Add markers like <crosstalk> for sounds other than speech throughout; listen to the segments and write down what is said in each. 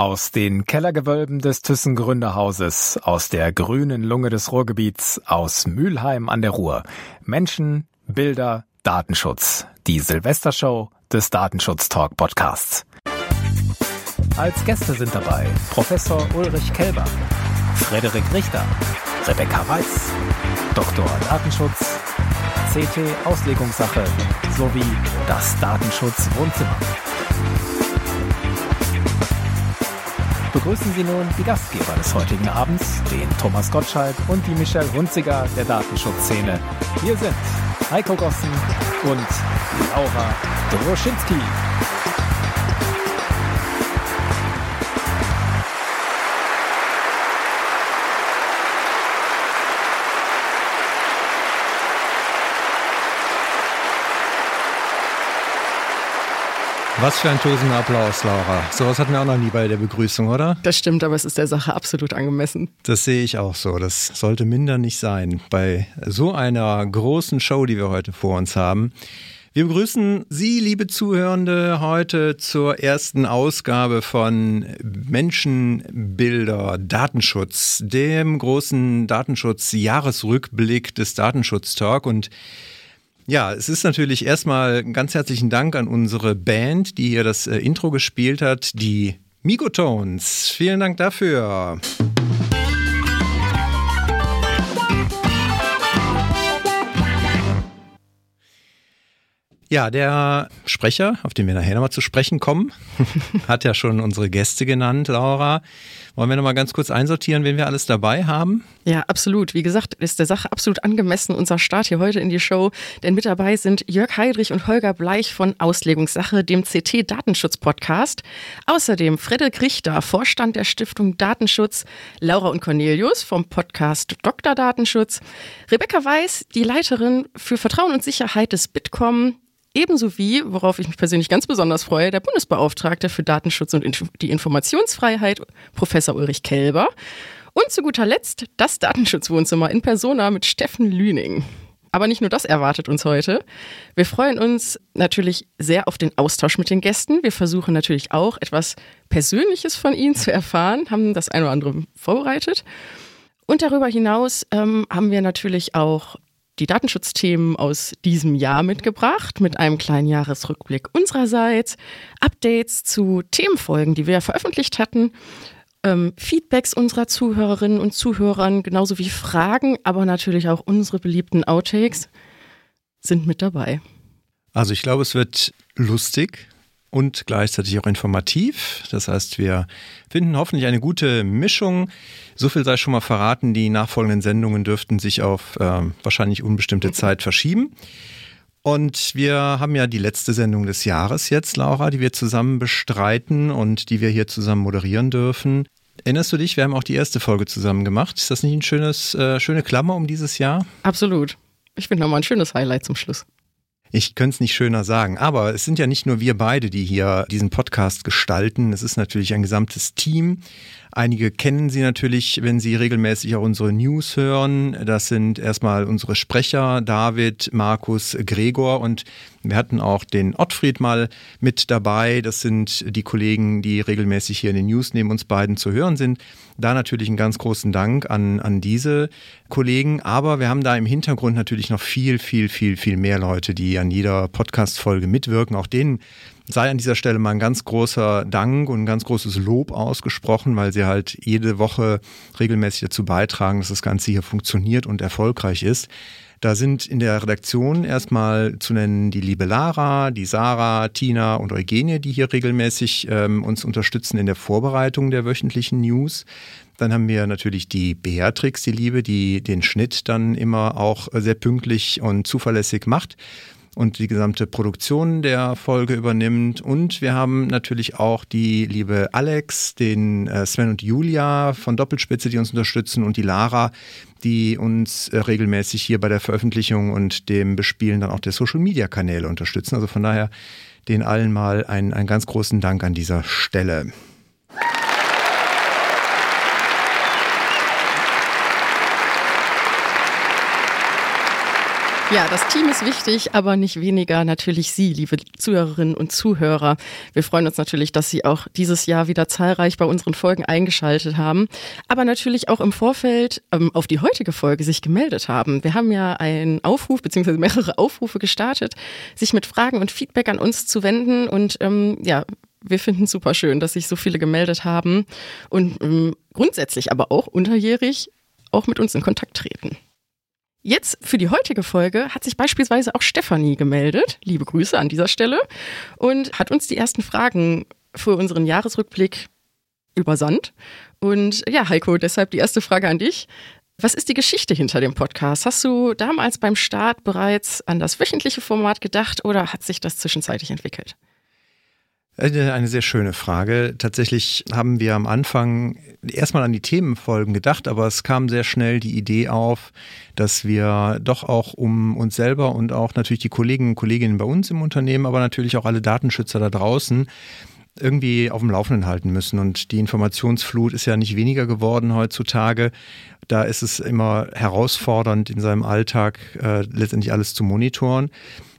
Aus den Kellergewölben des Thyssen Gründerhauses, aus der grünen Lunge des Ruhrgebiets, aus Mülheim an der Ruhr. Menschen, Bilder, Datenschutz. Die Silvestershow des Datenschutz Talk Podcasts. Als Gäste sind dabei Professor Ulrich Kelber, Frederik Richter, Rebecca Weiß, Dr. Datenschutz, CT Auslegungssache sowie das Datenschutz Wohnzimmer. Begrüßen Sie nun die Gastgeber des heutigen Abends, den Thomas Gottschalk und die Michelle Hunziger der Datenschutzszene. Hier sind Heiko Gossen und Laura Droschinski. Was für ein tosender Applaus, Laura. Sowas hatten wir auch noch nie bei der Begrüßung, oder? Das stimmt, aber es ist der Sache absolut angemessen. Das sehe ich auch so. Das sollte minder nicht sein bei so einer großen Show, die wir heute vor uns haben. Wir begrüßen Sie, liebe Zuhörende, heute zur ersten Ausgabe von Menschenbilder Datenschutz, dem großen Datenschutz-Jahresrückblick des Datenschutz-Talk. Und ja, es ist natürlich erstmal ganz herzlichen Dank an unsere Band, die hier das äh, Intro gespielt hat, die Migotones. Vielen Dank dafür. Ja, der Sprecher, auf den wir nachher nochmal zu sprechen kommen, <laughs> hat ja schon unsere Gäste genannt, Laura. Wollen wir nochmal ganz kurz einsortieren, wen wir alles dabei haben? Ja, absolut. Wie gesagt, ist der Sache absolut angemessen unser Start hier heute in die Show. Denn mit dabei sind Jörg Heidrich und Holger Bleich von Auslegungssache, dem CT Datenschutz Podcast. Außerdem Frederik Richter, Vorstand der Stiftung Datenschutz, Laura und Cornelius vom Podcast Dr. Datenschutz, Rebecca Weiß, die Leiterin für Vertrauen und Sicherheit des Bitkom, Ebenso wie, worauf ich mich persönlich ganz besonders freue, der Bundesbeauftragte für Datenschutz und die Informationsfreiheit, Professor Ulrich Kelber. Und zu guter Letzt das Datenschutzwohnzimmer in Persona mit Steffen Lüning. Aber nicht nur das erwartet uns heute. Wir freuen uns natürlich sehr auf den Austausch mit den Gästen. Wir versuchen natürlich auch etwas Persönliches von ihnen zu erfahren, haben das eine oder andere vorbereitet. Und darüber hinaus ähm, haben wir natürlich auch die Datenschutzthemen aus diesem Jahr mitgebracht mit einem kleinen Jahresrückblick unsererseits, Updates zu Themenfolgen, die wir veröffentlicht hatten, ähm, Feedbacks unserer Zuhörerinnen und Zuhörern, genauso wie Fragen, aber natürlich auch unsere beliebten Outtakes sind mit dabei. Also ich glaube, es wird lustig und gleichzeitig auch informativ. Das heißt, wir finden hoffentlich eine gute Mischung. So viel sei schon mal verraten, die nachfolgenden Sendungen dürften sich auf äh, wahrscheinlich unbestimmte Zeit verschieben. Und wir haben ja die letzte Sendung des Jahres jetzt, Laura, die wir zusammen bestreiten und die wir hier zusammen moderieren dürfen. Erinnerst du dich, wir haben auch die erste Folge zusammen gemacht. Ist das nicht ein schönes, äh, schöne Klammer um dieses Jahr? Absolut. Ich finde nochmal ein schönes Highlight zum Schluss. Ich könnte es nicht schöner sagen. Aber es sind ja nicht nur wir beide, die hier diesen Podcast gestalten. Es ist natürlich ein gesamtes Team. Einige kennen sie natürlich, wenn sie regelmäßig auch unsere News hören. Das sind erstmal unsere Sprecher, David, Markus, Gregor und wir hatten auch den Ottfried mal mit dabei. Das sind die Kollegen, die regelmäßig hier in den News neben uns beiden zu hören sind. Da natürlich einen ganz großen Dank an, an diese Kollegen. Aber wir haben da im Hintergrund natürlich noch viel, viel, viel, viel mehr Leute, die an jeder Podcast-Folge mitwirken. Auch denen sei an dieser Stelle mal ein ganz großer Dank und ein ganz großes Lob ausgesprochen, weil sie halt jede Woche regelmäßig dazu beitragen, dass das Ganze hier funktioniert und erfolgreich ist. Da sind in der Redaktion erstmal zu nennen die liebe Lara, die Sarah, Tina und Eugenie, die hier regelmäßig ähm, uns unterstützen in der Vorbereitung der wöchentlichen News. Dann haben wir natürlich die Beatrix, die Liebe, die den Schnitt dann immer auch sehr pünktlich und zuverlässig macht und die gesamte Produktion der Folge übernimmt. Und wir haben natürlich auch die liebe Alex, den äh, Sven und Julia von Doppelspitze, die uns unterstützen und die Lara, die uns äh, regelmäßig hier bei der Veröffentlichung und dem Bespielen dann auch der Social-Media-Kanäle unterstützen. Also von daher den allen mal einen, einen ganz großen Dank an dieser Stelle. Ja, das Team ist wichtig, aber nicht weniger natürlich Sie, liebe Zuhörerinnen und Zuhörer. Wir freuen uns natürlich, dass Sie auch dieses Jahr wieder zahlreich bei unseren Folgen eingeschaltet haben, aber natürlich auch im Vorfeld ähm, auf die heutige Folge sich gemeldet haben. Wir haben ja einen Aufruf bzw. mehrere Aufrufe gestartet, sich mit Fragen und Feedback an uns zu wenden und ähm, ja, wir finden es super schön, dass sich so viele gemeldet haben und ähm, grundsätzlich aber auch unterjährig auch mit uns in Kontakt treten. Jetzt für die heutige Folge hat sich beispielsweise auch Stefanie gemeldet. Liebe Grüße an dieser Stelle und hat uns die ersten Fragen für unseren Jahresrückblick übersandt. Und ja, Heiko, deshalb die erste Frage an dich. Was ist die Geschichte hinter dem Podcast? Hast du damals beim Start bereits an das wöchentliche Format gedacht oder hat sich das zwischenzeitlich entwickelt? Eine sehr schöne Frage. Tatsächlich haben wir am Anfang erstmal an die Themenfolgen gedacht, aber es kam sehr schnell die Idee auf, dass wir doch auch um uns selber und auch natürlich die Kolleginnen und Kolleginnen bei uns im Unternehmen, aber natürlich auch alle Datenschützer da draußen irgendwie auf dem Laufenden halten müssen. Und die Informationsflut ist ja nicht weniger geworden heutzutage. Da ist es immer herausfordernd, in seinem Alltag äh, letztendlich alles zu monitoren.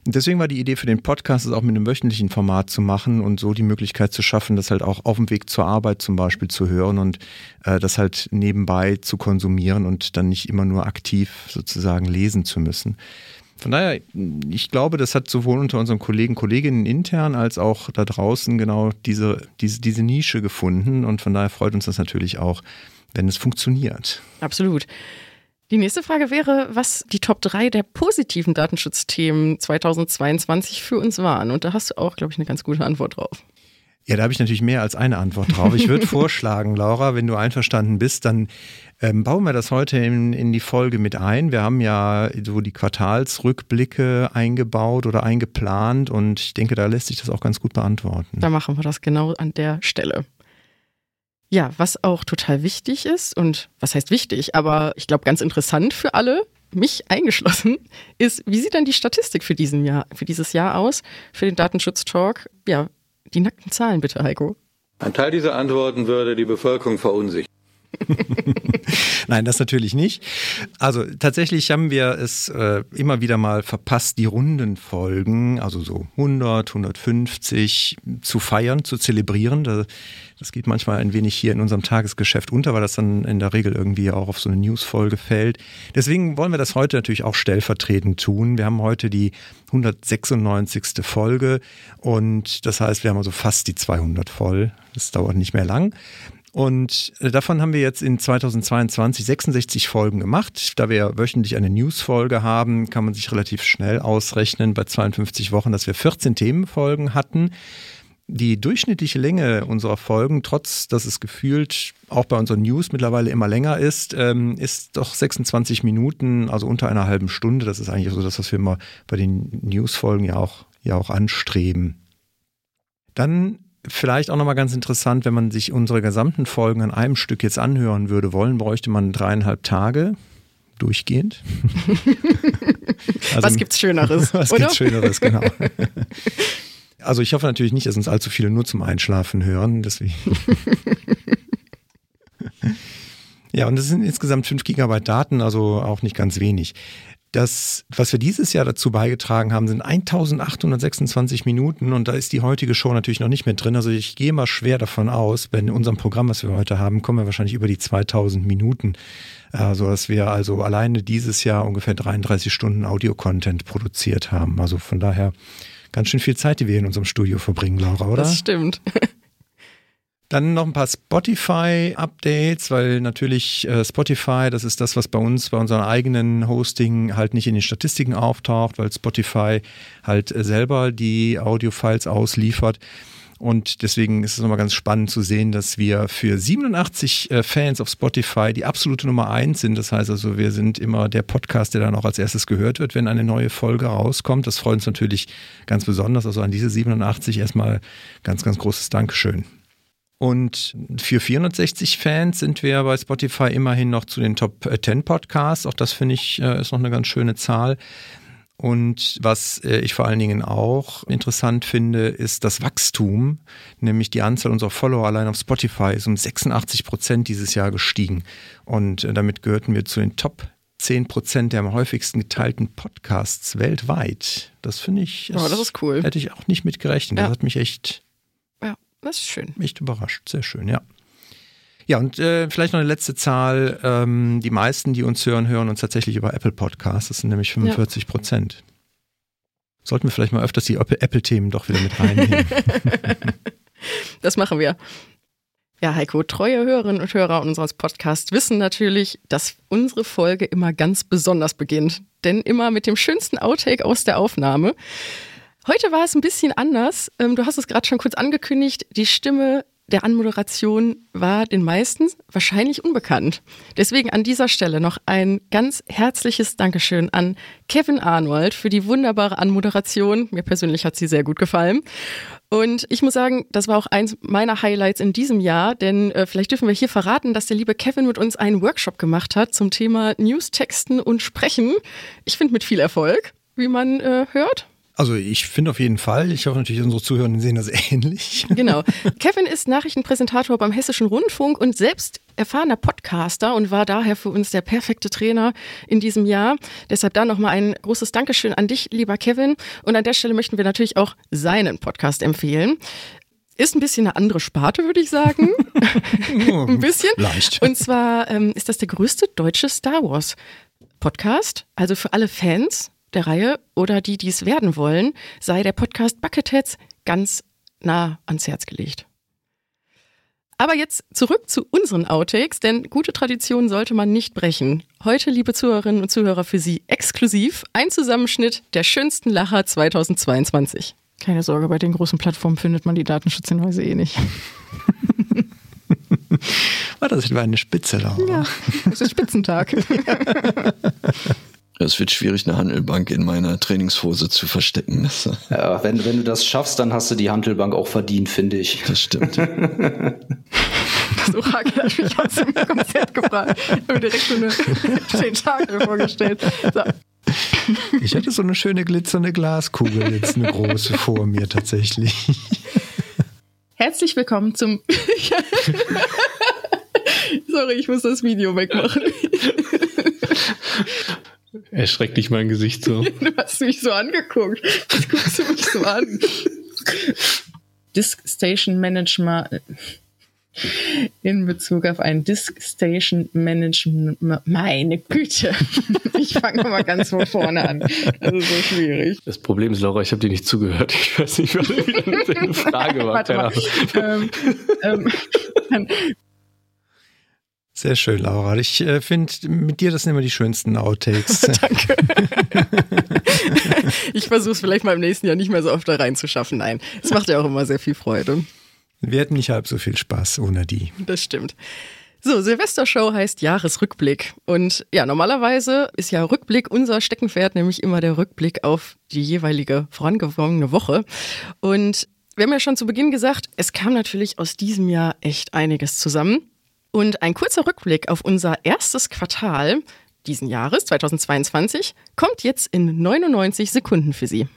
Deswegen war die Idee für den Podcast, es auch mit einem wöchentlichen Format zu machen und so die Möglichkeit zu schaffen, das halt auch auf dem Weg zur Arbeit zum Beispiel zu hören und äh, das halt nebenbei zu konsumieren und dann nicht immer nur aktiv sozusagen lesen zu müssen. Von daher, ich glaube, das hat sowohl unter unseren Kollegen, Kolleginnen intern als auch da draußen genau diese, diese, diese Nische gefunden und von daher freut uns das natürlich auch, wenn es funktioniert. Absolut. Die nächste Frage wäre, was die Top 3 der positiven Datenschutzthemen 2022 für uns waren. Und da hast du auch, glaube ich, eine ganz gute Antwort drauf. Ja, da habe ich natürlich mehr als eine Antwort drauf. Ich würde <laughs> vorschlagen, Laura, wenn du einverstanden bist, dann ähm, bauen wir das heute in, in die Folge mit ein. Wir haben ja so die Quartalsrückblicke eingebaut oder eingeplant und ich denke, da lässt sich das auch ganz gut beantworten. Da machen wir das genau an der Stelle. Ja, was auch total wichtig ist und was heißt wichtig, aber ich glaube ganz interessant für alle, mich eingeschlossen, <laughs> ist, wie sieht denn die Statistik für, diesen Jahr, für dieses Jahr aus, für den Datenschutz-Talk? Ja, die nackten Zahlen bitte, Heiko. Ein Teil dieser Antworten würde die Bevölkerung verunsichern. <laughs> Nein, das natürlich nicht. Also tatsächlich haben wir es äh, immer wieder mal verpasst, die runden Folgen, also so 100, 150 zu feiern, zu zelebrieren. Das geht manchmal ein wenig hier in unserem Tagesgeschäft unter, weil das dann in der Regel irgendwie auch auf so eine Newsfolge fällt. Deswegen wollen wir das heute natürlich auch stellvertretend tun. Wir haben heute die 196. Folge und das heißt, wir haben also fast die 200 voll. Das dauert nicht mehr lang. Und äh, davon haben wir jetzt in 2022 66 Folgen gemacht. Da wir wöchentlich eine News-Folge haben, kann man sich relativ schnell ausrechnen bei 52 Wochen, dass wir 14 Themenfolgen hatten. Die durchschnittliche Länge unserer Folgen, trotz dass es gefühlt auch bei unseren News mittlerweile immer länger ist, ähm, ist doch 26 Minuten, also unter einer halben Stunde. Das ist eigentlich so das, was wir immer bei den News-Folgen ja auch, ja auch anstreben. Dann Vielleicht auch nochmal ganz interessant, wenn man sich unsere gesamten Folgen an einem Stück jetzt anhören würde wollen, bräuchte man dreieinhalb Tage durchgehend. <laughs> also, was gibt's Schöneres? <laughs> Was oder? gibt's Schöneres, genau. <laughs> Also ich hoffe natürlich nicht, dass uns allzu viele nur zum Einschlafen hören. Deswegen. ja, und es sind insgesamt 5 Gigabyte Daten, also auch nicht ganz wenig. Das, was wir dieses Jahr dazu beigetragen haben, sind 1826 Minuten und da ist die heutige Show natürlich noch nicht mit drin. Also ich gehe mal schwer davon aus, wenn in unserem Programm, was wir heute haben, kommen wir wahrscheinlich über die 2000 Minuten. Also dass wir also alleine dieses Jahr ungefähr 33 Stunden Audio-Content produziert haben. Also von daher ganz schön viel Zeit, die wir in unserem Studio verbringen, Laura, oder? Das stimmt. <laughs> Dann noch ein paar Spotify-Updates, weil natürlich äh, Spotify, das ist das, was bei uns, bei unserem eigenen Hosting halt nicht in den Statistiken auftaucht, weil Spotify halt äh, selber die Audio-Files ausliefert. Und deswegen ist es nochmal ganz spannend zu sehen, dass wir für 87 äh, Fans auf Spotify die absolute Nummer eins sind. Das heißt also, wir sind immer der Podcast, der dann auch als erstes gehört wird, wenn eine neue Folge rauskommt. Das freut uns natürlich ganz besonders. Also an diese 87 erstmal ganz, ganz großes Dankeschön. Und für 460 Fans sind wir bei Spotify immerhin noch zu den Top 10 Podcasts. Auch das finde ich äh, ist noch eine ganz schöne Zahl. Und was äh, ich vor allen Dingen auch interessant finde, ist das Wachstum, nämlich die Anzahl unserer Follower allein auf Spotify ist um 86 Prozent dieses Jahr gestiegen. Und äh, damit gehörten wir zu den Top 10 Prozent der am häufigsten geteilten Podcasts weltweit. Das finde ich. Oh, das ist cool. Hätte ich auch nicht mit gerechnet. Ja. Das hat mich echt, das ist schön. echt überrascht. Sehr schön, ja. Ja, und äh, vielleicht noch eine letzte Zahl. Ähm, die meisten, die uns hören, hören uns tatsächlich über Apple Podcasts. Das sind nämlich 45 Prozent. Sollten wir vielleicht mal öfters die Apple- Apple-Themen doch wieder mit reinnehmen. <laughs> Das machen wir. Ja, Heiko, treue Hörerinnen und Hörer unseres Podcasts wissen natürlich, dass unsere Folge immer ganz besonders beginnt. Denn immer mit dem schönsten Outtake aus der Aufnahme. Heute war es ein bisschen anders. Ähm, Du hast es gerade schon kurz angekündigt. Die Stimme der Anmoderation war den meisten wahrscheinlich unbekannt. Deswegen an dieser Stelle noch ein ganz herzliches Dankeschön an Kevin Arnold für die wunderbare Anmoderation. Mir persönlich hat sie sehr gut gefallen. Und ich muss sagen, das war auch eins meiner Highlights in diesem Jahr, denn äh, vielleicht dürfen wir hier verraten, dass der liebe Kevin mit uns einen Workshop gemacht hat zum Thema Newstexten und Sprechen. Ich finde mit viel Erfolg, wie man äh, hört. Also ich finde auf jeden Fall, ich hoffe natürlich, unsere Zuhörer sehen das <laughs> ähnlich. Genau. Kevin ist Nachrichtenpräsentator beim Hessischen Rundfunk und selbst erfahrener Podcaster und war daher für uns der perfekte Trainer in diesem Jahr. Deshalb da nochmal ein großes Dankeschön an dich, lieber Kevin. Und an der Stelle möchten wir natürlich auch seinen Podcast empfehlen. Ist ein bisschen eine andere Sparte, würde ich sagen. <laughs> <laughs> ein bisschen. Leicht. Und zwar ähm, ist das der größte deutsche Star Wars Podcast. Also für alle Fans der Reihe oder die, die es werden wollen, sei der Podcast Bucketheads ganz nah ans Herz gelegt. Aber jetzt zurück zu unseren Outtakes, denn gute Traditionen sollte man nicht brechen. Heute, liebe Zuhörerinnen und Zuhörer, für Sie exklusiv ein Zusammenschnitt der schönsten Lacher 2022. Keine Sorge, bei den großen Plattformen findet man die Datenschutzhinweise eh nicht. <laughs> War das etwa eine Spitze da? Ja, es ist Spitzentag. <laughs> Es wird schwierig, eine Handelbank in meiner Trainingshose zu verstecken. <laughs> Ja, wenn, wenn du das schaffst, dann hast du die Handelbank auch verdient, finde ich. das stimmt. <laughs> Das Orakel hat mich aus dem Konzert gefragt. Ich habe mir direkt so eine Tentakel vorgestellt. So. Ich hatte so eine schöne glitzernde Glaskugel, jetzt eine große vor mir tatsächlich. Herzlich willkommen zum. <laughs> Sorry, ich muss das Video wegmachen. Erschreckt dich mein Gesicht so. <laughs> Du hast mich so angeguckt. Was guckst du mich so an? Disk Station Management in Bezug auf ein Disk Station Management. Meine Güte. Ich fange mal ganz von vorne an. Das ist so schwierig. Das Problem ist, Laura, ich habe dir nicht zugehört. Ich weiß nicht, was wieder eine Frage war. <laughs> Warte mal. Ähm, ähm, dann, Sehr schön, Laura. Ich äh, finde, mit dir das sind immer die schönsten Outtakes. <laughs> Danke. <laughs> ich versuche es vielleicht mal im nächsten Jahr nicht mehr so oft da reinzuschaffen. Nein, es macht ja auch immer sehr viel Freude. Wir hätten nicht halb so viel Spaß ohne die. Das stimmt. So, Silvestershow heißt Jahresrückblick. Und ja, normalerweise ist ja Rückblick unser Steckenpferd, nämlich immer der Rückblick auf die jeweilige vorangegangene Woche. Und wir haben ja schon zu Beginn gesagt, es kam natürlich aus diesem Jahr echt einiges zusammen. Und ein kurzer Rückblick auf unser erstes Quartal diesen Jahres, 2022, kommt jetzt in 99 Sekunden für Sie.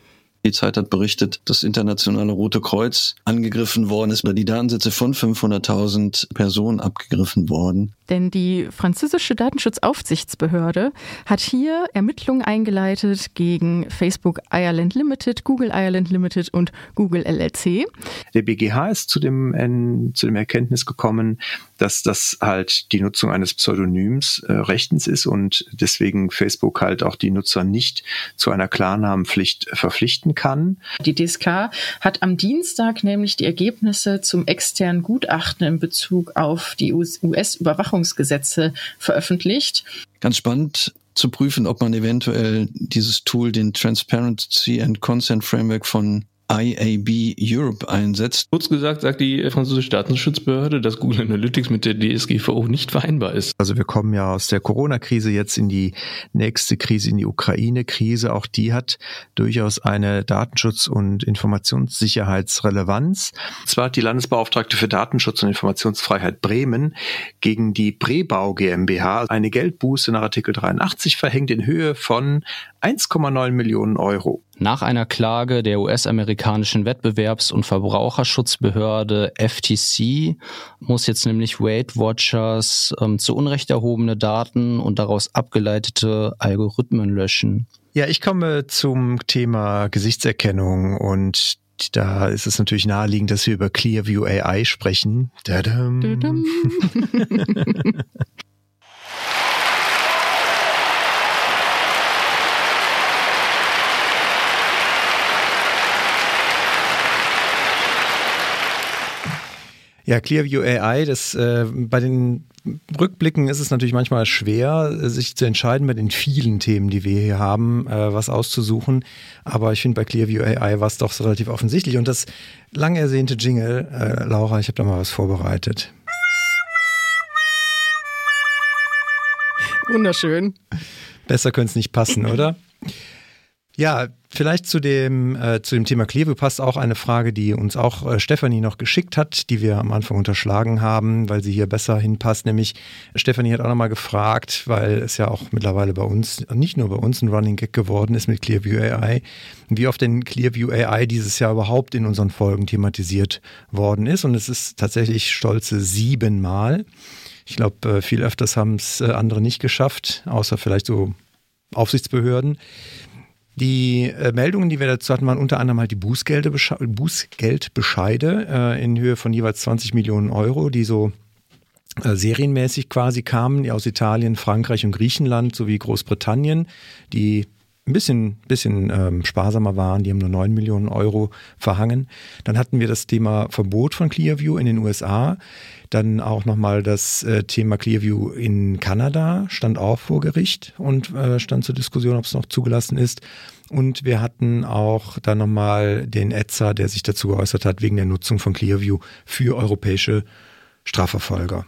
Die Zeit hat berichtet, das internationale Rote Kreuz angegriffen worden ist oder die Datensätze von 500.000 Personen abgegriffen worden. Denn die französische Datenschutzaufsichtsbehörde hat hier Ermittlungen eingeleitet gegen Facebook Ireland Limited, Google Ireland Limited und Google LLC. Der BGH ist zu dem, zu dem Erkenntnis gekommen, dass das halt die Nutzung eines Pseudonyms äh, rechtens ist und deswegen Facebook halt auch die Nutzer nicht zu einer Klarnamenpflicht verpflichten kann. Die DSK hat am Dienstag nämlich die Ergebnisse zum externen Gutachten in Bezug auf die US-Überwachungsgesetze veröffentlicht. Ganz spannend zu prüfen, ob man eventuell dieses Tool, den Transparency and Consent Framework von IAB Europe einsetzt. Kurz gesagt sagt die französische Datenschutzbehörde, dass Google Analytics mit der DSGVO nicht vereinbar ist. Also wir kommen ja aus der Corona-Krise jetzt in die nächste Krise, in die Ukraine-Krise. Auch die hat durchaus eine Datenschutz- und Informationssicherheitsrelevanz. Zwar hat die Landesbeauftragte für Datenschutz und Informationsfreiheit Bremen gegen die Brebau GmbH eine Geldbuße nach Artikel 83 verhängt in Höhe von 1,9 Millionen Euro. Nach einer Klage der US-amerikanischen Wettbewerbs- und Verbraucherschutzbehörde FTC muss jetzt nämlich Weight Watchers ähm, zu Unrecht erhobene Daten und daraus abgeleitete Algorithmen löschen. Ja, ich komme zum Thema Gesichtserkennung und da ist es natürlich naheliegend, dass wir über Clearview AI sprechen. Dadam. Dadam. <laughs> Ja, Clearview AI, das äh, bei den Rückblicken ist es natürlich manchmal schwer, sich zu entscheiden bei den vielen Themen, die wir hier haben, äh, was auszusuchen. Aber ich finde, bei Clearview AI war es doch so relativ offensichtlich. Und das lang ersehnte Jingle, äh, Laura, ich habe da mal was vorbereitet. Wunderschön. Besser könnte es nicht passen, oder? <laughs> Ja, vielleicht zu dem, äh, zu dem Thema Clearview passt auch eine Frage, die uns auch äh, Stefanie noch geschickt hat, die wir am Anfang unterschlagen haben, weil sie hier besser hinpasst. Nämlich, Stefanie hat auch nochmal gefragt, weil es ja auch mittlerweile bei uns, nicht nur bei uns ein Running Gag geworden ist mit Clearview AI, wie oft denn Clearview AI dieses Jahr überhaupt in unseren Folgen thematisiert worden ist. Und es ist tatsächlich stolze siebenmal. Ich glaube, äh, viel öfters haben es äh, andere nicht geschafft, außer vielleicht so Aufsichtsbehörden. Die äh, Meldungen, die wir dazu hatten, waren unter anderem halt die Bußgeldbescheide äh, in Höhe von jeweils 20 Millionen Euro, die so äh, serienmäßig quasi kamen, die aus Italien, Frankreich und Griechenland sowie Großbritannien, die ein bisschen, bisschen ähm, sparsamer waren, die haben nur 9 Millionen Euro verhangen. Dann hatten wir das Thema Verbot von Clearview in den USA. Dann auch nochmal das äh, Thema Clearview in Kanada stand auch vor Gericht und äh, stand zur Diskussion, ob es noch zugelassen ist. Und wir hatten auch dann nochmal den Etzer, der sich dazu geäußert hat, wegen der Nutzung von Clearview für europäische Strafverfolger.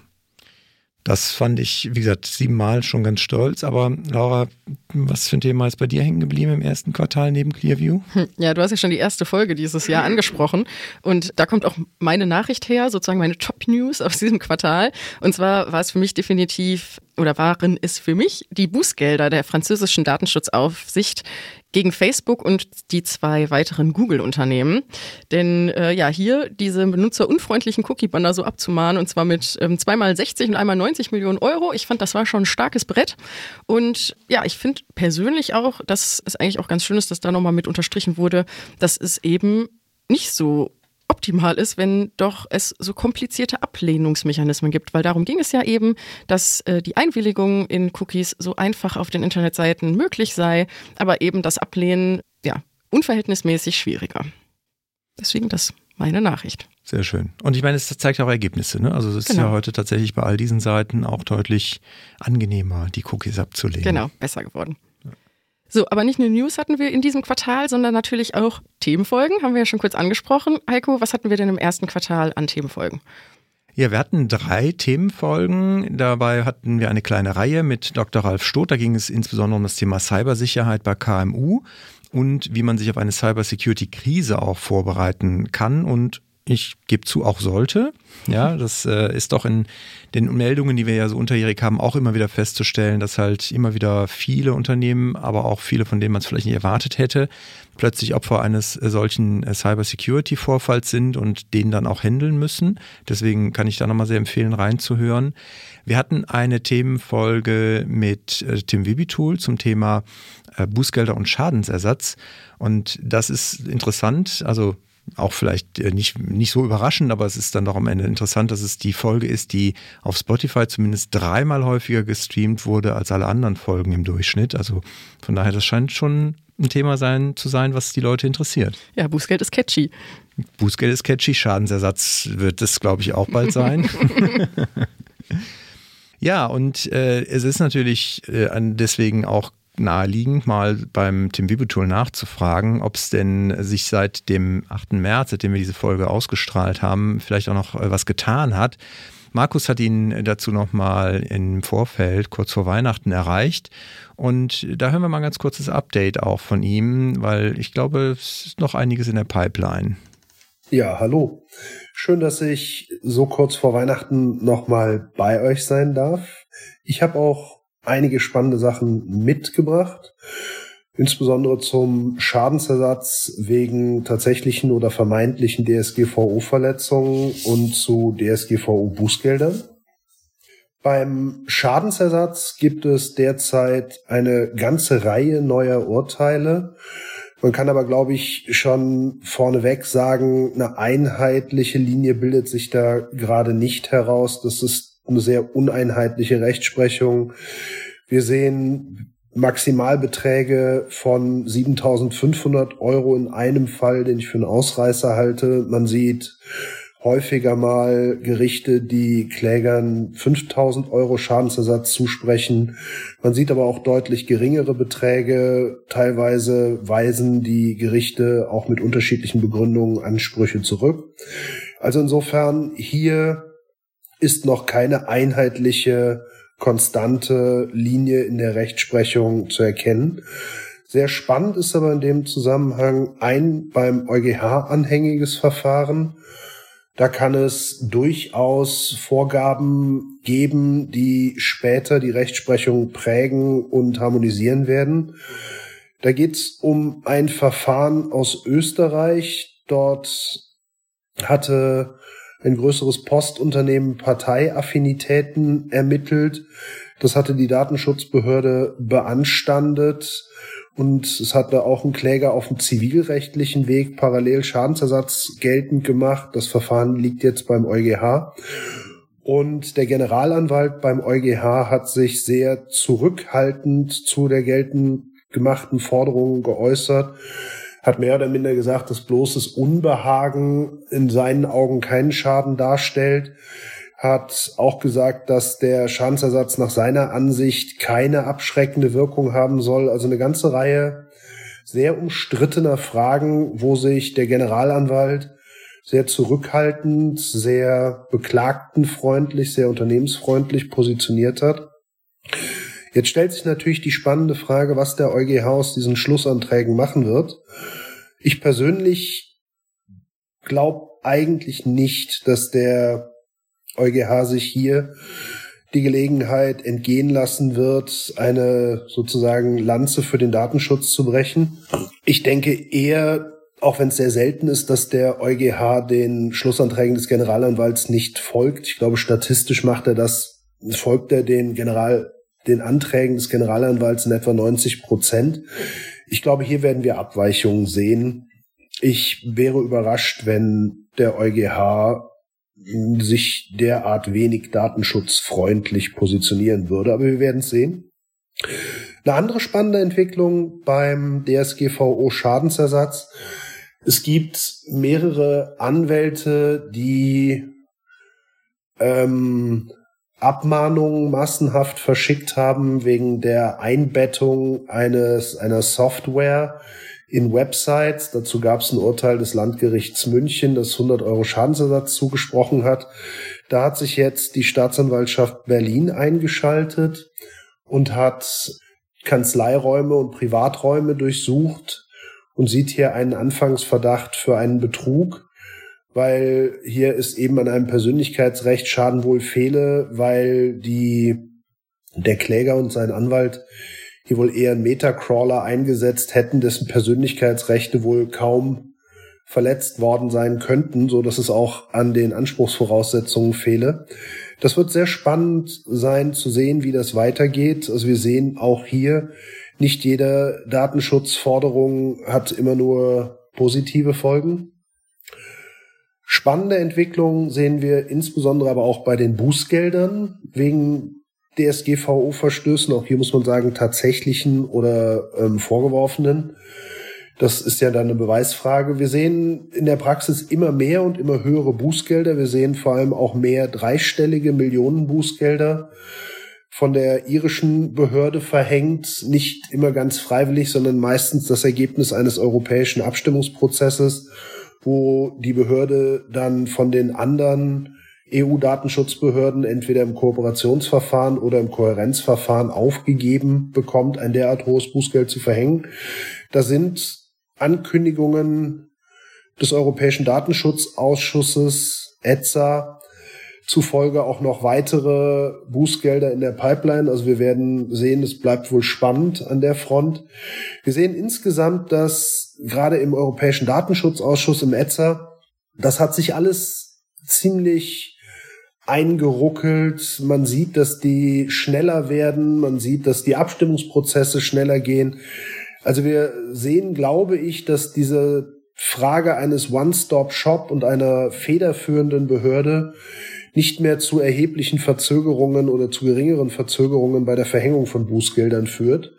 Das fand ich, wie gesagt, siebenmal schon ganz stolz. Aber Laura, was für ein Thema ist bei dir hängen geblieben im ersten Quartal neben Clearview? Hm, ja, du hast ja schon die erste Folge dieses Jahr angesprochen. Und da kommt auch meine Nachricht her, sozusagen meine Top-News aus diesem Quartal. Und zwar war es für mich definitiv oder waren es für mich die Bußgelder der französischen Datenschutzaufsicht gegen Facebook und die zwei weiteren Google-Unternehmen. Denn äh, ja, hier diese benutzerunfreundlichen Cookie-Banner so abzumahnen und zwar mit ähm, zweimal 60 und einmal 90 Millionen Euro. Ich fand, das war schon ein starkes Brett. Und ja, ich finde persönlich auch, dass es eigentlich auch ganz schön ist, dass da nochmal mit unterstrichen wurde, dass es eben nicht so optimal ist, wenn doch es so komplizierte Ablehnungsmechanismen gibt, weil darum ging es ja eben, dass äh, die Einwilligung in Cookies so einfach auf den Internetseiten möglich sei, aber eben das Ablehnen ja unverhältnismäßig schwieriger. Deswegen das meine Nachricht. Sehr schön. Und ich meine, es zeigt auch Ergebnisse. Ne? Also es ist genau. ja heute tatsächlich bei all diesen Seiten auch deutlich angenehmer, die Cookies abzulehnen. Genau, besser geworden. So, aber nicht nur News hatten wir in diesem Quartal, sondern natürlich auch Themenfolgen, haben wir ja schon kurz angesprochen. Heiko, was hatten wir denn im ersten Quartal an Themenfolgen? Ja, wir hatten drei Themenfolgen. Dabei hatten wir eine kleine Reihe mit Dr. Ralf Stoth. Da ging es insbesondere um das Thema Cybersicherheit bei KMU und wie man sich auf eine Cybersecurity-Krise auch vorbereiten kann und ich gebe zu, auch sollte. Ja, das äh, ist doch in den Meldungen, die wir ja so unterjährig haben, auch immer wieder festzustellen, dass halt immer wieder viele Unternehmen, aber auch viele, von denen man es vielleicht nicht erwartet hätte, plötzlich Opfer eines äh, solchen äh, Cybersecurity-Vorfalls sind und den dann auch handeln müssen. Deswegen kann ich da nochmal sehr empfehlen, reinzuhören. Wir hatten eine Themenfolge mit äh, Tim Wibitool zum Thema äh, Bußgelder und Schadensersatz. Und das ist interessant. Also auch vielleicht äh, nicht, nicht so überraschend, aber es ist dann doch am Ende interessant, dass es die Folge ist, die auf Spotify zumindest dreimal häufiger gestreamt wurde als alle anderen Folgen im Durchschnitt. Also von daher, das scheint schon ein Thema sein, zu sein, was die Leute interessiert. Ja, Bußgeld ist catchy. Bußgeld ist catchy, Schadensersatz wird es, glaube ich, auch bald sein. <laughs> <laughs> ja, und äh, es ist natürlich äh, deswegen auch naheliegend, mal beim Tim Wibutool nachzufragen, ob es denn sich seit dem 8. März, seitdem wir diese Folge ausgestrahlt haben, vielleicht auch noch äh, was getan hat. Markus hat ihn dazu nochmal im Vorfeld, kurz vor Weihnachten, erreicht. Und da hören wir mal ein ganz kurzes Update auch von ihm, weil ich glaube, es ist noch einiges in der Pipeline. Ja, hallo. Schön, dass ich so kurz vor Weihnachten nochmal bei euch sein darf. Ich habe auch einige spannende Sachen mitgebracht. insbesondere zum Schadensersatz wegen tatsächlichen oder vermeintlichen DSGVO-Verletzungen und zu DSGVO-Bußgeldern. Beim Schadensersatz gibt es derzeit eine ganze Reihe neuer Urteile. Man kann aber, glaube ich, schon vorneweg sagen, eine einheitliche Linie bildet sich da gerade nicht heraus. Das ist eine sehr uneinheitliche Rechtsprechung. Wir sehen Maximalbeträge von 7.500 Euro in einem Fall, den ich für einen Ausreißer halte. Man sieht häufiger mal Gerichte, die Klägern 5000 Euro Schadensersatz zusprechen. Man sieht aber auch deutlich geringere Beträge. Teilweise weisen die Gerichte auch mit unterschiedlichen Begründungen Ansprüche zurück. Also insofern hier ist noch keine einheitliche konstante Linie in der Rechtsprechung zu erkennen. Sehr spannend ist aber in dem Zusammenhang ein beim EuGH anhängiges Verfahren. Da kann es durchaus Vorgaben geben, die später die Rechtsprechung prägen und harmonisieren werden. Da geht es um ein Verfahren aus Österreich. Dort hatte ein größeres Postunternehmen Parteiaffinitäten ermittelt. Das hatte die Datenschutzbehörde beanstandet und es hatte auch ein Kläger auf dem zivilrechtlichen Weg parallel Schadensersatz geltend gemacht. Das Verfahren liegt jetzt beim EuGH. Und der Generalanwalt beim EuGH hat sich sehr zurückhaltend zu der geltend gemachten Forderung geäußert hat mehr oder minder gesagt, dass bloßes Unbehagen in seinen Augen keinen Schaden darstellt, hat auch gesagt, dass der Schadensersatz nach seiner Ansicht keine abschreckende Wirkung haben soll. Also eine ganze Reihe sehr umstrittener Fragen, wo sich der Generalanwalt sehr zurückhaltend, sehr beklagtenfreundlich, sehr unternehmensfreundlich positioniert hat. Jetzt stellt sich natürlich die spannende Frage, was der EuGH aus diesen Schlussanträgen machen wird. Ich persönlich glaube eigentlich nicht, dass der EuGH sich hier die Gelegenheit entgehen lassen wird, eine sozusagen Lanze für den Datenschutz zu brechen. Ich denke eher, auch wenn es sehr selten ist, dass der EuGH den Schlussanträgen des Generalanwalts nicht folgt. Ich glaube, statistisch macht er das, folgt er den General den Anträgen des Generalanwalts in etwa 90 Prozent. Ich glaube, hier werden wir Abweichungen sehen. Ich wäre überrascht, wenn der EuGH sich derart wenig datenschutzfreundlich positionieren würde, aber wir werden es sehen. Eine andere spannende Entwicklung beim DSGVO Schadensersatz. Es gibt mehrere Anwälte, die ähm, Abmahnungen massenhaft verschickt haben wegen der Einbettung eines einer Software in Websites. Dazu gab es ein Urteil des Landgerichts München, das 100 Euro Schadensersatz zugesprochen hat. Da hat sich jetzt die Staatsanwaltschaft Berlin eingeschaltet und hat Kanzleiräume und Privaträume durchsucht und sieht hier einen Anfangsverdacht für einen Betrug weil hier ist eben an einem Persönlichkeitsrecht Schaden wohl fehle, weil die, der Kläger und sein Anwalt hier wohl eher einen Metacrawler eingesetzt hätten, dessen Persönlichkeitsrechte wohl kaum verletzt worden sein könnten, so dass es auch an den Anspruchsvoraussetzungen fehle. Das wird sehr spannend sein zu sehen, wie das weitergeht. Also wir sehen auch hier, nicht jede Datenschutzforderung hat immer nur positive Folgen. Spannende Entwicklungen sehen wir insbesondere aber auch bei den Bußgeldern wegen DSGVO-Verstößen. Auch hier muss man sagen, tatsächlichen oder ähm, vorgeworfenen. Das ist ja dann eine Beweisfrage. Wir sehen in der Praxis immer mehr und immer höhere Bußgelder. Wir sehen vor allem auch mehr dreistellige Millionen Bußgelder von der irischen Behörde verhängt, nicht immer ganz freiwillig, sondern meistens das Ergebnis eines europäischen Abstimmungsprozesses wo die Behörde dann von den anderen EU-Datenschutzbehörden entweder im Kooperationsverfahren oder im Kohärenzverfahren aufgegeben bekommt, ein derart hohes Bußgeld zu verhängen. Da sind Ankündigungen des Europäischen Datenschutzausschusses ETSA zufolge auch noch weitere Bußgelder in der Pipeline. Also wir werden sehen, es bleibt wohl spannend an der Front. Wir sehen insgesamt, dass gerade im Europäischen Datenschutzausschuss im ETSA, das hat sich alles ziemlich eingeruckelt. Man sieht, dass die schneller werden. Man sieht, dass die Abstimmungsprozesse schneller gehen. Also wir sehen, glaube ich, dass diese Frage eines One-Stop-Shop und einer federführenden Behörde nicht mehr zu erheblichen Verzögerungen oder zu geringeren Verzögerungen bei der Verhängung von Bußgeldern führt.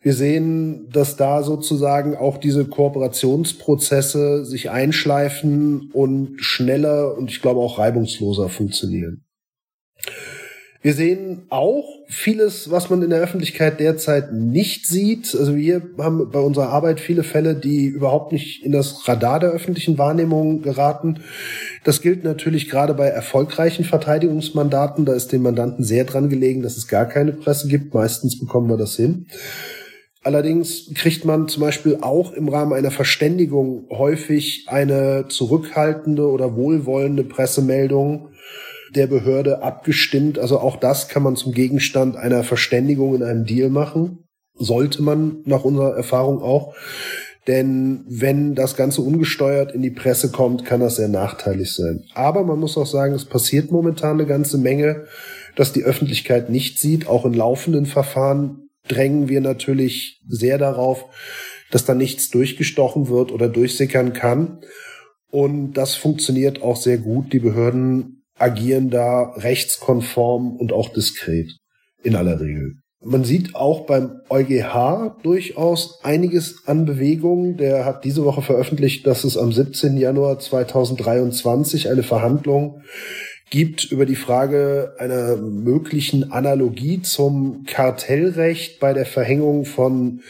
Wir sehen, dass da sozusagen auch diese Kooperationsprozesse sich einschleifen und schneller und ich glaube auch reibungsloser funktionieren. Wir sehen auch vieles, was man in der Öffentlichkeit derzeit nicht sieht. Also wir haben bei unserer Arbeit viele Fälle, die überhaupt nicht in das Radar der öffentlichen Wahrnehmung geraten. Das gilt natürlich gerade bei erfolgreichen Verteidigungsmandaten. Da ist den Mandanten sehr dran gelegen, dass es gar keine Presse gibt. Meistens bekommen wir das hin. Allerdings kriegt man zum Beispiel auch im Rahmen einer Verständigung häufig eine zurückhaltende oder wohlwollende Pressemeldung der Behörde abgestimmt. Also auch das kann man zum Gegenstand einer Verständigung in einem Deal machen. Sollte man nach unserer Erfahrung auch. Denn wenn das Ganze ungesteuert in die Presse kommt, kann das sehr nachteilig sein. Aber man muss auch sagen, es passiert momentan eine ganze Menge, dass die Öffentlichkeit nicht sieht. Auch in laufenden Verfahren drängen wir natürlich sehr darauf, dass da nichts durchgestochen wird oder durchsickern kann. Und das funktioniert auch sehr gut. Die Behörden agieren da rechtskonform und auch diskret in aller Regel. Man sieht auch beim EuGH durchaus einiges an Bewegung. Der hat diese Woche veröffentlicht, dass es am 17. Januar 2023 eine Verhandlung gibt über die Frage einer möglichen Analogie zum Kartellrecht bei der Verhängung von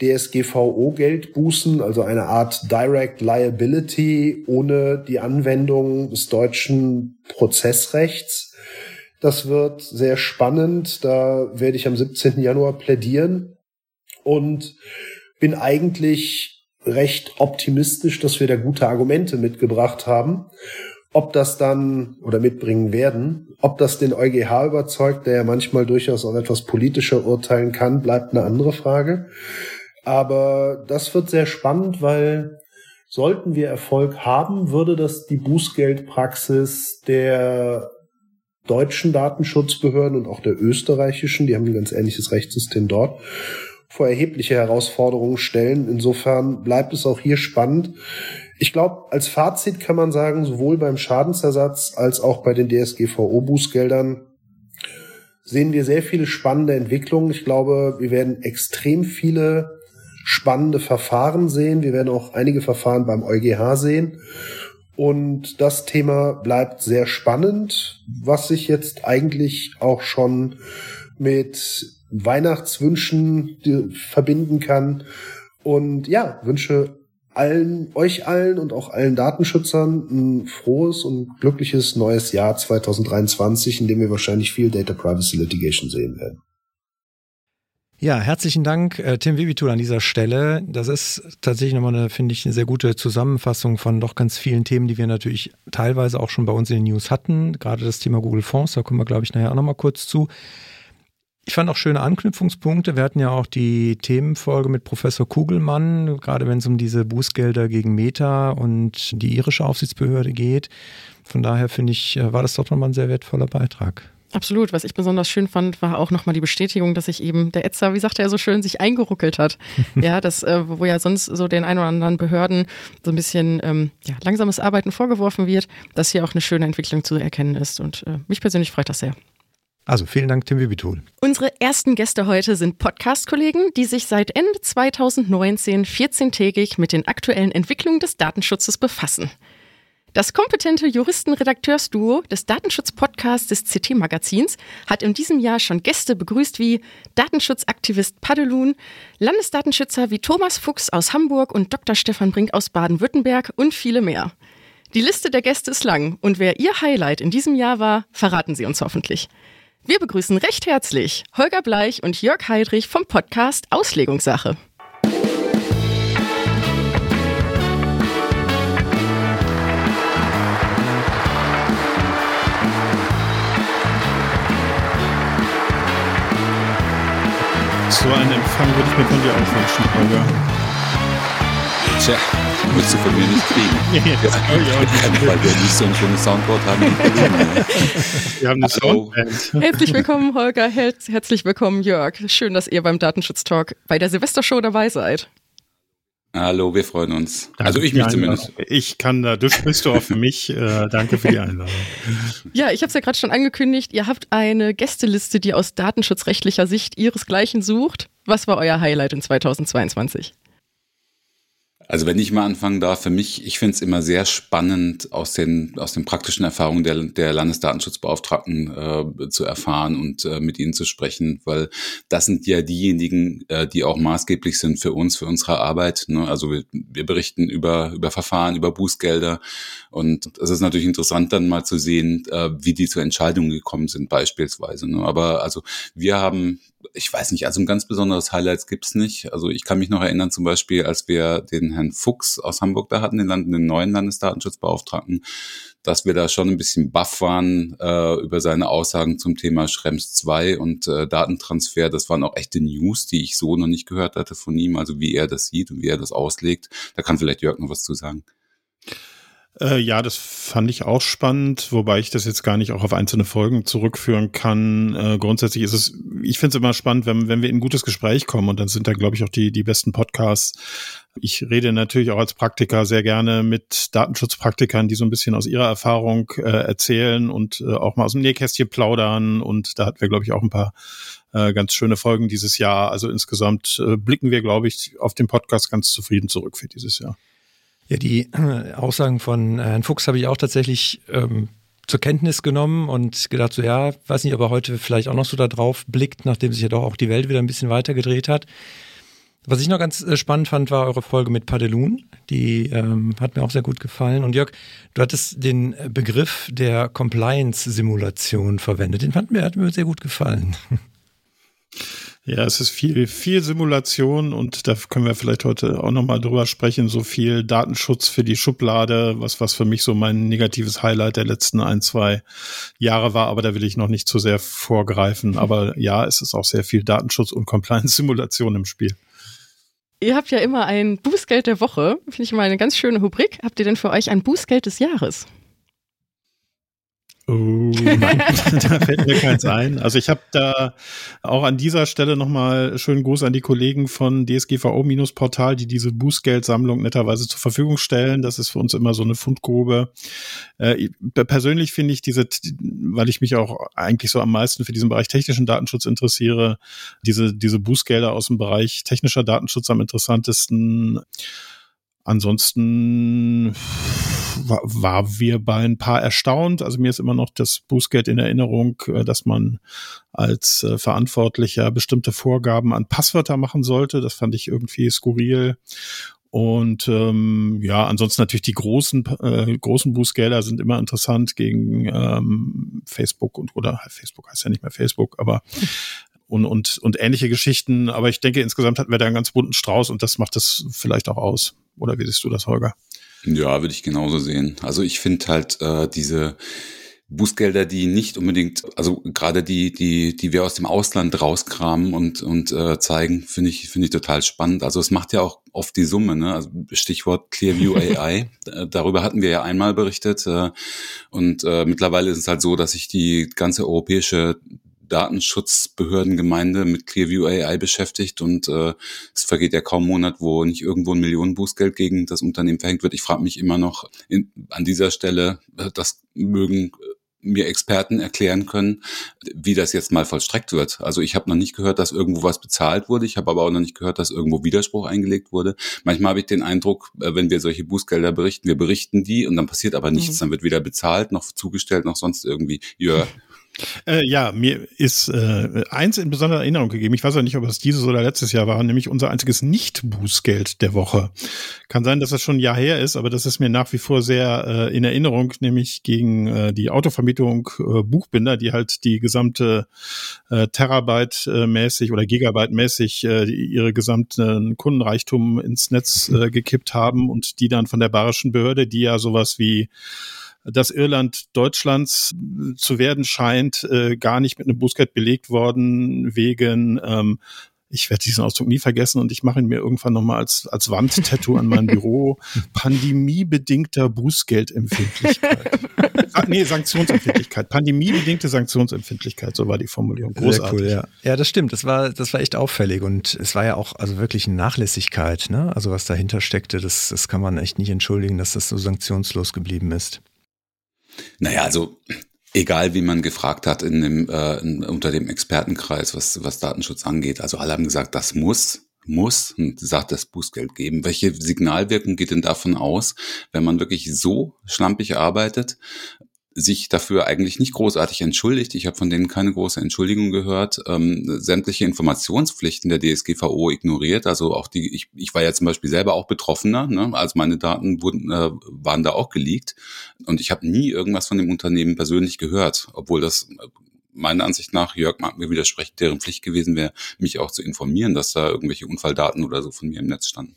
DSGVO-Geldbußen, also eine Art Direct Liability ohne die Anwendung des deutschen Prozessrechts. Das wird sehr spannend. Da werde ich am 17. Januar plädieren und bin eigentlich recht optimistisch, dass wir da gute Argumente mitgebracht haben. Ob das dann oder mitbringen werden, ob das den EuGH überzeugt, der ja manchmal durchaus auch etwas politischer urteilen kann, bleibt eine andere Frage. Aber das wird sehr spannend, weil sollten wir Erfolg haben, würde das die Bußgeldpraxis der deutschen Datenschutzbehörden und auch der österreichischen, die haben ein ganz ähnliches Rechtssystem dort, vor erhebliche Herausforderungen stellen. Insofern bleibt es auch hier spannend. Ich glaube, als Fazit kann man sagen, sowohl beim Schadensersatz als auch bei den DSGVO-Bußgeldern sehen wir sehr viele spannende Entwicklungen. Ich glaube, wir werden extrem viele spannende Verfahren sehen. Wir werden auch einige Verfahren beim EuGH sehen. Und das Thema bleibt sehr spannend, was sich jetzt eigentlich auch schon mit Weihnachtswünschen verbinden kann. Und ja, wünsche allen, euch allen und auch allen Datenschützern ein frohes und glückliches neues Jahr 2023, in dem wir wahrscheinlich viel Data Privacy Litigation sehen werden. Ja, herzlichen Dank, äh, Tim Wibitul an dieser Stelle. Das ist tatsächlich nochmal eine, finde ich, eine sehr gute Zusammenfassung von doch ganz vielen Themen, die wir natürlich teilweise auch schon bei uns in den News hatten. Gerade das Thema Google Fonds, da kommen wir, glaube ich, nachher auch nochmal kurz zu. Ich fand auch schöne Anknüpfungspunkte. Wir hatten ja auch die Themenfolge mit Professor Kugelmann, gerade wenn es um diese Bußgelder gegen Meta und die irische Aufsichtsbehörde geht. Von daher finde ich, äh, war das doch nochmal ein sehr wertvoller Beitrag. Absolut. Was ich besonders schön fand, war auch nochmal die Bestätigung, dass sich eben der Etzer, wie sagt er so schön, sich eingeruckelt hat. <laughs> ja, das, äh, wo ja sonst so den ein oder anderen Behörden so ein bisschen ähm, ja, langsames Arbeiten vorgeworfen wird, dass hier auch eine schöne Entwicklung zu erkennen ist. Und äh, mich persönlich freut das sehr. Also vielen Dank, Tim Wibitul. Unsere ersten Gäste heute sind Podcast-Kollegen, die sich seit Ende 2019 14-tägig mit den aktuellen Entwicklungen des Datenschutzes befassen. Das kompetente Juristen-Redakteursduo des Datenschutz-Podcasts des CT-Magazins hat in diesem Jahr schon Gäste begrüßt wie Datenschutzaktivist Padelun, Landesdatenschützer wie Thomas Fuchs aus Hamburg und Dr. Stefan Brink aus Baden-Württemberg und viele mehr. Die Liste der Gäste ist lang und wer ihr Highlight in diesem Jahr war, verraten sie uns hoffentlich. Wir begrüßen recht herzlich Holger Bleich und Jörg Heidrich vom Podcast Auslegungssache. So einen Empfang würde ich mir von dir auch wünschen, Holger. Tja, wirst du von mir nicht kriegen. <laughs> ja, das ja, <laughs> weil wir nicht so ein schönes Soundboard haben. <laughs> wir haben eine Soundband. Herzlich willkommen, Holger. Herzlich willkommen, Jörg. Schön, dass ihr beim Datenschutz-Talk bei der Silvestershow dabei seid. Hallo, wir freuen uns. Danke also ich mich zumindest. Ich kann da, du sprichst du auch <laughs> für mich. Äh, danke für die Einladung. Ja, ich habe es ja gerade schon angekündigt. Ihr habt eine Gästeliste, die aus datenschutzrechtlicher Sicht ihresgleichen sucht. Was war euer Highlight in 2022? Also wenn ich mal anfangen darf, für mich, ich finde es immer sehr spannend, aus den, aus den praktischen Erfahrungen der, der Landesdatenschutzbeauftragten äh, zu erfahren und äh, mit ihnen zu sprechen, weil das sind ja diejenigen, äh, die auch maßgeblich sind für uns, für unsere Arbeit. Ne? Also wir, wir berichten über, über Verfahren, über Bußgelder und es ist natürlich interessant dann mal zu sehen, äh, wie die zu Entscheidungen gekommen sind beispielsweise. Ne? Aber also wir haben ich weiß nicht, also ein ganz besonderes Highlights gibt's nicht. Also ich kann mich noch erinnern, zum Beispiel, als wir den Herrn Fuchs aus Hamburg da hatten, den, Land, den neuen Landesdatenschutzbeauftragten, dass wir da schon ein bisschen baff waren äh, über seine Aussagen zum Thema Schrems 2 und äh, Datentransfer. Das waren auch echte News, die ich so noch nicht gehört hatte von ihm, also wie er das sieht und wie er das auslegt. Da kann vielleicht Jörg noch was zu sagen. Äh, ja, das fand ich auch spannend, wobei ich das jetzt gar nicht auch auf einzelne Folgen zurückführen kann. Äh, grundsätzlich ist es, ich finde es immer spannend, wenn, wenn wir in ein gutes Gespräch kommen und dann sind da, glaube ich, auch die, die besten Podcasts. Ich rede natürlich auch als Praktiker sehr gerne mit Datenschutzpraktikern, die so ein bisschen aus ihrer Erfahrung äh, erzählen und äh, auch mal aus dem Nähkästchen plaudern. Und da hatten wir, glaube ich, auch ein paar äh, ganz schöne Folgen dieses Jahr. Also insgesamt äh, blicken wir, glaube ich, auf den Podcast ganz zufrieden zurück für dieses Jahr. Ja, die äh, Aussagen von Herrn Fuchs habe ich auch tatsächlich ähm, zur Kenntnis genommen und gedacht, so ja, weiß nicht, ob er heute vielleicht auch noch so da drauf blickt, nachdem sich ja doch auch die Welt wieder ein bisschen weiter gedreht hat. Was ich noch ganz äh, spannend fand, war eure Folge mit Padelun. Die ähm, hat mir auch sehr gut gefallen. Und Jörg, du hattest den Begriff der Compliance-Simulation verwendet. Den fand mir, hat mir sehr gut gefallen. Ja, es ist viel, viel Simulation und da können wir vielleicht heute auch nochmal drüber sprechen. So viel Datenschutz für die Schublade, was, was für mich so mein negatives Highlight der letzten ein, zwei Jahre war, aber da will ich noch nicht zu sehr vorgreifen. Aber ja, es ist auch sehr viel Datenschutz und Compliance-Simulation im Spiel. Ihr habt ja immer ein Bußgeld der Woche. Finde ich mal eine ganz schöne Rubrik. Habt ihr denn für euch ein Bußgeld des Jahres? Oh, <laughs> nein, <laughs> da fällt mir keins ein. Also ich habe da auch an dieser Stelle nochmal schönen Gruß an die Kollegen von DSGVO-Portal, die diese Bußgeldsammlung netterweise zur Verfügung stellen. Das ist für uns immer so eine Fundgrube. Äh, persönlich finde ich diese, weil ich mich auch eigentlich so am meisten für diesen Bereich technischen Datenschutz interessiere, diese, diese Bußgelder aus dem Bereich technischer Datenschutz am interessantesten. Ansonsten war, war wir bei ein paar erstaunt. Also mir ist immer noch das Bußgeld in Erinnerung, äh, dass man als äh, Verantwortlicher bestimmte Vorgaben an Passwörter machen sollte. Das fand ich irgendwie skurril. Und ähm, ja, ansonsten natürlich die großen äh, großen Bußgelder sind immer interessant gegen ähm, Facebook und oder Facebook heißt ja nicht mehr Facebook, aber und, und, und ähnliche Geschichten. Aber ich denke, insgesamt hatten wir da einen ganz bunten Strauß und das macht das vielleicht auch aus. Oder wie siehst du das, Holger? Ja, würde ich genauso sehen. Also ich finde halt äh, diese Bußgelder, die nicht unbedingt, also gerade die, die, die wir aus dem Ausland rauskramen und, und äh, zeigen, finde ich, finde ich total spannend. Also es macht ja auch oft die Summe, ne? Also Stichwort Clearview <laughs> AI. Darüber hatten wir ja einmal berichtet. Äh, und äh, mittlerweile ist es halt so, dass sich die ganze europäische Datenschutzbehördengemeinde mit Clearview AI beschäftigt und äh, es vergeht ja kaum Monat, wo nicht irgendwo ein Millionenbußgeld gegen das Unternehmen verhängt wird. Ich frage mich immer noch in, an dieser Stelle, äh, das mögen mir Experten erklären können, wie das jetzt mal vollstreckt wird. Also ich habe noch nicht gehört, dass irgendwo was bezahlt wurde. Ich habe aber auch noch nicht gehört, dass irgendwo Widerspruch eingelegt wurde. Manchmal habe ich den Eindruck, äh, wenn wir solche Bußgelder berichten, wir berichten die und dann passiert aber nichts. Mhm. Dann wird weder bezahlt, noch zugestellt, noch sonst irgendwie. Ja, äh, ja, mir ist äh, eins in besonderer Erinnerung gegeben. Ich weiß ja nicht, ob es dieses oder letztes Jahr war, nämlich unser einziges Nicht-Bußgeld der Woche. Kann sein, dass das schon ein Jahr her ist, aber das ist mir nach wie vor sehr äh, in Erinnerung, nämlich gegen äh, die Autovermietung äh, Buchbinder, die halt die gesamte äh, Terabyte äh, oder Gigabyte mäßig äh, ihre gesamten Kundenreichtum ins Netz äh, gekippt haben und die dann von der bayerischen Behörde, die ja sowas wie dass Irland Deutschlands zu werden scheint, äh, gar nicht mit einem Bußgeld belegt worden wegen ähm, ich werde diesen Ausdruck nie vergessen und ich mache ihn mir irgendwann nochmal als, als Wandtattoo an mein Büro. <laughs> Pandemiebedingter Bußgeldempfindlichkeit. <laughs> ah, nee, Sanktionsempfindlichkeit. Pandemiebedingte Sanktionsempfindlichkeit, so war die Formulierung. Großartig. Sehr cool, ja. Ja, das stimmt. Das war, das war echt auffällig und es war ja auch also wirklich eine Nachlässigkeit, ne? Also was dahinter steckte, das, das kann man echt nicht entschuldigen, dass das so sanktionslos geblieben ist. Naja, also egal wie man gefragt hat in dem, äh, in, unter dem Expertenkreis, was, was Datenschutz angeht. Also alle haben gesagt, das muss, muss, und sagt das Bußgeld geben. Welche Signalwirkung geht denn davon aus, wenn man wirklich so schlampig arbeitet? Sich dafür eigentlich nicht großartig entschuldigt. Ich habe von denen keine große Entschuldigung gehört. Ähm, sämtliche Informationspflichten der DSGVO ignoriert. Also auch die, ich, ich war ja zum Beispiel selber auch Betroffener, ne? also meine Daten wurden, äh, waren da auch geleakt. Und ich habe nie irgendwas von dem Unternehmen persönlich gehört, obwohl das äh, meiner Ansicht nach, Jörg mag mir widersprechen, deren Pflicht gewesen wäre, mich auch zu informieren, dass da irgendwelche Unfalldaten oder so von mir im Netz standen.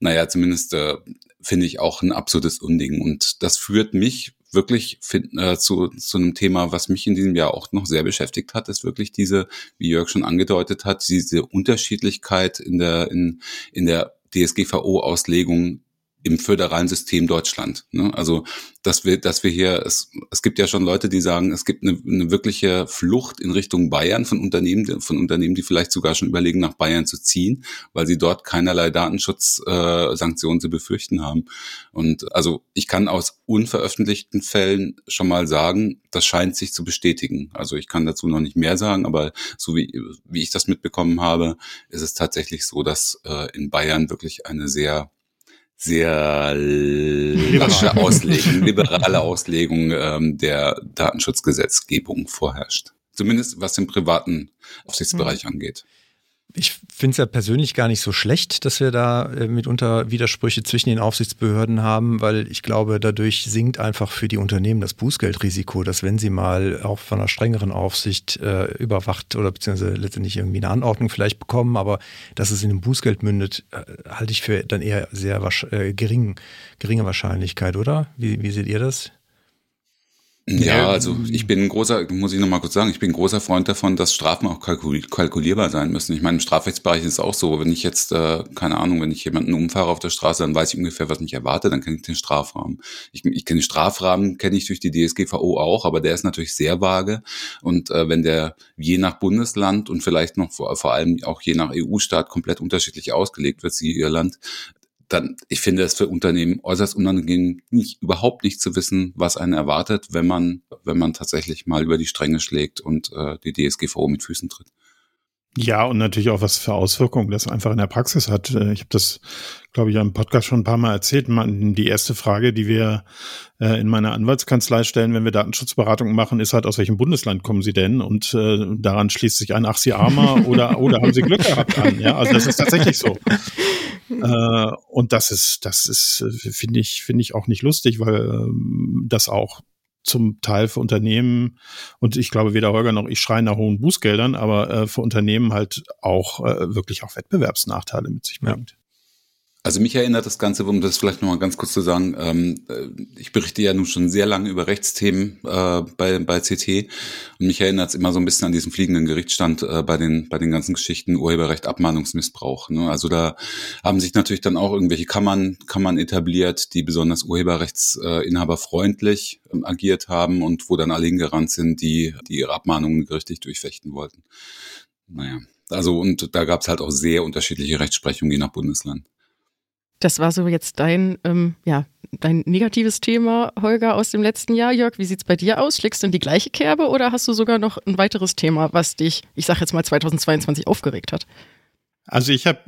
Naja, zumindest äh, finde ich auch ein absurdes Unding. Und das führt mich wirklich find, äh, zu, zu einem Thema, was mich in diesem Jahr auch noch sehr beschäftigt hat, ist wirklich diese, wie Jörg schon angedeutet hat, diese Unterschiedlichkeit in der, in, in der DSGVO-Auslegung im föderalen System Deutschland. Ne? Also, dass wir, dass wir hier, es, es gibt ja schon Leute, die sagen, es gibt eine, eine wirkliche Flucht in Richtung Bayern von Unternehmen, von Unternehmen, die vielleicht sogar schon überlegen, nach Bayern zu ziehen, weil sie dort keinerlei Datenschutzsanktionen äh, zu befürchten haben. Und also ich kann aus unveröffentlichten Fällen schon mal sagen, das scheint sich zu bestätigen. Also ich kann dazu noch nicht mehr sagen, aber so wie, wie ich das mitbekommen habe, ist es tatsächlich so, dass äh, in Bayern wirklich eine sehr sehr lasche Auslegung, <laughs> liberale Auslegung ähm, der Datenschutzgesetzgebung vorherrscht. Zumindest was den privaten Aufsichtsbereich mhm. angeht. Ich finde es ja persönlich gar nicht so schlecht, dass wir da äh, mitunter Widersprüche zwischen den Aufsichtsbehörden haben, weil ich glaube, dadurch sinkt einfach für die Unternehmen das Bußgeldrisiko, dass wenn sie mal auch von einer strengeren Aufsicht äh, überwacht oder beziehungsweise letztendlich irgendwie eine Anordnung vielleicht bekommen, aber dass es in einem Bußgeld mündet, äh, halte ich für dann eher sehr äh, gering, geringe Wahrscheinlichkeit, oder? Wie, wie seht ihr das? Ja, also ich bin ein großer, muss ich nochmal kurz sagen, ich bin ein großer Freund davon, dass Strafen auch kalkulierbar sein müssen. Ich meine, im Strafrechtsbereich ist es auch so, wenn ich jetzt, äh, keine Ahnung, wenn ich jemanden umfahre auf der Straße, dann weiß ich ungefähr, was mich erwartet, dann kenne ich den Strafrahmen. Ich, ich kenne den Strafrahmen, kenne ich durch die DSGVO auch, aber der ist natürlich sehr vage. Und äh, wenn der je nach Bundesland und vielleicht noch vor, vor allem auch je nach EU-Staat komplett unterschiedlich ausgelegt wird, sie Irland, dann, ich finde es für Unternehmen äußerst unangenehm, nicht, überhaupt nicht zu wissen, was einen erwartet, wenn man, wenn man tatsächlich mal über die Stränge schlägt und äh, die DSGVO mit Füßen tritt. Ja, und natürlich auch was für Auswirkungen das einfach in der Praxis hat. Äh, ich habe das, glaube ich, im Podcast schon ein paar Mal erzählt. Die erste Frage, die wir äh, in meiner Anwaltskanzlei stellen, wenn wir Datenschutzberatungen machen, ist halt, aus welchem Bundesland kommen Sie denn? Und äh, daran schließt sich ein, ach, Sie Armer <laughs> oder, oder haben Sie Glück gehabt an? Ja, also das ist tatsächlich so. <laughs> äh, und das ist, das ist, finde ich, finde ich auch nicht lustig, weil ähm, das auch zum Teil für Unternehmen und ich glaube weder Holger noch ich schreien nach hohen Bußgeldern, aber äh, für Unternehmen halt auch äh, wirklich auch Wettbewerbsnachteile mit sich bringt. Also mich erinnert das Ganze, um das vielleicht nochmal ganz kurz zu sagen, ähm, äh, ich berichte ja nun schon sehr lange über Rechtsthemen äh, bei, bei CT und mich erinnert es immer so ein bisschen an diesen fliegenden Gerichtsstand äh, bei, den, bei den ganzen Geschichten Urheberrecht, Abmahnungsmissbrauch. Ne? Also da haben sich natürlich dann auch irgendwelche Kammern, Kammern etabliert, die besonders urheberrechtsinhaberfreundlich äh, agiert haben und wo dann alle hingerannt sind, die, die ihre Abmahnungen gerichtlich durchfechten wollten. Naja, also und da gab es halt auch sehr unterschiedliche Rechtsprechungen je nach Bundesland. Das war so jetzt dein, ähm, ja, dein negatives Thema, Holger, aus dem letzten Jahr. Jörg, wie sieht's bei dir aus? Schlägst du in die gleiche Kerbe oder hast du sogar noch ein weiteres Thema, was dich, ich sag jetzt mal 2022 aufgeregt hat? Also ich habe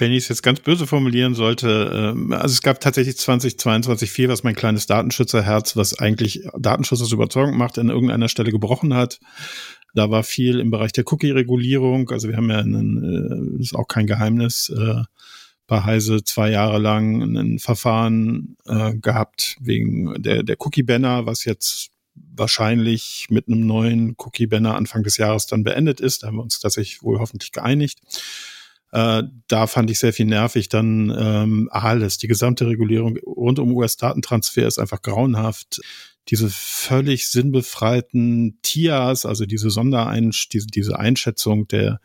wenn ich es jetzt ganz böse formulieren sollte, ähm, also es gab tatsächlich 2022 viel, was mein kleines Datenschützerherz, was eigentlich Datenschutz aus Überzeugung macht, an irgendeiner Stelle gebrochen hat. Da war viel im Bereich der Cookie-Regulierung. Also wir haben ja, einen, äh, ist auch kein Geheimnis, äh, bei Heise zwei Jahre lang ein Verfahren äh, gehabt wegen der, der Cookie-Banner, was jetzt wahrscheinlich mit einem neuen Cookie-Banner Anfang des Jahres dann beendet ist. Da haben wir uns tatsächlich wohl hoffentlich geeinigt. Äh, da fand ich sehr viel nervig. Dann ähm, alles, die gesamte Regulierung rund um US-Datentransfer ist einfach grauenhaft. diese völlig sinnbefreiten TIAs, also diese Sonderein, diese, diese Einschätzung der,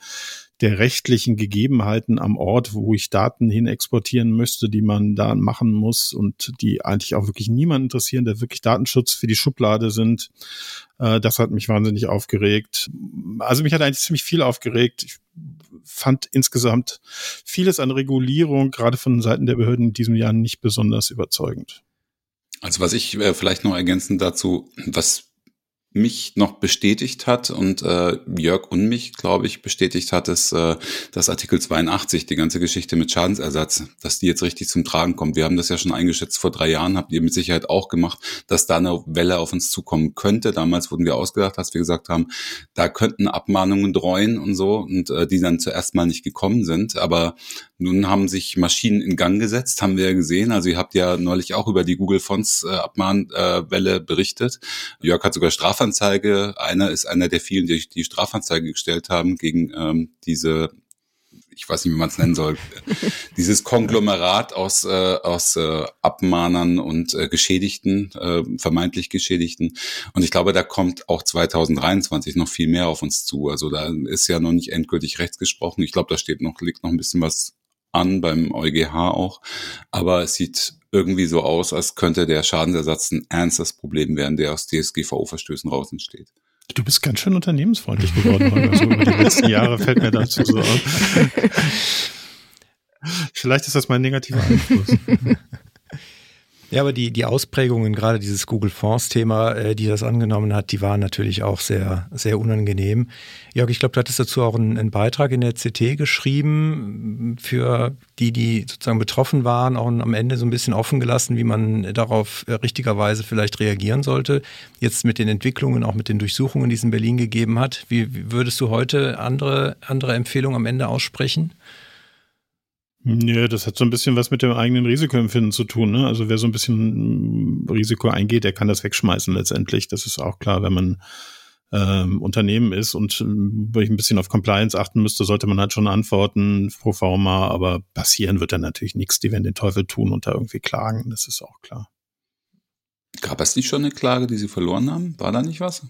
der rechtlichen Gegebenheiten am Ort, wo ich Daten hin exportieren müsste, die man da machen muss und die eigentlich auch wirklich niemand interessieren, der wirklich Datenschutz für die Schublade sind. Äh, das hat mich wahnsinnig aufgeregt. Also mich hat eigentlich ziemlich viel aufgeregt. Ich fand insgesamt vieles an Regulierung, gerade von Seiten der Behörden in diesem Jahr, nicht besonders überzeugend. Also was ich äh, vielleicht noch ergänzend dazu, was mich noch bestätigt hat und äh, Jörg und mich, glaube ich, bestätigt hat, ist äh, das Artikel 82, die ganze Geschichte mit Schadensersatz, dass die jetzt richtig zum Tragen kommt. Wir haben das ja schon eingeschätzt vor drei Jahren, habt ihr mit Sicherheit auch gemacht, dass da eine Welle auf uns zukommen könnte. Damals wurden wir ausgedacht, als wir gesagt haben, da könnten Abmahnungen dreuen und so und äh, die dann zuerst mal nicht gekommen sind. Aber nun haben sich Maschinen in Gang gesetzt, haben wir ja gesehen. Also ihr habt ja neulich auch über die Google Fonts äh, Abmahnwelle äh, berichtet. Jörg hat sogar Strafanzeige. Einer ist einer der vielen, die die Strafanzeige gestellt haben gegen ähm, diese ich weiß nicht, wie man es nennen soll, <laughs> dieses Konglomerat aus, äh, aus äh, Abmahnern und äh, Geschädigten, äh, vermeintlich Geschädigten. Und ich glaube, da kommt auch 2023 noch viel mehr auf uns zu. Also da ist ja noch nicht endgültig rechts gesprochen. Ich glaube, da steht noch, liegt noch ein bisschen was an, beim EuGH auch. Aber es sieht irgendwie so aus, als könnte der Schadensersatz ein ernstes Problem werden, der aus DSGVO-Verstößen raus entsteht. Du bist ganz schön unternehmensfreundlich geworden, Holger. So über die letzten Jahre fällt mir dazu so auf. <laughs> Vielleicht ist das mein negativer Einfluss. Ja, aber die, die Ausprägungen, gerade dieses Google Fonds-Thema, äh, die das angenommen hat, die waren natürlich auch sehr, sehr unangenehm. Jörg, ich glaube, du hattest dazu auch einen, einen, Beitrag in der CT geschrieben, für die, die sozusagen betroffen waren, auch am Ende so ein bisschen offen gelassen, wie man darauf äh, richtigerweise vielleicht reagieren sollte. Jetzt mit den Entwicklungen, auch mit den Durchsuchungen, die es in Berlin gegeben hat, wie, wie würdest du heute andere, andere Empfehlungen am Ende aussprechen? Ja, das hat so ein bisschen was mit dem eigenen Risikoempfinden zu tun. Ne? Also wer so ein bisschen mm, Risiko eingeht, der kann das wegschmeißen letztendlich. Das ist auch klar, wenn man ähm, Unternehmen ist und äh, ich ein bisschen auf Compliance achten müsste, sollte man halt schon antworten pro forma, aber passieren wird dann natürlich nichts. Die werden den Teufel tun und da irgendwie klagen, das ist auch klar. Gab es nicht schon eine Klage, die sie verloren haben? War da nicht was?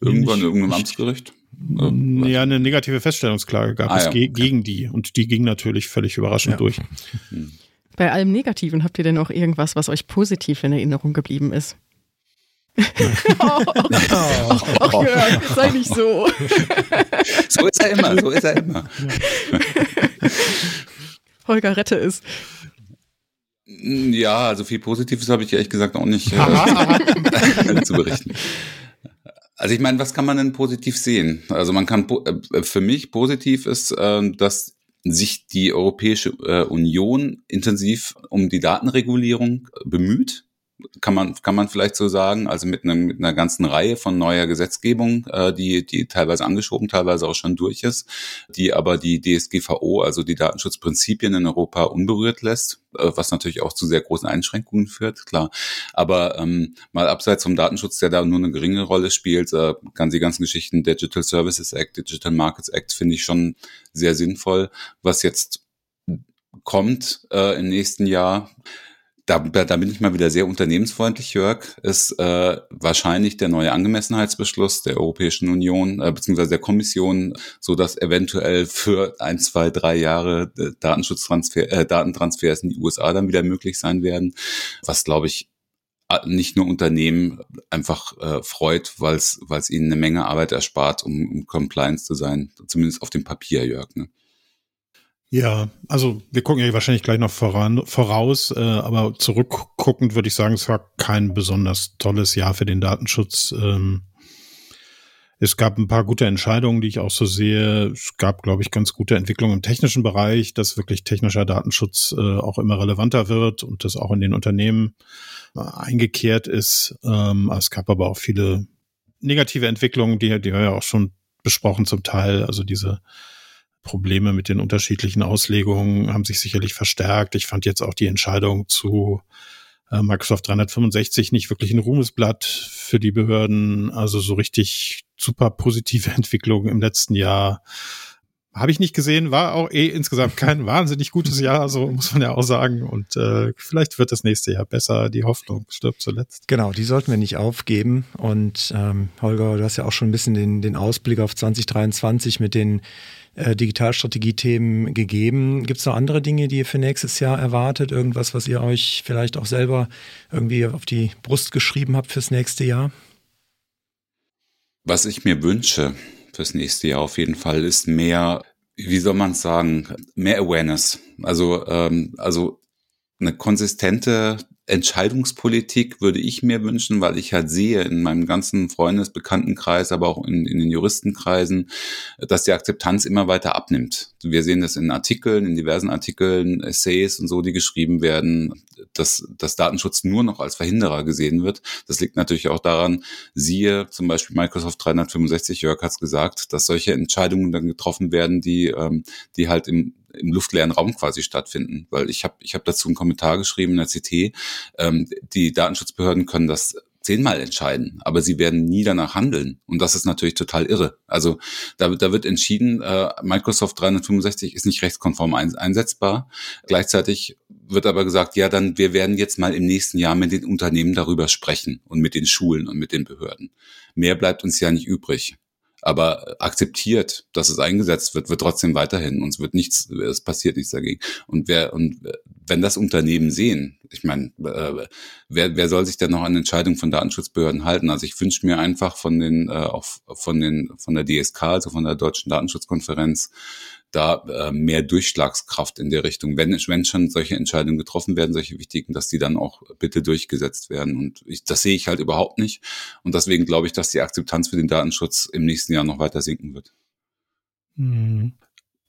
Irgendwann in irgendeinem Amtsgericht? Ja, eine negative Feststellungsklage gab ah, es ja. ge gegen die und die ging natürlich völlig überraschend ja. durch. Hm. Bei allem Negativen habt ihr denn auch irgendwas, was euch positiv in Erinnerung geblieben ist? oh, <laughs> ach, ach Jörg, sei nicht so. <laughs> so ist er immer, so ist er immer. Holger, rette es. Ja, also viel Positives habe ich ehrlich gesagt auch nicht äh, <laughs> zu berichten. Also ich meine, was kann man denn positiv sehen? Also man kann äh, für mich positiv ist, äh, dass sich die Europäische äh, Union intensiv um die Datenregulierung bemüht kann man, kann man vielleicht so sagen, also mit, einem, mit einer ganzen Reihe von neuer Gesetzgebung, äh, die, die teilweise angeschoben, teilweise auch schon durch ist, die aber die DSGVO, also die Datenschutzprinzipien in Europa unberührt lässt, äh, was natürlich auch zu sehr großen Einschränkungen führt, klar. Aber ähm, mal abseits vom Datenschutz, der da nur eine geringe Rolle spielt, äh, ganz die ganzen Geschichten Digital Services Act, Digital Markets Act finde ich schon sehr sinnvoll, was jetzt kommt äh, im nächsten Jahr da, da bin ich mal wieder sehr unternehmensfreundlich, Jörg, ist äh, wahrscheinlich der neue Angemessenheitsbeschluss der Europäischen Union äh, bzw. der Kommission, so dass eventuell für ein, zwei, drei Jahre äh, Datenschutztransfer, äh, Datentransfers in die USA dann wieder möglich sein werden, was glaube ich nicht nur Unternehmen einfach äh, freut, weil es ihnen eine Menge Arbeit erspart, um, um Compliance zu sein, zumindest auf dem Papier, Jörg. Ne? Ja, also wir gucken ja wahrscheinlich gleich noch voran, voraus, äh, aber zurückguckend würde ich sagen, es war kein besonders tolles Jahr für den Datenschutz. Ähm, es gab ein paar gute Entscheidungen, die ich auch so sehe. Es gab, glaube ich, ganz gute Entwicklungen im technischen Bereich, dass wirklich technischer Datenschutz äh, auch immer relevanter wird und das auch in den Unternehmen äh, eingekehrt ist. Ähm, es gab aber auch viele negative Entwicklungen, die, die wir ja auch schon besprochen zum Teil. Also diese Probleme mit den unterschiedlichen Auslegungen haben sich sicherlich verstärkt. Ich fand jetzt auch die Entscheidung zu äh, Microsoft 365 nicht wirklich ein Ruhmesblatt für die Behörden. Also so richtig super positive <laughs> Entwicklung im letzten Jahr habe ich nicht gesehen, war auch eh insgesamt kein wahnsinnig gutes Jahr, so muss man ja auch sagen. Und äh, vielleicht wird das nächste Jahr besser. Die Hoffnung stirbt zuletzt. Genau, die sollten wir nicht aufgeben. Und ähm, Holger, du hast ja auch schon ein bisschen den, den Ausblick auf 2023 mit den äh, Digitalstrategie-Themen gegeben. Gibt es noch andere Dinge, die ihr für nächstes Jahr erwartet? Irgendwas, was ihr euch vielleicht auch selber irgendwie auf die Brust geschrieben habt fürs nächste Jahr? Was ich mir wünsche fürs nächste Jahr auf jeden Fall ist mehr, wie soll man sagen, mehr Awareness. Also, ähm, also eine konsistente Entscheidungspolitik würde ich mir wünschen, weil ich halt sehe in meinem ganzen Freundesbekanntenkreis, aber auch in, in den Juristenkreisen, dass die Akzeptanz immer weiter abnimmt. Wir sehen das in Artikeln, in diversen Artikeln, Essays und so, die geschrieben werden, dass, dass Datenschutz nur noch als Verhinderer gesehen wird. Das liegt natürlich auch daran, siehe zum Beispiel Microsoft 365, Jörg hat es gesagt, dass solche Entscheidungen dann getroffen werden, die, ähm, die halt im im luftleeren Raum quasi stattfinden. Weil ich habe ich hab dazu einen Kommentar geschrieben in der CT, ähm, die Datenschutzbehörden können das zehnmal entscheiden, aber sie werden nie danach handeln. Und das ist natürlich total irre. Also da, da wird entschieden, äh, Microsoft 365 ist nicht rechtskonform ein, einsetzbar. Gleichzeitig wird aber gesagt, ja, dann wir werden jetzt mal im nächsten Jahr mit den Unternehmen darüber sprechen und mit den Schulen und mit den Behörden. Mehr bleibt uns ja nicht übrig aber akzeptiert, dass es eingesetzt wird, wird trotzdem weiterhin. Uns wird nichts, es passiert nichts dagegen. Und wer und wenn das Unternehmen sehen, ich meine, äh, wer, wer soll sich denn noch an Entscheidungen von Datenschutzbehörden halten? Also ich wünsche mir einfach von den, äh, auch von den, von der DSK, also von der Deutschen Datenschutzkonferenz, da äh, mehr Durchschlagskraft in der Richtung. Wenn, wenn schon solche Entscheidungen getroffen werden, solche wichtigen, dass die dann auch bitte durchgesetzt werden. Und ich, das sehe ich halt überhaupt nicht. Und deswegen glaube ich, dass die Akzeptanz für den Datenschutz im nächsten Jahr noch weiter sinken wird. Mhm.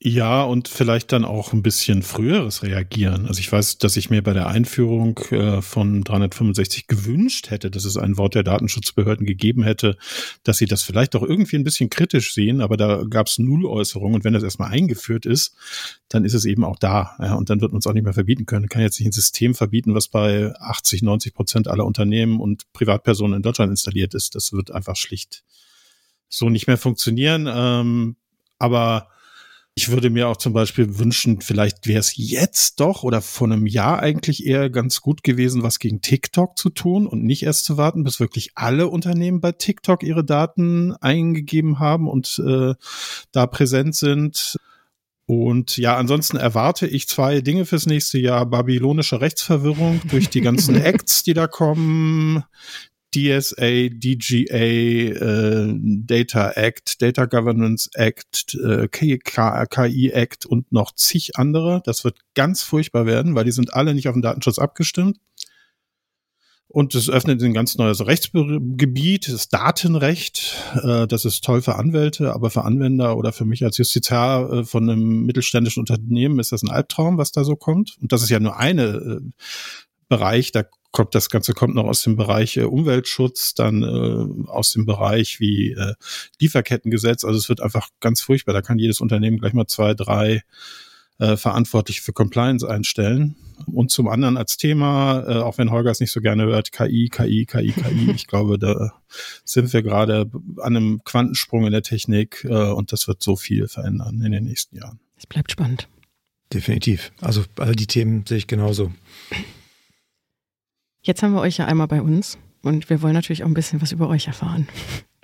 Ja, und vielleicht dann auch ein bisschen früheres Reagieren. Also ich weiß, dass ich mir bei der Einführung äh, von 365 gewünscht hätte, dass es ein Wort der Datenschutzbehörden gegeben hätte, dass sie das vielleicht auch irgendwie ein bisschen kritisch sehen, aber da gab es null Äußerungen und wenn das erstmal eingeführt ist, dann ist es eben auch da. Und dann wird man es auch nicht mehr verbieten können. Man kann jetzt nicht ein System verbieten, was bei 80, 90 Prozent aller Unternehmen und Privatpersonen in Deutschland installiert ist. Das wird einfach schlicht so nicht mehr funktionieren. Ähm, aber ich würde mir auch zum Beispiel wünschen, vielleicht wäre es jetzt doch oder vor einem Jahr eigentlich eher ganz gut gewesen, was gegen TikTok zu tun und nicht erst zu warten, bis wirklich alle Unternehmen bei TikTok ihre Daten eingegeben haben und äh, da präsent sind. Und ja, ansonsten erwarte ich zwei Dinge fürs nächste Jahr. Babylonische Rechtsverwirrung durch die ganzen <laughs> Acts, die da kommen, DSA, DGA, äh, Data Act, Data Governance Act, äh, KI Act und noch zig andere. Das wird ganz furchtbar werden, weil die sind alle nicht auf den Datenschutz abgestimmt. Und es öffnet ein ganz neues Rechtsgebiet, das Datenrecht. Äh, das ist toll für Anwälte, aber für Anwender oder für mich als Justiziar äh, von einem mittelständischen Unternehmen ist das ein Albtraum, was da so kommt. Und das ist ja nur eine äh, Bereich, da kommt das Ganze kommt noch aus dem Bereich äh, Umweltschutz, dann äh, aus dem Bereich wie äh, Lieferkettengesetz. Also es wird einfach ganz furchtbar. Da kann jedes Unternehmen gleich mal zwei, drei äh, verantwortlich für Compliance einstellen. Und zum anderen als Thema, äh, auch wenn Holger es nicht so gerne hört, KI, KI, KI, KI. <laughs> Ich glaube, da sind wir gerade an einem Quantensprung in der Technik äh, und das wird so viel verändern in den nächsten Jahren. Es bleibt spannend. Definitiv. Also all die Themen sehe ich genauso. Jetzt haben wir euch ja einmal bei uns und wir wollen natürlich auch ein bisschen was über euch erfahren.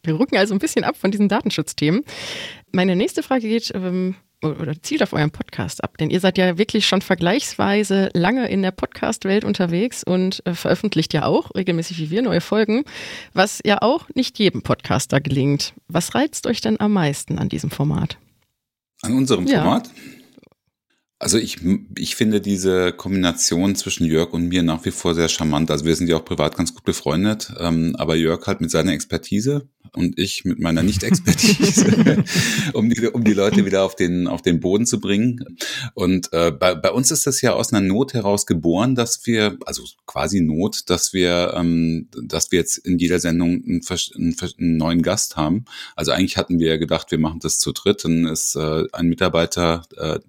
Wir rücken also ein bisschen ab von diesen Datenschutzthemen. Meine nächste Frage geht ähm, oder zielt auf euren Podcast ab, denn ihr seid ja wirklich schon vergleichsweise lange in der Podcast-Welt unterwegs und äh, veröffentlicht ja auch regelmäßig wie wir neue Folgen, was ja auch nicht jedem Podcaster gelingt. Was reizt euch denn am meisten an diesem Format? An unserem ja. Also ich, ich finde diese Kombination zwischen Jörg und mir nach wie vor sehr charmant. Also wir sind ja auch privat ganz gut befreundet, ähm, aber Jörg halt mit seiner Expertise und ich mit meiner Nicht-Expertise, <laughs> um, die, um die Leute wieder auf den, auf den Boden zu bringen. Und äh, bei, bei uns ist das ja aus einer Not heraus geboren, dass wir, also quasi Not, dass wir, ähm, dass wir jetzt in jeder Sendung einen, einen, einen neuen Gast haben. Also eigentlich hatten wir ja gedacht, wir machen das zu dritt. Dann ist äh, ein Mitarbeiter äh,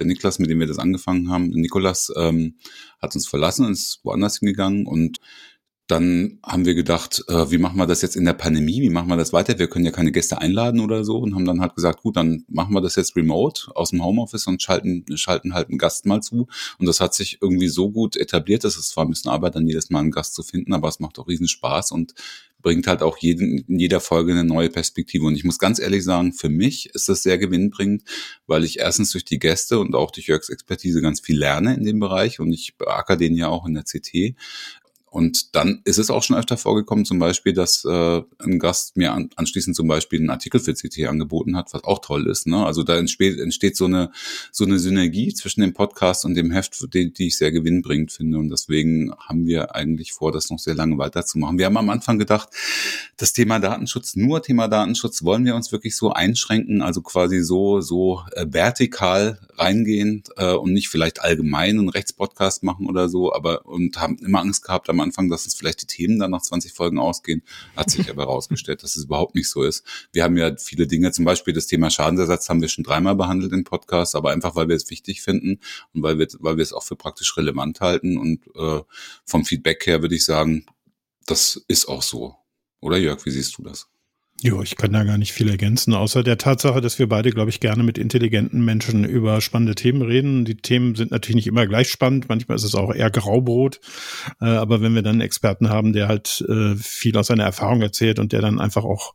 der Niklas, mit dem wir das angefangen haben, Nikolas, ähm, hat uns verlassen und ist woanders hingegangen und dann haben wir gedacht, äh, wie machen wir das jetzt in der Pandemie? Wie machen wir das weiter? Wir können ja keine Gäste einladen oder so und haben dann halt gesagt, gut, dann machen wir das jetzt remote aus dem Homeoffice und schalten, schalten halt einen Gast mal zu. Und das hat sich irgendwie so gut etabliert, dass es zwar ein bisschen Arbeit, dann jedes Mal einen Gast zu finden, aber es macht auch riesen Spaß und bringt halt auch jeden, in jeder Folge eine neue Perspektive. Und ich muss ganz ehrlich sagen, für mich ist das sehr gewinnbringend, weil ich erstens durch die Gäste und auch durch Jörgs Expertise ganz viel lerne in dem Bereich und ich beacker den ja auch in der CT. Und dann ist es auch schon öfter vorgekommen, zum Beispiel, dass äh, ein Gast mir an, anschließend zum Beispiel einen Artikel für CT angeboten hat, was auch toll ist. Ne? Also da entsteht, entsteht so eine so eine Synergie zwischen dem Podcast und dem Heft, die, die ich sehr gewinnbringend finde. Und deswegen haben wir eigentlich vor, das noch sehr lange weiterzumachen. Wir haben am Anfang gedacht, das Thema Datenschutz, nur Thema Datenschutz, wollen wir uns wirklich so einschränken, also quasi so so äh, vertikal reingehen äh, und nicht vielleicht allgemein einen Rechtspodcast machen oder so, aber und haben immer Angst gehabt am Anfang, dass es vielleicht die Themen dann nach 20 Folgen ausgehen. Hat sich aber <laughs> herausgestellt, dass es überhaupt nicht so ist. Wir haben ja viele Dinge, zum Beispiel das Thema Schadensersatz haben wir schon dreimal behandelt im Podcast, aber einfach, weil wir es wichtig finden und weil wir, weil wir es auch für praktisch relevant halten und äh, vom Feedback her würde ich sagen, das ist auch so. Oder Jörg, wie siehst du das? Jo, ich kann da gar nicht viel ergänzen, außer der Tatsache, dass wir beide, glaube ich, gerne mit intelligenten Menschen über spannende Themen reden. Die Themen sind natürlich nicht immer gleich spannend, manchmal ist es auch eher Graubrot. Äh, aber wenn wir dann einen Experten haben, der halt äh, viel aus seiner Erfahrung erzählt und der dann einfach auch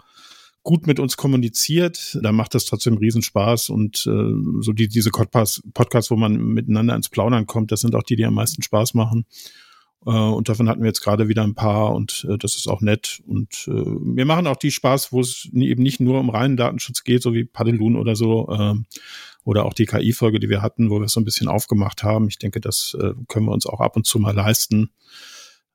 gut mit uns kommuniziert, dann macht das trotzdem Riesenspaß und äh, so die, diese Podcasts, Podcasts, wo man miteinander ins Plaudern kommt, das sind auch die, die am meisten Spaß machen. Äh, und davon hatten wir jetzt gerade wieder ein paar und äh, das ist auch nett. Und äh, wir machen auch die Spaß, wo es eben nicht nur um reinen Datenschutz geht, so wie Paddelun oder so. Äh, oder auch die KI-Folge, die wir hatten, wo wir es so ein bisschen aufgemacht haben. Ich denke, das äh, können wir uns auch ab und zu mal leisten.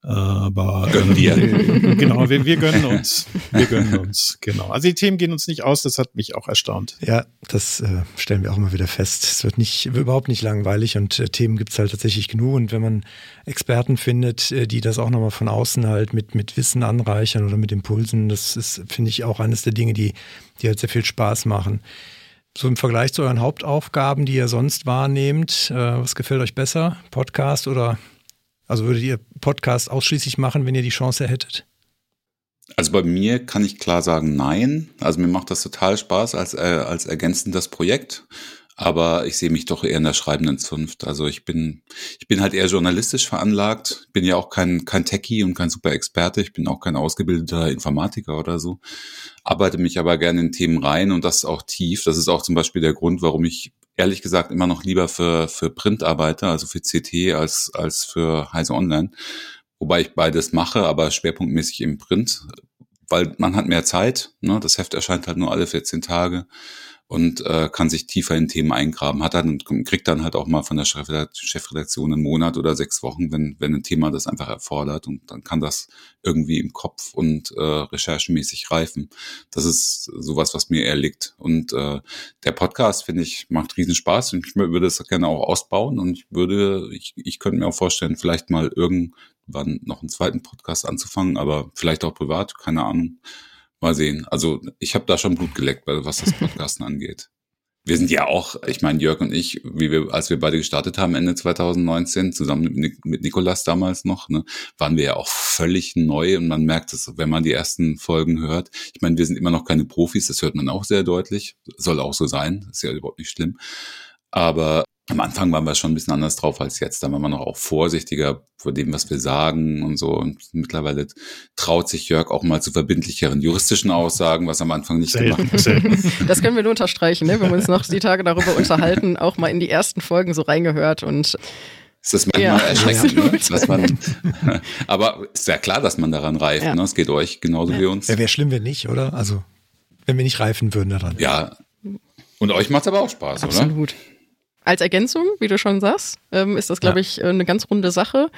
Aber <laughs> gönnen wir. Äh, genau, wir, wir gönnen <laughs> uns. Wir gönnen uns, genau. Also die Themen gehen uns nicht aus, das hat mich auch erstaunt. Ja, das äh, stellen wir auch immer wieder fest. Es wird nicht überhaupt nicht langweilig und äh, Themen gibt's halt tatsächlich genug. Und wenn man Experten findet, äh, die das auch nochmal von außen halt mit, mit Wissen anreichern oder mit Impulsen, das ist, finde ich, auch eines der Dinge, die, die halt sehr viel Spaß machen. So im Vergleich zu euren Hauptaufgaben, die ihr sonst wahrnehmt, äh, was gefällt euch besser? Podcast oder also würdet ihr Podcast ausschließlich machen, wenn ihr die Chance hättet? Also bei mir kann ich klar sagen, nein. Also mir macht das total Spaß als, äh, als ergänzendes Projekt. Aber ich sehe mich doch eher in der schreibenden Zunft. Also ich bin, ich bin halt eher journalistisch veranlagt. Bin ja auch kein, kein Techie und kein super Experte. Ich bin auch kein ausgebildeter Informatiker oder so. Arbeite mich aber gerne in Themen rein und das auch tief. Das ist auch zum Beispiel der Grund, warum ich ehrlich gesagt immer noch lieber für, für Print arbeite, also für CT als, als für Heise Online. Wobei ich beides mache, aber schwerpunktmäßig im Print, weil man hat mehr Zeit. Ne? Das Heft erscheint halt nur alle 14 Tage und äh, kann sich tiefer in Themen eingraben. Hat dann kriegt dann halt auch mal von der Chefredaktion einen Monat oder sechs Wochen, wenn wenn ein Thema das einfach erfordert und dann kann das irgendwie im Kopf und äh, recherchemäßig reifen. Das ist sowas, was mir eher liegt. Und äh, der Podcast finde ich macht riesen Spaß und ich würde das gerne auch ausbauen und ich würde ich ich könnte mir auch vorstellen, vielleicht mal irgendwann noch einen zweiten Podcast anzufangen, aber vielleicht auch privat, keine Ahnung. Mal sehen. Also ich habe da schon Blut geleckt, was das Podcasten angeht. Wir sind ja auch, ich meine, Jörg und ich, wie wir, als wir beide gestartet haben, Ende 2019, zusammen mit, mit Nikolas damals noch, ne, waren wir ja auch völlig neu und man merkt es, wenn man die ersten Folgen hört. Ich meine, wir sind immer noch keine Profis, das hört man auch sehr deutlich. Soll auch so sein, ist ja überhaupt nicht schlimm. Aber am Anfang waren wir schon ein bisschen anders drauf als jetzt. Da waren wir noch auch vorsichtiger vor dem, was wir sagen und so. Und mittlerweile traut sich Jörg auch mal zu verbindlicheren juristischen Aussagen, was am Anfang nicht selten, gemacht hat. <laughs> Das können wir nur unterstreichen, ne? wenn wir uns noch die Tage darüber unterhalten, auch mal in die ersten Folgen so reingehört und ist das manchmal ja, erschreckend, ne? dass man, <laughs> aber ist ja klar, dass man daran reift. Ja. Ne? Es geht euch genauso ja. wie uns. Ja, wäre schlimm, wenn nicht, oder? Also, wenn wir nicht reifen würden daran. Ja. Und euch macht es aber auch Spaß, Absolut. oder? Absolut als Ergänzung, wie du schon sagst, ähm, ist das, glaube ja. ich, eine ganz runde Sache.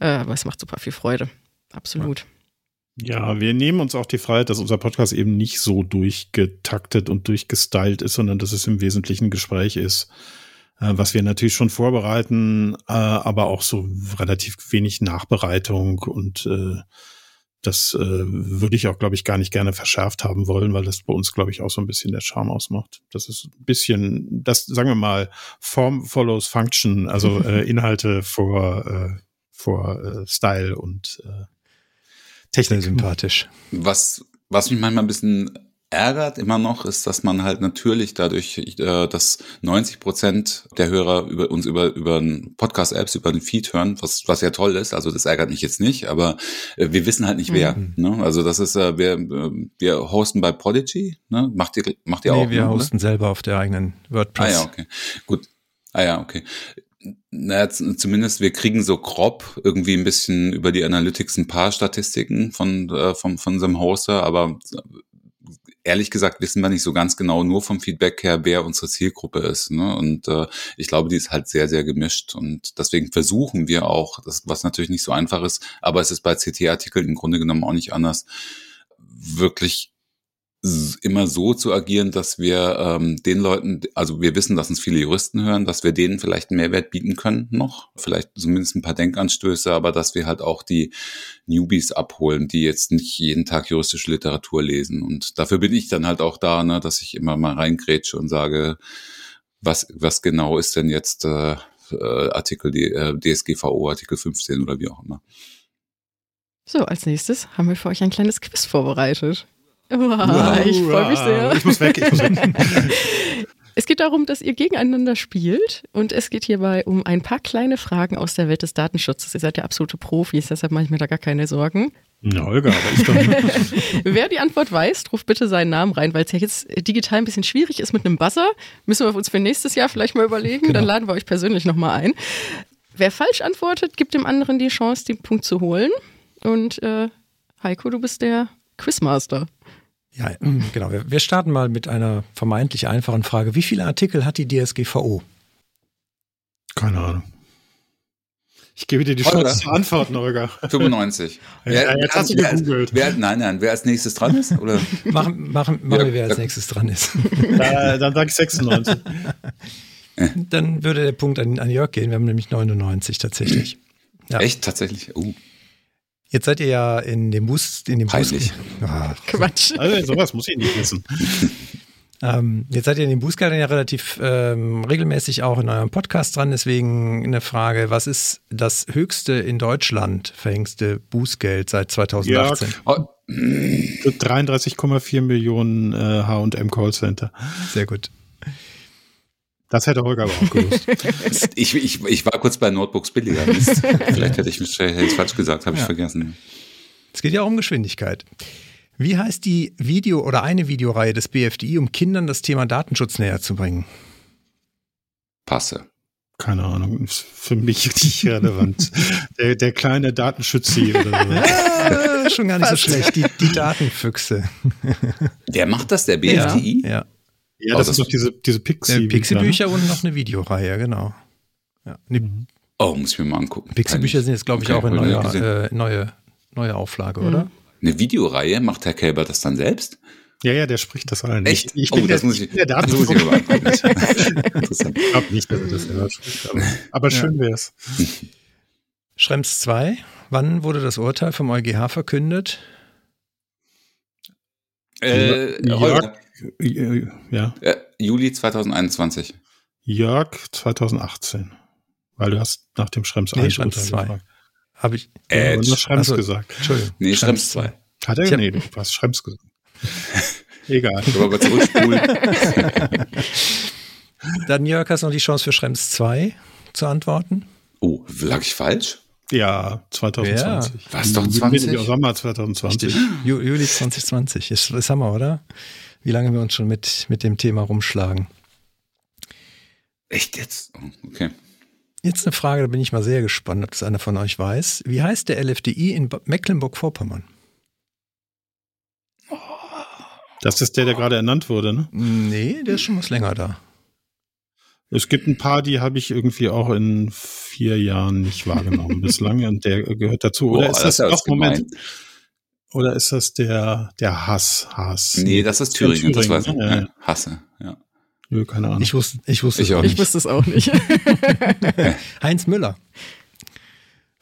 Äh, aber es macht super viel Freude. Absolut. Ja, wir nehmen uns auch die Freiheit, dass unser Podcast eben nicht so durchgetaktet und durchgestylt ist, sondern dass es im Wesentlichen Gespräch ist, äh, was wir natürlich schon vorbereiten, äh, aber auch so relativ wenig Nachbereitung und äh, das äh, würde ich auch, glaube ich, gar nicht gerne verschärft haben wollen, weil das bei uns, glaube ich, auch so ein bisschen der Charme ausmacht. Das ist ein bisschen, das sagen wir mal, Form follows Function, also <laughs> äh, Inhalte vor, äh, vor äh, Style und äh, Technik. Sehr sympathisch. Was, was mich manchmal ein bisschen ärgert immer noch, ist, dass man halt natürlich dadurch, äh, dass 90 Prozent der Hörer über uns über, über Podcast-Apps, über den Feed hören, was, was ja toll ist. Also das ärgert mich jetzt nicht, aber äh, wir wissen halt nicht wer. Mhm. Ne? Also das ist, äh, wir, äh, wir hosten bei Prodigy, ne? Macht ihr, macht ihr nee, auch? wir ne, oder? hosten selber auf der eigenen Ah WordPress. ja, okay. Gut. Ah ja, okay. Naja, zumindest wir kriegen so grob irgendwie ein bisschen über die Analytics ein paar Statistiken von, äh, von, von unserem Hoster, aber ehrlich gesagt wissen wir nicht so ganz genau nur vom Feedback her, wer unsere Zielgruppe ist. Ne? Und äh, ich glaube, die ist halt sehr, sehr gemischt. Und deswegen versuchen wir auch, das, was natürlich nicht so einfach ist, aber es ist bei CT-Artikeln im Grunde genommen auch nicht anders, wirklich immer so zu agieren, dass wir ähm, den Leuten, also wir wissen, dass uns viele Juristen hören, dass wir denen vielleicht einen Mehrwert bieten können noch, vielleicht zumindest ein paar Denkanstöße, aber dass wir halt auch die Newbies abholen, die jetzt nicht jeden Tag juristische Literatur lesen. Und dafür bin ich dann halt auch da, ne, dass ich immer mal reingrätsche und sage, was, was genau ist denn jetzt äh, äh, Artikel äh, DSGVO, Artikel 15 oder wie auch immer. So, als nächstes haben wir für euch ein kleines Quiz vorbereitet. Wow. ich freue mich sehr. Ich muss weg, ich muss weg. <laughs> Es geht darum, dass ihr gegeneinander spielt und es geht hierbei um ein paar kleine Fragen aus der Welt des Datenschutzes. Ihr seid ja absolute Profis, deshalb mache ich mir da gar keine Sorgen. Na, Holger, aber ich doch. <laughs> Wer die Antwort weiß, ruft bitte seinen Namen rein, weil es ja jetzt digital ein bisschen schwierig ist mit einem Buzzer. Müssen wir uns für nächstes Jahr vielleicht mal überlegen, Genau. dann laden wir euch persönlich nochmal ein. Wer falsch antwortet, gibt dem anderen die Chance, den Punkt zu holen. Und äh, Heiko, du bist der Quizmaster. Ja, mm, genau. Wir, starten mal mit einer vermeintlich einfachen Frage. Wie viele Artikel hat die DSGVO? Keine Ahnung. Ich gebe dir die. Chance zu antworten, Holger. <laughs> 95. Ja, jetzt hast du wer, gegoogelt. wer, nein, nein, wer als nächstes dran ist? Oder? <laughs> Machen, machen, machen Ja, wir, wer als nächstes dran ist. <laughs> Äh, dann sage ich 96. Dann würde der Punkt an, an Jörg gehen. Wir haben nämlich 99 tatsächlich. Ja. Echt, tatsächlich? Uh, Jetzt seid ihr ja in dem Bus, in dem Peinlich. Bus. Ah, Quatsch. Also, sowas muss ich nicht wissen. <laughs> Ähm, jetzt seid ihr in den Bußgeldern ja relativ ähm, regelmäßig auch in eurem Podcast dran. Deswegen eine Frage: Was ist das höchste in Deutschland verhängste Bußgeld seit 2018? oh, <laughs> 33,4 Millionen äh, H&M Callcenter. Sehr gut. Das hätte Holger aber auch gewusst. <laughs> ich, ich, ich war kurz bei Notebooks billiger. <laughs> Vielleicht hätte ich mich hätte ich falsch gesagt, habe ich Ja. vergessen. Es geht ja auch um Geschwindigkeit. Wie heißt die Video- oder eine Videoreihe des BFDI, um Kindern das Thema Datenschutz näher zu bringen? Passe. Keine Ahnung, ist für mich <laughs> nicht relevant. Der, der kleine Datenschützi oder so. Ah, schon gar nicht so schlecht. Die, die Datenfüchse. Wer macht das? Der BFDI? Ja. Ja, Oh, das, das- ist doch diese, diese Pixie. Äh, Pixie-Bücher und noch eine Videoreihe, genau. Ja. Die Oh, muss ich mir mal angucken. Pixie-Bücher sind jetzt, glaube ich, Okay, auch in neuer, äh, neue, neue Auflage, oder? Eine Videoreihe? Macht Herr Kälber das dann selbst? Ja, ja, der spricht das ein. Echt? Ich, ich oh, bin das der, muss ich, der das muss ich mir Datenschutz. mal <laughs> angucken. Interessant. Ich glaube nicht, dass er das selber spricht, aber, aber schön wär's. Schrems 2. Wann wurde das Urteil vom EuGH verkündet? Äh, Jörg, äh, ja, äh, Juli 2021. Jörg 2018. Weil du hast nach dem Schrems Nee, 1 Schrems Urteil 2. gefragt. Habe ich. Äh, nur Schrems Achso. gesagt. Entschuldigung. Nee, Schrems 2. Hat er? Ich nee, du hast Schrems gesagt. <laughs> Egal. Wir aber zurückspulen. <laughs> Dann Jörg, hast du noch die Chance für Schrems 2 zu antworten? Oh, lag ich falsch? Ja, 2020. Was, doch Im 20? Sommer 2020. Ju Juli 2020. Ist, ist Hammer, oder? Wie lange wir uns schon mit, mit dem Thema rumschlagen. Echt jetzt? Oh, okay. Jetzt eine Frage, da bin ich mal sehr gespannt, ob das einer von euch weiß. Wie heißt der LFDI in Mecklenburg-Vorpommern? Das ist der, der gerade ernannt wurde, ne? Nee, der ist schon was länger da. Es gibt ein paar, die habe ich irgendwie auch in vier Jahren nicht wahrgenommen bislang und der gehört dazu. Oder Boah, ist das das, ist doch, Moment, oder ist das der, der Hass, Hass? Nee, das ist Thüringen, das weiß ich. ne? Ja, Ja. Hasse, ja. Nö, keine Ahnung. Ich wusste, ich wusste Ich es auch nicht. Ich wusste es auch nicht. <laughs> Heinz Müller.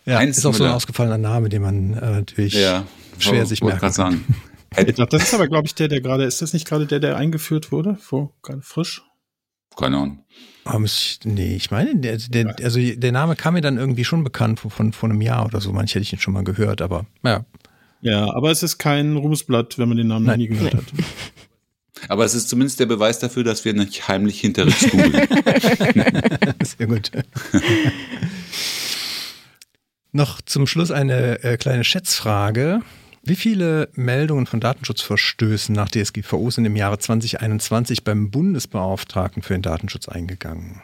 Ja, Heinz ist auch so ein Müller. ausgefallener Name, den man äh, natürlich Ja, schwer wollte sich wollte merken gerade kann. sagen. <laughs> Ich glaub, das ist aber, glaube ich, der, der gerade, ist das nicht gerade der, der eingeführt wurde? Vor, gerade frisch? Keine Ahnung. Aber ich, nee, ich meine, der, der, also der Name kam mir dann irgendwie schon bekannt von, von, von einem Jahr oder so. Manche hätte ich ihn schon mal gehört, aber ja, Ja, aber es ist kein Ruhmesblatt, wenn man den Namen noch nie gehört hat. <laughs> Aber es ist zumindest der Beweis dafür, dass wir nicht heimlich hinter Ritz googeln. <laughs> Sehr gut. Noch zum Schluss eine äh, kleine Schätzfrage. Wie viele Meldungen von Datenschutzverstößen nach DSGVO sind im Jahre 2021 beim Bundesbeauftragten für den Datenschutz eingegangen?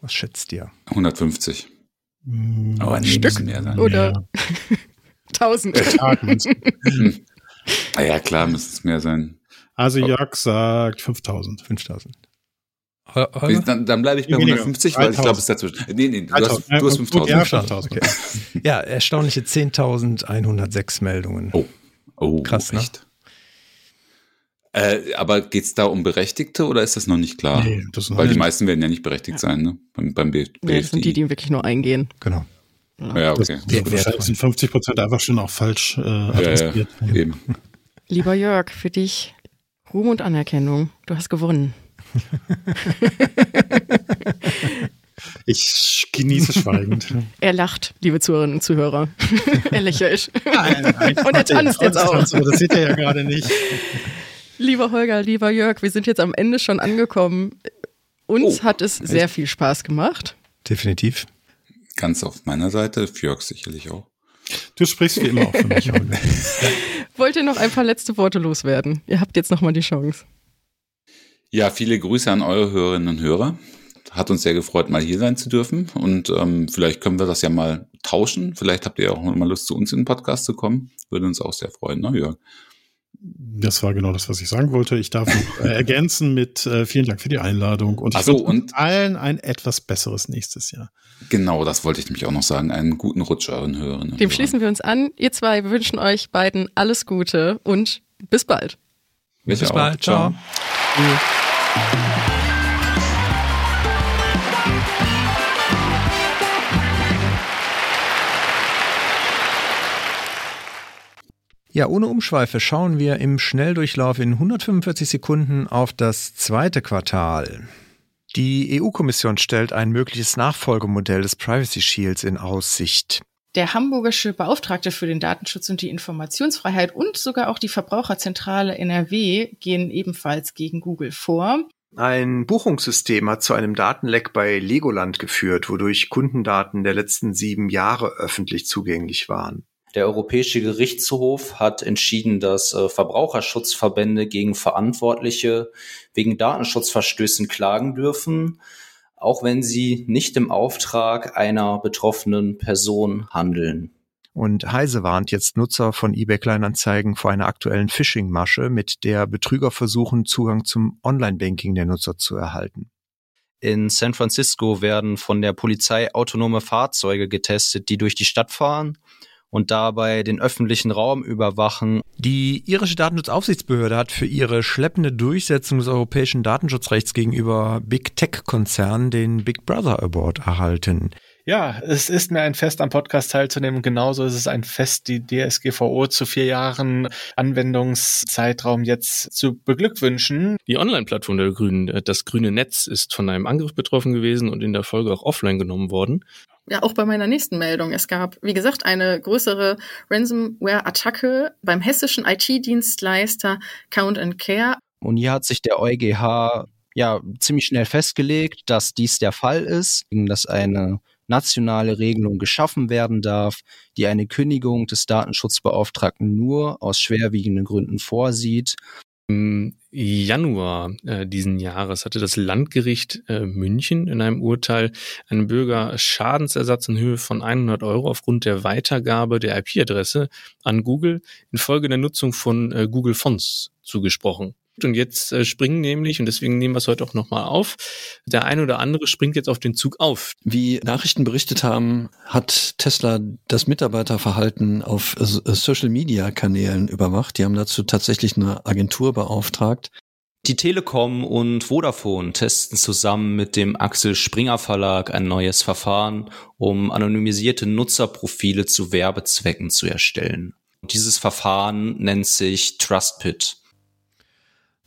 Was schätzt ihr? 150. Hm, Aber nee, Stück mehr sein. oder <laughs> 1000. Hm. Ah ja, klar, müsste es mehr sein. Also Jörg sagt 5000. 5000. Okay, Dann, dann bleibe ich bei Weniger. 150, weil ich glaube, es ist dazwischen. Nee, nee, du hast, du hast 5000. Ja, 5000. Okay. <laughs> Ja, erstaunliche 10.106 Meldungen. Oh, oh Krass, ne? echt. Äh, aber geht's da um Berechtigte oder ist das noch nicht klar? Nee, das Weil die meisten werden ja nicht berechtigt sein, ne? Beim, beim B Ja, das sind die, die wirklich nur eingehen. Genau. Ja, Das, okay. das wahrscheinlich sind 50 Prozent einfach schon auch falsch äh, adressiert. Ja, ja, eben. Lieber Jörg, für dich Ruhm und Anerkennung. Du hast gewonnen. <laughs> Ich genieße schweigend. Er lacht, liebe Zuhörerinnen und Zuhörer. <laughs> er lächelt. Nein, nein, und er tanzt jetzt auch. Das seht ihr ja gerade nicht. Lieber Holger, lieber Jörg, wir sind jetzt am Ende schon angekommen. Uns Oh, hat es sehr viel Spaß gemacht. Definitiv. Ganz auf meiner Seite, Fjörg sicherlich auch. Du sprichst wie immer auch für mich. <laughs> Wollt ihr noch ein paar letzte Worte loswerden? Ihr habt jetzt nochmal die Chance. Ja, viele Grüße an eure Hörerinnen und Hörer. Hat uns sehr gefreut, mal hier sein zu dürfen. Und ähm, vielleicht können wir das ja mal tauschen. Vielleicht habt ihr auch mal Lust, zu uns in den Podcast zu kommen. Würde uns auch sehr freuen, ne, Jörg? Das war genau das, was ich sagen wollte. Ich darf noch, äh, <laughs> ergänzen mit äh, vielen Dank für die Einladung und ich Ach so, und- allen ein etwas besseres nächstes Jahr. Genau, das wollte ich nämlich auch noch sagen. Einen guten Rutsch euren und Dem Hörern. schließen wir uns an. Ihr zwei, wir wünschen euch beiden alles Gute und bis bald. Bis Bis bald. Ciao. Ja, ohne Umschweife schauen wir im Schnelldurchlauf in 145 Sekunden auf das zweite Quartal. Die EU-Kommission stellt ein mögliches Nachfolgemodell des Privacy Shields in Aussicht. Der hamburgische Beauftragte für den Datenschutz und die Informationsfreiheit und sogar auch die Verbraucherzentrale NRW gehen ebenfalls gegen Google vor. Ein Buchungssystem hat zu einem Datenleck bei Legoland geführt, wodurch Kundendaten der letzten sieben Jahre öffentlich zugänglich waren. Der Europäische Gerichtshof hat entschieden, dass äh, Verbraucherschutzverbände gegen Verantwortliche wegen Datenschutzverstößen klagen dürfen, auch wenn sie nicht im Auftrag einer betroffenen Person handeln. Und Heise warnt jetzt Nutzer von eBay Kleinanzeigen vor einer aktuellen Phishing-Masche, mit der Betrüger versuchen, Zugang zum Online-Banking der Nutzer zu erhalten. In San Francisco werden von der Polizei autonome Fahrzeuge getestet, die durch die Stadt fahren und dabei den öffentlichen Raum überwachen. Die irische Datenschutzaufsichtsbehörde hat für ihre schleppende Durchsetzung des europäischen Datenschutzrechts gegenüber Big Tech-Konzernen den Big Brother Award erhalten. Ja, es ist mir ein Fest, am Podcast teilzunehmen. Genauso ist es ein Fest, die DSGVO zu vier Jahren Anwendungszeitraum jetzt zu beglückwünschen. Die Online-Plattform der Grünen, äh, das grüne Netz, ist von einem Angriff betroffen gewesen und in der Folge auch offline genommen worden. Ja, auch bei meiner nächsten Meldung. Es gab, wie gesagt, eine größere Ransomware-Attacke beim hessischen IT-Dienstleister Count and Care. Und hier hat sich der EuGH ja ziemlich schnell festgelegt, dass dies der Fall ist, dass eine nationale Regelung geschaffen werden darf, die eine Kündigung des Datenschutzbeauftragten nur aus schwerwiegenden Gründen vorsieht. Im Januar äh, diesen Jahres hatte das Landgericht äh, München in einem Urteil einem Bürger Schadensersatz in Höhe von 100 Euro aufgrund der Weitergabe der IP-Adresse an Google infolge der Nutzung von äh, Google Fonts zugesprochen. Und jetzt äh, springen nämlich, und deswegen nehmen wir es heute auch nochmal auf, der eine oder andere springt jetzt auf den Zug auf. Wie Nachrichten berichtet haben, hat Tesla das Mitarbeiterverhalten auf äh, Social-Media-Kanälen überwacht. Die haben dazu tatsächlich eine Agentur beauftragt. Die Telekom und Vodafone testen zusammen mit dem Axel Springer Verlag ein neues Verfahren, um anonymisierte Nutzerprofile zu Werbezwecken zu erstellen. Und dieses Verfahren nennt sich TrustPit.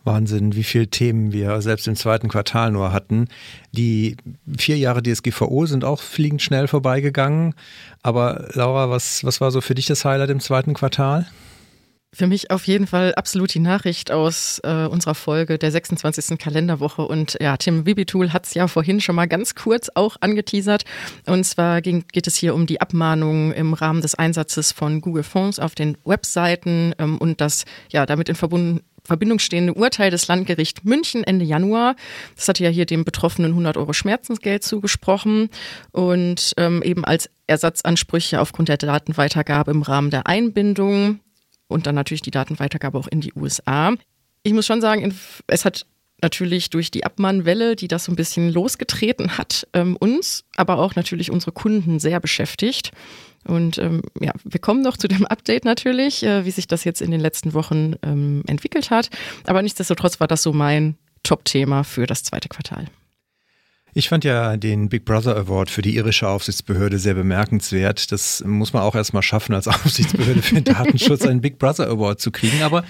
Wahnsinn, wie viele Themen wir selbst im zweiten Quartal nur hatten. Die vier Jahre DSGVO sind auch fliegend schnell vorbeigegangen. Aber Laura, was, was war so für dich das Highlight im zweiten Quartal? Für mich auf jeden Fall absolut die Nachricht aus äh, unserer Folge der 26. Kalenderwoche. Und ja, Tim Wibitool hat es ja vorhin schon mal ganz kurz auch angeteasert. Und zwar ging, geht es hier um die Abmahnung im Rahmen des Einsatzes von Google Fonds auf den Webseiten ähm, und das ja damit in Verbund, Verbindung stehende Urteil des Landgericht München Ende Januar. Das hatte ja hier dem Betroffenen 100 Euro Schmerzensgeld zugesprochen und ähm, eben als Ersatzansprüche aufgrund der Datenweitergabe im Rahmen der Einbindung und dann natürlich die Datenweitergabe auch in die USA. Ich muss schon sagen, es hat natürlich durch die Abmahnwelle, die das so ein bisschen losgetreten hat, ähm, uns, aber auch natürlich unsere Kunden sehr beschäftigt. Und ähm, ja, wir kommen noch zu dem Update natürlich, äh, wie sich das jetzt in den letzten Wochen ähm, entwickelt hat. Aber nichtsdestotrotz war das so mein Top-Thema für das zweite Quartal. Ich fand ja den Big Brother Award für die irische Aufsichtsbehörde sehr bemerkenswert. Das muss man auch erstmal schaffen, als <laughs> Aufsichtsbehörde für den Datenschutz einen Big Brother Award zu kriegen. Aber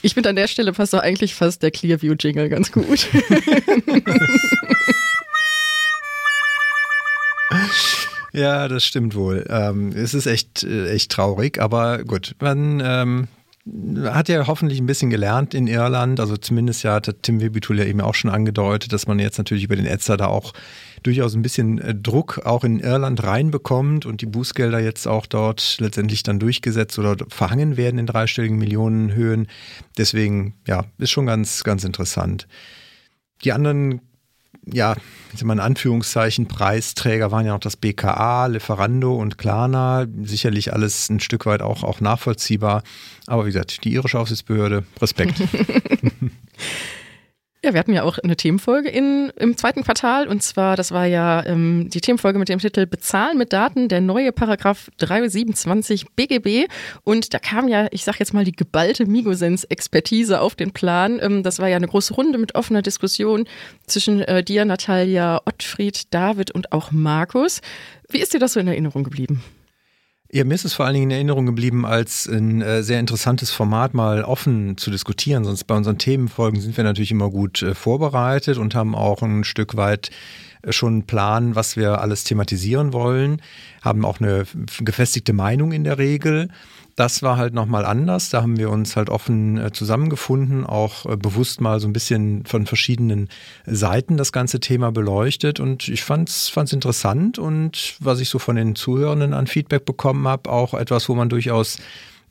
ich finde an der Stelle passt doch eigentlich fast der Clearview-Jingle ganz gut. <laughs> <laughs> ja, das stimmt wohl. Ähm, es ist echt, äh, echt traurig, aber gut, man ähm, hat ja hoffentlich ein bisschen gelernt in Irland. Also zumindest ja hat Tim Webitul ja eben auch schon angedeutet, dass man jetzt natürlich über den Etzer da auch durchaus ein bisschen äh, Druck auch in Irland reinbekommt und die Bußgelder jetzt auch dort letztendlich dann durchgesetzt oder verhangen werden in dreistelligen Millionenhöhen. Deswegen, ja, ist schon ganz, ganz interessant. Die anderen ja, ich sag mal in Anführungszeichen, Preisträger waren ja auch das BKA, Lieferando und Klarna. Sicherlich alles ein Stück weit auch, auch nachvollziehbar. Aber wie gesagt, die irische Aufsichtsbehörde, Respekt. <laughs> Ja, wir hatten ja auch eine Themenfolge in, im zweiten Quartal und zwar, das war ja ähm, die Themenfolge mit dem Titel Bezahlen mit Daten, der neue Paragraph 327 BGB und da kam ja, ich sag jetzt mal, die geballte Migosens-Expertise auf den Plan. Ähm, das war ja eine große Runde mit offener Diskussion zwischen äh, dir, Natalia, Ottfried, David und auch Markus. Wie ist dir das so in Erinnerung geblieben? Ja, mir ist es vor allen Dingen in Erinnerung geblieben als ein äh, sehr interessantes Format, mal offen zu diskutieren. Sonst bei unseren Themenfolgen sind wir natürlich immer gut äh, vorbereitet und haben auch ein Stück weit äh, schon einen Plan, was wir alles thematisieren wollen, haben auch eine gefestigte Meinung in der Regel. Das war halt nochmal anders. Da haben wir uns halt offen äh, zusammengefunden, auch äh, bewusst mal so ein bisschen von verschiedenen Seiten das ganze Thema beleuchtet. Und ich fand's, fand's interessant und was ich so von den Zuhörenden an Feedback bekommen habe, auch etwas, wo man durchaus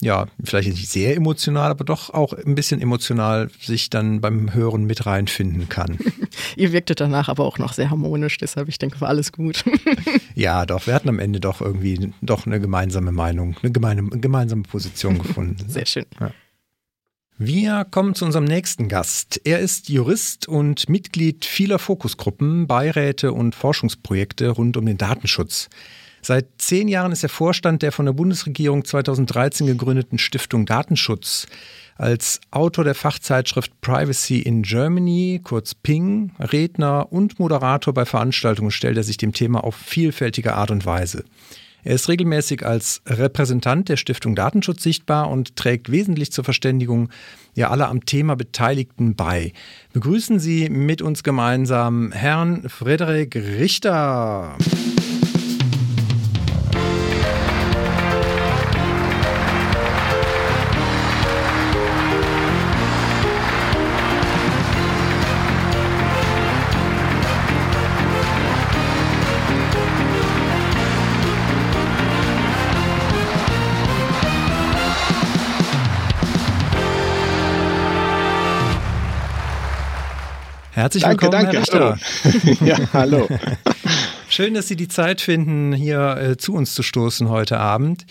ja, vielleicht nicht sehr emotional, aber doch auch ein bisschen emotional sich dann beim Hören mit reinfinden kann. <laughs> Ihr wirktet danach aber auch noch sehr harmonisch, deshalb ich denke, war alles gut. <laughs> ja, doch, wir hatten am Ende doch irgendwie doch eine gemeinsame Meinung, eine gemeine, gemeinsame Position gefunden. <laughs> sehr schön. Ja. Wir kommen zu unserem nächsten Gast. Er ist Jurist und Mitglied vieler Fokusgruppen, Beiräte und Forschungsprojekte rund um den Datenschutz. Seit zehn Jahren ist er Vorstand der von der Bundesregierung 2013 gegründeten Stiftung Datenschutz. Als Autor der Fachzeitschrift Privacy in Germany, kurz Ping, Redner und Moderator bei Veranstaltungen stellt er sich dem Thema auf vielfältige Art und Weise. Er ist regelmäßig als Repräsentant der Stiftung Datenschutz sichtbar und trägt wesentlich zur Verständigung ja aller am Thema Beteiligten bei. Begrüßen Sie mit uns gemeinsam Herrn Frederik Richter. Herzlich danke, willkommen, danke, Herr Richter. Hallo. <laughs> ja, hallo. <laughs> Schön, dass Sie die Zeit finden, hier äh, zu uns zu stoßen heute Abend.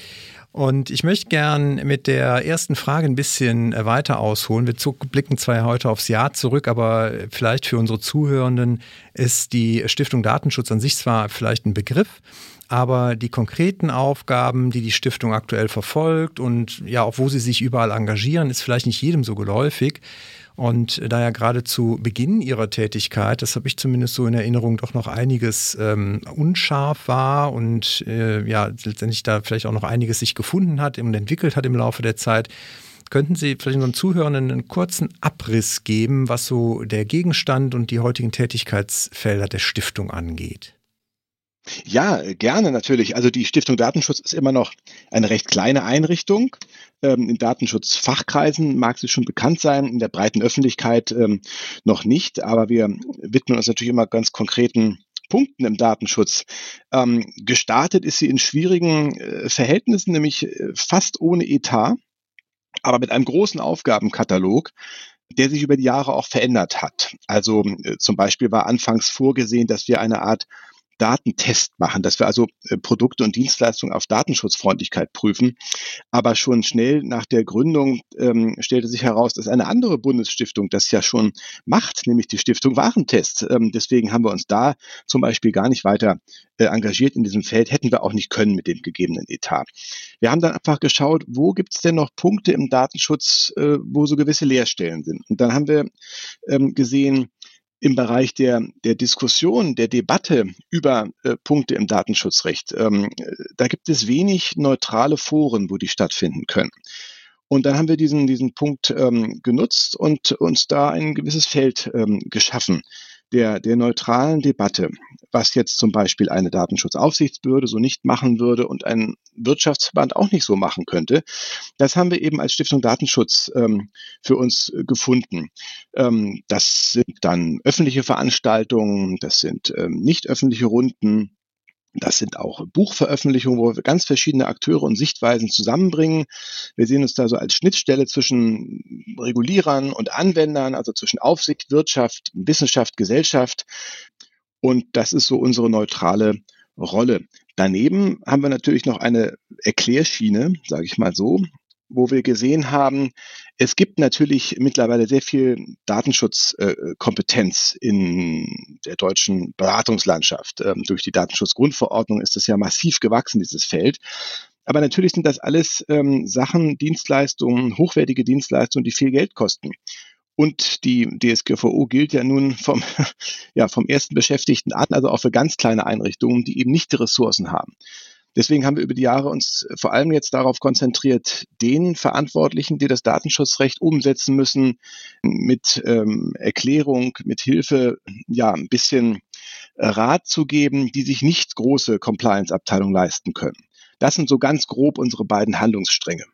Und ich möchte gern mit der ersten Frage ein bisschen äh, weiter ausholen. Wir blicken zwar heute aufs Jahr zurück, aber vielleicht für unsere Zuhörenden ist die Stiftung Datenschutz an sich zwar vielleicht ein Begriff, aber die konkreten Aufgaben, die die Stiftung aktuell verfolgt und ja auch wo sie sich überall engagieren, ist vielleicht nicht jedem so geläufig. Und da ja gerade zu Beginn ihrer Tätigkeit, das habe ich zumindest so in Erinnerung, doch noch einiges ähm, unscharf war und äh, ja, letztendlich da vielleicht auch noch einiges sich gefunden hat und entwickelt hat im Laufe der Zeit, Könnten Sie vielleicht unseren Zuhörenden einen kurzen Abriss geben, was so der Gegenstand und die heutigen Tätigkeitsfelder der Stiftung angeht? Ja, gerne natürlich. Also die Stiftung Datenschutz ist immer noch eine recht kleine Einrichtung. Ähm, in Datenschutzfachkreisen mag sie schon bekannt sein, in der breiten Öffentlichkeit ähm, noch nicht, aber wir widmen uns natürlich immer ganz konkreten Punkten im Datenschutz. Ähm, gestartet ist sie in schwierigen äh, Verhältnissen, nämlich äh, fast ohne Etat, aber mit einem großen Aufgabenkatalog der sich über die Jahre auch verändert hat. Also äh, zum Beispiel war anfangs vorgesehen, dass wir eine Art Datentest machen, dass wir also äh, Produkte und Dienstleistungen auf Datenschutzfreundlichkeit prüfen. Aber schon schnell nach der Gründung ähm, stellte sich heraus, dass eine andere Bundesstiftung das ja schon macht, nämlich die Stiftung Warentest. Ähm, deswegen haben wir uns da zum Beispiel gar nicht weiter äh, engagiert in diesem Feld, hätten wir auch nicht können mit dem gegebenen Etat. Wir haben dann einfach geschaut, wo gibt es denn noch Punkte im Datenschutz, äh, wo so gewisse Leerstellen sind. Und dann haben wir ähm, gesehen, im Bereich der, der Diskussion, der Debatte über äh, Punkte im Datenschutzrecht. Ähm, da gibt es wenig neutrale Foren, wo die stattfinden können. Und dann haben wir diesen, diesen Punkt ähm, genutzt und uns da ein gewisses Feld ähm, geschaffen der, der neutralen Debatte, was jetzt zum Beispiel eine Datenschutzaufsichtsbehörde so nicht machen würde und ein Wirtschaftsverband auch nicht so machen könnte, das haben wir eben als Stiftung Datenschutz ähm, für uns gefunden. Ähm, das sind dann öffentliche Veranstaltungen, das sind ähm, nicht öffentliche Runden, das sind auch Buchveröffentlichungen, wo wir ganz verschiedene Akteure und Sichtweisen zusammenbringen. Wir sehen uns da so als Schnittstelle zwischen Regulierern und Anwendern, also zwischen Aufsicht, Wirtschaft, Wissenschaft, Gesellschaft. Und das ist so unsere neutrale Rolle. Daneben haben wir natürlich noch eine Erklärschiene, sage ich mal so, wo wir gesehen haben, es gibt natürlich mittlerweile sehr viel Datenschutzkompetenz in der deutschen Beratungslandschaft. Ähm, durch die Datenschutzgrundverordnung ist es ja massiv gewachsen, dieses Feld. Aber natürlich sind das alles ähm, Sachen, Dienstleistungen, hochwertige Dienstleistungen, die viel Geld kosten. Und die DSGVO gilt ja nun vom, <laughs> ja, vom ersten Beschäftigten an, also auch für ganz kleine Einrichtungen, die eben nicht die Ressourcen haben. Deswegen haben wir über die Jahre uns vor allem jetzt darauf konzentriert, den Verantwortlichen, die das Datenschutzrecht umsetzen müssen, mit ähm, Erklärung, mit Hilfe, ja, ein bisschen Rat zu geben, die sich nicht große Compliance-Abteilungen leisten können. Das sind so ganz grob unsere beiden Handlungsstränge.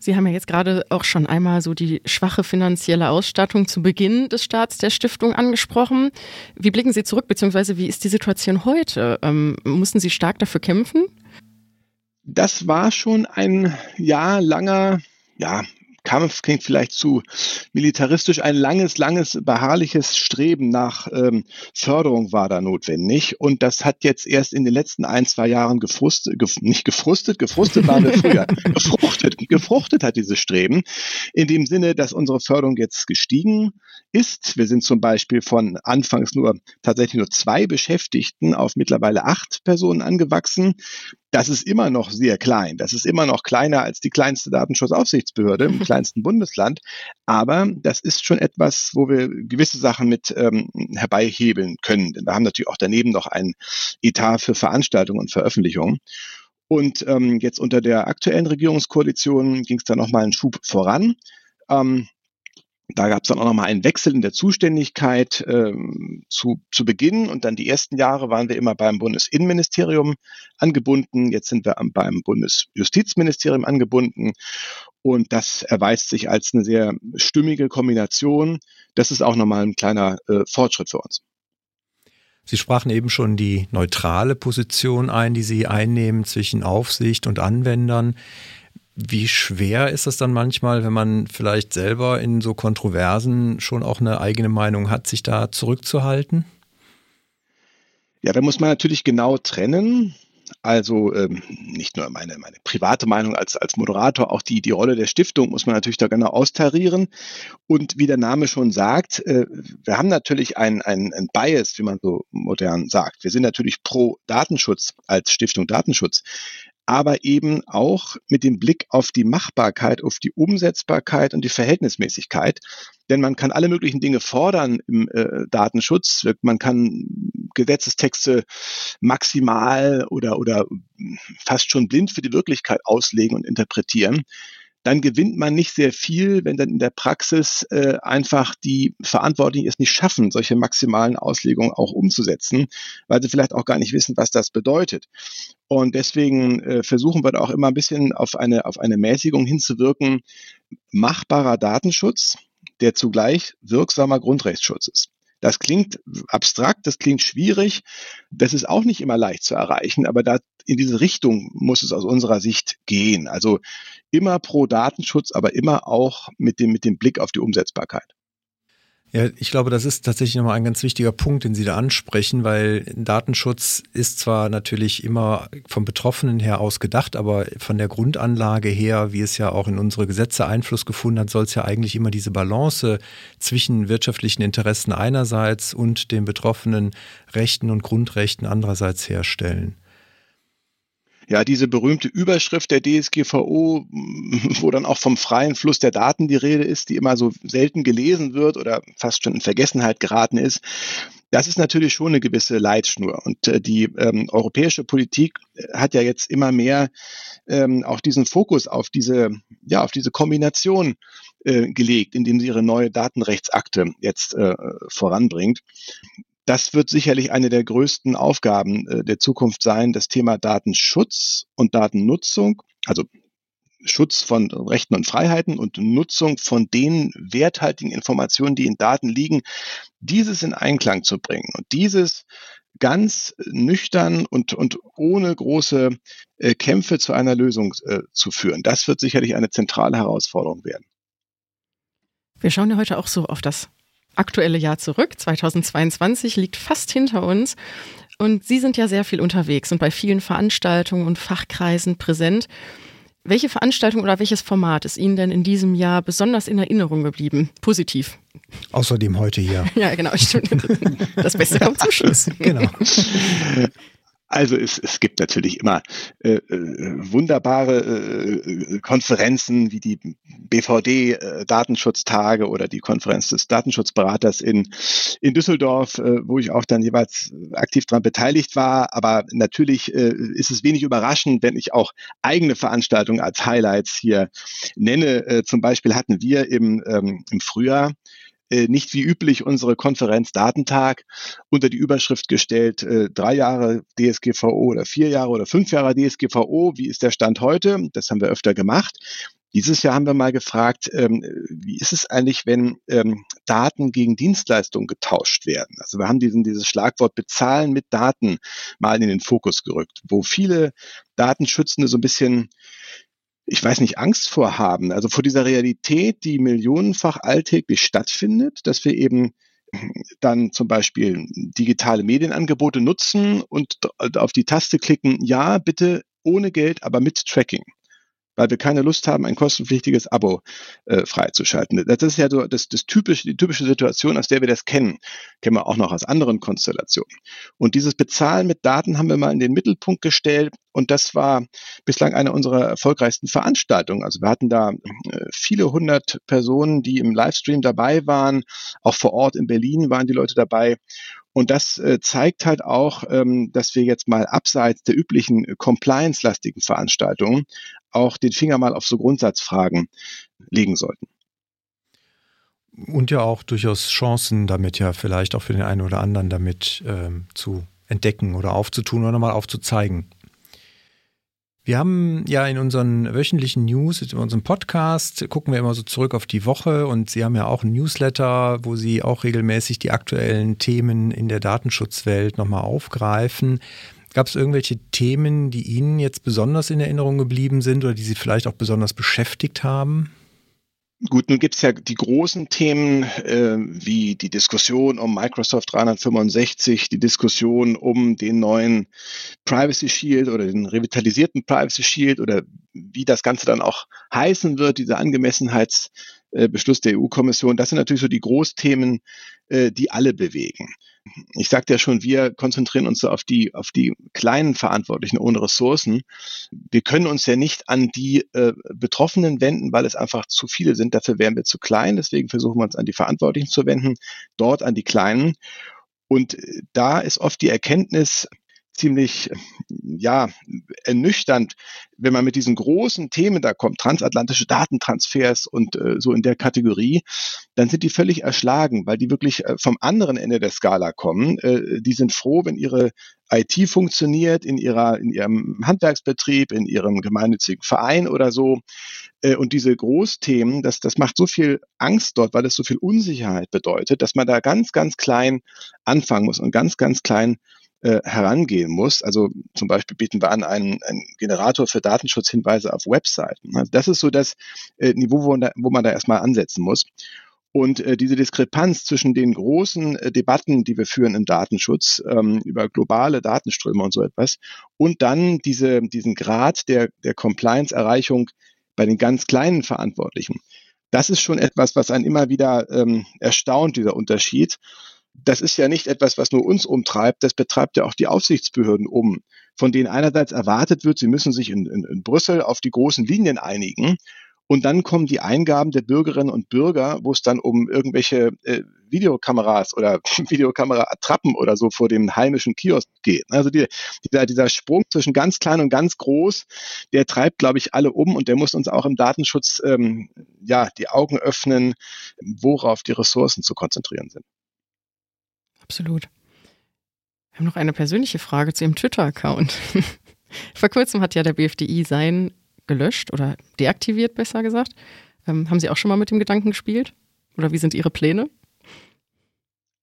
Sie haben ja jetzt gerade auch schon einmal so die schwache finanzielle Ausstattung zu Beginn des Starts der Stiftung angesprochen. Wie blicken Sie zurück, beziehungsweise wie ist die Situation heute? Ähm, mussten Sie stark dafür kämpfen? Das war schon ein jahrlanger, ja, Kampf klingt vielleicht zu militaristisch. Ein langes, langes, beharrliches Streben nach ähm, Förderung war da notwendig. Und das hat jetzt erst in den letzten ein, zwei Jahren gefrustet, gef nicht gefrustet, gefrustet waren wir früher, <laughs> gefruchtet, gefruchtet hat dieses Streben. In dem Sinne, dass unsere Förderung jetzt gestiegen ist. Wir sind zum Beispiel von anfangs nur tatsächlich nur zwei Beschäftigten auf mittlerweile acht Personen angewachsen das ist immer noch sehr klein. Das ist immer noch kleiner als die kleinste Datenschutzaufsichtsbehörde im <laughs> kleinsten Bundesland. Aber das ist schon etwas, wo wir gewisse Sachen mit ähm, herbeihebeln können. Denn wir haben natürlich auch daneben noch ein Etat für Veranstaltungen und Veröffentlichungen. Und ähm, jetzt unter der aktuellen Regierungskoalition ging es da nochmal einen Schub voran. Ähm, da gab es dann auch nochmal einen Wechsel in der Zuständigkeit ähm, zu, zu Beginn und dann die ersten Jahre waren wir immer beim Bundesinnenministerium angebunden. Jetzt sind wir am, beim Bundesjustizministerium angebunden und das erweist sich als eine sehr stimmige Kombination. Das ist auch nochmal ein kleiner äh, Fortschritt für uns. Sie sprachen eben schon die neutrale Position ein, die Sie einnehmen zwischen Aufsicht und Anwendern. Wie schwer ist es dann manchmal, wenn man vielleicht selber in so Kontroversen schon auch eine eigene Meinung hat, sich da zurückzuhalten? Ja, da muss man natürlich genau trennen. Also ähm, nicht nur meine, meine private Meinung als, als Moderator, auch die, die Rolle der Stiftung muss man natürlich da genau austarieren. Und wie der Name schon sagt, äh, wir haben natürlich ein, ein, ein Bias, wie man so modern sagt. Wir sind natürlich pro Datenschutz als Stiftung Datenschutz aber eben auch mit dem Blick auf die Machbarkeit, auf die Umsetzbarkeit und die Verhältnismäßigkeit. Denn man kann alle möglichen Dinge fordern im äh, Datenschutz. Man kann Gesetzestexte maximal oder, oder fast schon blind für die Wirklichkeit auslegen und interpretieren. Dann gewinnt man nicht sehr viel, wenn dann in der Praxis äh, einfach die Verantwortlichen es nicht schaffen, solche maximalen Auslegungen auch umzusetzen, weil sie vielleicht auch gar nicht wissen, was das bedeutet. Und deswegen äh, versuchen wir da auch immer ein bisschen auf eine, auf eine Mäßigung hinzuwirken. Machbarer Datenschutz, der zugleich wirksamer Grundrechtsschutz ist. Das klingt abstrakt, das klingt schwierig, das ist auch nicht immer leicht zu erreichen, aber da in diese Richtung muss es aus unserer Sicht gehen. Also immer pro Datenschutz, aber immer auch mit dem, mit dem Blick auf die Umsetzbarkeit. Ja, ich glaube, das ist tatsächlich nochmal ein ganz wichtiger Punkt, den Sie da ansprechen, weil Datenschutz ist zwar natürlich immer vom Betroffenen her ausgedacht, aber von der Grundanlage her, wie es ja auch in unsere Gesetze Einfluss gefunden hat, soll es ja eigentlich immer diese Balance zwischen wirtschaftlichen Interessen einerseits und den betroffenen Rechten und Grundrechten andererseits herstellen ja, diese berühmte Überschrift der DSGVO, <laughs> wo dann auch vom freien Fluss der Daten die Rede ist, die immer so selten gelesen wird oder fast schon in Vergessenheit geraten ist, das ist natürlich schon eine gewisse Leitschnur. Und äh, die ähm, europäische Politik hat ja jetzt immer mehr ähm, auch diesen Fokus auf diese, ja, auf diese Kombination äh, gelegt, indem sie ihre neue Datenrechtsakte jetzt äh, voranbringt. Das wird sicherlich eine der größten Aufgaben äh, der Zukunft sein, das Thema Datenschutz und Datennutzung, also Schutz von Rechten und Freiheiten und Nutzung von den werthaltigen Informationen, die in Daten liegen, dieses in Einklang zu bringen und dieses ganz nüchtern und, und ohne große äh, Kämpfe zu einer Lösung äh, zu führen. Das wird sicherlich eine zentrale Herausforderung werden. Wir schauen ja heute auch so auf das aktuelle Jahr zurück. 2022 liegt fast hinter uns. Und Sie sind ja sehr viel unterwegs und bei vielen Veranstaltungen und Fachkreisen präsent. Welche Veranstaltung oder welches Format ist Ihnen denn in diesem Jahr besonders in Erinnerung geblieben? Positiv. Außerdem heute hier. <laughs> Ja, genau. Das Beste <laughs> kommt zum Schluss. genau. Also es, es gibt natürlich immer äh, äh wunderbare äh, Konferenzen wie die BVD-Datenschutztage äh, oder die Konferenz des Datenschutzberaters in, in Düsseldorf, äh, wo ich auch dann jeweils aktiv daran beteiligt war. Aber natürlich äh, ist es wenig überraschend, wenn ich auch eigene Veranstaltungen als Highlights hier nenne. Äh, zum Beispiel hatten wir im, ähm, im Frühjahr äh, nicht wie üblich unsere Konferenz Datentag unter die Überschrift gestellt, äh, drei Jahre DSGVO oder vier Jahre oder fünf Jahre DSGVO, wie ist der Stand heute? Das haben wir öfter gemacht. Dieses Jahr haben wir mal gefragt, ähm, wie ist es eigentlich, wenn ähm, Daten gegen Dienstleistungen getauscht werden? Also wir haben diesen, dieses Schlagwort Bezahlen mit Daten mal in den Fokus gerückt, wo viele Datenschützende so ein bisschen ich weiß nicht, Angst vorhaben, also vor dieser Realität, die millionenfach alltäglich stattfindet, dass wir eben dann zum Beispiel digitale Medienangebote nutzen und auf die Taste klicken, ja, bitte ohne Geld, aber mit Tracking weil wir keine Lust haben, ein kostenpflichtiges Abo äh, freizuschalten. Das ist ja so das, das typische, die typische Situation, aus der wir das kennen. Kennen wir auch noch aus anderen Konstellationen. Und dieses Bezahlen mit Daten haben wir mal in den Mittelpunkt gestellt. Und das war bislang eine unserer erfolgreichsten Veranstaltungen. Also wir hatten da äh, viele hundert Personen, die im Livestream dabei waren. Auch vor Ort in Berlin waren die Leute dabei. Und das äh, zeigt halt auch, ähm, dass wir jetzt mal abseits der üblichen äh, compliance-lastigen Veranstaltungen auch den Finger mal auf so Grundsatzfragen legen sollten. Und ja auch durchaus Chancen damit ja vielleicht auch für den einen oder anderen damit ähm, zu entdecken oder aufzutun oder mal aufzuzeigen. Wir haben ja in unseren wöchentlichen News, in unserem Podcast, gucken wir immer so zurück auf die Woche und Sie haben ja auch ein Newsletter, wo Sie auch regelmäßig die aktuellen Themen in der Datenschutzwelt nochmal aufgreifen. Gab es irgendwelche Themen, die Ihnen jetzt besonders in Erinnerung geblieben sind oder die Sie vielleicht auch besonders beschäftigt haben? Gut, nun gibt's ja die großen Themen äh, wie die Diskussion um Microsoft 365, die Diskussion um den neuen Privacy Shield oder den revitalisierten Privacy Shield oder wie das Ganze dann auch heißen wird, dieser Angemessenheitsbeschluss der EU-Kommission. Das sind natürlich so die Großthemen, äh, die alle bewegen ich sagte ja schon, wir konzentrieren uns auf die, auf die kleinen Verantwortlichen ohne Ressourcen. Wir können uns ja nicht an die äh, Betroffenen wenden, weil es einfach zu viele sind. Dafür wären wir zu klein. Deswegen versuchen wir uns an die Verantwortlichen zu wenden, dort an die Kleinen. Und äh, da ist oft die Erkenntnis, ziemlich, ja, ernüchternd, wenn man mit diesen großen Themen da kommt, transatlantische Datentransfers und äh, so in der Kategorie, dann sind die völlig erschlagen, weil die wirklich äh, vom anderen Ende der Skala kommen. Äh, die sind froh, wenn ihre IT funktioniert in ihrer, in ihrem Handwerksbetrieb, in ihrem gemeinnützigen Verein oder so. Äh, und diese Großthemen, das, das macht so viel Angst dort, weil es so viel Unsicherheit bedeutet, dass man da ganz, ganz klein anfangen muss und ganz, ganz klein äh, herangehen muss. Also zum Beispiel bieten wir an einen, einen Generator für Datenschutzhinweise auf Webseiten. Also das ist so das äh, Niveau, wo, wo man da erstmal ansetzen muss. Und äh, diese Diskrepanz zwischen den großen äh, Debatten, die wir führen im Datenschutz ähm, über globale Datenströme und so etwas, und dann diese, diesen Grad der, der Compliance-Erreichung bei den ganz kleinen Verantwortlichen, das ist schon etwas, was einen immer wieder ähm, erstaunt, dieser Unterschied. Das ist ja nicht etwas, was nur uns umtreibt, das betreibt ja auch die Aufsichtsbehörden um, von denen einerseits erwartet wird, sie müssen sich in, in, in Brüssel auf die großen Linien einigen und dann kommen die Eingaben der Bürgerinnen und Bürger, wo es dann um irgendwelche äh, Videokameras oder <laughs> Videokamera-Attrappen oder so vor dem heimischen Kiosk geht. Also die, dieser, dieser Sprung zwischen ganz klein und ganz groß, der treibt, glaube ich, alle um und der muss uns auch im Datenschutz ähm, ja die Augen öffnen, worauf die Ressourcen zu konzentrieren sind. Absolut. Wir haben noch eine persönliche Frage zu Ihrem Twitter-Account. <laughs> Vor kurzem hat ja der BFDI sein gelöscht oder deaktiviert, besser gesagt. Ähm, haben Sie auch schon mal mit dem Gedanken gespielt? Oder wie sind Ihre Pläne?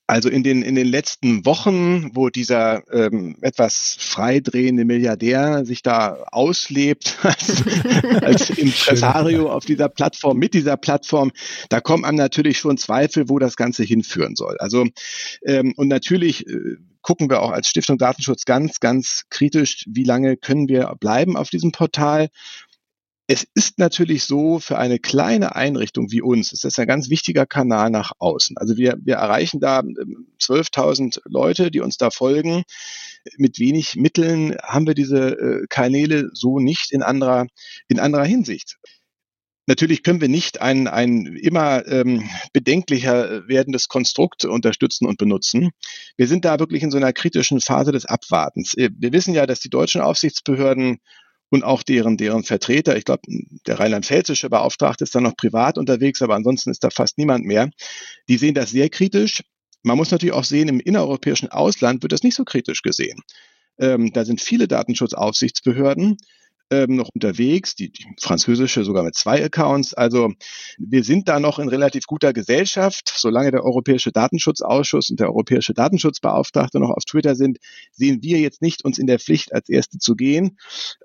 Also in den, in den letzten Wochen, wo dieser ähm, etwas freidrehende Milliardär sich da auslebt <laughs> als, als <laughs> Impresario auf dieser Plattform, mit dieser Plattform, da kommen einem natürlich schon Zweifel, wo das Ganze hinführen soll. Also ähm, und natürlich äh, gucken wir auch als Stiftung Datenschutz ganz, ganz kritisch, wie lange können wir bleiben auf diesem Portal es ist natürlich so, für eine kleine Einrichtung wie uns ist das ein ganz wichtiger Kanal nach außen. Also wir, wir erreichen da 12.000 ähm, Leute, die uns da folgen. Mit wenig Mitteln haben wir diese äh, Kanäle so nicht in anderer, in anderer Hinsicht. Natürlich können wir nicht ein, ein immer ähm, bedenklicher werdendes Konstrukt unterstützen und benutzen. Wir sind da wirklich in so einer kritischen Phase des Abwartens. Äh, wir wissen ja, dass die deutschen Aufsichtsbehörden und auch deren, deren Vertreter. Ich glaube, der rheinland-pfälzische Beauftragte ist da noch privat unterwegs, aber ansonsten ist da fast niemand mehr. Die sehen das sehr kritisch. Man muss natürlich auch sehen, im innereuropäischen Ausland wird das nicht so kritisch gesehen. Ähm, da sind viele Datenschutzaufsichtsbehörden, ähm, noch unterwegs, die, die französische sogar mit zwei Accounts. Also wir sind da noch in relativ guter Gesellschaft. Solange der Europäische Datenschutzausschuss und der Europäische Datenschutzbeauftragte noch auf Twitter sind, sehen wir jetzt nicht uns in der Pflicht, als Erste zu gehen,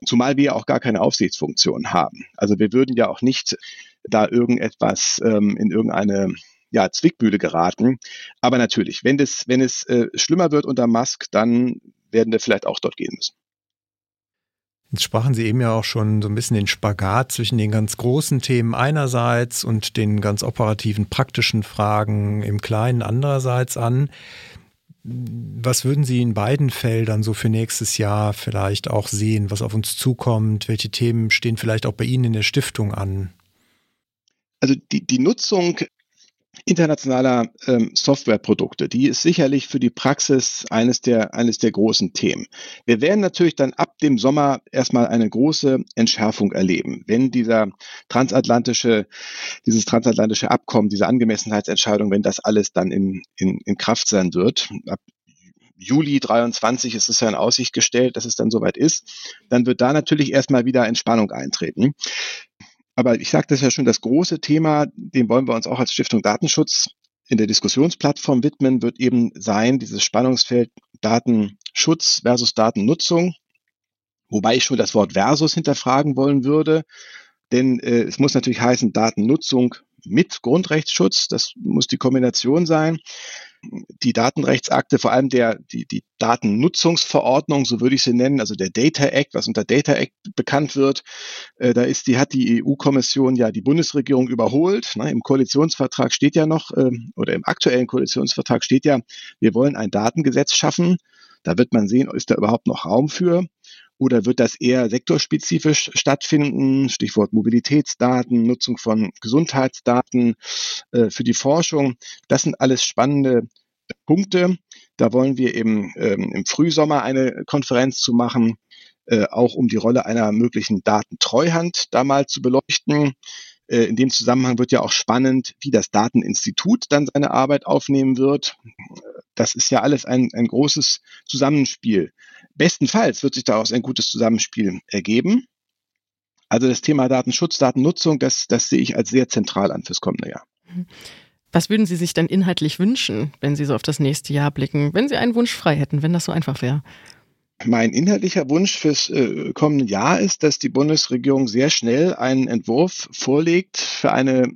zumal wir auch gar keine Aufsichtsfunktion haben. Also wir würden ja auch nicht da irgendetwas ähm, in irgendeine ja, Zwickmühle geraten. Aber natürlich, wenn, das, wenn es äh, schlimmer wird unter Musk, dann werden wir vielleicht auch dort gehen müssen. Jetzt sprachen Sie eben ja auch schon so ein bisschen den Spagat zwischen den ganz großen Themen einerseits und den ganz operativen, praktischen Fragen im Kleinen andererseits an. Was würden Sie in beiden Feldern so für nächstes Jahr vielleicht auch sehen, was auf uns zukommt? Welche Themen stehen vielleicht auch bei Ihnen in der Stiftung an? Also die, die Nutzung internationaler ähm, Softwareprodukte, die ist sicherlich für die Praxis eines der, eines der großen Themen. Wir werden natürlich dann ab dem Sommer erstmal eine große Entschärfung erleben, wenn dieser transatlantische, dieses transatlantische Abkommen, diese Angemessenheitsentscheidung, wenn das alles dann in, in, in Kraft sein wird. Ab Juli 23 ist es ja in Aussicht gestellt, dass es dann soweit ist. Dann wird da natürlich erstmal wieder Entspannung eintreten. Aber ich sagte es ja schon, das große Thema, dem wollen wir uns auch als Stiftung Datenschutz in der Diskussionsplattform widmen, wird eben sein, dieses Spannungsfeld Datenschutz versus Datennutzung. Wobei ich schon das Wort versus hinterfragen wollen würde. Denn äh, es muss natürlich heißen Datennutzung mit Grundrechtsschutz. Das muss die Kombination sein die Datenrechtsakte, vor allem der, die, die Datennutzungsverordnung, so würde ich sie nennen, also der Data Act, was unter Data Act bekannt wird, äh, da ist die, hat die EU-Kommission ja die Bundesregierung überholt. Ne? Im Koalitionsvertrag steht ja noch, äh, oder im aktuellen Koalitionsvertrag steht ja, wir wollen ein Datengesetz schaffen. Da wird man sehen, ist da überhaupt noch Raum für? Oder wird das eher sektorspezifisch stattfinden? Stichwort Mobilitätsdaten, Nutzung von Gesundheitsdaten äh, für die Forschung. Das sind alles spannende Punkte. Da wollen wir eben ähm, im Frühsommer eine Konferenz zu machen, äh, auch um die Rolle einer möglichen Datentreuhand da mal zu beleuchten. Äh, in dem Zusammenhang wird ja auch spannend, wie das Dateninstitut dann seine Arbeit aufnehmen wird. Das ist ja alles ein, ein großes Zusammenspiel. Bestenfalls wird sich daraus ein gutes Zusammenspiel ergeben. Also das Thema Datenschutz, Datennutzung, das, das sehe ich als sehr zentral an fürs kommende Jahr. Was würden Sie sich denn inhaltlich wünschen, wenn Sie so auf das nächste Jahr blicken, wenn Sie einen Wunsch frei hätten, wenn das so einfach wäre? Mein inhaltlicher Wunsch fürs äh, kommende Jahr ist, dass die Bundesregierung sehr schnell einen Entwurf vorlegt für eine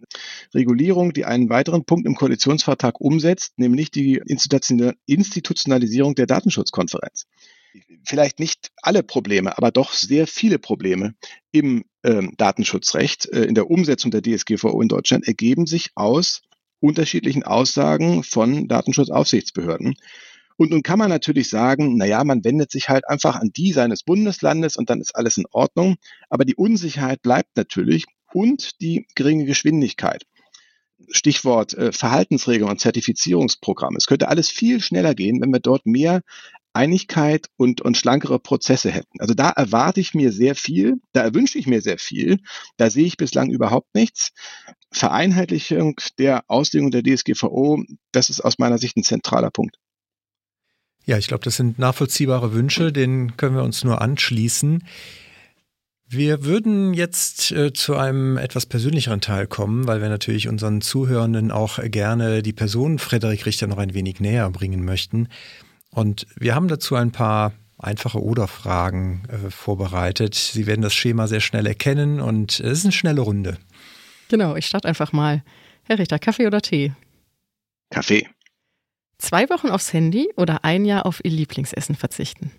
Regulierung, die einen weiteren Punkt im Koalitionsvertrag umsetzt, nämlich die Institutionalisierung der Datenschutzkonferenz. Vielleicht nicht alle Probleme, aber doch sehr viele Probleme im ähm, Datenschutzrecht, äh, in der Umsetzung der DSGVO in Deutschland ergeben sich aus unterschiedlichen Aussagen von Datenschutzaufsichtsbehörden. Und nun kann man natürlich sagen, na ja, man wendet sich halt einfach an die seines Bundeslandes und dann ist alles in Ordnung. Aber die Unsicherheit bleibt natürlich und die geringe Geschwindigkeit. Stichwort äh, Verhaltensregeln und Zertifizierungsprogramme. Es könnte alles viel schneller gehen, wenn wir dort mehr Einigkeit und, und schlankere Prozesse hätten. Also da erwarte ich mir sehr viel, da erwünsche ich mir sehr viel, da sehe ich bislang überhaupt nichts. Vereinheitlichung der Auslegung der DSGVO, das ist aus meiner Sicht ein zentraler Punkt. Ja, ich glaube, das sind nachvollziehbare Wünsche, denen können wir uns nur anschließen. Wir würden jetzt äh, zu einem etwas persönlicheren Teil kommen, weil wir natürlich unseren Zuhörenden auch gerne die Person Frederik Richter noch ein wenig näher bringen möchten. Und wir haben dazu ein paar einfache Oder-Fragen äh, vorbereitet. Sie werden das Schema sehr schnell erkennen und es ist eine schnelle Runde. Genau, ich starte einfach mal. Herr Richter, Kaffee oder Tee? Kaffee. Zwei Wochen aufs Handy oder ein Jahr auf Ihr Lieblingsessen verzichten?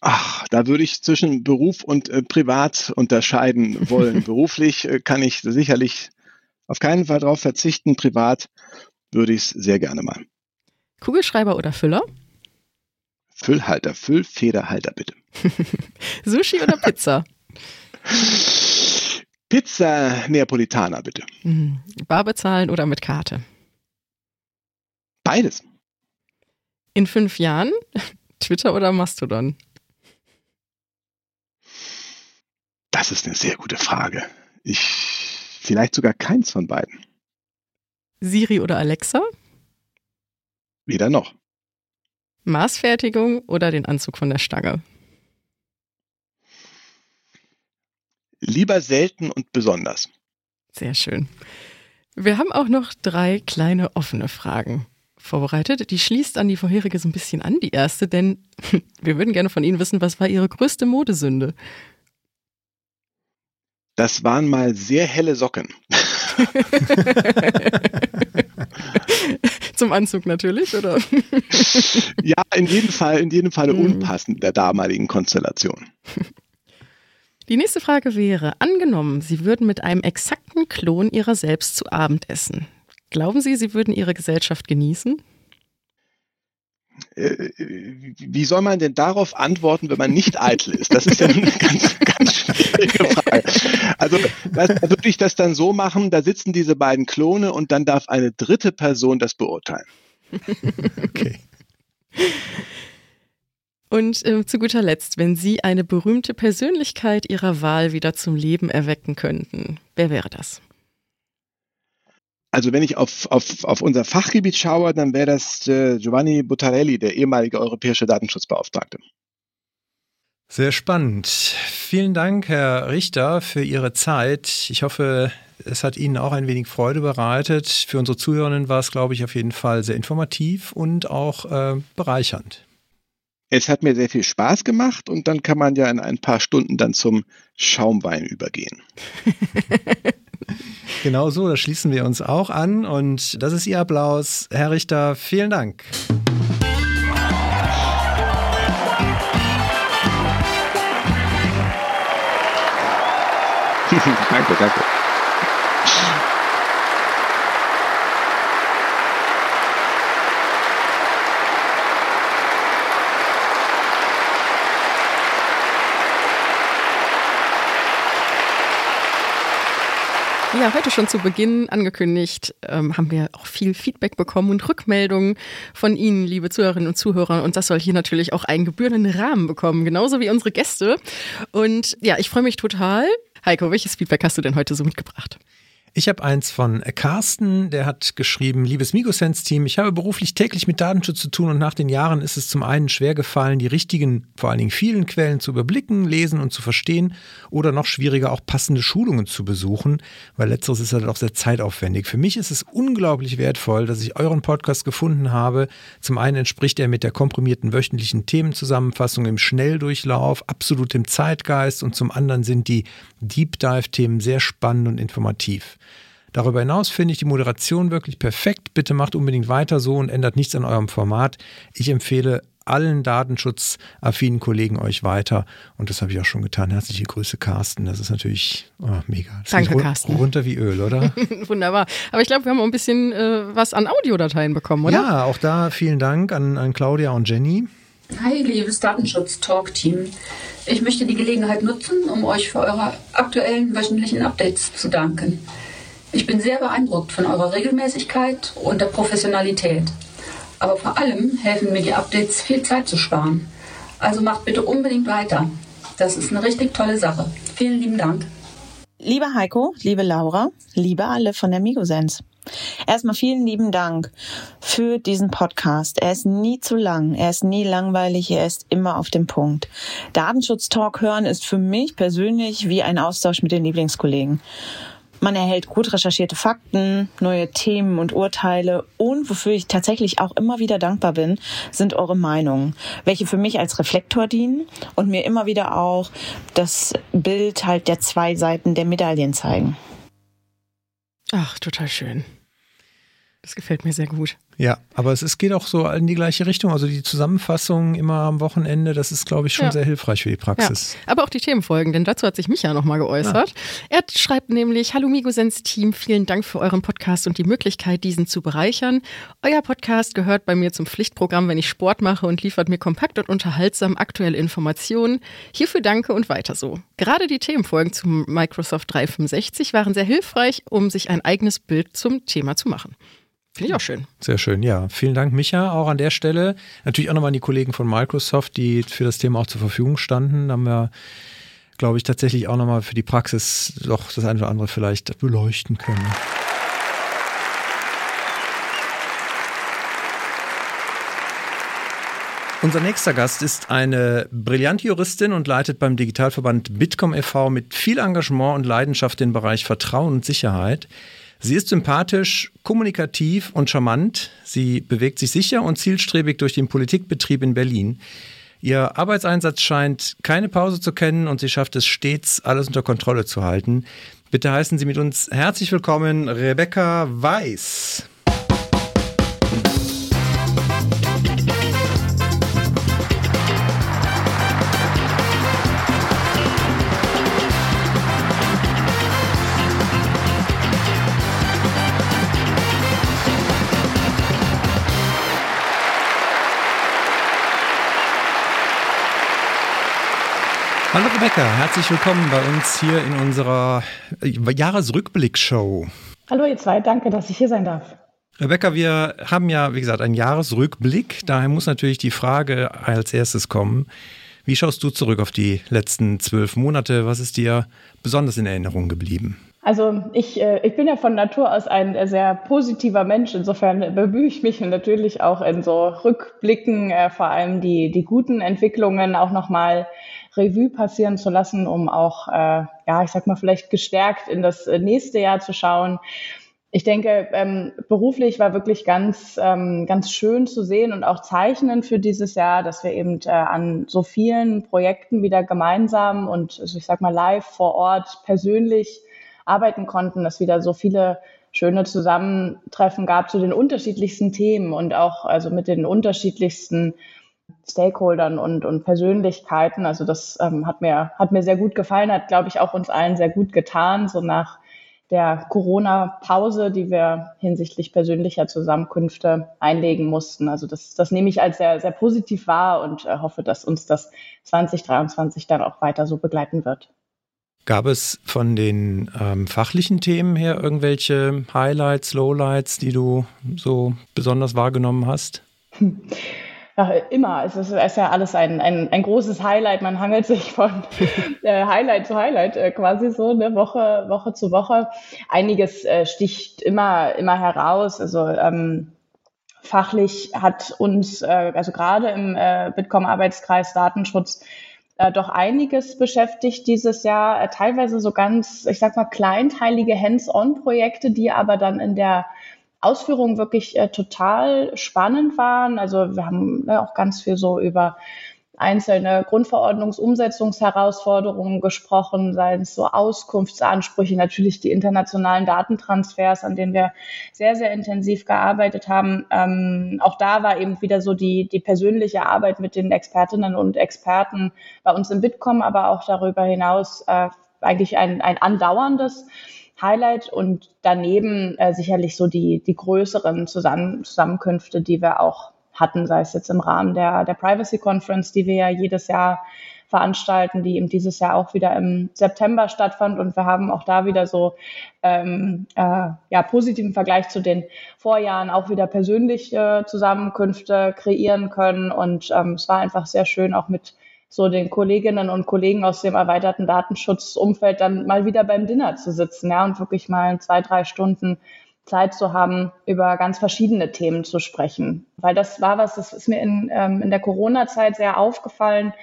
Ach, da würde ich zwischen Beruf und äh, Privat unterscheiden wollen. <laughs> Beruflich äh, kann ich sicherlich auf keinen Fall darauf verzichten. Privat würde ich es sehr gerne mal. Kugelschreiber oder Füller? Füllhalter, Füllfederhalter bitte. <laughs> Sushi oder Pizza? Pizza Neapolitana bitte. Mhm. Bar bezahlen oder mit Karte? Beides. In fünf Jahren <laughs> Twitter oder Mastodon? Das ist eine sehr gute Frage. Ich vielleicht sogar keins von beiden. Siri oder Alexa? Weder noch. Maßfertigung oder den Anzug von der Stange? Lieber selten und besonders. Sehr schön. Wir haben auch noch drei kleine offene Fragen vorbereitet. Die schließt an die vorherige so ein bisschen an, die erste, denn <laughs> wir würden gerne von Ihnen wissen, was war Ihre größte Modesünde? Das waren mal sehr helle Socken. <laughs> Zum Anzug natürlich, oder? <laughs> ja, in jedem Fall, in jedem Fall mhm. unpassend der damaligen Konstellation. Die nächste Frage wäre, angenommen, Sie würden mit einem exakten Klon Ihrer selbst zu Abend essen. Glauben Sie, Sie würden Ihre Gesellschaft genießen? Äh, wie soll man denn darauf antworten, wenn man nicht eitel ist? Das ist ja eine ganz, ganz schwierige Frage. Also da würde ich das dann so machen, da sitzen diese beiden Klone und dann darf eine dritte Person das beurteilen. Okay. Und äh, zu guter Letzt, wenn Sie eine berühmte Persönlichkeit Ihrer Wahl wieder zum Leben erwecken könnten, wer wäre das? Also wenn ich auf, auf, auf unser Fachgebiet schaue, dann wäre das äh, Giovanni Buttarelli, der ehemalige europäische Datenschutzbeauftragte. Sehr spannend. Vielen Dank, Herr Richter, für Ihre Zeit. Ich hoffe, es hat Ihnen auch ein wenig Freude bereitet. Für unsere Zuhörenden war es, glaube ich, auf jeden Fall sehr informativ und auch äh, bereichernd. Es hat mir sehr viel Spaß gemacht und dann kann man ja in ein paar Stunden dann zum Schaumwein übergehen. <laughs> <laughs> genau so, da schließen wir uns auch an und das ist Ihr Applaus. Herr Richter, vielen Dank. <laughs> danke, danke. Ja, heute schon zu Beginn angekündigt, ähm, haben wir auch viel Feedback bekommen und Rückmeldungen von Ihnen, liebe Zuhörerinnen und Zuhörer. Und das soll hier natürlich auch einen gebührenden Rahmen bekommen, genauso wie unsere Gäste. Und ja, ich freue mich total. Heiko, welches Feedback hast du denn heute so mitgebracht? Ich habe eins von Carsten, der hat geschrieben, liebes Migosense-Team, ich habe beruflich täglich mit Datenschutz zu tun und nach den Jahren ist es zum einen schwer gefallen, die richtigen, vor allen Dingen vielen Quellen zu überblicken, lesen und zu verstehen oder noch schwieriger auch passende Schulungen zu besuchen, weil letzteres ist halt auch sehr zeitaufwendig. Für mich ist es unglaublich wertvoll, dass ich euren Podcast gefunden habe. Zum einen entspricht er mit der komprimierten wöchentlichen Themenzusammenfassung im Schnelldurchlauf, absolut im Zeitgeist und zum anderen sind die Deep Dive-Themen sehr spannend und informativ. Darüber hinaus finde ich die Moderation wirklich perfekt. Bitte macht unbedingt weiter so und ändert nichts an eurem Format. Ich empfehle allen datenschutzaffinen Kollegen euch weiter. Und das habe ich auch schon getan. Herzliche Grüße, Carsten. Das ist natürlich oh, mega. Das Danke, Carsten. Runter wie Öl, oder? <laughs> Wunderbar. Aber ich glaube, wir haben auch ein bisschen äh, was an Audiodateien bekommen, oder? Ja, auch da vielen Dank an, an Claudia und Jenny. Hi, liebes Datenschutz-Talk-Team. Ich möchte die Gelegenheit nutzen, um euch für eure aktuellen wöchentlichen Updates zu danken. Ich bin sehr beeindruckt von eurer Regelmäßigkeit und der Professionalität. Aber vor allem helfen mir die Updates viel Zeit zu sparen. Also macht bitte unbedingt weiter. Das ist eine richtig tolle Sache. Vielen lieben Dank. Lieber Heiko, liebe Laura, liebe alle von der Migosens. Erstmal vielen lieben Dank für diesen Podcast. Er ist nie zu lang, er ist nie langweilig, er ist immer auf dem Punkt. Datenschutz-Talk hören ist für mich persönlich wie ein Austausch mit den Lieblingskollegen. Man erhält gut recherchierte Fakten, neue Themen und Urteile und wofür ich tatsächlich auch immer wieder dankbar bin, sind eure Meinungen, welche für mich als Reflektor dienen und mir immer wieder auch das Bild halt der zwei Seiten der Medaillen zeigen. Ach, total schön. Das gefällt mir sehr gut. Ja, aber es, es geht auch so in die gleiche Richtung. Also die Zusammenfassung immer am Wochenende, das ist, glaube ich, schon ja. sehr hilfreich für die Praxis. Ja. Aber auch die Themenfolgen, denn dazu hat sich Micha nochmal geäußert. Ja. Er schreibt nämlich, Hallo Migosens-Team, vielen Dank für euren Podcast und die Möglichkeit, diesen zu bereichern. Euer Podcast gehört bei mir zum Pflichtprogramm, wenn ich Sport mache und liefert mir kompakt und unterhaltsam aktuelle Informationen. Hierfür danke und weiter so. Gerade die Themenfolgen zum Microsoft 365 waren sehr hilfreich, um sich ein eigenes Bild zum Thema zu machen. Finde ich auch schön. Sehr schön, ja. Vielen Dank, Micha, auch an der Stelle. Natürlich auch nochmal an die Kollegen von Microsoft, die für das Thema auch zur Verfügung standen. Da haben wir, glaube ich, tatsächlich auch nochmal für die Praxis doch das eine oder andere vielleicht beleuchten können. Unser nächster Gast ist eine brillante Juristin und leitet beim Digitalverband Bitkom e.V. mit viel Engagement und Leidenschaft den Bereich Vertrauen und Sicherheit. Sie ist sympathisch, kommunikativ und charmant. Sie bewegt sich sicher und zielstrebig durch den Politikbetrieb in Berlin. Ihr Arbeitseinsatz scheint keine Pause zu kennen und sie schafft es stets, alles unter Kontrolle zu halten. Bitte heißen Sie mit uns herzlich willkommen Rebecca Weiß. Hallo Rebecca, herzlich willkommen bei uns hier in unserer Jahresrückblick-Show. Hallo ihr zwei, danke, dass ich hier sein darf. Rebecca, wir haben ja, wie gesagt, einen Jahresrückblick. Daher muss natürlich die Frage als erstes kommen. Wie schaust du zurück auf die letzten zwölf Monate? Was ist dir besonders in Erinnerung geblieben? Also ich, äh, ich bin ja von Natur aus ein sehr positiver Mensch. Insofern bemühe ich mich natürlich auch in so Rückblicken, äh, vor allem die, die guten Entwicklungen auch nochmal Revue passieren zu lassen, um auch, äh, ja, ich sag mal, vielleicht gestärkt in das äh, nächste Jahr zu schauen. Ich denke, ähm, beruflich war wirklich ganz, ähm, ganz schön zu sehen und auch zeichnend für dieses Jahr, dass wir eben äh, an so vielen Projekten wieder gemeinsam und also ich sag mal live vor Ort persönlich arbeiten konnten, dass wieder so viele schöne Zusammentreffen gab zu den unterschiedlichsten Themen und auch also mit den unterschiedlichsten Stakeholdern und, und Persönlichkeiten. Also das ähm, hat mir hat mir sehr gut gefallen, hat glaube ich auch uns allen sehr gut getan, so nach der Corona-Pause, die wir hinsichtlich persönlicher Zusammenkünfte einlegen mussten. Also das, das nehme ich als sehr, sehr positiv wahr und äh, hoffe, dass uns das 2023 dann auch weiter so begleiten wird. Gab es von den ähm, fachlichen Themen her irgendwelche Highlights, Lowlights, die du so besonders wahrgenommen hast? <laughs> Ja, immer. Es ist, ist, ja alles ein, ein, ein großes Highlight. Man hangelt sich von <laughs> äh, Highlight zu Highlight äh, quasi so, ne, Woche, Woche zu Woche. Einiges äh, sticht immer, immer heraus. Also ähm, fachlich hat uns, äh, also gerade im äh, Bitkom-Arbeitskreis Datenschutz, äh, doch einiges beschäftigt dieses Jahr. Teilweise so ganz, ich sag mal, kleinteilige Hands-on-Projekte, die aber dann in der Ausführung wirklich äh, total spannend waren. Also wir haben ne, auch ganz viel so über einzelne Grundverordnungsumsetzungsherausforderungen gesprochen, seien es so Auskunftsansprüche, natürlich die internationalen Datentransfers, an denen wir sehr, sehr intensiv gearbeitet haben. Ähm, auch da war eben wieder so die, die persönliche Arbeit mit den Expertinnen und Experten bei uns im Bitkom, aber auch darüber hinaus äh, eigentlich ein, ein andauerndes Highlight und daneben äh, sicherlich so die, die größeren Zusammen Zusammenkünfte, die wir auch hatten, sei es jetzt im Rahmen der, der Privacy Conference, die wir ja jedes Jahr veranstalten, die eben dieses Jahr auch wieder im September stattfand. Und wir haben auch da wieder so ähm, äh, ja, positiven Vergleich zu den Vorjahren auch wieder persönliche Zusammenkünfte kreieren können. Und ähm, es war einfach sehr schön, auch mit so den Kolleginnen und Kollegen aus dem erweiterten Datenschutzumfeld dann mal wieder beim Dinner zu sitzen, ja, und wirklich mal zwei, drei Stunden Zeit zu haben, über ganz verschiedene Themen zu sprechen. Weil das war was, das ist mir in, ähm, in der Corona-Zeit sehr aufgefallen,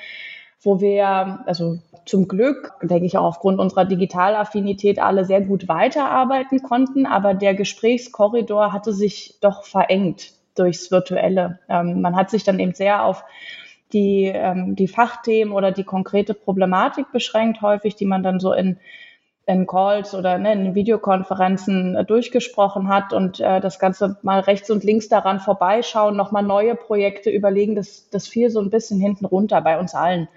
wo wir, also zum Glück, denke ich auch aufgrund unserer Digitalaffinität, alle sehr gut weiterarbeiten konnten, aber der Gesprächskorridor hatte sich doch verengt durchs Virtuelle. Ähm, man hat sich dann eben sehr auf die, ähm, die Fachthemen oder die konkrete Problematik beschränkt, häufig, die man dann so in in Calls oder ne, in Videokonferenzen äh, durchgesprochen hat und äh, das Ganze mal rechts und links daran vorbeischauen, nochmal neue Projekte überlegen, das, das fiel so ein bisschen hinten runter bei uns allen.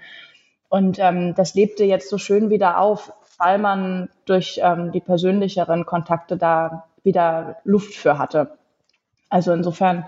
Und ähm, das lebte jetzt so schön wieder auf, weil man durch ähm, die persönlicheren Kontakte da wieder Luft für hatte. Also insofern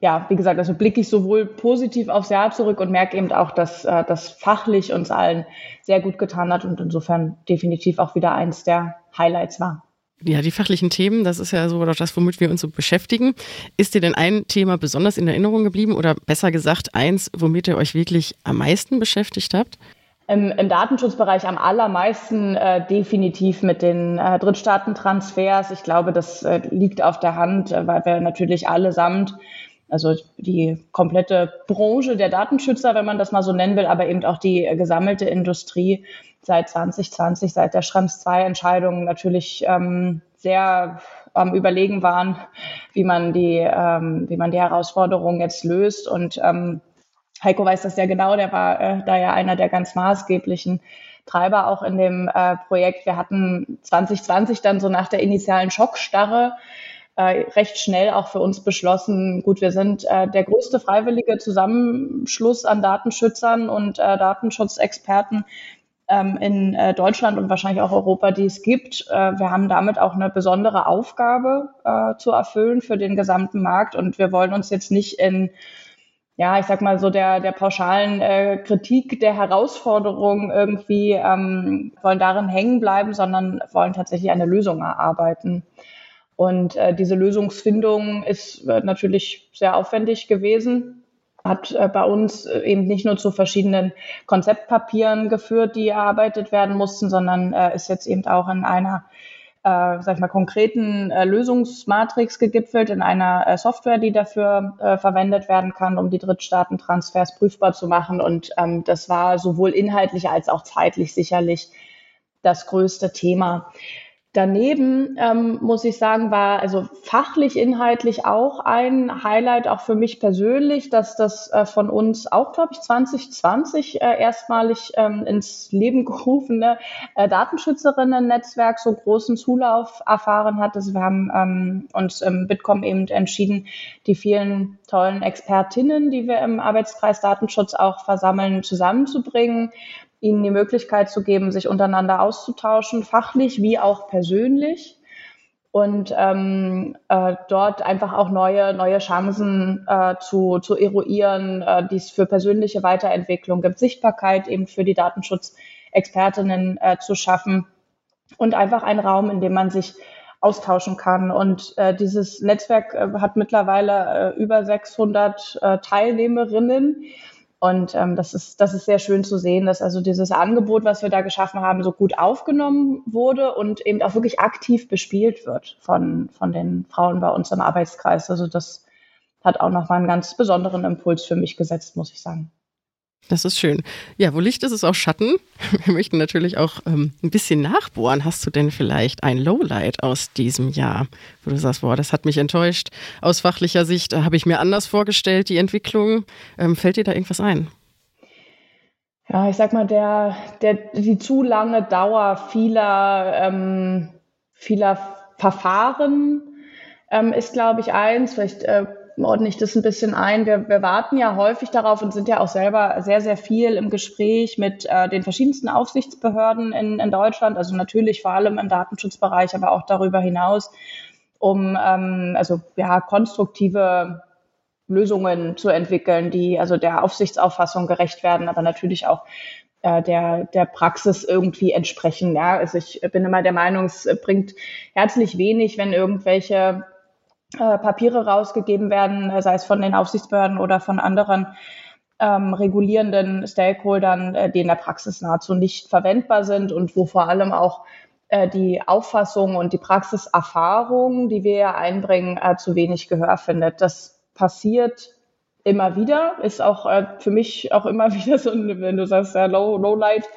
ja, wie gesagt, also blicke ich sowohl positiv aufs Jahr zurück und merke eben auch, dass äh, das fachlich uns allen sehr gut getan hat und insofern definitiv auch wieder eins der Highlights war. Ja, die fachlichen Themen, das ist ja so das, womit wir uns so beschäftigen. Ist dir denn ein Thema besonders in Erinnerung geblieben oder besser gesagt eins, womit ihr euch wirklich am meisten beschäftigt habt? Im, im Datenschutzbereich am allermeisten äh, definitiv mit den äh, Drittstaatentransfers. Ich glaube, das äh, liegt auf der Hand, äh, weil wir natürlich allesamt also die komplette Branche der Datenschützer, wenn man das mal so nennen will, aber eben auch die gesammelte Industrie seit 2020, seit der Schrems 2 Entscheidung natürlich ähm, sehr am Überlegen waren, wie man die, ähm, wie man die Herausforderungen jetzt löst. Und ähm, Heiko weiß das ja genau, der war äh, da ja einer der ganz maßgeblichen Treiber auch in dem äh, Projekt. Wir hatten 2020 dann so nach der initialen Schockstarre äh, recht schnell auch für uns beschlossen, gut, wir sind äh, der größte freiwillige Zusammenschluss an Datenschützern und äh, Datenschutzexperten ähm, in äh, Deutschland und wahrscheinlich auch Europa, die es gibt. Äh, wir haben damit auch eine besondere Aufgabe äh, zu erfüllen für den gesamten Markt und wir wollen uns jetzt nicht in ja, ich sag mal so der, der pauschalen äh, Kritik der Herausforderung irgendwie ähm, wollen darin hängen bleiben, sondern wollen tatsächlich eine Lösung erarbeiten. Und äh, diese Lösungsfindung ist äh, natürlich sehr aufwendig gewesen, hat äh, bei uns äh, eben nicht nur zu verschiedenen Konzeptpapieren geführt, die erarbeitet werden mussten, sondern äh, ist jetzt eben auch in einer äh, sag ich mal, konkreten äh, Lösungsmatrix gegipfelt in einer äh, Software, die dafür äh, verwendet werden kann, um die Drittstaatentransfers prüfbar zu machen. Und ähm, das war sowohl inhaltlich als auch zeitlich sicherlich das größte Thema. Daneben ähm, muss ich sagen, war also fachlich, inhaltlich auch ein Highlight, auch für mich persönlich, dass das äh, von uns auch, glaube ich, 2020 äh, erstmalig ähm, ins Leben <laughs> gerufene äh, Datenschützerinnen-Netzwerk so großen Zulauf erfahren hat. Also wir haben ähm, uns im Bitkom eben entschieden, die vielen tollen Expertinnen, die wir im Arbeitskreis Datenschutz auch versammeln, zusammenzubringen ihnen die Möglichkeit zu geben, sich untereinander auszutauschen, fachlich wie auch persönlich und ähm, äh, dort einfach auch neue, neue Chancen äh, zu, zu eruieren, äh, die es für persönliche Weiterentwicklung gibt, Sichtbarkeit eben für die Datenschutz Expertinnen äh, zu schaffen und einfach einen Raum, in dem man sich austauschen kann. Und äh, dieses Netzwerk äh, hat mittlerweile äh, über 600 äh, Teilnehmerinnen. Und ähm, das, ist, das ist sehr schön zu sehen, dass also dieses Angebot, was wir da geschaffen haben, so gut aufgenommen wurde und eben auch wirklich aktiv bespielt wird von, von den Frauen bei uns im Arbeitskreis. Also das hat auch nochmal einen ganz besonderen Impuls für mich gesetzt, muss ich sagen. Das ist schön. Ja, wo Licht ist, ist auch Schatten. <laughs> Wir möchten natürlich auch ähm, ein bisschen nachbohren. Hast du denn vielleicht ein Lowlight aus diesem Jahr, wo du sagst, boah, das hat mich enttäuscht. Aus fachlicher Sicht äh, habe ich mir anders vorgestellt, die Entwicklung. Ähm, fällt dir da irgendwas ein? Ja, ich sag mal, der, der, die zu lange Dauer vieler, ähm, vieler Verfahren ähm, ist, glaube ich, eins. Vielleicht äh, ordne ich das ein bisschen ein. Wir, wir warten ja häufig darauf und sind ja auch selber sehr, sehr viel im Gespräch mit äh, den verschiedensten Aufsichtsbehörden in, in Deutschland, also natürlich vor allem im Datenschutzbereich, aber auch darüber hinaus, um ähm, also ja konstruktive Lösungen zu entwickeln, die also der Aufsichtsauffassung gerecht werden, aber natürlich auch äh, der, der Praxis irgendwie entsprechen. Ja, also ich bin immer der Meinung, es bringt herzlich wenig, wenn irgendwelche äh, Papiere rausgegeben werden, sei es von den Aufsichtsbehörden oder von anderen ähm, regulierenden Stakeholdern, äh, die in der Praxis nahezu nicht verwendbar sind und wo vor allem auch äh, die Auffassung und die Praxiserfahrung, die wir ja einbringen, äh, zu wenig Gehör findet. Das passiert immer wieder, ist auch äh, für mich auch immer <laughs> wieder so, wenn du sagst, ja, low, low light,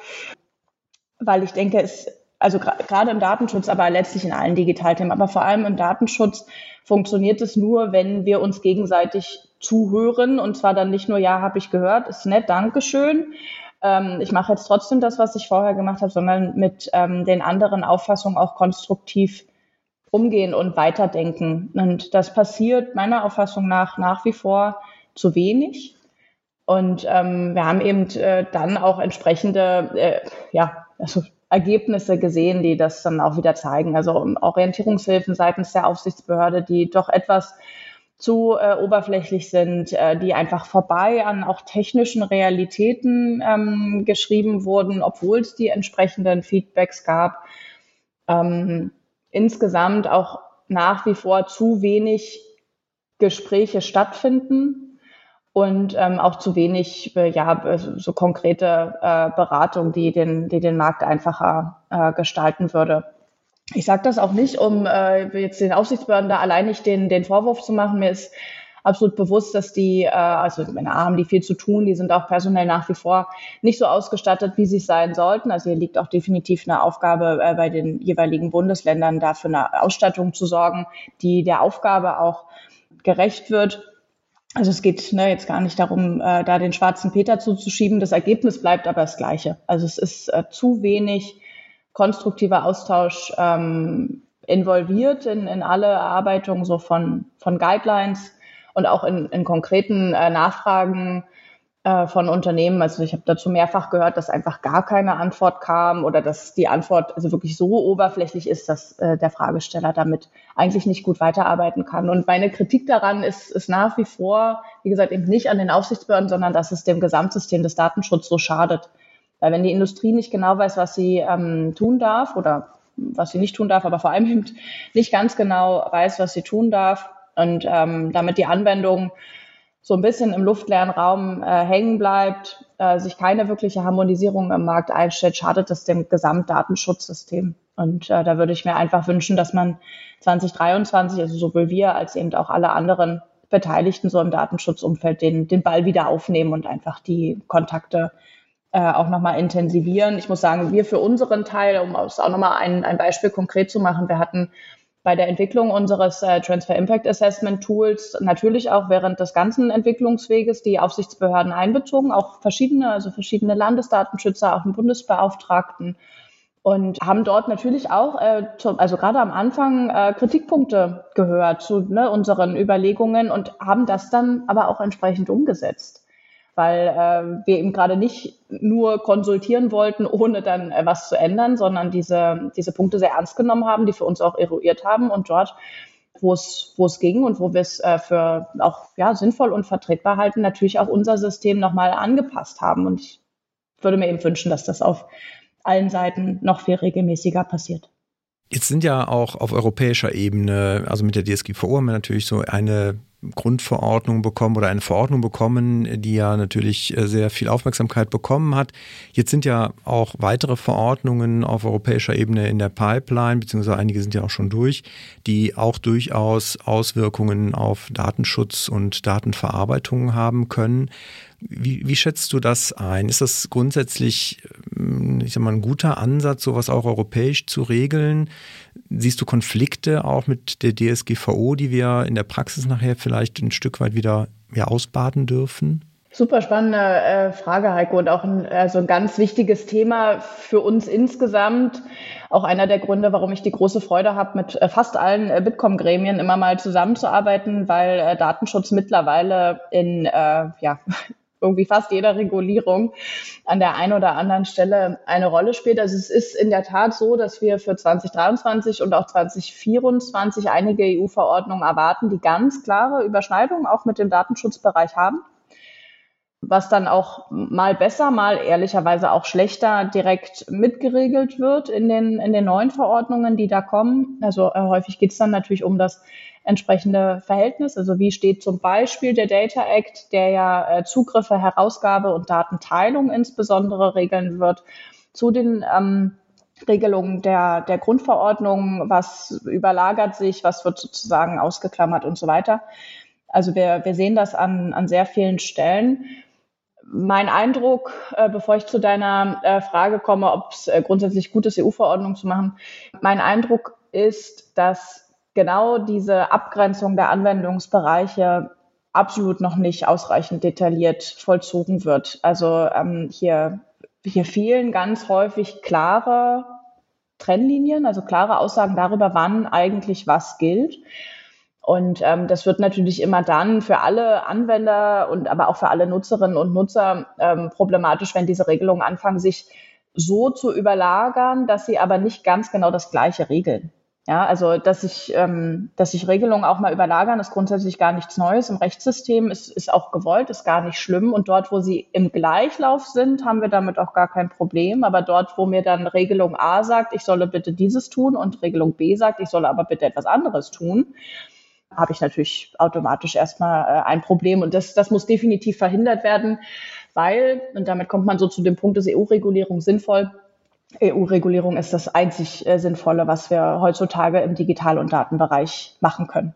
weil ich denke, es also gerade im Datenschutz, aber letztlich in allen Digitalthemen, aber vor allem im Datenschutz funktioniert es nur, wenn wir uns gegenseitig zuhören und zwar dann nicht nur, ja, habe ich gehört, ist nett, Dankeschön. Ähm, ich mache jetzt trotzdem das, was ich vorher gemacht habe, sondern mit ähm, den anderen Auffassungen auch konstruktiv umgehen und weiterdenken. Und das passiert meiner Auffassung nach nach wie vor zu wenig. Und ähm, wir haben eben äh, dann auch entsprechende, äh, ja, also Ergebnisse gesehen, die das dann auch wieder zeigen. Also Orientierungshilfen seitens der Aufsichtsbehörde, die doch etwas zu äh, oberflächlich sind, äh, die einfach vorbei an auch technischen Realitäten ähm, geschrieben wurden, obwohl es die entsprechenden Feedbacks gab. Ähm, insgesamt auch nach wie vor zu wenig Gespräche stattfinden und ähm, auch zu wenig äh, ja, so konkrete äh, Beratung, die den, die den Markt einfacher äh, gestalten würde. Ich sage das auch nicht, um äh, jetzt den Aufsichtsbehörden da allein nicht den, den Vorwurf zu machen. Mir ist absolut bewusst, dass die, äh, also meine haben die viel zu tun, die sind auch personell nach wie vor nicht so ausgestattet, wie sie sein sollten. Also hier liegt auch definitiv eine Aufgabe äh, bei den jeweiligen Bundesländern, dafür eine Ausstattung zu sorgen, die der Aufgabe auch gerecht wird. Also es geht ne, jetzt gar nicht darum, äh, da den schwarzen Peter zuzuschieben. Das Ergebnis bleibt aber das gleiche. Also es ist äh, zu wenig konstruktiver Austausch ähm, involviert in, in alle Erarbeitungen so von, von Guidelines und auch in, in konkreten äh, Nachfragen äh, von Unternehmen. Also ich habe dazu mehrfach gehört, dass einfach gar keine Antwort kam oder dass die Antwort also wirklich so oberflächlich ist, dass äh, der Fragesteller damit eigentlich nicht gut weiterarbeiten kann. Und meine Kritik daran ist, ist nach wie vor, wie gesagt, eben nicht an den Aufsichtsbehörden, sondern dass es dem Gesamtsystem des Datenschutzes so schadet. Weil wenn die Industrie nicht genau weiß, was sie ähm, tun darf oder was sie nicht tun darf, aber vor allem nicht ganz genau weiß, was sie tun darf und ähm, damit die Anwendung so ein bisschen im luftleeren Raum äh, hängen bleibt, äh, sich keine wirkliche Harmonisierung im Markt einstellt, schadet das dem Gesamtdatenschutzsystem. Und äh, da würde ich mir einfach wünschen, dass man 2023, also sowohl wir als eben auch alle anderen Beteiligten so im Datenschutzumfeld den, den Ball wieder aufnehmen und einfach die Kontakte äh, auch nochmal intensivieren. Ich muss sagen, wir für unseren Teil, um es auch nochmal ein, ein Beispiel konkret zu machen, wir hatten bei der Entwicklung unseres äh, Transfer Impact Assessment Tools natürlich auch während des ganzen Entwicklungsweges die Aufsichtsbehörden einbezogen, auch verschiedene, also verschiedene Landesdatenschützer, auch einen Bundesbeauftragten und haben dort natürlich auch, äh, zu, also gerade am Anfang, äh, Kritikpunkte gehört zu ne, unseren Überlegungen und haben das dann aber auch entsprechend umgesetzt weil äh, wir eben gerade nicht nur konsultieren wollten, ohne dann äh, was zu ändern, sondern diese, diese Punkte sehr ernst genommen haben, die für uns auch eruiert haben und dort, wo es, wo es ging und wo wir es äh, für auch ja, sinnvoll und vertretbar halten, natürlich auch unser System nochmal angepasst haben. Und ich würde mir eben wünschen, dass das auf allen Seiten noch viel regelmäßiger passiert. Jetzt sind ja auch auf europäischer Ebene, also mit der DSGVO haben wir natürlich so eine Grundverordnung bekommen oder eine Verordnung bekommen, die ja natürlich äh, sehr viel Aufmerksamkeit bekommen hat. Jetzt sind ja auch weitere Verordnungen auf europäischer Ebene in der Pipeline, beziehungsweise einige sind ja auch schon durch, die auch durchaus Auswirkungen auf Datenschutz und Datenverarbeitung haben können. Wie, wie schätzt du das ein? Ist das grundsätzlich, ähm, ich sag mal, ein guter Ansatz, sowas auch europäisch zu regeln? Siehst du Konflikte auch mit der DSGVO, die wir in der Praxis nachher vielleicht ein Stück weit wieder ja, ausbaden dürfen? Super spannende äh, Frage, Heiko, und auch ein, also ein ganz wichtiges Thema für uns insgesamt. Auch einer der Gründe, warum ich die große Freude habe, mit äh, fast allen äh, Bitkom-Gremien immer mal zusammenzuarbeiten, weil Datenschutz mittlerweile in äh, ja, irgendwie fast jeder Regulierung an der einen oder anderen Stelle eine Rolle spielt. Also es ist in der Tat so, dass wir für 2023 und auch 2024 einige EU-Verordnungen erwarten, die ganz klare Überschneidungen auch mit dem Datenschutzbereich haben was dann auch mal besser, mal ehrlicherweise auch schlechter direkt mitgeregelt wird in den, in den neuen Verordnungen, die da kommen. Also äh, häufig geht es dann natürlich um das entsprechende Verhältnis. Also wie steht zum Beispiel der Data Act, der ja äh, Zugriffe, Herausgabe und Datenteilung insbesondere regeln wird, zu den ähm, Regelungen der, der Grundverordnung, was überlagert sich, was wird sozusagen ausgeklammert und so weiter. Also wir, wir sehen das an, an sehr vielen Stellen. Mein Eindruck, äh, bevor ich zu deiner äh, Frage komme, ob es grundsätzlich gut ist, EU-Verordnungen zu machen, mein Eindruck ist, dass genau diese Abgrenzung der Anwendungsbereiche absolut noch nicht ausreichend detailliert vollzogen wird. Also ähm, hier, hier fehlen ganz häufig klare Trennlinien, also klare Aussagen darüber, wann eigentlich was gilt. Und ähm, das wird natürlich immer dann für alle Anwender und aber auch für alle Nutzerinnen und Nutzer ähm, problematisch, wenn diese Regelungen anfangen, sich so zu überlagern, dass sie aber nicht ganz genau das Gleiche regeln. Ja, also dass sich, ähm, dass sich Regelungen auch mal überlagern, ist grundsätzlich gar nichts Neues im Rechtssystem, ist, ist auch gewollt, ist gar nicht schlimm. Und dort, wo sie im Gleichlauf sind, haben wir damit auch gar kein Problem. Aber dort, wo mir dann Regelung A sagt, ich solle bitte dieses tun und Regelung B sagt, ich solle aber bitte etwas anderes tun, habe ich natürlich automatisch erstmal äh, ein Problem. Und das, das muss definitiv verhindert werden, weil, und damit kommt man so zu dem Punkt, ist EU-Regulierung sinnvoll? EU-Regulierung ist das einzig äh, Sinnvolle, was wir heutzutage im Digital- und Datenbereich machen können.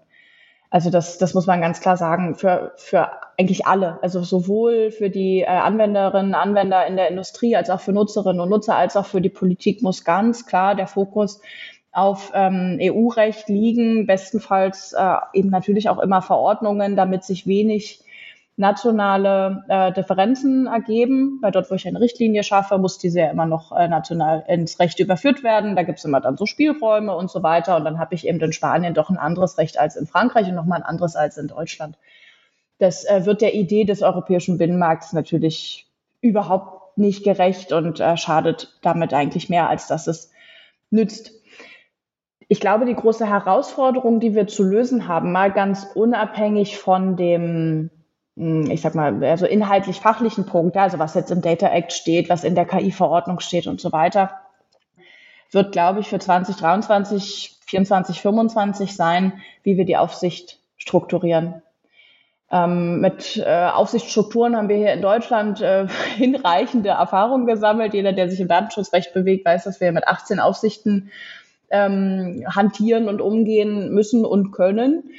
Also das, das muss man ganz klar sagen, für, für eigentlich alle, also sowohl für die äh, Anwenderinnen, Anwender in der Industrie, als auch für Nutzerinnen und Nutzer, als auch für die Politik muss ganz klar der Fokus auf ähm, EU-Recht liegen, bestenfalls äh, eben natürlich auch immer Verordnungen, damit sich wenig nationale äh, Differenzen ergeben, weil dort, wo ich eine Richtlinie schaffe, muss diese ja immer noch äh, national ins Recht überführt werden. Da gibt es immer dann so Spielräume und so weiter. Und dann habe ich eben in Spanien doch ein anderes Recht als in Frankreich und nochmal ein anderes als in Deutschland. Das äh, wird der Idee des europäischen Binnenmarkts natürlich überhaupt nicht gerecht und äh, schadet damit eigentlich mehr, als dass es nützt. Ich glaube, die große Herausforderung, die wir zu lösen haben, mal ganz unabhängig von dem ich sag mal, also inhaltlich fachlichen Punkt, also was jetzt im Data Act steht, was in der KI-Verordnung steht und so weiter, wird, glaube ich, für 2023, 24, 25 sein, wie wir die Aufsicht strukturieren. Ähm, mit äh, Aufsichtsstrukturen haben wir hier in Deutschland äh, <laughs> hinreichende Erfahrungen gesammelt. Jeder, der sich im Datenschutzrecht bewegt, weiß, dass wir mit 18 Aufsichten ähm, hantieren und umgehen müssen und können.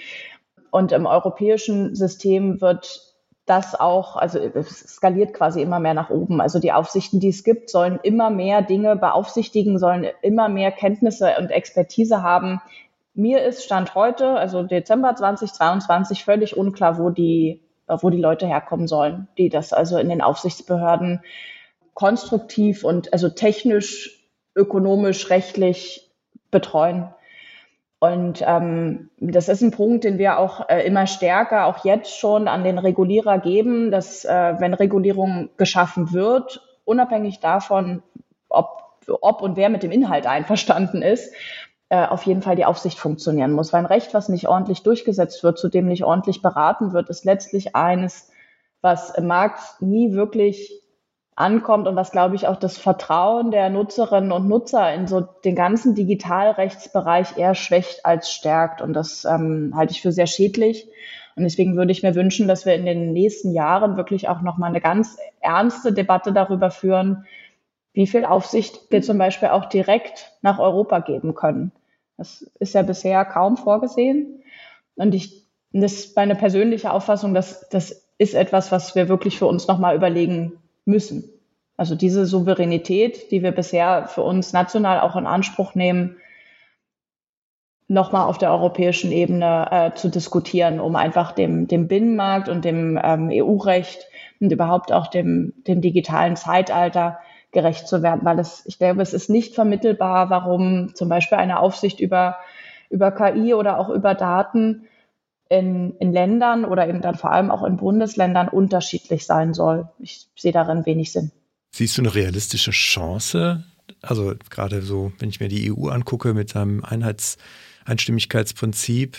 Und im europäischen System wird das auch, also es skaliert quasi immer mehr nach oben. Also die Aufsichten, die es gibt, sollen immer mehr Dinge beaufsichtigen, sollen immer mehr Kenntnisse und Expertise haben. Mir ist Stand heute, also Dezember 2022, völlig unklar, wo die, wo die Leute herkommen sollen, die das also in den Aufsichtsbehörden konstruktiv und also technisch, ökonomisch, rechtlich betreuen. Und ähm, das ist ein Punkt, den wir auch äh, immer stärker, auch jetzt schon an den Regulierer geben, dass äh, wenn Regulierung geschaffen wird, unabhängig davon, ob, ob und wer mit dem Inhalt einverstanden ist, äh, auf jeden Fall die Aufsicht funktionieren muss. Weil ein Recht, was nicht ordentlich durchgesetzt wird, zu dem nicht ordentlich beraten wird, ist letztlich eines, was im Markt nie wirklich ankommt und was, glaube ich, auch das Vertrauen der Nutzerinnen und Nutzer in so den ganzen Digitalrechtsbereich eher schwächt als stärkt. Und das ähm, halte ich für sehr schädlich. Und deswegen würde ich mir wünschen, dass wir in den nächsten Jahren wirklich auch nochmal eine ganz ernste Debatte darüber führen, wie viel Aufsicht wir zum Beispiel auch direkt nach Europa geben können. Das ist ja bisher kaum vorgesehen. Und ich, das ist meine persönliche Auffassung, dass das ist etwas, was wir wirklich für uns nochmal überlegen müssen. Also diese Souveränität, die wir bisher für uns national auch in Anspruch nehmen, nochmal auf der europäischen Ebene äh, zu diskutieren, um einfach dem, dem Binnenmarkt und dem ähm, EU-Recht und überhaupt auch dem, dem digitalen Zeitalter gerecht zu werden, weil es, ich glaube, es ist nicht vermittelbar, warum zum Beispiel eine Aufsicht über, über KI oder auch über Daten in, in Ländern oder eben dann vor allem auch in Bundesländern unterschiedlich sein soll. Ich sehe darin wenig Sinn. Siehst du eine realistische Chance? Also gerade so, wenn ich mir die EU angucke mit seinem Einheitseinstimmigkeitsprinzip,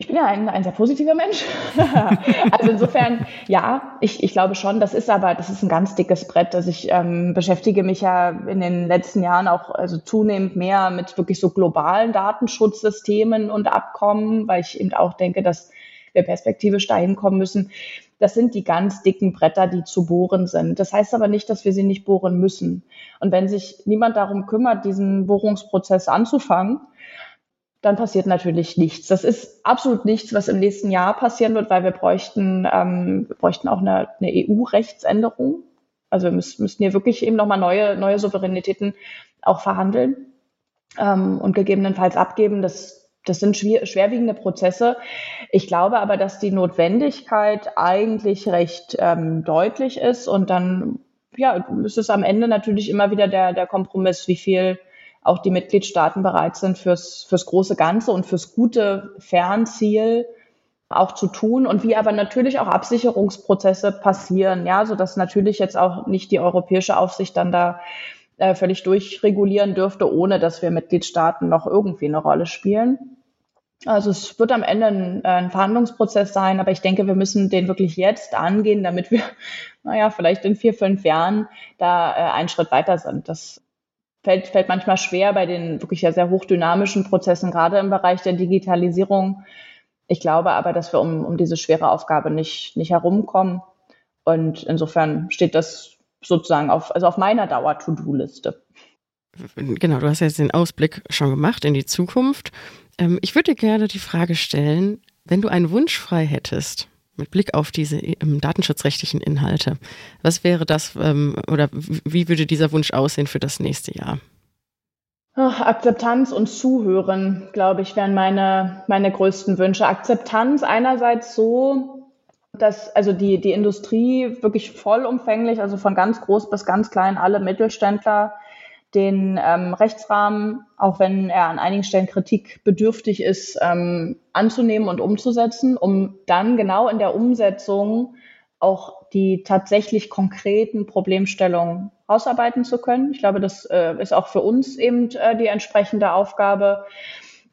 ich bin ja ein, ein sehr positiver Mensch. <laughs> also insofern, ja, ich, ich glaube schon, das ist aber, das ist ein ganz dickes Brett. Also ich ähm, beschäftige mich ja in den letzten Jahren auch also zunehmend mehr mit wirklich so globalen Datenschutzsystemen und Abkommen, weil ich eben auch denke, dass wir perspektivisch dahin kommen müssen. Das sind die ganz dicken Bretter, die zu bohren sind. Das heißt aber nicht, dass wir sie nicht bohren müssen. Und wenn sich niemand darum kümmert, diesen Bohrungsprozess anzufangen, dann passiert natürlich nichts. Das ist absolut nichts, was im nächsten Jahr passieren wird, weil wir bräuchten, ähm, wir bräuchten auch eine, eine EU-Rechtsänderung. Also wir müssen, müssten hier wirklich eben nochmal neue, neue Souveränitäten auch verhandeln ähm, und gegebenenfalls abgeben. Das, das sind schwer, schwerwiegende Prozesse. Ich glaube aber, dass die Notwendigkeit eigentlich recht ähm, deutlich ist und dann ja, ist es am Ende natürlich immer wieder der, der Kompromiss, wie viel auch die Mitgliedstaaten bereit sind, fürs, fürs große Ganze und fürs gute Fernziel auch zu tun und wie aber natürlich auch Absicherungsprozesse passieren, ja, so dass natürlich jetzt auch nicht die europäische Aufsicht dann da äh, völlig durchregulieren dürfte, ohne dass wir Mitgliedstaaten noch irgendwie eine Rolle spielen. Also es wird am Ende ein, ein Verhandlungsprozess sein, aber ich denke, wir müssen den wirklich jetzt angehen, damit wir, <laughs> naja, vielleicht in vier, fünf Jahren da äh, einen Schritt weiter sind. Das fällt, fällt manchmal schwer bei den wirklich ja sehr hochdynamischen Prozessen, gerade im Bereich der Digitalisierung. Ich glaube aber, dass wir um, um diese schwere Aufgabe nicht, nicht herumkommen. Und insofern steht das sozusagen auf, also auf meiner Dauer-To-Do-Liste. Genau, du hast jetzt den Ausblick schon gemacht in die Zukunft. Ähm, ich würde dir gerne die Frage stellen, wenn du einen Wunsch frei hättest, mit Blick auf diese ähm, datenschutzrechtlichen Inhalte. Was wäre das ähm, oder wie würde dieser Wunsch aussehen für das nächste Jahr? Ach, Akzeptanz und Zuhören, glaube ich, wären meine, meine größten Wünsche. Akzeptanz einerseits so, dass also die, die Industrie wirklich vollumfänglich, also von ganz groß bis ganz klein, alle Mittelständler den ähm, Rechtsrahmen, auch wenn er an einigen Stellen kritikbedürftig ist, ähm, anzunehmen und umzusetzen, um dann genau in der Umsetzung auch die tatsächlich konkreten Problemstellungen ausarbeiten zu können. Ich glaube, das äh, ist auch für uns eben äh, die entsprechende Aufgabe.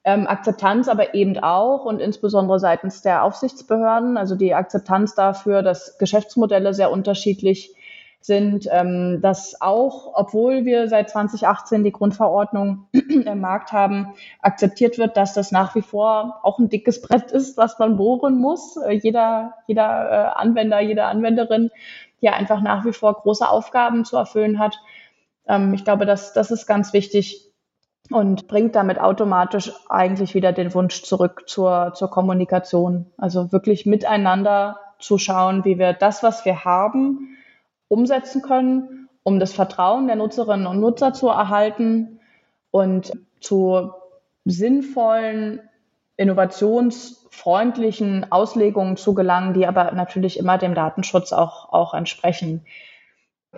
Ähm, Akzeptanz aber eben auch und insbesondere seitens der Aufsichtsbehörden, also die Akzeptanz dafür, dass Geschäftsmodelle sehr unterschiedlich sind, ähm, dass auch, obwohl wir seit 2018 die Grundverordnung <clears throat> im Markt haben, akzeptiert wird, dass das nach wie vor auch ein dickes Brett ist, was man bohren muss. Äh, jeder, jeder äh, Anwender, jede Anwenderin ja einfach nach wie vor große Aufgaben zu erfüllen hat. Ähm, ich glaube, das, das ist ganz wichtig und bringt damit automatisch eigentlich wieder den Wunsch zurück zur, zur Kommunikation. Also wirklich miteinander zu schauen, wie wir das, was wir haben, umsetzen können, um das Vertrauen der Nutzerinnen und Nutzer zu erhalten und zu sinnvollen, innovationsfreundlichen Auslegungen zu gelangen, die aber natürlich immer dem Datenschutz auch, auch entsprechen.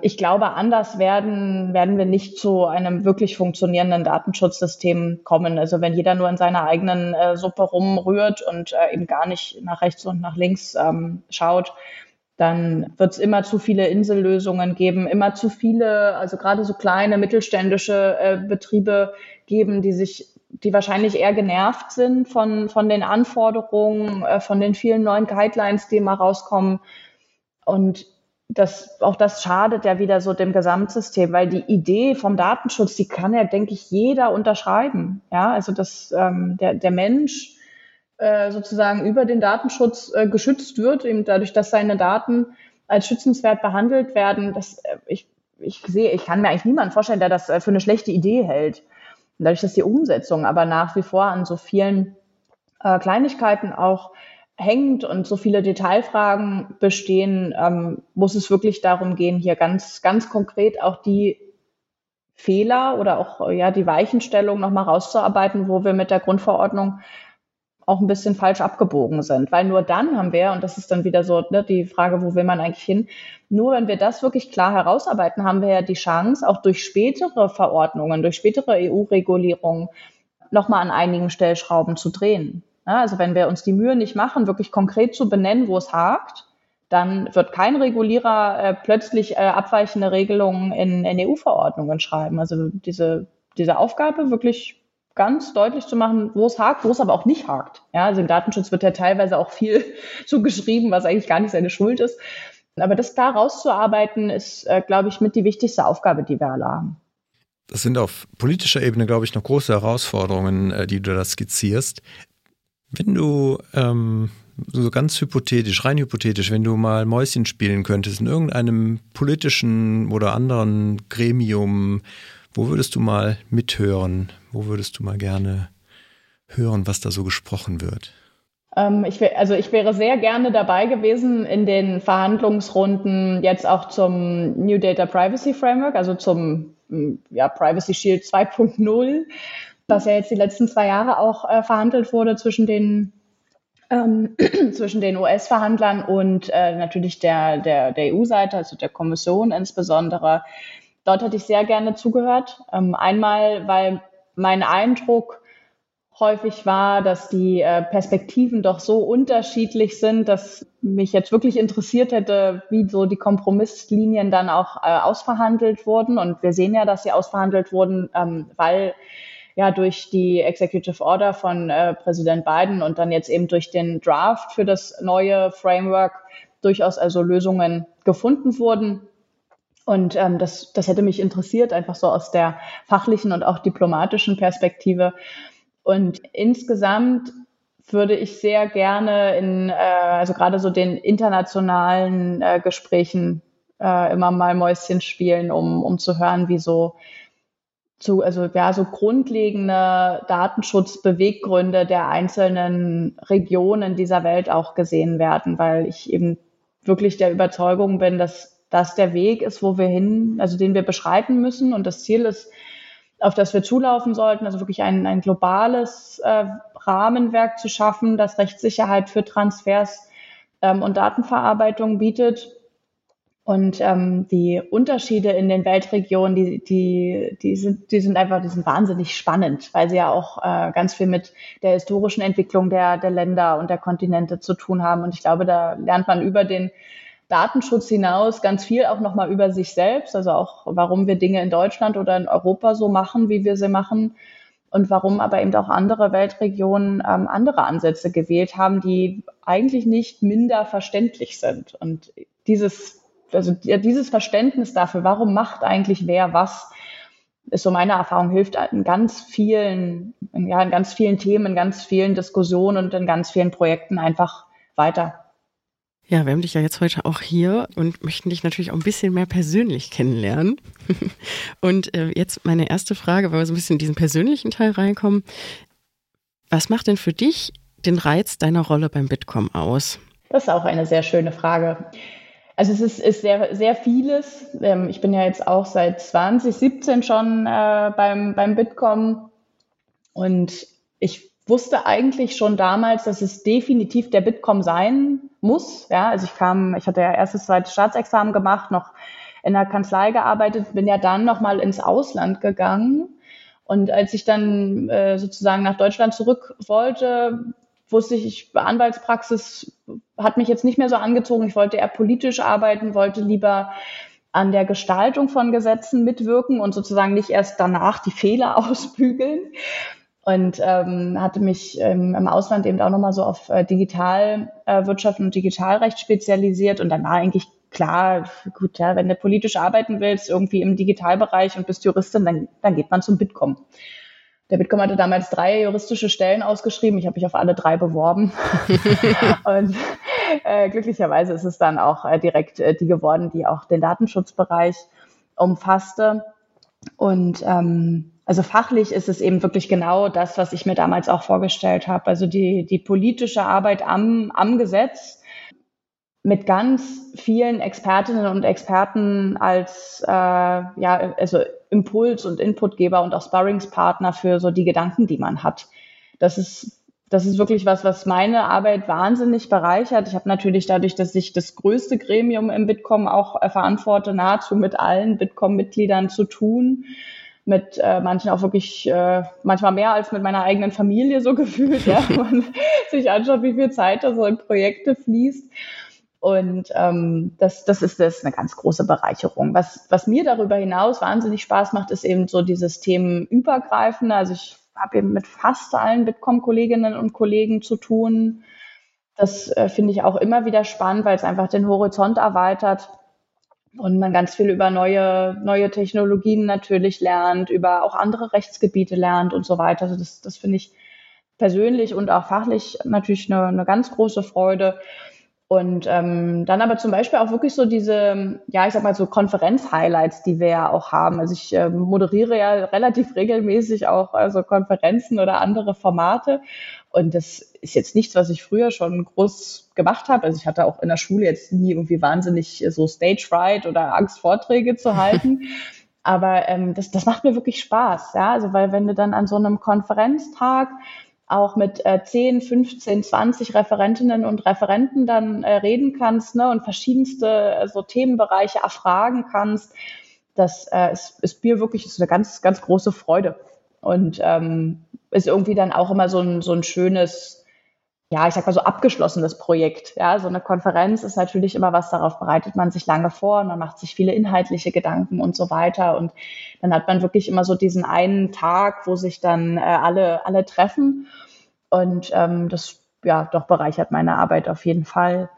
Ich glaube, anders werden, werden wir nicht zu einem wirklich funktionierenden Datenschutzsystem kommen. Also wenn jeder nur in seiner eigenen äh, Suppe rumrührt und äh, eben gar nicht nach rechts und nach links ähm, schaut, dann wird es immer zu viele Insellösungen geben, immer zu viele, also gerade so kleine mittelständische äh, Betriebe geben, die sich, die wahrscheinlich eher genervt sind von, von den Anforderungen, äh, von den vielen neuen Guidelines, die immer rauskommen. Und das, auch das schadet ja wieder so dem Gesamtsystem, weil die Idee vom Datenschutz, die kann ja, denke ich, jeder unterschreiben. Ja, also dass ähm, der, der Mensch äh, sozusagen über den Datenschutz äh, geschützt wird, eben dadurch, dass seine Daten als schützenswert behandelt werden. Das, äh, ich, ich sehe, ich kann mir eigentlich niemanden vorstellen, der das äh, für eine schlechte Idee hält. Und dadurch, dass die Umsetzung aber nach wie vor an so vielen äh, Kleinigkeiten auch hängt und so viele Detailfragen bestehen, ähm, muss es wirklich darum gehen, hier ganz, ganz konkret auch die Fehler oder auch ja die Weichenstellung nochmal rauszuarbeiten, wo wir mit der Grundverordnung auch ein bisschen falsch abgebogen sind. Weil nur dann haben wir, und das ist dann wieder so ne, die Frage, wo will man eigentlich hin, nur wenn wir das wirklich klar herausarbeiten, haben wir ja die Chance, auch durch spätere Verordnungen, durch spätere EU-Regulierungen nochmal an einigen Stellschrauben zu drehen. Ja, also wenn wir uns die Mühe nicht machen, wirklich konkret zu benennen, wo es hakt, dann wird kein Regulierer äh, plötzlich äh, abweichende Regelungen in, in EU-Verordnungen schreiben. Also diese, diese Aufgabe wirklich ganz deutlich zu machen, wo es hakt, wo es aber auch nicht hakt. Ja, also im Datenschutz wird ja teilweise auch viel <laughs> zugeschrieben, was eigentlich gar nicht seine Schuld ist. Aber das da rauszuarbeiten, ist, äh, glaube ich, mit die wichtigste Aufgabe, die wir alle haben. Das sind auf politischer Ebene, glaube ich, noch große Herausforderungen, äh, die du da skizzierst. Wenn du ähm, so ganz hypothetisch, rein hypothetisch, wenn du mal Mäuschen spielen könntest in irgendeinem politischen oder anderen Gremium, wo würdest du mal mithören? Wo würdest du mal gerne hören, was da so gesprochen wird? Ähm, ich, also ich wäre sehr gerne dabei gewesen in den Verhandlungsrunden jetzt auch zum New Data Privacy Framework, also zum ja, Privacy Shield 2.0 das ja jetzt die letzten zwei Jahre auch äh, verhandelt wurde zwischen den ähm, <clears throat> zwischen den US-Verhandlern und äh, natürlich der, der, der EU-Seite, also der Kommission insbesondere. Dort hätte ich sehr gerne zugehört. Ähm, einmal, weil mein Eindruck häufig war, dass die äh, Perspektiven doch so unterschiedlich sind, dass mich jetzt wirklich interessiert hätte, wie so die Kompromisslinien dann auch äh, ausverhandelt wurden. Und wir sehen ja, dass sie ausverhandelt wurden, ähm, weil ja durch die Executive Order von äh, Präsident Biden und dann jetzt eben durch den Draft für das neue Framework durchaus also Lösungen gefunden wurden. Und ähm, das, das hätte mich interessiert, einfach so aus der fachlichen und auch diplomatischen Perspektive. Und insgesamt würde ich sehr gerne in, äh, also gerade so den internationalen äh, Gesprächen äh, immer mal Mäuschen spielen, um, um zu hören, wie so zu, also ja, so grundlegende Datenschutzbeweggründe der einzelnen Regionen dieser Welt auch gesehen werden, weil ich eben wirklich der Überzeugung bin, dass das der Weg ist, wo wir hin, also den wir beschreiten müssen und das Ziel ist, auf das wir zulaufen sollten, also wirklich ein, ein globales äh, Rahmenwerk zu schaffen, das Rechtssicherheit für Transfers ähm, und Datenverarbeitung bietet und ähm, die Unterschiede in den Weltregionen, die, die, die, sind, die sind einfach, die sind wahnsinnig spannend, weil sie ja auch äh, ganz viel mit der historischen Entwicklung der, der Länder und der Kontinente zu tun haben. Und ich glaube, da lernt man über den Datenschutz hinaus ganz viel auch nochmal über sich selbst, also auch warum wir Dinge in Deutschland oder in Europa so machen, wie wir sie machen und warum aber eben auch andere Weltregionen ähm, andere Ansätze gewählt haben, die eigentlich nicht minder verständlich sind. Und dieses also dieses Verständnis dafür, warum macht eigentlich wer was, ist so meine Erfahrung, hilft in ganz vielen, ja, in ganz vielen Themen, in ganz vielen Diskussionen und in ganz vielen Projekten einfach weiter. Ja, wir haben dich ja jetzt heute auch hier und möchten dich natürlich auch ein bisschen mehr persönlich kennenlernen. <laughs> und äh, jetzt meine erste Frage, weil wir so ein bisschen in diesen persönlichen Teil reinkommen. Was macht denn für dich den Reiz deiner Rolle beim Bitkom aus? Das ist auch eine sehr schöne Frage. Also es ist, ist sehr, sehr vieles. Ähm, ich bin ja jetzt auch seit 2017 schon äh, beim, beim Bitkom und ich wusste eigentlich schon damals, dass es definitiv der Bitkom sein muss. Ja, also ich kam, ich hatte ja erstes, zweites Staatsexamen gemacht, noch in der Kanzlei gearbeitet, bin ja dann nochmal ins Ausland gegangen. Und als ich dann äh, sozusagen nach Deutschland zurück wollte, wusste ich, ich Anwaltspraxis hat mich jetzt nicht mehr so angezogen. Ich wollte eher politisch arbeiten, wollte lieber an der Gestaltung von Gesetzen mitwirken und sozusagen nicht erst danach die Fehler <laughs> ausbügeln. Und ähm, hatte mich ähm, im Ausland eben auch nochmal so auf äh, Digitalwirtschaft äh, und Digitalrecht spezialisiert. Und dann war eigentlich klar, gut, ja, wenn du politisch arbeiten willst, irgendwie im Digitalbereich und bist Juristin, dann, dann geht man zum Bitkom. Der Bitkom hatte damals drei juristische Stellen ausgeschrieben. Ich habe mich auf alle drei beworben. <laughs> und äh, glücklicherweise ist es dann auch äh, direkt äh, die geworden, die auch den Datenschutzbereich umfasste. Und ähm, also fachlich ist es eben wirklich genau das, was ich mir damals auch vorgestellt habe. Also die, die politische Arbeit am, am Gesetz mit ganz vielen Expertinnen und Experten als äh, ja, also Impuls- und Inputgeber und auch Sparringspartner für so die Gedanken, die man hat. Das ist das ist wirklich was, was meine Arbeit wahnsinnig bereichert. Ich habe natürlich dadurch, dass ich das größte Gremium im Bitkom auch äh, verantworte, nahezu mit allen Bitkom-Mitgliedern zu tun. Mit äh, manchen auch wirklich, äh, manchmal mehr als mit meiner eigenen Familie so <laughs> gefühlt, ja, wenn man <laughs> sich anschaut, wie viel Zeit da so in Projekte fließt. Und ähm, das, das ist das eine ganz große Bereicherung. Was, was mir darüber hinaus wahnsinnig Spaß macht, ist eben so dieses Themenübergreifende. Also ich habe eben mit fast allen Bitkom-Kolleginnen und Kollegen zu tun. Das äh, finde ich auch immer wieder spannend, weil es einfach den Horizont erweitert und man ganz viel über neue, neue Technologien natürlich lernt, über auch andere Rechtsgebiete lernt und so weiter. Also das, das finde ich persönlich und auch fachlich natürlich eine, eine ganz große Freude. Und ähm, dann aber zum Beispiel auch wirklich so diese, ja, ich sag mal so Konferenz-Highlights, die wir ja auch haben. Also ich äh, moderiere ja relativ regelmäßig auch also Konferenzen oder andere Formate. Und das ist jetzt nichts, was ich früher schon groß gemacht habe. Also ich hatte auch in der Schule jetzt nie irgendwie wahnsinnig so Stage Fright oder Angst, Vorträge zu halten. <laughs> Aber ähm, das, das macht mir wirklich Spaß, ja. Also weil wenn du dann an so einem Konferenztag auch mit äh, 10, 15, 20 Referentinnen und Referenten dann äh, reden kannst ne, und verschiedenste äh, so Themenbereiche erfragen kannst. Das äh, ist, ist mir wirklich ist eine ganz, ganz große Freude. Und ähm, ist irgendwie dann auch immer so ein, so ein schönes, ja, ich sag mal so abgeschlossenes Projekt. Ja, so eine Konferenz ist natürlich immer was, darauf bereitet man sich lange vor und man macht sich viele inhaltliche Gedanken und so weiter. Und dann hat man wirklich immer so diesen einen Tag, wo sich dann äh, alle, alle treffen. Und ähm, das, ja, doch bereichert meine Arbeit auf jeden Fall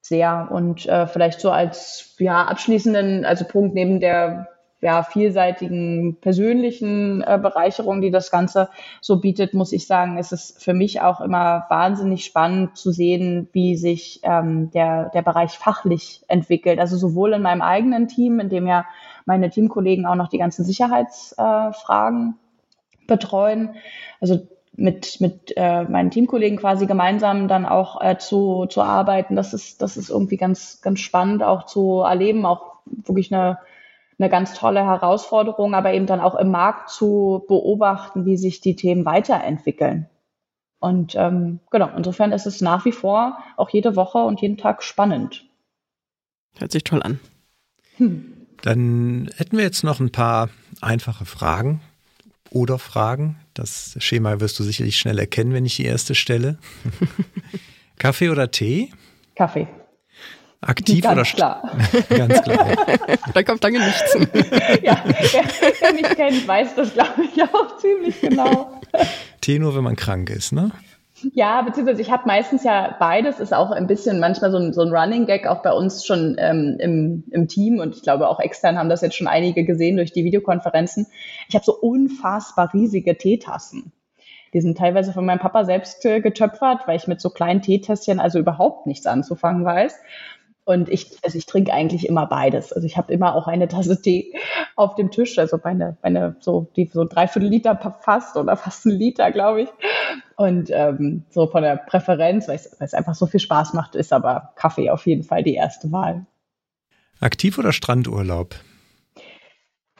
sehr. Und äh, vielleicht so als, ja, abschließenden, also Punkt neben der ja, vielseitigen persönlichen äh, Bereicherung, die das Ganze so bietet, muss ich sagen, ist es für mich auch immer wahnsinnig spannend zu sehen, wie sich ähm, der, der Bereich fachlich entwickelt. Also sowohl in meinem eigenen Team, in dem ja meine Teamkollegen auch noch die ganzen Sicherheitsfragen äh, betreuen. Also mit, mit äh, meinen Teamkollegen quasi gemeinsam dann auch äh, zu, zu arbeiten. Das ist, das ist irgendwie ganz, ganz spannend auch zu erleben, auch wirklich eine, eine ganz tolle Herausforderung, aber eben dann auch im Markt zu beobachten, wie sich die Themen weiterentwickeln. Und ähm, genau, insofern ist es nach wie vor auch jede Woche und jeden Tag spannend. Hört sich toll an. Hm. Dann hätten wir jetzt noch ein paar einfache Fragen oder Fragen. Das Schema wirst du sicherlich schnell erkennen, wenn ich die erste stelle. <laughs> Kaffee oder Tee? Kaffee. Aktiv Ganz oder klar. <laughs> Ganz klar. da kommt lange nichts. <laughs> ja, wer, wer mich kennt, weiß das, glaube ich, auch ziemlich genau. Tee nur, wenn man krank ist, ne? Ja, beziehungsweise ich habe meistens ja beides, ist auch ein bisschen manchmal so ein, so ein Running Gag auch bei uns schon ähm, im, im Team und ich glaube auch extern haben das jetzt schon einige gesehen durch die Videokonferenzen. Ich habe so unfassbar riesige Teetassen. Die sind teilweise von meinem Papa selbst äh, getöpfert, weil ich mit so kleinen Teetässchen also überhaupt nichts anzufangen weiß. Und ich, also ich trinke eigentlich immer beides. Also ich habe immer auch eine Tasse Tee auf dem Tisch, also meine, meine so die so dreiviertel Liter fast oder fast ein Liter, glaube ich. Und ähm, so von der Präferenz, weil es einfach so viel Spaß macht, ist aber Kaffee auf jeden Fall die erste Wahl. Aktiv oder Strandurlaub?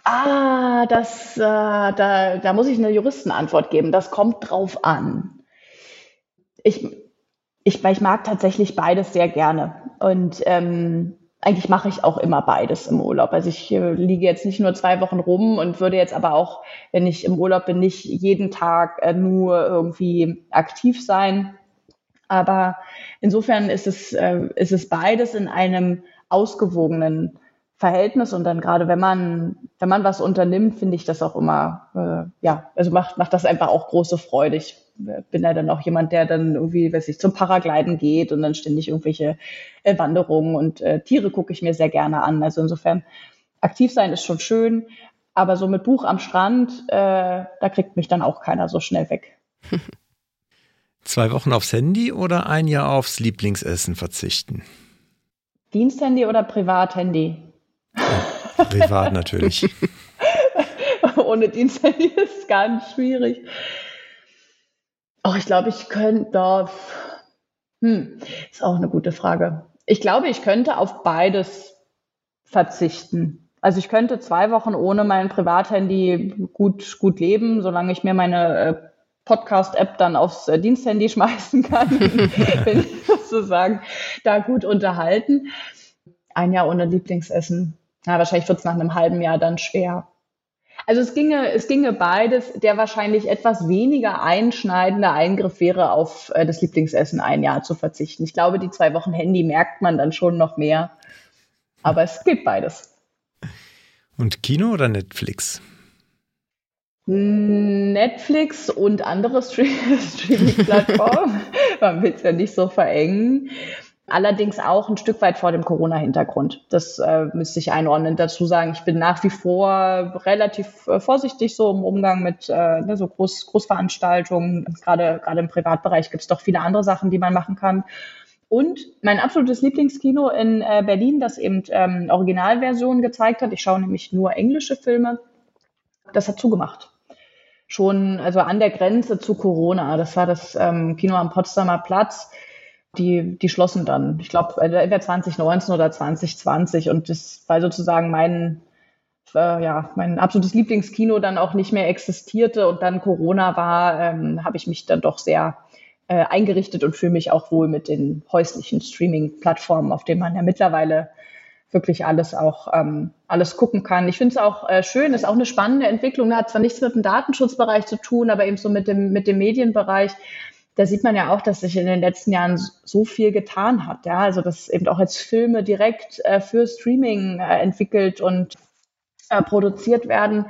Ah, das, äh, da, da muss ich eine Juristenantwort geben. Das kommt drauf an. Ich, ich, weil ich mag tatsächlich beides sehr gerne. Und ähm, eigentlich mache ich auch immer beides im Urlaub. Also ich äh, liege jetzt nicht nur zwei Wochen rum und würde jetzt aber auch, wenn ich im Urlaub bin, nicht jeden Tag äh, nur irgendwie aktiv sein. Aber insofern ist es, äh, ist es beides in einem ausgewogenen Verhältnis und dann gerade wenn man wenn man was unternimmt, finde ich das auch immer äh, ja also macht macht das einfach auch große Freude. Ich bin ja dann auch jemand, der dann irgendwie, weiß ich, zum Paragliden geht und dann ständig irgendwelche äh, Wanderungen und äh, Tiere gucke ich mir sehr gerne an. Also insofern aktiv sein ist schon schön, aber so mit Buch am Strand, äh, da kriegt mich dann auch keiner so schnell weg. <laughs> Zwei Wochen aufs Handy oder ein Jahr aufs Lieblingsessen verzichten? Diensthandy oder Privathandy? Ja, privat natürlich. <laughs> Ohne Diensthandy ist es ganz schwierig. Oh, ich glaube, ich könnte. Hm, ist auch eine gute Frage. Ich glaube, ich könnte auf beides verzichten. Also ich könnte zwei Wochen ohne mein Privathandy gut, gut leben, solange ich mir meine äh, Podcast-App dann aufs äh, Diensthandy <laughs> schmeißen kann, <laughs> bin ich sozusagen da gut unterhalten. Ein Jahr ohne Lieblingsessen. Ja, wahrscheinlich wird es nach einem halben Jahr dann schwer. Also es ginge, es ginge beides. Der wahrscheinlich etwas weniger einschneidende Eingriff wäre, auf äh, das Lieblingsessen ein Jahr zu verzichten. Ich glaube, die zwei Wochen Handy merkt man dann schon noch mehr. Aber es geht beides. Und Kino oder Netflix? Netflix und andere <laughs> Streaming-Plattformen. <laughs> Man will es ja nicht so verengen. Allerdings auch ein Stück weit vor dem Corona-Hintergrund. Das äh, müsste ich einordnen. Dazu sagen, ich bin nach wie vor relativ äh, vorsichtig so im Umgang mit äh, ne, so Groß Großveranstaltungen. Gerade gerade im Privatbereich gibt es doch viele andere Sachen, die man machen kann. Und mein absolutes Lieblingskino in äh, Berlin, das eben ähm, Originalversionen gezeigt hat. Ich schaue nämlich nur englische Filme. Das hat zugemacht schon also an der Grenze zu Corona. Das war das ähm, Kino am Potsdamer Platz. Die, die schlossen dann, ich glaube, entweder 2019 oder 2020. Und das war sozusagen mein, äh, ja, mein absolutes Lieblingskino dann auch nicht mehr existierte und dann Corona war, ähm, habe ich mich dann doch sehr äh, eingerichtet und fühle mich auch wohl mit den häuslichen Streaming-Plattformen, auf denen man ja mittlerweile wirklich alles auch ähm, alles gucken kann. Ich finde es auch äh, schön, ist auch eine spannende Entwicklung. Hat zwar nichts mit dem Datenschutzbereich zu tun, aber eben so mit dem mit dem Medienbereich. Da sieht man ja auch, dass sich in den letzten Jahren so viel getan hat. Ja, also dass eben auch jetzt Filme direkt äh, für Streaming äh, entwickelt und äh, produziert werden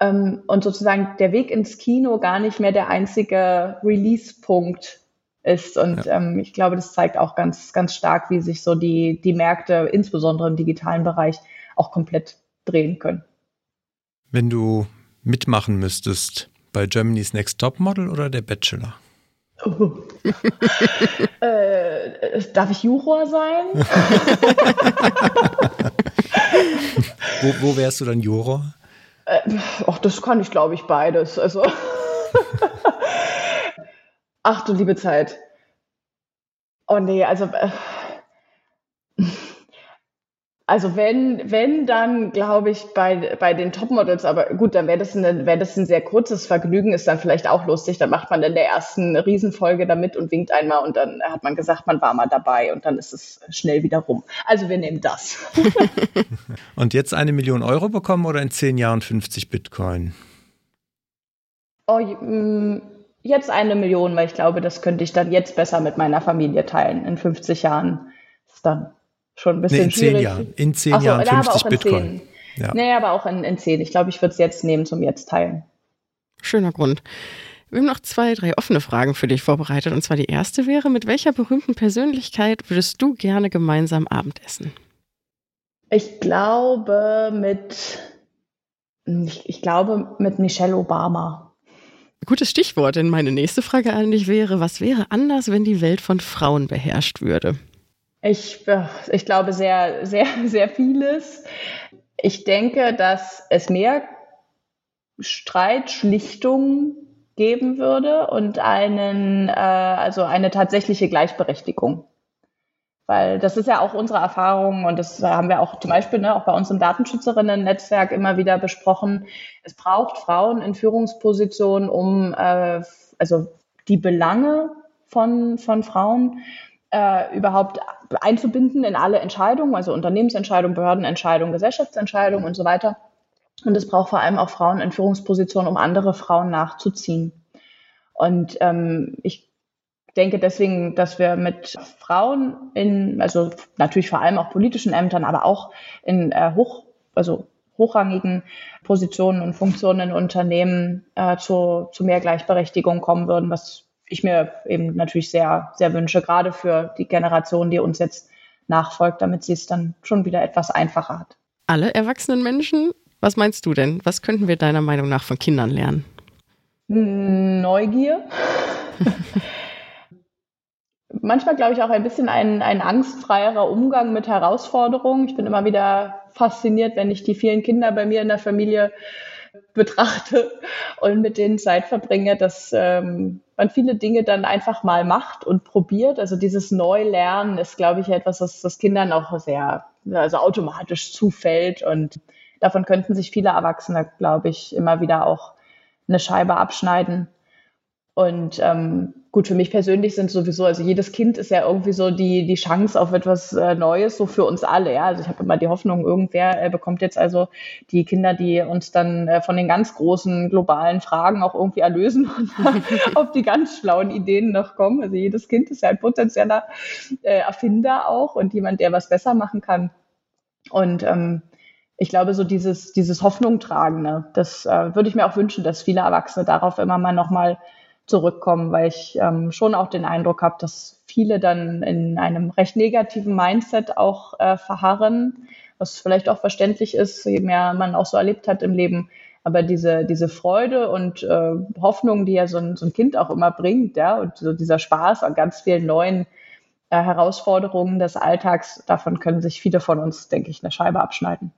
ähm, und sozusagen der Weg ins Kino gar nicht mehr der einzige Release-Punkt ist. Und ja. ähm, ich glaube, das zeigt auch ganz, ganz stark, wie sich so die, die Märkte, insbesondere im digitalen Bereich, auch komplett drehen können. Wenn du mitmachen müsstest bei Germany's Next Top Model oder der Bachelor? Oh. äh, darf ich Juror sein? <laughs> wo, wo wärst du dann Juror? Äh, ach, das kann ich, glaube ich, beides. Also Ach du liebe Zeit. Oh nee, also äh, also wenn, wenn dann glaube ich bei, bei den Topmodels, aber gut, dann wäre das, ein, wär das ein sehr kurzes Vergnügen, ist dann vielleicht auch lustig. Dann macht man in der ersten Riesenfolge damit und winkt einmal und dann hat man gesagt, man war mal dabei und dann ist es schnell wieder rum. Also wir nehmen das. <laughs> und jetzt eine Million Euro bekommen oder in zehn Jahren 50 Bitcoin? Oh, mh, jetzt eine Million, weil ich glaube, das könnte ich dann jetzt besser mit meiner Familie teilen. In 50 Jahren ist dann schon ein bisschen nee, in schwierig. Zehn Jahren. In zehn so, Jahren 50 Bitcoin. Ja. Nee, aber auch in, in zehn. Ich glaube, ich würde es jetzt nehmen zum Jetzt teilen. Schöner Grund. Wir haben noch zwei, drei offene Fragen für dich vorbereitet. Und zwar die erste wäre, mit welcher berühmten Persönlichkeit würdest du gerne gemeinsam Abendessen? Ich glaube mit, ich, ich glaube mit Michelle Obama. Gutes Stichwort, denn meine nächste Frage an dich wäre, was wäre anders, wenn die Welt von Frauen beherrscht würde? Ich, ich glaube sehr, sehr, sehr vieles. Ich denke, dass es mehr Streit, Schlichtung geben würde und einen, äh, also eine tatsächliche Gleichberechtigung. Weil das ist ja auch unsere Erfahrung und das haben wir auch zum Beispiel ne, auch bei uns im Datenschützerinnen-Netzwerk immer wieder besprochen. Es braucht Frauen in Führungspositionen, um äh, also die Belange von, von Frauen äh, überhaupt einzubinden in alle Entscheidungen, also Unternehmensentscheidungen, Behördenentscheidungen, Gesellschaftsentscheidungen und so weiter. Und es braucht vor allem auch Frauen in Führungspositionen, um andere Frauen nachzuziehen. Und ähm, ich denke deswegen, dass wir mit Frauen in, also natürlich vor allem auch politischen Ämtern, aber auch in äh, hoch, also hochrangigen Positionen und Funktionen in Unternehmen äh, zu, zu mehr Gleichberechtigung kommen würden, was ich mir eben natürlich sehr, sehr wünsche, gerade für die Generation, die uns jetzt nachfolgt, damit sie es dann schon wieder etwas einfacher hat. Alle erwachsenen Menschen, was meinst du denn? Was könnten wir deiner Meinung nach von Kindern lernen? Neugier. <laughs> Manchmal glaube ich auch ein bisschen ein, ein angstfreierer Umgang mit Herausforderungen. Ich bin immer wieder fasziniert, wenn ich die vielen Kinder bei mir in der Familie betrachte und mit denen Zeit verbringe, dass ähm, man viele Dinge dann einfach mal macht und probiert. Also dieses Neulernen ist, glaube ich, etwas, was das Kindern auch sehr, also automatisch zufällt und davon könnten sich viele Erwachsene, glaube ich, immer wieder auch eine Scheibe abschneiden. Und ähm, gut, für mich persönlich sind sowieso, also jedes Kind ist ja irgendwie so die, die Chance auf etwas äh, Neues, so für uns alle. Ja? Also ich habe immer die Hoffnung, irgendwer äh, bekommt jetzt also die Kinder, die uns dann äh, von den ganz großen globalen Fragen auch irgendwie erlösen und <laughs> auf die ganz schlauen Ideen noch kommen. Also jedes Kind ist ja ein potenzieller äh, Erfinder auch und jemand, der was besser machen kann. Und ähm, ich glaube, so dieses, dieses Hoffnung tragende, das äh, würde ich mir auch wünschen, dass viele Erwachsene darauf immer mal nochmal zurückkommen, weil ich ähm, schon auch den Eindruck habe, dass viele dann in einem recht negativen Mindset auch äh, verharren, was vielleicht auch verständlich ist, je mehr man auch so erlebt hat im Leben. Aber diese, diese Freude und äh, Hoffnung, die ja so ein, so ein Kind auch immer bringt, ja, und so dieser Spaß an ganz vielen neuen äh, Herausforderungen des Alltags, davon können sich viele von uns, denke ich, eine Scheibe abschneiden.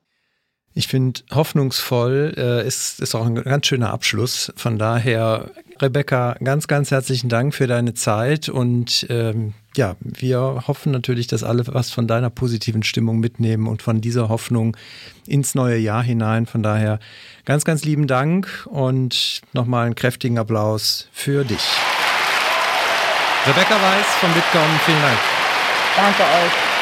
Ich finde, hoffnungsvoll äh, ist, ist auch ein ganz schöner Abschluss. Von daher, Rebecca, ganz, ganz herzlichen Dank für deine Zeit und ähm, ja, wir hoffen natürlich, dass alle was von deiner positiven Stimmung mitnehmen und von dieser Hoffnung ins neue Jahr hinein. Von daher ganz, ganz lieben Dank und nochmal einen kräftigen Applaus für dich. Rebecca Weiß von Bitkom, vielen Dank. Danke euch.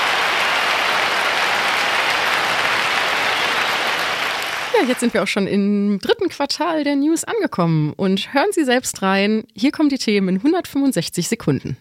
Jetzt sind wir auch schon im dritten Quartal der News angekommen und hören Sie selbst rein. Hier kommen die Themen in 165 Sekunden.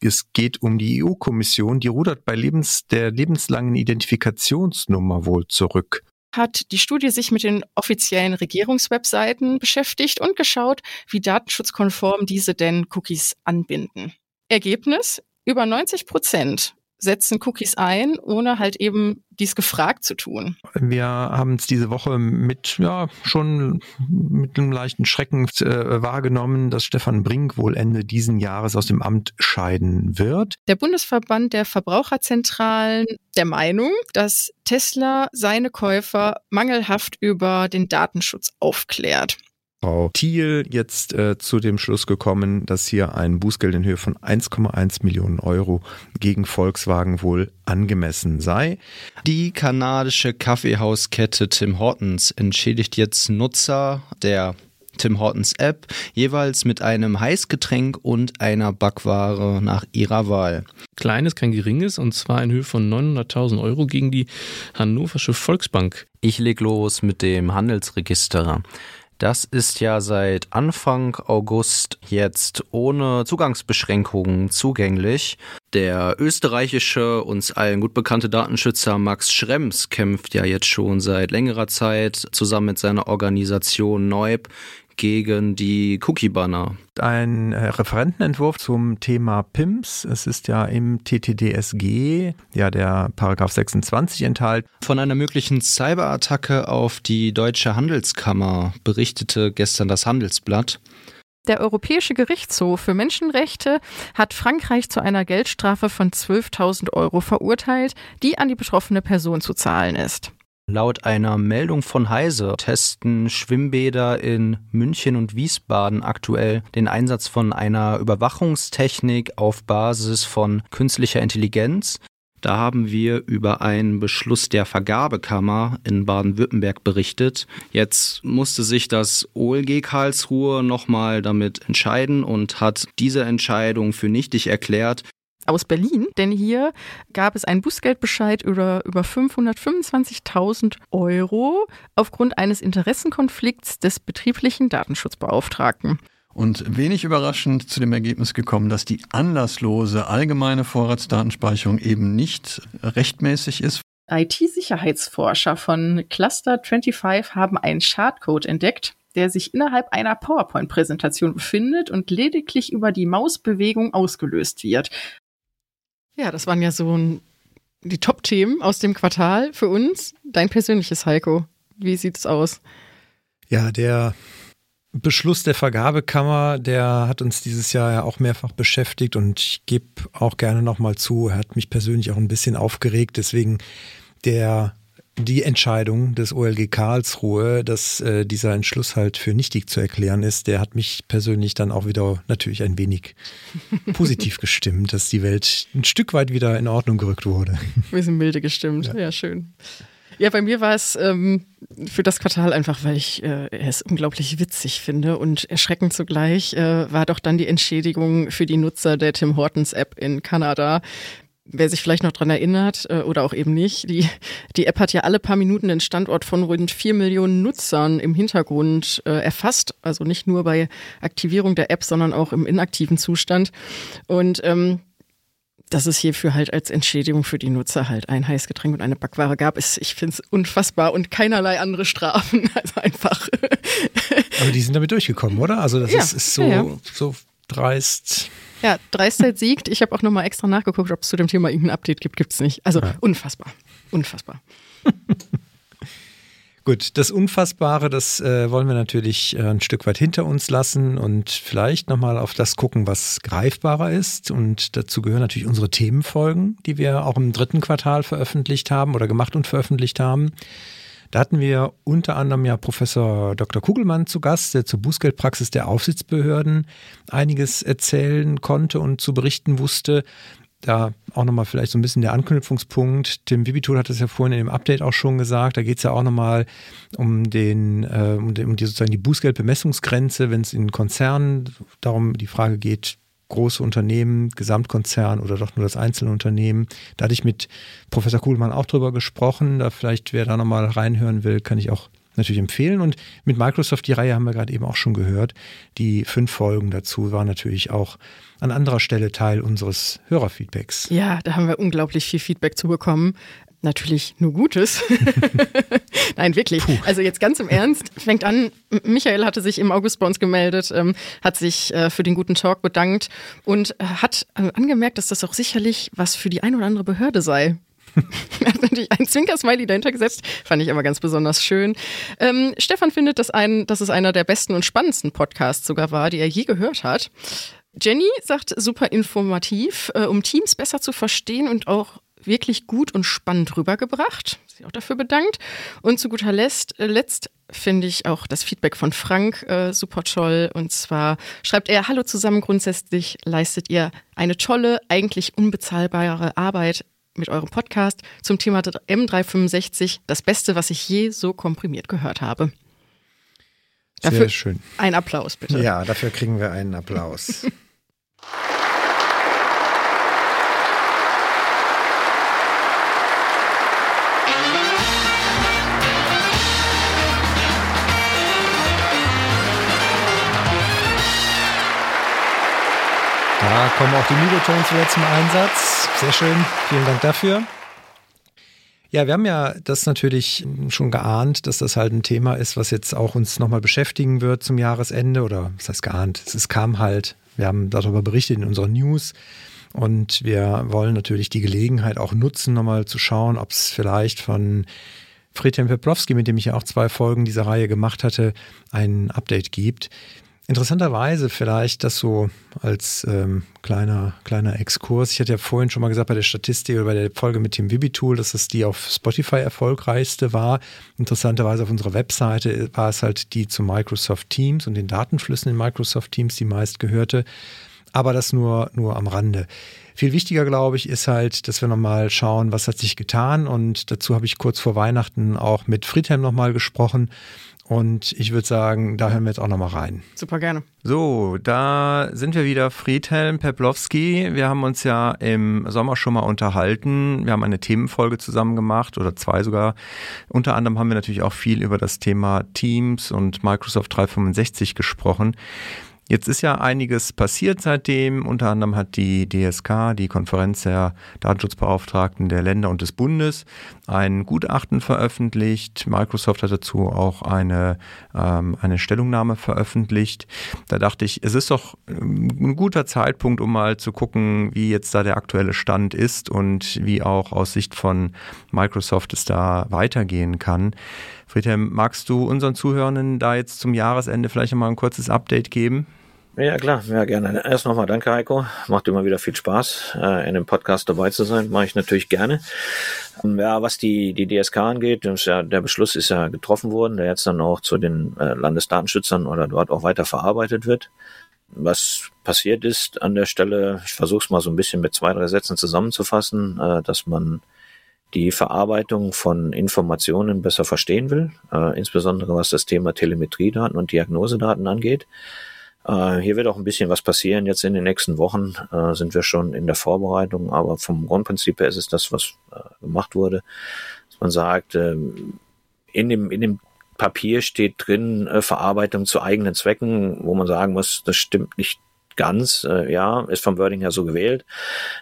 Es geht um die EU-Kommission, die rudert bei Lebens, der lebenslangen Identifikationsnummer wohl zurück. Hat die Studie sich mit den offiziellen Regierungswebseiten beschäftigt und geschaut, wie datenschutzkonform diese denn Cookies anbinden. Ergebnis? Über 90 Prozent setzen Cookies ein, ohne halt eben dies gefragt zu tun. Wir haben es diese Woche mit, ja, schon mit einem leichten Schrecken äh, wahrgenommen, dass Stefan Brink wohl Ende diesen Jahres aus dem Amt scheiden wird. Der Bundesverband der Verbraucherzentralen der Meinung, dass Tesla seine Käufer mangelhaft über den Datenschutz aufklärt. Frau Thiel jetzt äh, zu dem Schluss gekommen, dass hier ein Bußgeld in Höhe von 1,1 Millionen Euro gegen Volkswagen wohl angemessen sei. Die kanadische Kaffeehauskette Tim Hortons entschädigt jetzt Nutzer der Tim Hortons App jeweils mit einem Heißgetränk und einer Backware nach ihrer Wahl. Kleines, kein geringes, und zwar in Höhe von 900.000 Euro gegen die Hannoversche Volksbank. Ich leg los mit dem Handelsregister. Das ist ja seit Anfang August jetzt ohne Zugangsbeschränkungen zugänglich. Der österreichische, uns allen gut bekannte Datenschützer Max Schrems kämpft ja jetzt schon seit längerer Zeit zusammen mit seiner Organisation Neub gegen die Cookie-Banner. Ein äh, Referentenentwurf zum Thema PIMS. Es ist ja im TTDSG, ja der Paragraph 26 enthalten. Von einer möglichen Cyberattacke auf die Deutsche Handelskammer berichtete gestern das Handelsblatt. Der Europäische Gerichtshof für Menschenrechte hat Frankreich zu einer Geldstrafe von 12.000 Euro verurteilt, die an die betroffene Person zu zahlen ist. Laut einer Meldung von Heise testen Schwimmbäder in München und Wiesbaden aktuell den Einsatz von einer Überwachungstechnik auf Basis von künstlicher Intelligenz. Da haben wir über einen Beschluss der Vergabekammer in Baden-Württemberg berichtet. Jetzt musste sich das OLG Karlsruhe nochmal damit entscheiden und hat diese Entscheidung für nichtig erklärt aus Berlin, denn hier gab es einen Bußgeldbescheid über, über 525.000 Euro aufgrund eines Interessenkonflikts des betrieblichen Datenschutzbeauftragten. Und wenig überraschend zu dem Ergebnis gekommen, dass die anlasslose allgemeine Vorratsdatenspeicherung eben nicht rechtmäßig ist. IT-Sicherheitsforscher von Cluster 25 haben einen Schadcode entdeckt, der sich innerhalb einer PowerPoint-Präsentation befindet und lediglich über die Mausbewegung ausgelöst wird. Ja, das waren ja so ein, die Top-Themen aus dem Quartal für uns. Dein persönliches Heiko, wie sieht's aus? Ja, der Beschluss der Vergabekammer, der hat uns dieses Jahr ja auch mehrfach beschäftigt und ich gebe auch gerne nochmal zu, er hat mich persönlich auch ein bisschen aufgeregt. Deswegen der die Entscheidung des OLG Karlsruhe, dass äh, dieser Entschluss halt für nichtig zu erklären ist, der hat mich persönlich dann auch wieder natürlich ein wenig <laughs> positiv gestimmt, dass die Welt ein Stück weit wieder in Ordnung gerückt wurde. <laughs> Wir sind milde gestimmt, ja, ja schön. Ja, bei mir war es ähm, für das Quartal einfach, weil ich äh, es unglaublich witzig finde und erschreckend zugleich äh, war doch dann die Entschädigung für die Nutzer der Tim Hortons App in Kanada. Wer sich vielleicht noch dran erinnert äh, oder auch eben nicht, die, die App hat ja alle paar Minuten den Standort von rund vier Millionen Nutzern im Hintergrund äh, erfasst. Also nicht nur bei Aktivierung der App, sondern auch im inaktiven Zustand. Und ähm, dass es hierfür halt als Entschädigung für die Nutzer halt ein Heißgetränk und eine Backware gab, ist, ich finde es unfassbar und keinerlei andere Strafen. <laughs> Also einfach. Aber die sind damit durchgekommen, oder? Also das ja, ist, ist, so, ja, ja. so dreist. Ja, Dreistheit siegt. Ich habe auch nochmal extra nachgeguckt, ob es zu dem Thema irgendein Update gibt. Gibt es nicht. Also unfassbar. Unfassbar. <laughs> Gut, das Unfassbare, das äh, wollen wir natürlich äh, ein Stück weit hinter uns lassen und vielleicht nochmal auf das gucken, was greifbarer ist. Und dazu gehören natürlich unsere Themenfolgen, die wir auch im dritten Quartal veröffentlicht haben oder gemacht und veröffentlicht haben. Da hatten wir unter anderem ja Professor Dr. Kugelmann zu Gast, der zur Bußgeldpraxis der Aufsichtsbehörden einiges erzählen konnte und zu berichten wusste da auch nochmal vielleicht so ein bisschen der Anknüpfungspunkt. Tim Bibitul hat es ja vorhin in dem Update auch schon gesagt. Da geht es ja auch nochmal um den, äh, um die sozusagen die Bußgeldbemessungsgrenze, wenn es in Konzernen darum die Frage geht, große Unternehmen, Gesamtkonzern oder doch nur das Einzelunternehmen. Da hatte ich mit Professor Kuhlmann auch drüber gesprochen. Da vielleicht, wer da nochmal reinhören will, kann ich auch natürlich empfehlen. Und mit Microsoft, die Reihe haben wir gerade eben auch schon gehört. Die fünf Folgen dazu waren natürlich auch an anderer Stelle Teil unseres Hörerfeedbacks. Ja, da haben wir unglaublich viel Feedback zu bekommen. Natürlich nur Gutes. <laughs> Nein, wirklich. Puh. Also jetzt ganz im Ernst, fängt an, Michael hatte sich im August bei uns gemeldet, ähm, hat sich äh, für den guten Talk bedankt und äh, hat äh, angemerkt, dass das auch sicherlich was für die ein oder andere Behörde sei. <laughs> er hat natürlich ein Zwinker-Smiley dahinter gesetzt, fand ich aber ganz besonders schön. Ähm, Stefan findet, dass, ein, dass es einer der besten und spannendsten Podcasts sogar war, die er je gehört hat. Jenny sagt super informativ, äh, um Teams besser zu verstehen und auch wirklich gut und spannend rübergebracht. Sie auch dafür bedankt. Und zu guter Letzt, äh, letzt finde ich auch das Feedback von Frank äh, super toll. Und zwar schreibt er, hallo zusammen, grundsätzlich leistet ihr eine tolle, eigentlich unbezahlbare Arbeit mit eurem Podcast zum Thema M365 das Beste, was ich je so komprimiert gehört habe. Dafür Sehr schön. Ein Applaus, bitte. Ja, dafür kriegen wir einen Applaus. <laughs> Da kommen auch die Midotones jetzt zum Einsatz. Sehr schön. Vielen Dank dafür. Ja, wir haben ja das natürlich schon geahnt, dass das halt ein Thema ist, was jetzt auch uns nochmal beschäftigen wird zum Jahresende. Oder was heißt geahnt? Es kam halt. Wir haben darüber berichtet in unseren News. Und wir wollen natürlich die Gelegenheit auch nutzen, nochmal zu schauen, ob es vielleicht von Friedhelm Peplowski, mit dem ich ja auch zwei Folgen dieser Reihe gemacht hatte, ein Update gibt. Interessanterweise vielleicht das so als ähm, kleiner, kleiner Exkurs. Ich hatte ja vorhin schon mal gesagt bei der Statistik oder bei der Folge mit dem Vibi-Tool, dass es die auf Spotify erfolgreichste war. Interessanterweise auf unserer Webseite war es halt die zu Microsoft Teams und den Datenflüssen in Microsoft Teams die meistgehörte. Aber das nur, nur am Rande. Viel wichtiger, glaube ich, ist halt, dass wir nochmal schauen, was hat sich getan. Und dazu habe ich kurz vor Weihnachten auch mit Friedhelm nochmal gesprochen. Und ich würde sagen, da hören wir jetzt auch nochmal rein. Super gerne. So, da sind wir wieder. Friedhelm Peplowski. Wir haben uns ja im Sommer schon mal unterhalten. Wir haben eine Themenfolge zusammen gemacht oder zwei sogar. Unter anderem haben wir natürlich auch viel über das Thema Teams und Microsoft 365 gesprochen. Jetzt ist ja einiges passiert seitdem. Unter anderem hat die DSK, die Konferenz der Datenschutzbeauftragten der Länder und des Bundes, ein Gutachten veröffentlicht. Microsoft hat dazu auch eine, ähm, eine Stellungnahme veröffentlicht. Da dachte ich, es ist doch ähm, ein guter Zeitpunkt, um mal zu gucken, wie jetzt da der aktuelle Stand ist und wie auch aus Sicht von Microsoft es da weitergehen kann. Friedhelm, magst du unseren Zuhörenden da jetzt zum Jahresende vielleicht mal ein kurzes Update geben? Ja, klar, ja, gerne. Erst nochmal danke, Heiko. Macht immer wieder viel Spaß, äh, in dem Podcast dabei zu sein. Mache ich natürlich gerne. Ähm, ja, was die, die DSK angeht, ja, der Beschluss ist ja getroffen worden, der jetzt dann auch zu den äh, Landesdatenschützern oder dort auch weiter verarbeitet wird. Was passiert ist an der Stelle, ich versuche es mal so ein bisschen mit zwei, drei Sätzen zusammenzufassen, äh, dass man die Verarbeitung von Informationen besser verstehen will, insbesondere was das Thema Telemetriedaten und Diagnosedaten angeht. Äh, hier wird auch ein bisschen was passieren. Jetzt in den nächsten Wochen äh, sind wir schon in der Vorbereitung, aber vom Grundprinzip her ist es das, was äh, gemacht wurde. Dass man sagt, ähm, in dem, in dem Papier steht drin äh, Verarbeitung zu eigenen Zwecken, wo man sagen muss, das stimmt nicht ganz. Äh, ja, ist vom Wording her so gewählt,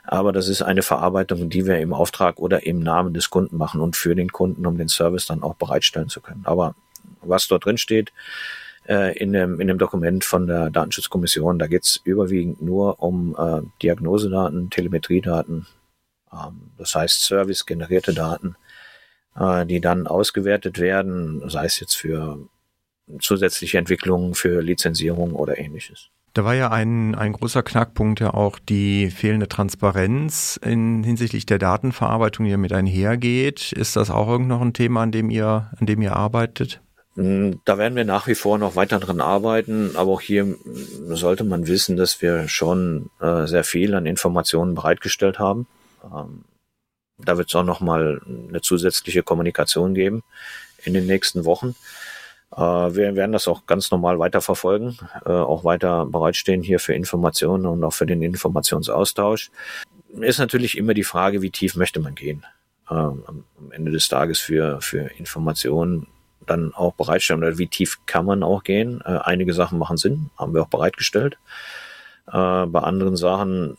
aber das ist eine Verarbeitung, die wir im Auftrag oder im Namen des Kunden machen und für den Kunden, um den Service dann auch bereitstellen zu können. Aber was dort drin steht, äh, in, dem, in dem Dokument von der Datenschutzkommission. Da geht es überwiegend nur um äh, Diagnosedaten, Telemetriedaten, ähm, das heißt service-generierte Daten, äh, die dann ausgewertet werden, sei es jetzt für zusätzliche Entwicklungen, für Lizenzierung oder ähnliches. Da war ja ein, ein großer Knackpunkt ja auch die fehlende Transparenz in, hinsichtlich der Datenverarbeitung, die damit einhergeht. Ist das auch irgend noch ein Thema, an dem ihr, an dem ihr arbeitet? Hm, da werden wir nach wie vor noch weiter dran arbeiten, aber auch hier sollte man wissen, dass wir schon äh, sehr viel an Informationen bereitgestellt haben. Ähm, da wird es auch noch mal eine zusätzliche Kommunikation geben in den nächsten Wochen. Äh, wir werden das auch ganz normal weiterverfolgen, äh, auch weiter bereitstehen hier für Informationen und auch für den Informationsaustausch. Ist natürlich immer die Frage, wie tief möchte man gehen. Ähm, am Ende des Tages für, für Informationen dann auch bereitstellen oder wie tief kann man auch gehen. Äh, einige Sachen machen Sinn, haben wir auch bereitgestellt. Äh, bei anderen Sachen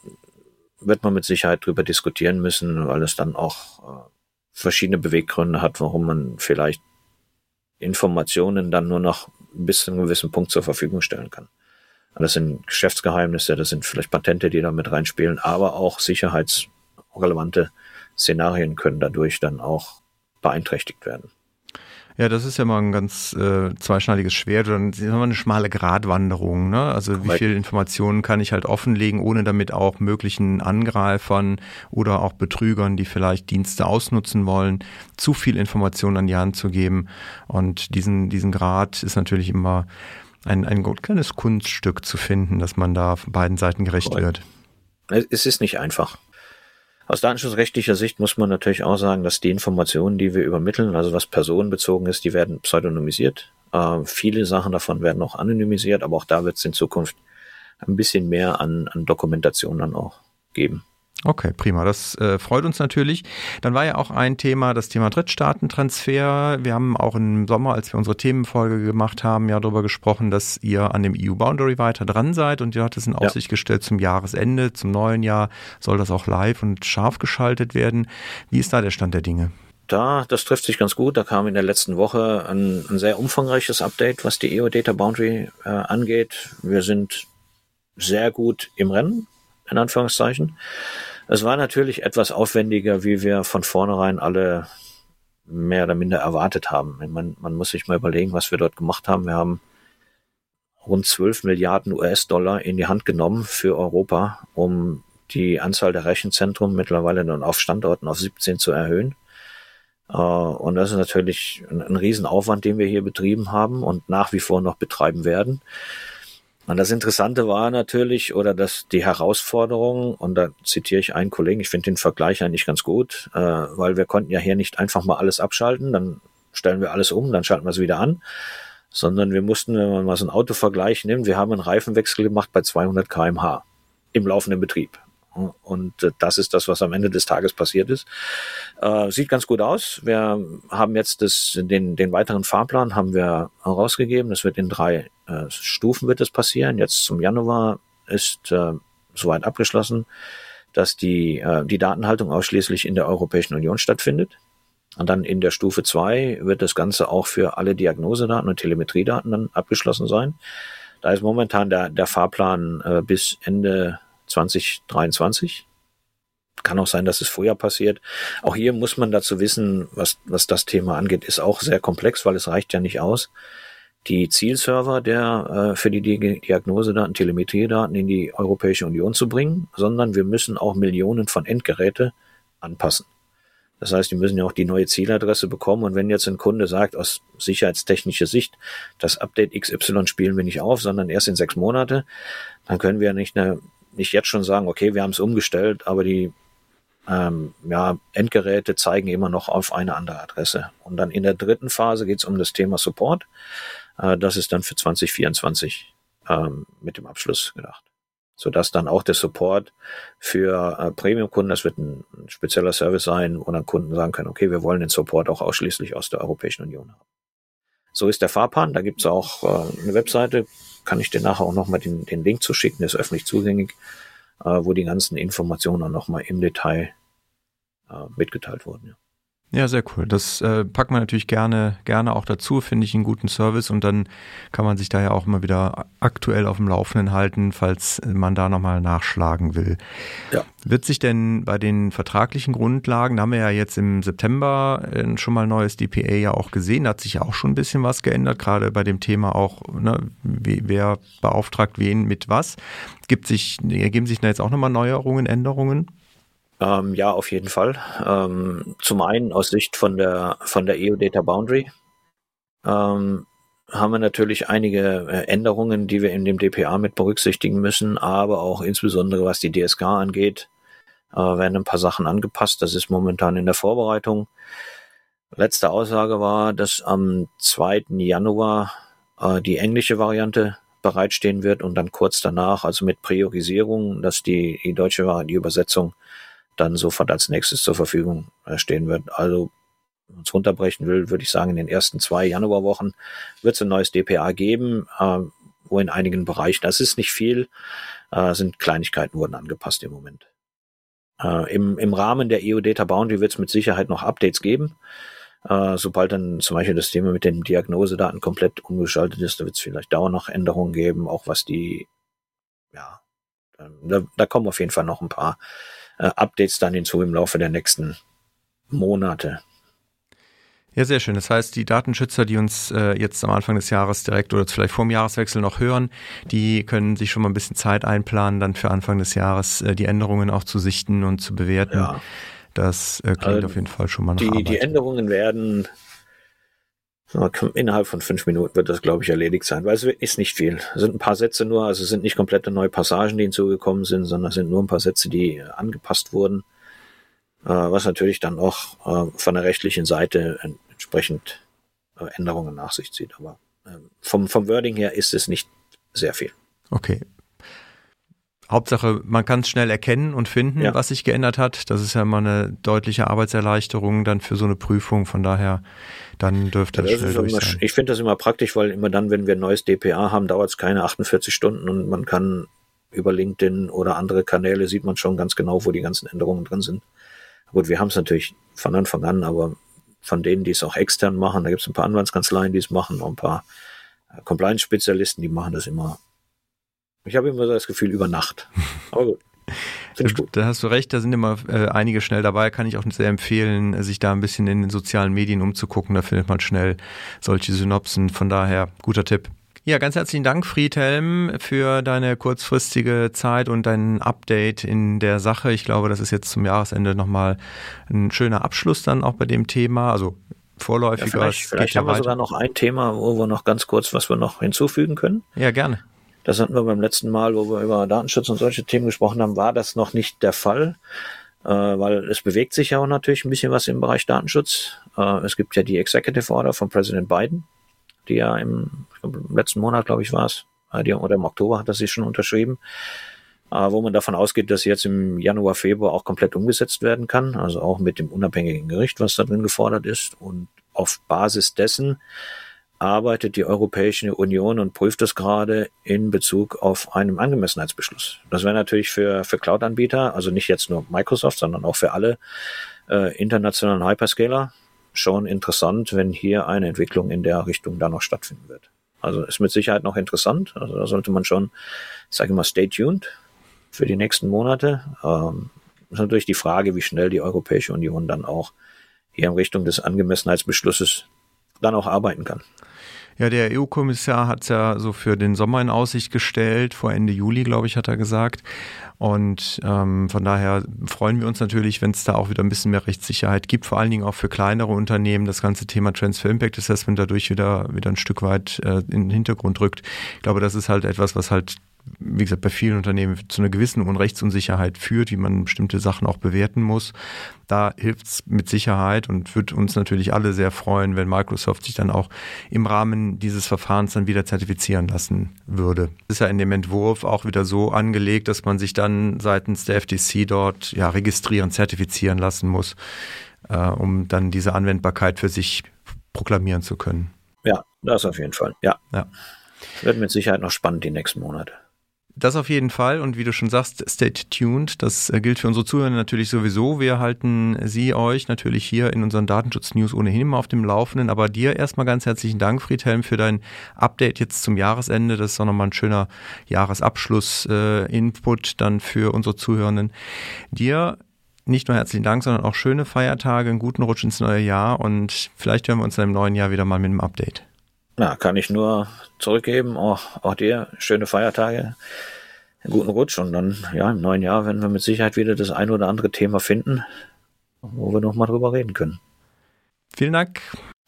wird man mit Sicherheit drüber diskutieren müssen, weil es dann auch äh, verschiedene Beweggründe hat, warum man vielleicht Informationen dann nur noch bis zu einem gewissen Punkt zur Verfügung stellen kann. Das sind Geschäftsgeheimnisse, das sind vielleicht Patente, die da mit reinspielen, aber auch sicherheitsrelevante Szenarien können dadurch dann auch beeinträchtigt werden. Ja, das ist ja mal ein ganz äh, zweischneidiges Schwert oder eine, eine schmale Gratwanderung. Ne? Also wie viel Informationen kann ich halt offenlegen, ohne damit auch möglichen Angreifern oder auch Betrügern, die vielleicht Dienste ausnutzen wollen, zu viel Informationen an die Hand zu geben. Und diesen, diesen Grad ist natürlich immer ein, ein kleines Kunststück zu finden, dass man da beiden Seiten gerecht Korrekt. wird. Es ist nicht einfach. Aus datenschutzrechtlicher Sicht muss man natürlich auch sagen, dass die Informationen, die wir übermitteln, also was personenbezogen ist, die werden pseudonymisiert. Äh, viele Sachen davon werden auch anonymisiert, aber auch da wird es in Zukunft ein bisschen mehr an, an Dokumentation dann auch geben. Okay, prima. Das äh, freut uns natürlich. Dann war ja auch ein Thema das Thema Drittstaatentransfer. Wir haben auch im Sommer, als wir unsere Themenfolge gemacht haben, ja darüber gesprochen, dass ihr an dem EU Boundary weiter dran seid und ihr habt es in Aussicht ja. gestellt zum Jahresende, zum neuen Jahr soll das auch live und scharf geschaltet werden. Wie ist da der Stand der Dinge? Da, das trifft sich ganz gut. Da kam in der letzten Woche ein, ein sehr umfangreiches Update, was die EU Data Boundary äh, angeht. Wir sind sehr gut im Rennen, in Anführungszeichen. Es war natürlich etwas aufwendiger, wie wir von vornherein alle mehr oder minder erwartet haben. Man, man muss sich mal überlegen, was wir dort gemacht haben. Wir haben rund 12 Milliarden US-Dollar in die Hand genommen für Europa, um die Anzahl der Rechenzentren mittlerweile dann auf Standorten auf 17 zu erhöhen. Uh, und das ist natürlich ein, ein Riesenaufwand, den wir hier betrieben haben und nach wie vor noch betreiben werden. Und das Interessante war natürlich, oder dass die Herausforderung, und da zitiere ich einen Kollegen, ich finde den Vergleich eigentlich ganz gut, äh, weil wir konnten ja hier nicht einfach mal alles abschalten, dann stellen wir alles um, dann schalten wir es wieder an, sondern wir mussten, wenn man mal so einen Autovergleich nimmt, wir haben einen Reifenwechsel gemacht bei 200 kmh im laufenden Betrieb. Und äh, das ist das, was am Ende des Tages passiert ist. Äh, sieht ganz gut aus. Wir haben jetzt das, den, den weiteren Fahrplan haben wir herausgegeben. Das wird in drei äh, Stufen wird es passieren. Jetzt zum Januar ist äh, soweit abgeschlossen, dass die, äh, die Datenhaltung ausschließlich in der Europäischen Union stattfindet. Und dann in der Stufe zwei wird das Ganze auch für alle Diagnosedaten und Telemetriedaten dann abgeschlossen sein. Da ist momentan der, der Fahrplan äh, bis Ende 2023. Kann auch sein, dass es früher passiert. Auch hier muss man dazu wissen, was, was das Thema angeht, ist auch sehr komplex, weil es reicht ja nicht aus, die Zielserver der äh, für die Diagnosedaten, Telemetriedaten in die Europäische Union zu bringen, sondern wir müssen auch Millionen von Endgeräte anpassen. Das heißt, die müssen ja auch die neue Zieladresse bekommen. Und wenn jetzt ein Kunde sagt, aus sicherheitstechnischer Sicht, das Update XY spielen wir nicht auf, sondern erst in sechs Monate, dann können wir nicht, nicht jetzt schon sagen, okay, wir haben es umgestellt, aber die ähm, ja, Endgeräte zeigen immer noch auf eine andere Adresse. Und dann in der dritten Phase geht es um das Thema Support. Äh, das ist dann für 2024 ähm, mit dem Abschluss gedacht. Sodass dann auch der Support für äh, Premium-Kunden, das wird ein, spezieller Service sein, wo dann Kunden sagen können, okay, wir wollen den Support auch ausschließlich aus der Europäischen Union haben. So ist der Fahrplan. Da gibt's auch äh, eine Webseite, kann ich dir nachher auch nochmal den, den Link zu schicken, der ist öffentlich zugänglich, äh, wo die ganzen Informationen auch nochmal im Detail äh, mitgeteilt wurden. Ja. Ja, sehr cool. Das äh, packt man natürlich gerne, gerne auch dazu, finde ich einen guten Service und dann kann man sich da ja auch immer wieder aktuell auf dem Laufenden halten, falls man da nochmal nachschlagen will. Ja. Wird sich denn bei den vertraglichen Grundlagen, da haben wir ja jetzt im September äh, schon mal neues DPA ja auch gesehen, da hat sich ja auch schon ein bisschen was geändert, gerade bei dem Thema auch, ne, wer beauftragt wen mit was. Gibt sich, ergeben sich da jetzt auch nochmal Neuerungen, Änderungen? Ähm, ja, auf jeden Fall. Ähm, zum einen aus Sicht von der von der EU Data Boundary ähm, haben wir natürlich einige äh, Änderungen, die wir in dem DPA mit berücksichtigen müssen, aber auch insbesondere was die DSK angeht, äh, werden ein paar Sachen angepasst. Das ist momentan in der Vorbereitung. Letzte Aussage war, dass am 2. Januar äh, die englische Variante bereitstehen wird und dann kurz danach, also mit Priorisierung, dass die, die deutsche die Übersetzung dann sofort als nächstes zur Verfügung äh, stehen wird. Also, es runterbrechen will, würde ich sagen, in den ersten zwei Januarwochen wird es ein neues DPA geben, äh, wo in einigen Bereichen, das ist nicht viel, äh, sind Kleinigkeiten wurden angepasst im Moment. Äh, im, Im Rahmen der EU Data Boundary wird es mit Sicherheit noch Updates geben. Äh, sobald dann zum Beispiel das Thema mit den Diagnosedaten komplett umgeschaltet ist, da wird es vielleicht dauernd noch Änderungen geben, auch was die, ja, da, da kommen auf jeden Fall noch ein paar äh, Updates dann hinzu im Laufe der nächsten Monate. Ja, sehr schön. Das heißt, die Datenschützer, die uns äh, jetzt am Anfang des Jahres direkt oder vielleicht vor dem Jahreswechsel noch hören, die können sich schon mal ein bisschen Zeit einplanen, dann für Anfang des Jahres äh, die Änderungen auch zu sichten und zu bewerten. Ja. Das äh, klingt also auf jeden Fall schon mal nach die, Arbeit. Die Änderungen werden Innerhalb von fünf Minuten wird das, glaube ich, erledigt sein, weil es ist nicht viel. Es sind ein paar Sätze nur, also es sind nicht komplette neue Passagen, die hinzugekommen sind, sondern es sind nur ein paar Sätze, die angepasst wurden, äh, was natürlich dann auch äh, von der rechtlichen Seite entsprechend äh, Änderungen nach sich zieht. Aber vom, vom Wording her ist es nicht sehr viel. Okay. Hauptsache, man kann es schnell erkennen und finden, ja. was sich geändert hat. Das ist ja immer eine deutliche Arbeitserleichterung dann für so eine Prüfung. Von daher, dann dürfte ja, das schnell durch immer, sein. Ich finde das immer praktisch, weil immer dann, wenn wir ein neues DPA haben, dauert es keine 48 Stunden und man kann über LinkedIn oder andere Kanäle sieht man schon ganz genau, wo die ganzen Änderungen drin sind. Gut, wir haben es natürlich von Anfang an, aber von denen, die es auch extern machen, da gibt es ein paar Anwaltskanzleien, die es machen, noch ein paar äh, Compliance-Spezialisten, die machen das immer ich habe immer so das Gefühl über Nacht. <laughs> Aber gut. Da hast du recht, da sind immer äh, einige schnell dabei. Kann ich auch sehr empfehlen, sich da ein bisschen in den sozialen Medien umzugucken. Da findet man schnell solche Synopsen. Von daher, guter Tipp. Ja, ganz herzlichen Dank, Friedhelm, für deine kurzfristige Zeit und dein Update in der Sache. Ich glaube, das ist jetzt zum Jahresende nochmal ein schöner Abschluss dann auch bei dem Thema. Also vorläufiger. Ja, vielleicht vielleicht haben wir sogar noch ein Thema, wo wir noch ganz kurz, was wir noch hinzufügen können. Ja, gerne. Das hatten wir beim letzten Mal, wo wir über Datenschutz und solche Themen gesprochen haben, war das noch nicht der Fall, äh, weil es bewegt sich ja auch natürlich ein bisschen was im Bereich Datenschutz. Äh, es gibt ja die Executive Order von Präsident Biden, die ja im, im letzten Monat, glaube ich, war es, äh, oder im Oktober hat er sie schon unterschrieben, äh, wo man davon ausgeht, dass sie jetzt im Januar, Februar auch komplett umgesetzt werden kann, also auch mit dem unabhängigen Gericht, was da drin gefordert ist. Und auf Basis dessen arbeitet die Europäische Union und prüft es gerade in Bezug auf einen Angemessenheitsbeschluss. Das wäre natürlich für, für Cloud-Anbieter, also nicht jetzt nur Microsoft, sondern auch für alle äh, internationalen Hyperscaler schon interessant, wenn hier eine Entwicklung in der Richtung da noch stattfinden wird. Also ist mit Sicherheit noch interessant. Also da sollte man schon, ich mal, stay tuned für die nächsten Monate. Ähm, ist natürlich die Frage, wie schnell die Europäische Union dann auch hier in Richtung des Angemessenheitsbeschlusses dann auch arbeiten kann. Ja, der EU-Kommissar hat es ja so für den Sommer in Aussicht gestellt, vor Ende Juli, glaube ich, hat er gesagt. Und ähm, von daher freuen wir uns natürlich, wenn es da auch wieder ein bisschen mehr Rechtssicherheit gibt, vor allen Dingen auch für kleinere Unternehmen, das ganze Thema Transfer Impact Assessment dadurch wieder, wieder ein Stück weit äh, in den Hintergrund rückt. Ich glaube, das ist halt etwas, was halt wie gesagt, bei vielen Unternehmen zu einer gewissen Unrechtsunsicherheit führt, wie man bestimmte Sachen auch bewerten muss. Da hilft es mit Sicherheit und wird uns natürlich alle sehr freuen, wenn Microsoft sich dann auch im Rahmen dieses Verfahrens dann wieder zertifizieren lassen würde. Das ist ja in dem Entwurf auch wieder so angelegt, dass man sich dann seitens der FTC dort ja registrieren, zertifizieren lassen muss, äh, um dann diese Anwendbarkeit für sich proklamieren zu können. Ja, das auf jeden Fall. Ja. ja. Wird mit Sicherheit noch spannend die nächsten Monate. Das auf jeden Fall. Und wie du schon sagst, stay tuned. Das äh, gilt für unsere Zuhörer natürlich sowieso. Wir halten Sie euch natürlich hier in unseren Datenschutz-News ohnehin immer auf dem Laufenden. Aber dir erstmal ganz herzlichen Dank, Friedhelm, für dein Update jetzt zum Jahresende. Das ist auch nochmal ein schöner Jahresabschluss-Input äh, dann für unsere Zuhörenden. Dir nicht nur herzlichen Dank, sondern auch schöne Feiertage, einen guten Rutsch ins neue Jahr und vielleicht hören wir uns dann im neuen Jahr wieder mal mit einem Update. Na, kann ich nur zurückgeben. Auch, auch dir schöne Feiertage, einen guten Rutsch und dann, ja, im neuen Jahr werden wir mit Sicherheit wieder das ein oder andere Thema finden, wo wir nochmal drüber reden können. Vielen Dank.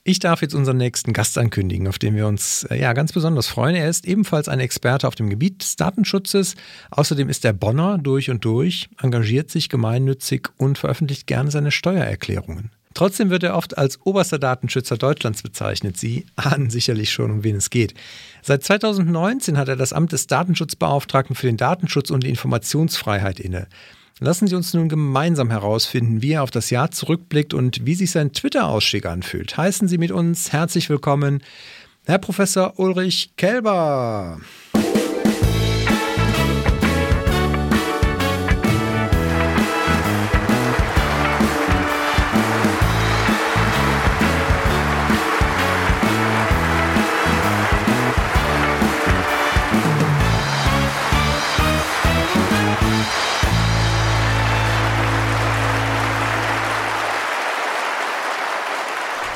Ich darf jetzt unseren nächsten Gast ankündigen, auf den wir uns äh, ja ganz besonders freuen. Er ist ebenfalls ein Experte auf dem Gebiet des Datenschutzes. Außerdem ist er Bonner durch und durch, engagiert sich gemeinnützig und veröffentlicht gerne seine Steuererklärungen. Trotzdem wird er oft als oberster Datenschützer Deutschlands bezeichnet. Sie ahnen sicherlich schon, um wen es geht. Seit 2019 hat er das Amt des Datenschutzbeauftragten für den Datenschutz und die Informationsfreiheit inne. Lassen Sie uns nun gemeinsam herausfinden, wie er auf das Jahr zurückblickt und wie sich sein Twitter-Ausstieg anfühlt. Heißen Sie mit uns herzlich willkommen, Herr Professor Ulrich Kelber.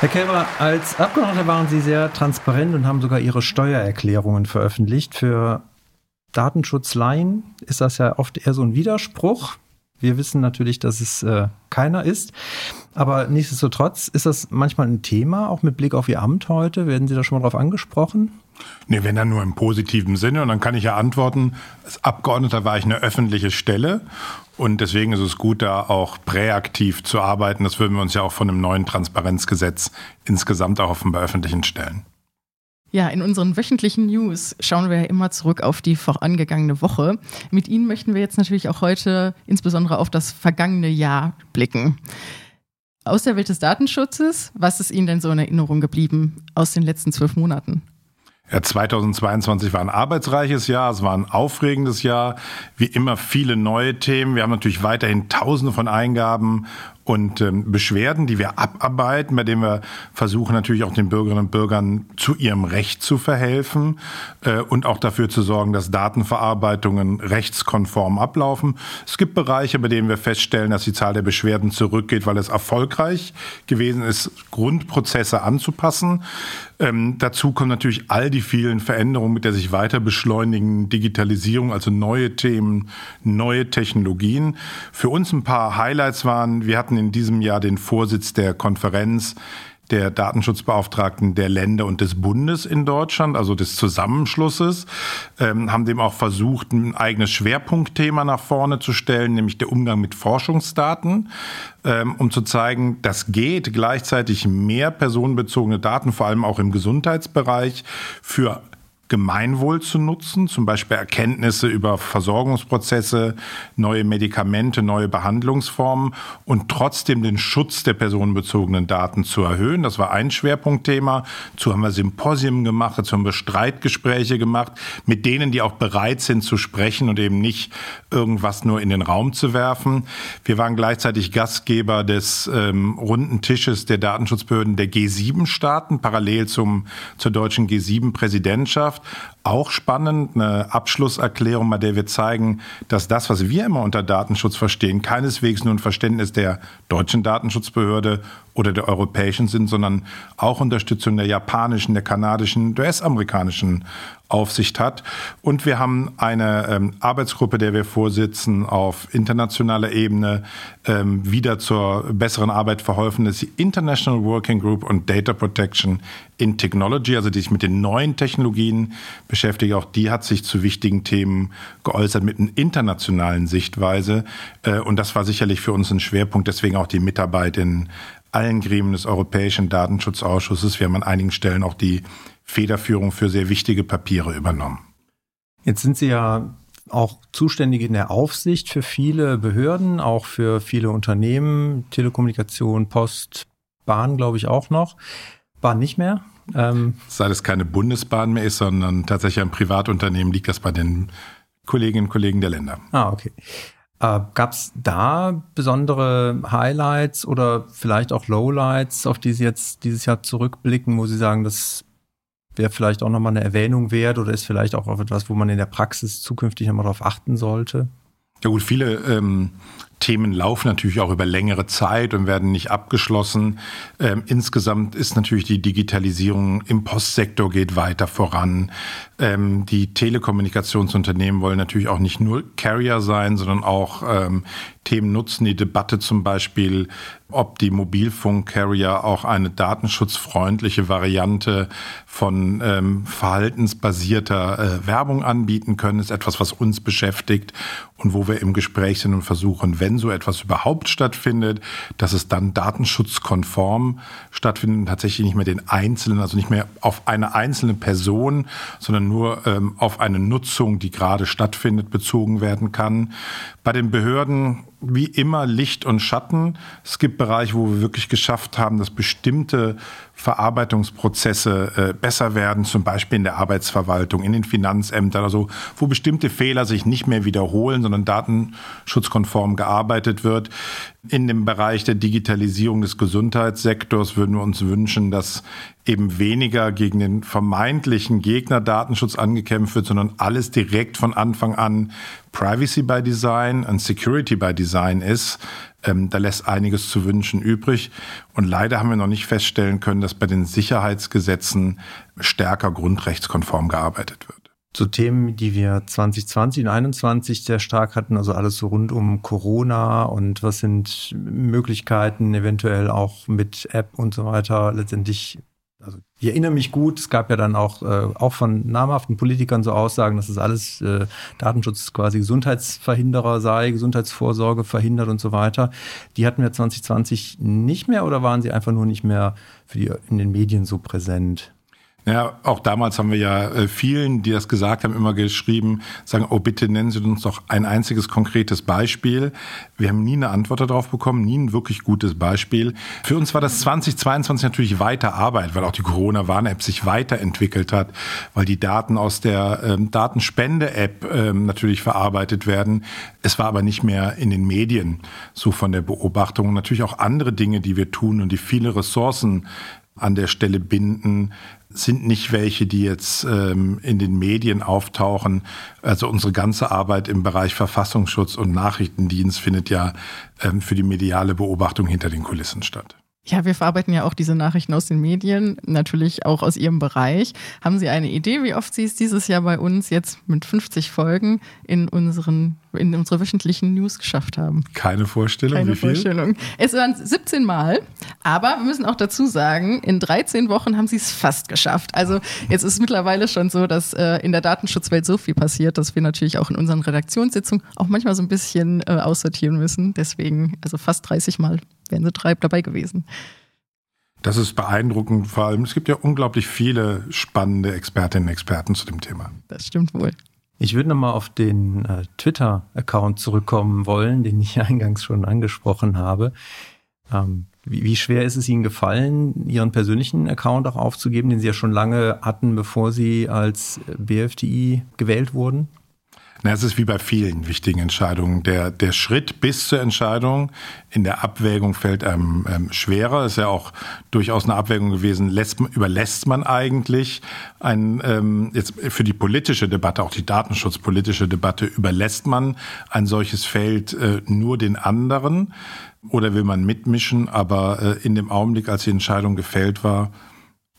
Herr Kelber, als Abgeordneter waren Sie sehr transparent und haben sogar Ihre Steuererklärungen veröffentlicht. Für Datenschutzlaien ist das ja oft eher so ein Widerspruch. Wir wissen natürlich, dass es äh, keiner ist. Aber nichtsdestotrotz ist das manchmal ein Thema, auch mit Blick auf Ihr Amt heute. Werden Sie da schon mal drauf angesprochen? Nee, wenn dann nur im positiven Sinne. Und dann kann ich ja antworten, als Abgeordneter war ich eine öffentliche Stelle. Und deswegen ist es gut, da auch präaktiv zu arbeiten. Das würden wir uns ja auch von einem neuen Transparenzgesetz insgesamt auch auf öffentlichen Stellen. Ja, in unseren wöchentlichen News schauen wir ja immer zurück auf die vorangegangene Woche. Mit Ihnen möchten wir jetzt natürlich auch heute insbesondere auf das vergangene Jahr blicken. Aus der Welt des Datenschutzes, was ist Ihnen denn so in Erinnerung geblieben aus den letzten zwölf Monaten? Ja, 2022 war ein arbeitsreiches Jahr, es war ein aufregendes Jahr, wie immer viele neue Themen. Wir haben natürlich weiterhin tausende von Eingaben und ähm, Beschwerden, die wir abarbeiten, bei denen wir versuchen natürlich auch den Bürgerinnen und Bürgern zu ihrem Recht zu verhelfen äh, und auch dafür zu sorgen, dass Datenverarbeitungen rechtskonform ablaufen. Es gibt Bereiche, bei denen wir feststellen, dass die Zahl der Beschwerden zurückgeht, weil es erfolgreich gewesen ist, Grundprozesse anzupassen. Ähm, dazu kommen natürlich all die vielen Veränderungen mit der sich weiter beschleunigenden Digitalisierung, also neue Themen, neue Technologien. Für uns ein paar Highlights waren, wir hatten hatten in diesem Jahr den Vorsitz der Konferenz der Datenschutzbeauftragten der Länder und des Bundes in Deutschland, also des Zusammenschlusses, ähm, haben dem auch versucht, ein eigenes Schwerpunktthema nach vorne zu stellen, nämlich der Umgang mit Forschungsdaten, ähm, um zu zeigen, das geht gleichzeitig mehr personenbezogene Daten, vor allem auch im Gesundheitsbereich, für Gemeinwohl zu nutzen, zum Beispiel Erkenntnisse über Versorgungsprozesse, neue Medikamente, neue Behandlungsformen und trotzdem den Schutz der personenbezogenen Daten zu erhöhen. Das war ein Schwerpunktthema. Dazu haben wir Symposien gemacht, dazu haben wir Streitgespräche gemacht mit denen, die auch bereit sind zu sprechen und eben nicht irgendwas nur in den Raum zu werfen. Wir waren gleichzeitig Gastgeber des ähm, runden Tisches der Datenschutzbehörden der G7-Staaten, parallel zum, zur deutschen G7-Präsidentschaft. Wirtschaft. Auch spannend, eine Abschlusserklärung, bei der wir zeigen, dass das, was wir immer unter Datenschutz verstehen, keineswegs nur ein Verständnis der deutschen Datenschutzbehörde oder der europäischen sind, sondern auch Unterstützung der japanischen, der kanadischen, der US-amerikanischen Aufsicht hat. Und wir haben eine ähm, Arbeitsgruppe, der wir vorsitzen, auf internationaler Ebene ähm, wieder zur besseren Arbeit verholfen. Das ist die International Working Group on Data Protection in Technology, also die sich mit den neuen Technologien beschäftigt. Auch die hat sich zu wichtigen Themen geäußert mit einer internationalen Sichtweise. Äh, und das war sicherlich für uns ein Schwerpunkt, deswegen auch die Mitarbeit in allen Gremien des Europäischen Datenschutzausschusses. Wir haben an einigen Stellen auch die Federführung für sehr wichtige Papiere übernommen. Jetzt sind Sie ja auch zuständig in der Aufsicht für viele Behörden, auch für viele Unternehmen, Telekommunikation, Post, Bahn, glaube ich auch noch. Bahn nicht mehr. Ähm Seit es keine Bundesbahn mehr ist, sondern tatsächlich ein Privatunternehmen, liegt das bei den Kolleginnen und Kollegen der Länder. Ah, okay. Äh, Gab es da besondere Highlights oder vielleicht auch Lowlights, auf die Sie jetzt dieses Jahr zurückblicken, wo Sie sagen, das wäre vielleicht auch nochmal eine Erwähnung wert oder ist vielleicht auch etwas, wo man in der Praxis zukünftig nochmal darauf achten sollte? Ja gut, viele ähm, Themen laufen natürlich auch über längere Zeit und werden nicht abgeschlossen. Ähm, insgesamt ist natürlich die Digitalisierung im Postsektor geht weiter voran. Ähm, die Telekommunikationsunternehmen wollen natürlich auch nicht nur Carrier sein, sondern auch ähm, Themen nutzen. Die Debatte zum Beispiel, ob die Mobilfunk-Carrier auch eine datenschutzfreundliche Variante von ähm, verhaltensbasierter äh, Werbung anbieten können, ist etwas, was uns beschäftigt und wo wir im Gespräch sind und versuchen, wenn so etwas überhaupt stattfindet, dass es dann datenschutzkonform stattfindet und tatsächlich nicht mehr den Einzelnen, also nicht mehr auf eine einzelne Person, sondern nur ähm, auf eine Nutzung, die gerade stattfindet, bezogen werden kann. Bei den Behörden wie immer Licht und Schatten. Es gibt Bereiche, wo wir wirklich geschafft haben, dass bestimmte Verarbeitungsprozesse äh, besser werden, zum Beispiel in der Arbeitsverwaltung, in den Finanzämtern, also wo bestimmte Fehler sich nicht mehr wiederholen, sondern datenschutzkonform gearbeitet wird. In dem Bereich der Digitalisierung des Gesundheitssektors würden wir uns wünschen, dass eben weniger gegen den vermeintlichen Gegner Datenschutz angekämpft wird, sondern alles direkt von Anfang an Privacy by Design und Security by Design ist. Ähm, da lässt einiges zu wünschen übrig. Und leider haben wir noch nicht feststellen können, dass bei den Sicherheitsgesetzen stärker grundrechtskonform gearbeitet wird zu Themen, die wir 2020 und 2021 sehr stark hatten, also alles so rund um Corona und was sind Möglichkeiten eventuell auch mit App und so weiter letztendlich also ich erinnere mich gut, es gab ja dann auch, äh, auch von namhaften Politikern so Aussagen, dass das alles äh, Datenschutz quasi Gesundheitsverhinderer sei, Gesundheitsvorsorge verhindert und so weiter. Die hatten wir 2020 nicht mehr oder waren sie einfach nur nicht mehr für die in den Medien so präsent? Ja, auch damals haben wir ja äh, vielen, die das gesagt haben, immer geschrieben, sagen, oh bitte nennen Sie uns doch ein einziges konkretes Beispiel. Wir haben nie eine Antwort darauf bekommen, nie ein wirklich gutes Beispiel. Für uns war das 2022 natürlich weiter Arbeit, weil auch die Corona-Warn-App sich weiterentwickelt hat, weil die Daten aus der ähm, Datenspende-App ähm, natürlich verarbeitet werden. Es war aber nicht mehr in den Medien so von der Beobachtung. natürlich auch andere Dinge, die wir tun und die viele Ressourcen an der Stelle binden, sind nicht welche, die jetzt ähm, in den Medien auftauchen. Also unsere ganze Arbeit im Bereich Verfassungsschutz und Nachrichtendienst findet ja ähm, für die mediale Beobachtung hinter den Kulissen statt. Ja, wir verarbeiten ja auch diese Nachrichten aus den Medien, natürlich auch aus Ihrem Bereich. Haben Sie eine Idee, wie oft Sie es dieses Jahr bei uns jetzt mit 50 Folgen in unseren in unsere wöchentlichen News geschafft haben? Keine Vorstellung. Keine wie viel? Vorstellung. Es waren 17 Mal, aber wir müssen auch dazu sagen, in 13 Wochen haben Sie es fast geschafft. Also jetzt ist es mittlerweile schon so, dass äh, in der Datenschutzwelt so viel passiert, dass wir natürlich auch in unseren Redaktionssitzungen auch manchmal so ein bisschen äh, aussortieren müssen. Deswegen, also fast 30 Mal wären Sie drei dabei gewesen. Das ist beeindruckend, vor allem es gibt ja unglaublich viele spannende Expertinnen und Experten zu dem Thema. Das stimmt wohl. Ich würde nochmal auf den äh, Twitter-Account zurückkommen wollen, den ich <laughs> eingangs schon angesprochen habe. Ähm, wie, wie, schwer ist es Ihnen gefallen, Ihren persönlichen Account auch aufzugeben, den Sie ja schon lange hatten, bevor Sie als BFDI gewählt wurden? Na, es ist wie bei vielen wichtigen Entscheidungen. Der, der Schritt bis zur Entscheidung in der Abwägung fällt einem ähm, schwerer. Ist ja auch durchaus eine Abwägung gewesen. Lässt, überlässt man eigentlich ein, ähm, jetzt für die politische Debatte, auch die datenschutzpolitische Debatte, überlässt man ein solches Feld äh, nur den anderen? Oder will man mitmischen? Aber äh, in dem Augenblick, als die Entscheidung gefällt war,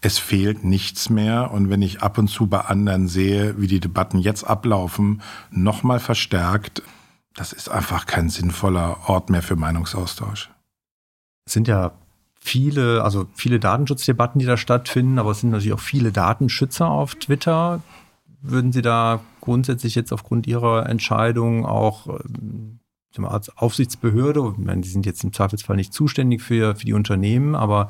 es fehlt nichts mehr. Und wenn ich ab und zu bei anderen sehe, wie die Debatten jetzt ablaufen, nochmal verstärkt, das ist einfach kein sinnvoller Ort mehr für Meinungsaustausch. Es sind ja viele, also viele Datenschutzdebatten, die da stattfinden, aber es sind natürlich auch viele Datenschützer auf Twitter. Würden Sie da grundsätzlich jetzt aufgrund Ihrer Entscheidung auch ähm, als Aufsichtsbehörde, ich meine, die sind jetzt im Zweifelsfall nicht zuständig für, für die Unternehmen, aber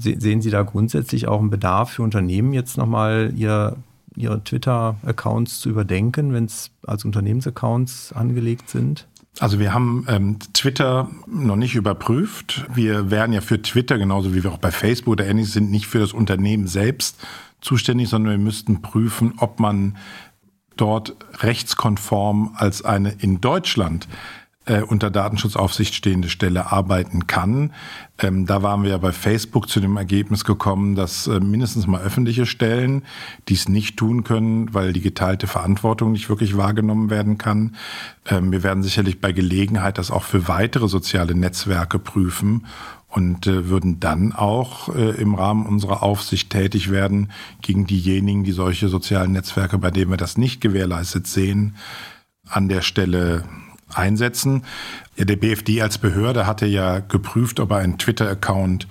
Sehen Sie da grundsätzlich auch einen Bedarf für Unternehmen, jetzt nochmal ihr, ihre Twitter-Accounts zu überdenken, wenn es als Unternehmensaccounts angelegt sind? Also wir haben ähm, Twitter noch nicht überprüft. Wir wären ja für Twitter, genauso wie wir auch bei Facebook oder ähnliches sind, nicht für das Unternehmen selbst zuständig, sondern wir müssten prüfen, ob man dort rechtskonform als eine in Deutschland äh, unter Datenschutzaufsicht stehende Stelle arbeiten kann. Ähm, da waren wir ja bei Facebook zu dem Ergebnis gekommen, dass äh, mindestens mal öffentliche Stellen dies nicht tun können, weil die geteilte Verantwortung nicht wirklich wahrgenommen werden kann. Ähm, wir werden sicherlich bei Gelegenheit das auch für weitere soziale Netzwerke prüfen und äh, würden dann auch äh, im Rahmen unserer Aufsicht tätig werden gegen diejenigen, die solche sozialen Netzwerke, bei denen wir das nicht gewährleistet sehen, an der Stelle einsetzen. Der BFD als Behörde hatte ja geprüft, ob er einen Twitter-Account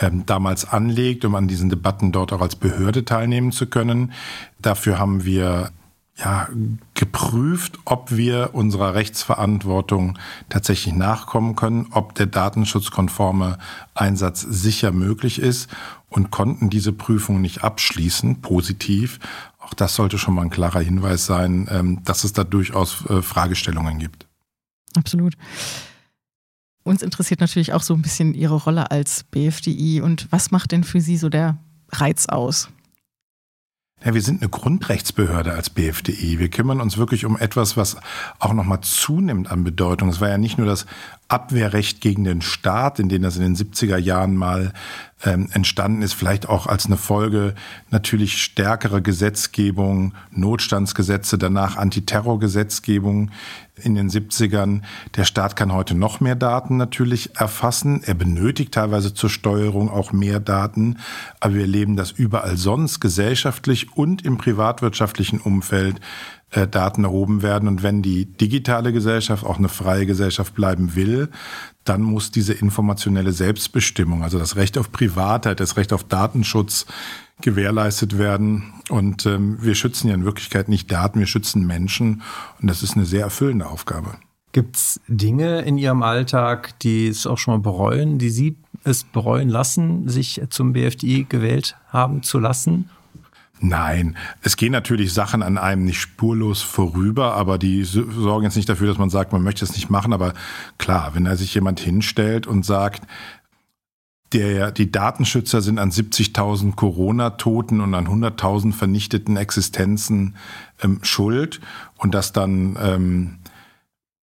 ähm, damals anlegt, um an diesen Debatten dort auch als Behörde teilnehmen zu können. Dafür haben wir ja, geprüft, ob wir unserer Rechtsverantwortung tatsächlich nachkommen können, ob der datenschutzkonforme Einsatz sicher möglich ist und konnten diese Prüfung nicht abschließen, positiv. Auch das sollte schon mal ein klarer Hinweis sein, ähm, dass es da durchaus äh, Fragestellungen gibt. Absolut. Uns interessiert natürlich auch so ein bisschen Ihre Rolle als BFDI und was macht denn für Sie so der Reiz aus? Ja, wir sind eine Grundrechtsbehörde als BFDI. Wir kümmern uns wirklich um etwas, was auch nochmal zunimmt an Bedeutung. Es war ja nicht nur das Abwehrrecht gegen den Staat, in dem das in den 70er Jahren mal ähm, entstanden ist, vielleicht auch als eine Folge natürlich stärkere Gesetzgebung, Notstandsgesetze, danach Antiterrorgesetzgebung in den 70ern. Der Staat kann heute noch mehr Daten natürlich erfassen. Er benötigt teilweise zur Steuerung auch mehr Daten, aber wir erleben das überall sonst gesellschaftlich und im privatwirtschaftlichen Umfeld äh, Daten erhoben werden. Und wenn die digitale Gesellschaft auch eine freie Gesellschaft bleiben will, dann muss diese informationelle Selbstbestimmung, also das Recht auf Privatheit, das Recht auf Datenschutz gewährleistet werden. Und ähm, wir schützen ja in Wirklichkeit nicht Daten, wir schützen Menschen. Und das ist eine sehr erfüllende Aufgabe. Gibt es Dinge in Ihrem Alltag, die es auch schon mal bereuen, die Sie es bereuen lassen, sich zum BFDI gewählt haben zu lassen? Nein, es gehen natürlich Sachen an einem nicht spurlos vorüber, aber die sorgen jetzt nicht dafür, dass man sagt, man möchte es nicht machen. Aber klar, wenn da sich jemand hinstellt und sagt, der, die Datenschützer sind an 70.000 Corona-Toten und an 100.000 vernichteten Existenzen ähm, schuld und das dann ähm,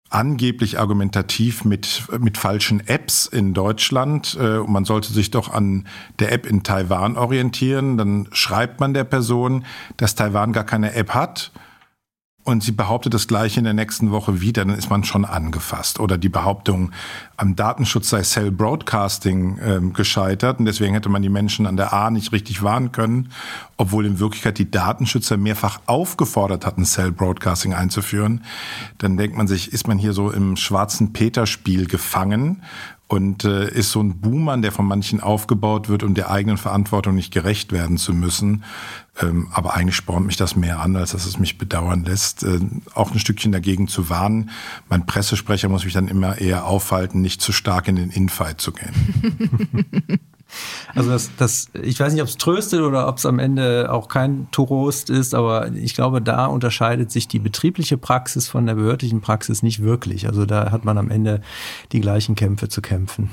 angeblich argumentativ mit, mit falschen Apps in Deutschland. Äh, man sollte sich doch an der App in Taiwan orientieren. Dann schreibt man der Person, dass Taiwan gar keine App hat und sie behauptet das gleiche in der nächsten Woche wieder, dann ist man schon angefasst. Oder die Behauptung, am Datenschutz sei Cell Broadcasting ähm, gescheitert und deswegen hätte man die Menschen an der A nicht richtig warnen können, obwohl in Wirklichkeit die Datenschützer mehrfach aufgefordert hatten, Cell Broadcasting einzuführen. Dann denkt man sich, ist man hier so im schwarzen Peter-Spiel gefangen und äh, ist so ein Buhmann, der von manchen aufgebaut wird, um der eigenen Verantwortung nicht gerecht werden zu müssen. Ähm, aber eigentlich spornt mich das mehr an, als dass es mich bedauern lässt, äh, auch ein Stückchen dagegen zu warnen. Mein Pressesprecher muss mich dann immer eher aufhalten, nicht zu stark in den Infight zu gehen. <laughs> Also das, das, ich weiß nicht, ob es tröstet oder ob es am Ende auch kein Trost ist, aber ich glaube, da unterscheidet sich die betriebliche Praxis von der behördlichen Praxis nicht wirklich. Also da hat man am Ende die gleichen Kämpfe zu kämpfen.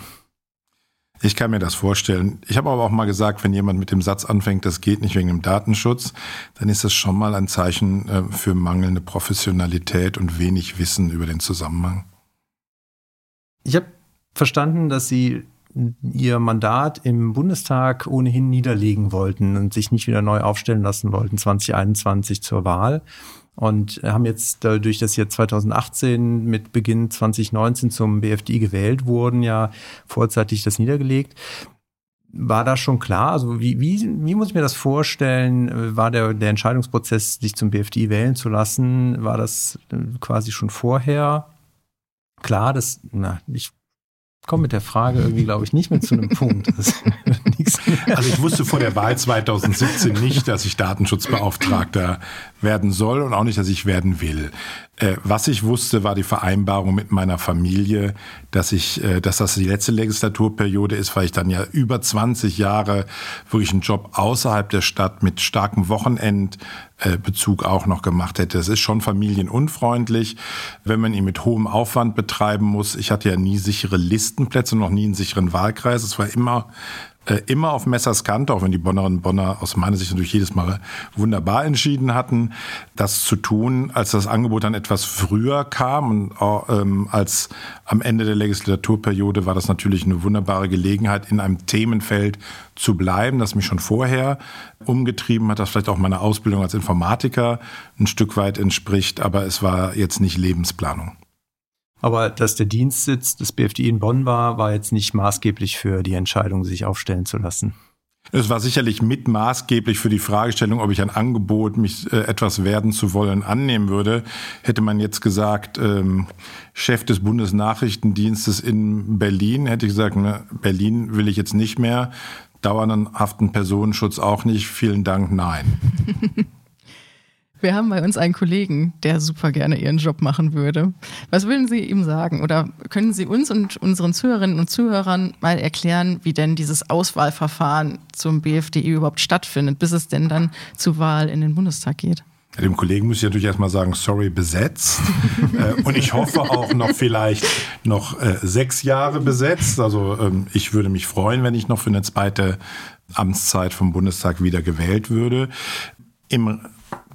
Ich kann mir das vorstellen. Ich habe aber auch mal gesagt, wenn jemand mit dem Satz anfängt, das geht nicht wegen dem Datenschutz, dann ist das schon mal ein Zeichen äh, für mangelnde Professionalität und wenig Wissen über den Zusammenhang. Ich habe verstanden, dass Sie ihr Mandat im Bundestag ohnehin niederlegen wollten und sich nicht wieder neu aufstellen lassen wollten, 2021 zur Wahl. Und haben jetzt dadurch, dass sie 2018 mit Beginn 2019 zum BFDI gewählt wurden, ja vorzeitig das niedergelegt. War das schon klar? Also wie, wie, wie muss ich mir das vorstellen? War der, der Entscheidungsprozess, sich zum BFDI wählen zu lassen, war das quasi schon vorher klar? Das, na, ich komme mit der Frage irgendwie, glaube ich, nicht mehr zu einem Punkt. <laughs> also ich wusste vor der Wahl 2017 nicht, dass ich Datenschutzbeauftragter werden soll und auch nicht, dass ich werden will. Äh, was ich wusste, war die Vereinbarung mit meiner Familie, dass ich, äh, dass das die letzte Legislaturperiode ist, weil ich dann ja über 20 Jahre wirklich einen Job außerhalb der Stadt mit starkem Wochenendbezug auch noch gemacht hätte. Es ist schon familienunfreundlich, wenn man ihn mit hohem Aufwand betreiben muss. Ich hatte ja nie sichere Listenplätze, noch nie einen sicheren Wahlkreis. Es war immer äh, immer auf Messers Kante, auch wenn die Bonnerinnen und Bonner aus meiner Sicht natürlich jedes Mal wunderbar entschieden hatten, das zu tun, als das Angebot dann etwas früher kam und ähm, als am Ende der Legislaturperiode war das natürlich eine wunderbare Gelegenheit, in einem Themenfeld zu bleiben, das mich schon vorher umgetrieben hat, das vielleicht auch meiner Ausbildung als Informatiker ein Stück weit entspricht, aber es war jetzt nicht Lebensplanung. Aber dass der Dienstsitz des BFDI in Bonn war, war jetzt nicht maßgeblich für die Entscheidung, sich aufstellen zu lassen. Es war sicherlich mit maßgeblich für die Fragestellung, ob ich ein Angebot, mich äh, etwas werden zu wollen, annehmen würde. Hätte man jetzt gesagt, ähm, Chef des Bundesnachrichtendienstes in Berlin, hätte ich gesagt, ne, Berlin will ich jetzt nicht mehr, dauerhaften Personenschutz auch nicht. Vielen Dank, nein. <laughs> Wir haben bei uns einen Kollegen, der super gerne ihren Job machen würde. Was würden Sie ihm sagen? Oder können Sie uns und unseren Zuhörerinnen und Zuhörern mal erklären, wie denn dieses Auswahlverfahren zum BFDI überhaupt stattfindet, bis es denn dann zur Wahl in den Bundestag geht? Dem Kollegen muss ich natürlich erstmal sagen, sorry, besetzt. <laughs> Äh, und ich hoffe auch noch vielleicht noch äh, sechs Jahre besetzt. Also ähm, ich würde mich freuen, wenn ich noch für eine zweite Amtszeit vom Bundestag wieder gewählt würde. Im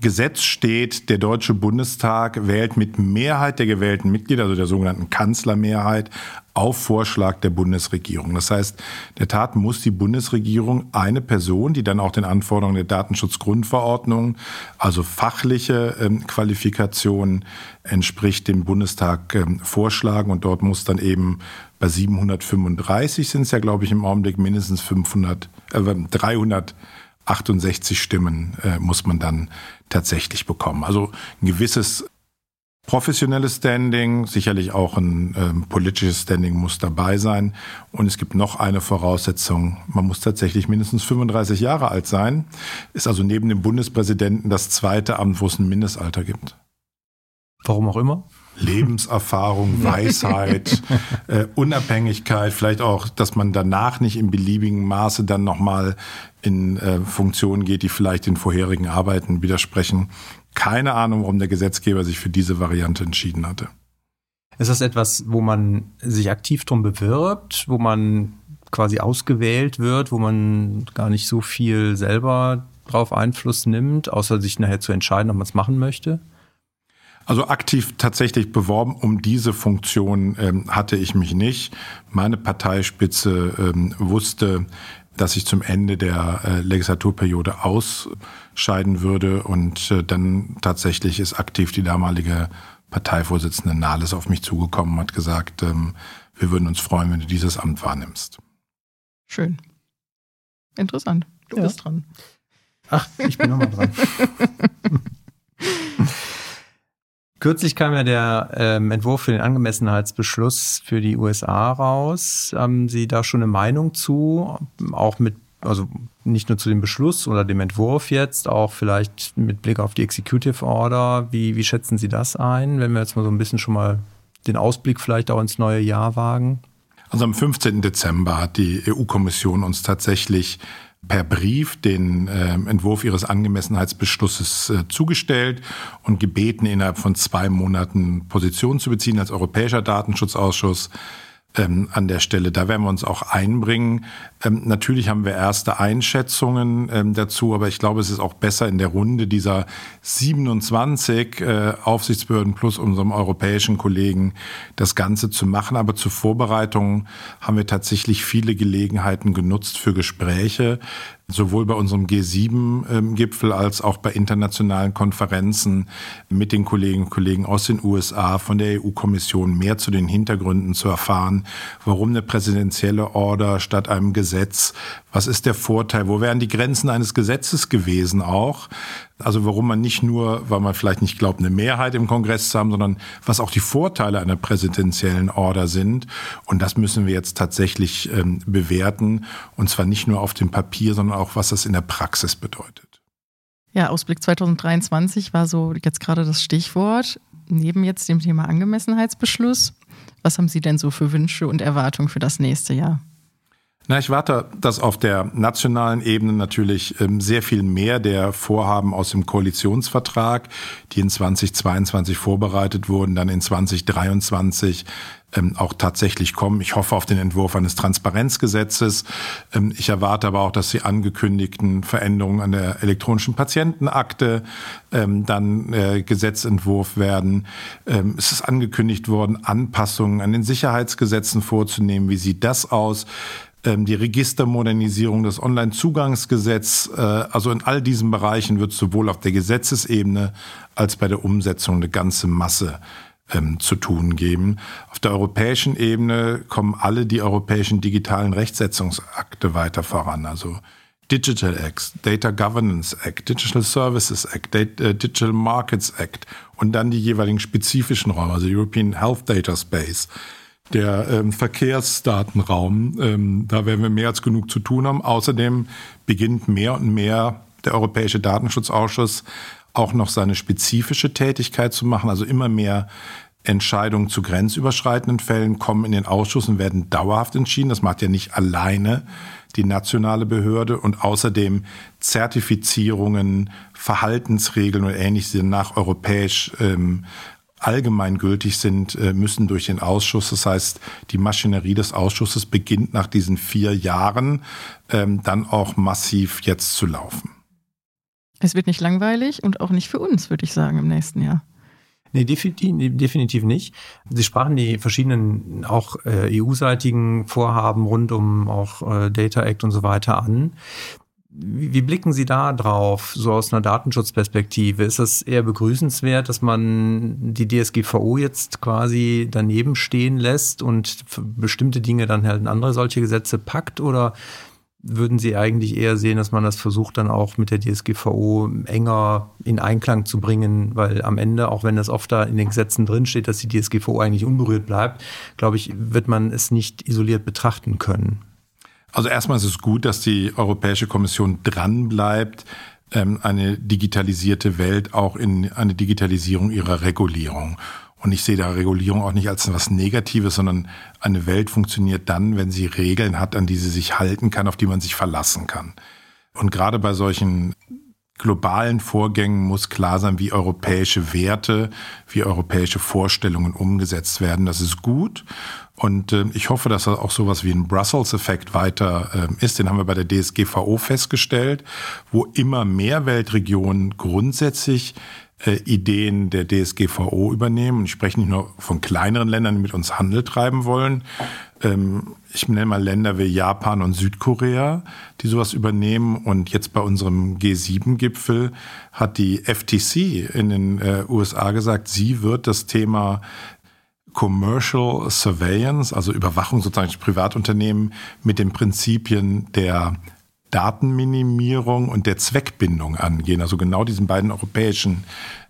Gesetz steht, der Deutsche Bundestag wählt mit Mehrheit der gewählten Mitglieder, also der sogenannten Kanzlermehrheit, auf Vorschlag der Bundesregierung. Das heißt, der Tat muss die Bundesregierung eine Person, die dann auch den Anforderungen der Datenschutzgrundverordnung, also fachliche ähm, Qualifikation entspricht, dem Bundestag ähm, vorschlagen. Und dort muss dann eben bei 735 sind es ja, glaube ich, im Augenblick mindestens 500, äh, 300 68 Stimmen äh, muss man dann tatsächlich bekommen. Also ein gewisses professionelles Standing, sicherlich auch ein ähm, politisches Standing muss dabei sein. Und es gibt noch eine Voraussetzung, man muss tatsächlich mindestens 35 Jahre alt sein. Ist also neben dem Bundespräsidenten das zweite Amt, wo es ein Mindestalter gibt. Warum auch immer? Lebenserfahrung, <laughs> Weisheit, äh, Unabhängigkeit, vielleicht auch, dass man danach nicht im beliebigen Maße dann nochmal in äh, Funktionen geht, die vielleicht den vorherigen Arbeiten widersprechen. Keine Ahnung, warum der Gesetzgeber sich für diese Variante entschieden hatte. Ist das etwas, wo man sich aktiv drum bewirbt, wo man quasi ausgewählt wird, wo man gar nicht so viel selber drauf Einfluss nimmt, außer sich nachher zu entscheiden, ob man es machen möchte? Also aktiv tatsächlich beworben um diese Funktion ähm, hatte ich mich nicht. Meine Parteispitze ähm, wusste, dass ich zum Ende der äh, Legislaturperiode ausscheiden würde und äh, dann tatsächlich ist aktiv die damalige Parteivorsitzende Nahles auf mich zugekommen und hat gesagt, ähm, wir würden uns freuen, wenn du dieses Amt wahrnimmst. Schön. Interessant. Du ja. bist dran. Ach, ich bin nochmal dran. <laughs> Kürzlich kam ja der ähm, Entwurf für den Angemessenheitsbeschluss für die USA raus. Haben Sie da schon eine Meinung zu? Auch mit, also nicht nur zu dem Beschluss oder dem Entwurf jetzt, auch vielleicht mit Blick auf die Executive Order. Wie, wie schätzen Sie das ein, wenn wir jetzt mal so ein bisschen schon mal den Ausblick vielleicht auch ins neue Jahr wagen? Also am 15. Dezember hat die EU-Kommission uns tatsächlich per Brief den äh, Entwurf ihres Angemessenheitsbeschlusses äh, zugestellt und gebeten, innerhalb von zwei Monaten Position zu beziehen als Europäischer Datenschutzausschuss ähm, an der Stelle. Da werden wir uns auch einbringen. Ähm, natürlich haben wir erste Einschätzungen ähm, dazu, aber ich glaube, es ist auch besser in der Runde dieser 27 äh, Aufsichtsbehörden plus unserem europäischen Kollegen das Ganze zu machen. Aber zur Vorbereitung haben wir tatsächlich viele Gelegenheiten genutzt für Gespräche sowohl bei unserem G7-Gipfel als auch bei internationalen Konferenzen mit den Kolleginnen und Kollegen aus den USA, von der EU-Kommission mehr zu den Hintergründen zu erfahren. Warum eine präsidentielle Order statt einem Gesetz? Was ist der Vorteil? Wo wären die Grenzen eines Gesetzes gewesen auch? Also warum man nicht nur, weil man vielleicht nicht glaubt, eine Mehrheit im Kongress zu haben, sondern was auch die Vorteile einer präsidentiellen Order sind. Und das müssen wir jetzt tatsächlich ähm, bewerten. Und zwar nicht nur auf dem Papier, sondern auch, was das in der Praxis bedeutet. Ja, Ausblick 2023 war so jetzt gerade das Stichwort. Neben jetzt dem Thema Angemessenheitsbeschluss, was haben Sie denn so für Wünsche und Erwartungen für das nächste Jahr? Na, ich warte, dass auf der nationalen Ebene natürlich ähm, sehr viel mehr der Vorhaben aus dem Koalitionsvertrag, die in 2022 vorbereitet wurden, dann in 2023 ähm, auch tatsächlich kommen. Ich hoffe auf den Entwurf eines Transparenzgesetzes. Ähm, ich erwarte aber auch, dass die angekündigten Veränderungen an der elektronischen Patientenakte ähm, dann äh, Gesetzentwurf werden. Ähm, es ist angekündigt worden, Anpassungen an den Sicherheitsgesetzen vorzunehmen. Wie sieht das aus? Ähm, die Registermodernisierung, das Onlinezugangsgesetz. Äh, also in all diesen Bereichen wird sowohl auf der Gesetzesebene als bei der Umsetzung eine ganze Masse ähm, zu tun geben. Auf der europäischen Ebene kommen alle die europäischen digitalen Rechtsetzungsakte weiter voran. Also Digital Act, Data Governance Act, Digital Services Act, äh, Digital Markets Act und dann die jeweiligen spezifischen Räume, also European Health Data Space der ähm, Verkehrsdatenraum. Ähm, da werden wir mehr als genug zu tun haben. Außerdem beginnt mehr und mehr der Europäische Datenschutzausschuss auch noch seine spezifische Tätigkeit zu machen. Also immer mehr Entscheidungen zu grenzüberschreitenden Fällen kommen in den Ausschuss und werden dauerhaft entschieden. Das macht ja nicht alleine die nationale Behörde und außerdem Zertifizierungen, Verhaltensregeln und ähnliches sind nach europäisch ähm, allgemeingültig sind, äh, müssen durch den Ausschuss. Das heißt, die Maschinerie des Ausschusses beginnt nach diesen vier Jahren ähm, dann auch massiv jetzt zu laufen. Es wird nicht langweilig und auch nicht für uns, würde ich sagen, im nächsten Jahr. Nee, definitiv nicht. Sie sprachen die verschiedenen auch äh, EU-seitigen Vorhaben rund um auch äh, Data Act und so weiter an. Wie blicken Sie da drauf, so aus einer Datenschutzperspektive? Ist das eher begrüßenswert, dass man die DSGVO jetzt quasi daneben stehen lässt und bestimmte Dinge dann halt in andere solche Gesetze packt? Oder würden Sie eigentlich eher sehen, dass man das versucht, dann auch mit der DSGVO enger in Einklang zu bringen? Weil am Ende, auch wenn das oft da in den Gesetzen drinsteht, dass die DSGVO eigentlich unberührt bleibt, glaube ich, wird man es nicht isoliert betrachten können. Also erstmal ist es gut, dass die Europäische Kommission dranbleibt, ähm, eine digitalisierte Welt auch in eine Digitalisierung ihrer Regulierung. Und ich sehe da Regulierung auch nicht als etwas Negatives, sondern eine Welt funktioniert dann, wenn sie Regeln hat, an die sie sich halten kann, auf die man sich verlassen kann. Und gerade bei solchen globalen Vorgängen muss klar sein, wie europäische Werte, wie europäische Vorstellungen umgesetzt werden. Das ist gut. Und äh, ich hoffe, dass das auch sowas wie ein Brussels-Effekt weiter äh, ist. Den haben wir bei der DSGVO festgestellt, wo immer mehr Weltregionen grundsätzlich äh, Ideen der DSGVO übernehmen. Und ich spreche nicht nur von kleineren Ländern, die mit uns Handel treiben wollen. Ähm, ich nenne mal Länder wie Japan und Südkorea, die sowas übernehmen. Und jetzt bei unserem G7-Gipfel hat die FTC in den äh, USA gesagt, sie wird das Thema Commercial Surveillance, also Überwachung sozusagen durch Privatunternehmen mit den Prinzipien der Datenminimierung und der Zweckbindung angehen. Also genau diesen beiden europäischen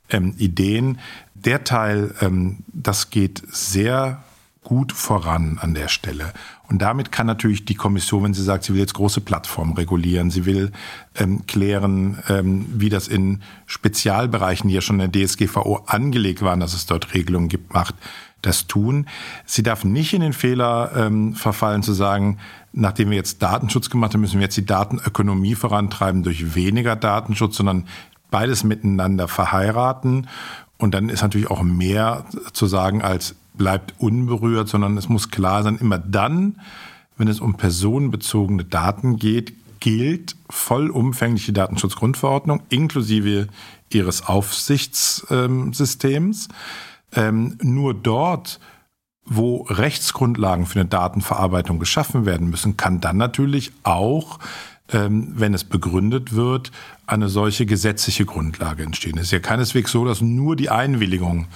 ähm, Ideen. Der Teil, ähm, das geht sehr gut voran an der Stelle. Und damit kann natürlich die Kommission, wenn sie sagt, sie will jetzt große Plattformen regulieren, sie will ähm, klären, ähm, wie das in Spezialbereichen, die ja schon in der DSGVO angelegt waren, dass es dort Regelungen gibt, macht, das tun. Sie darf nicht in den Fehler ähm, verfallen zu sagen, nachdem wir jetzt Datenschutz gemacht haben, müssen wir jetzt die Datenökonomie vorantreiben durch weniger Datenschutz, sondern beides miteinander verheiraten. Und dann ist natürlich auch mehr zu sagen als bleibt unberührt, sondern es muss klar sein, immer dann, wenn es um personenbezogene Daten geht, gilt vollumfängliche Datenschutzgrundverordnung inklusive ihres Aufsichtssystems. Ähm, nur dort, wo Rechtsgrundlagen für eine Datenverarbeitung geschaffen werden müssen, kann dann natürlich auch, ähm, wenn es begründet wird, eine solche gesetzliche Grundlage entstehen. Es ist ja keineswegs so, dass nur die Einwilligung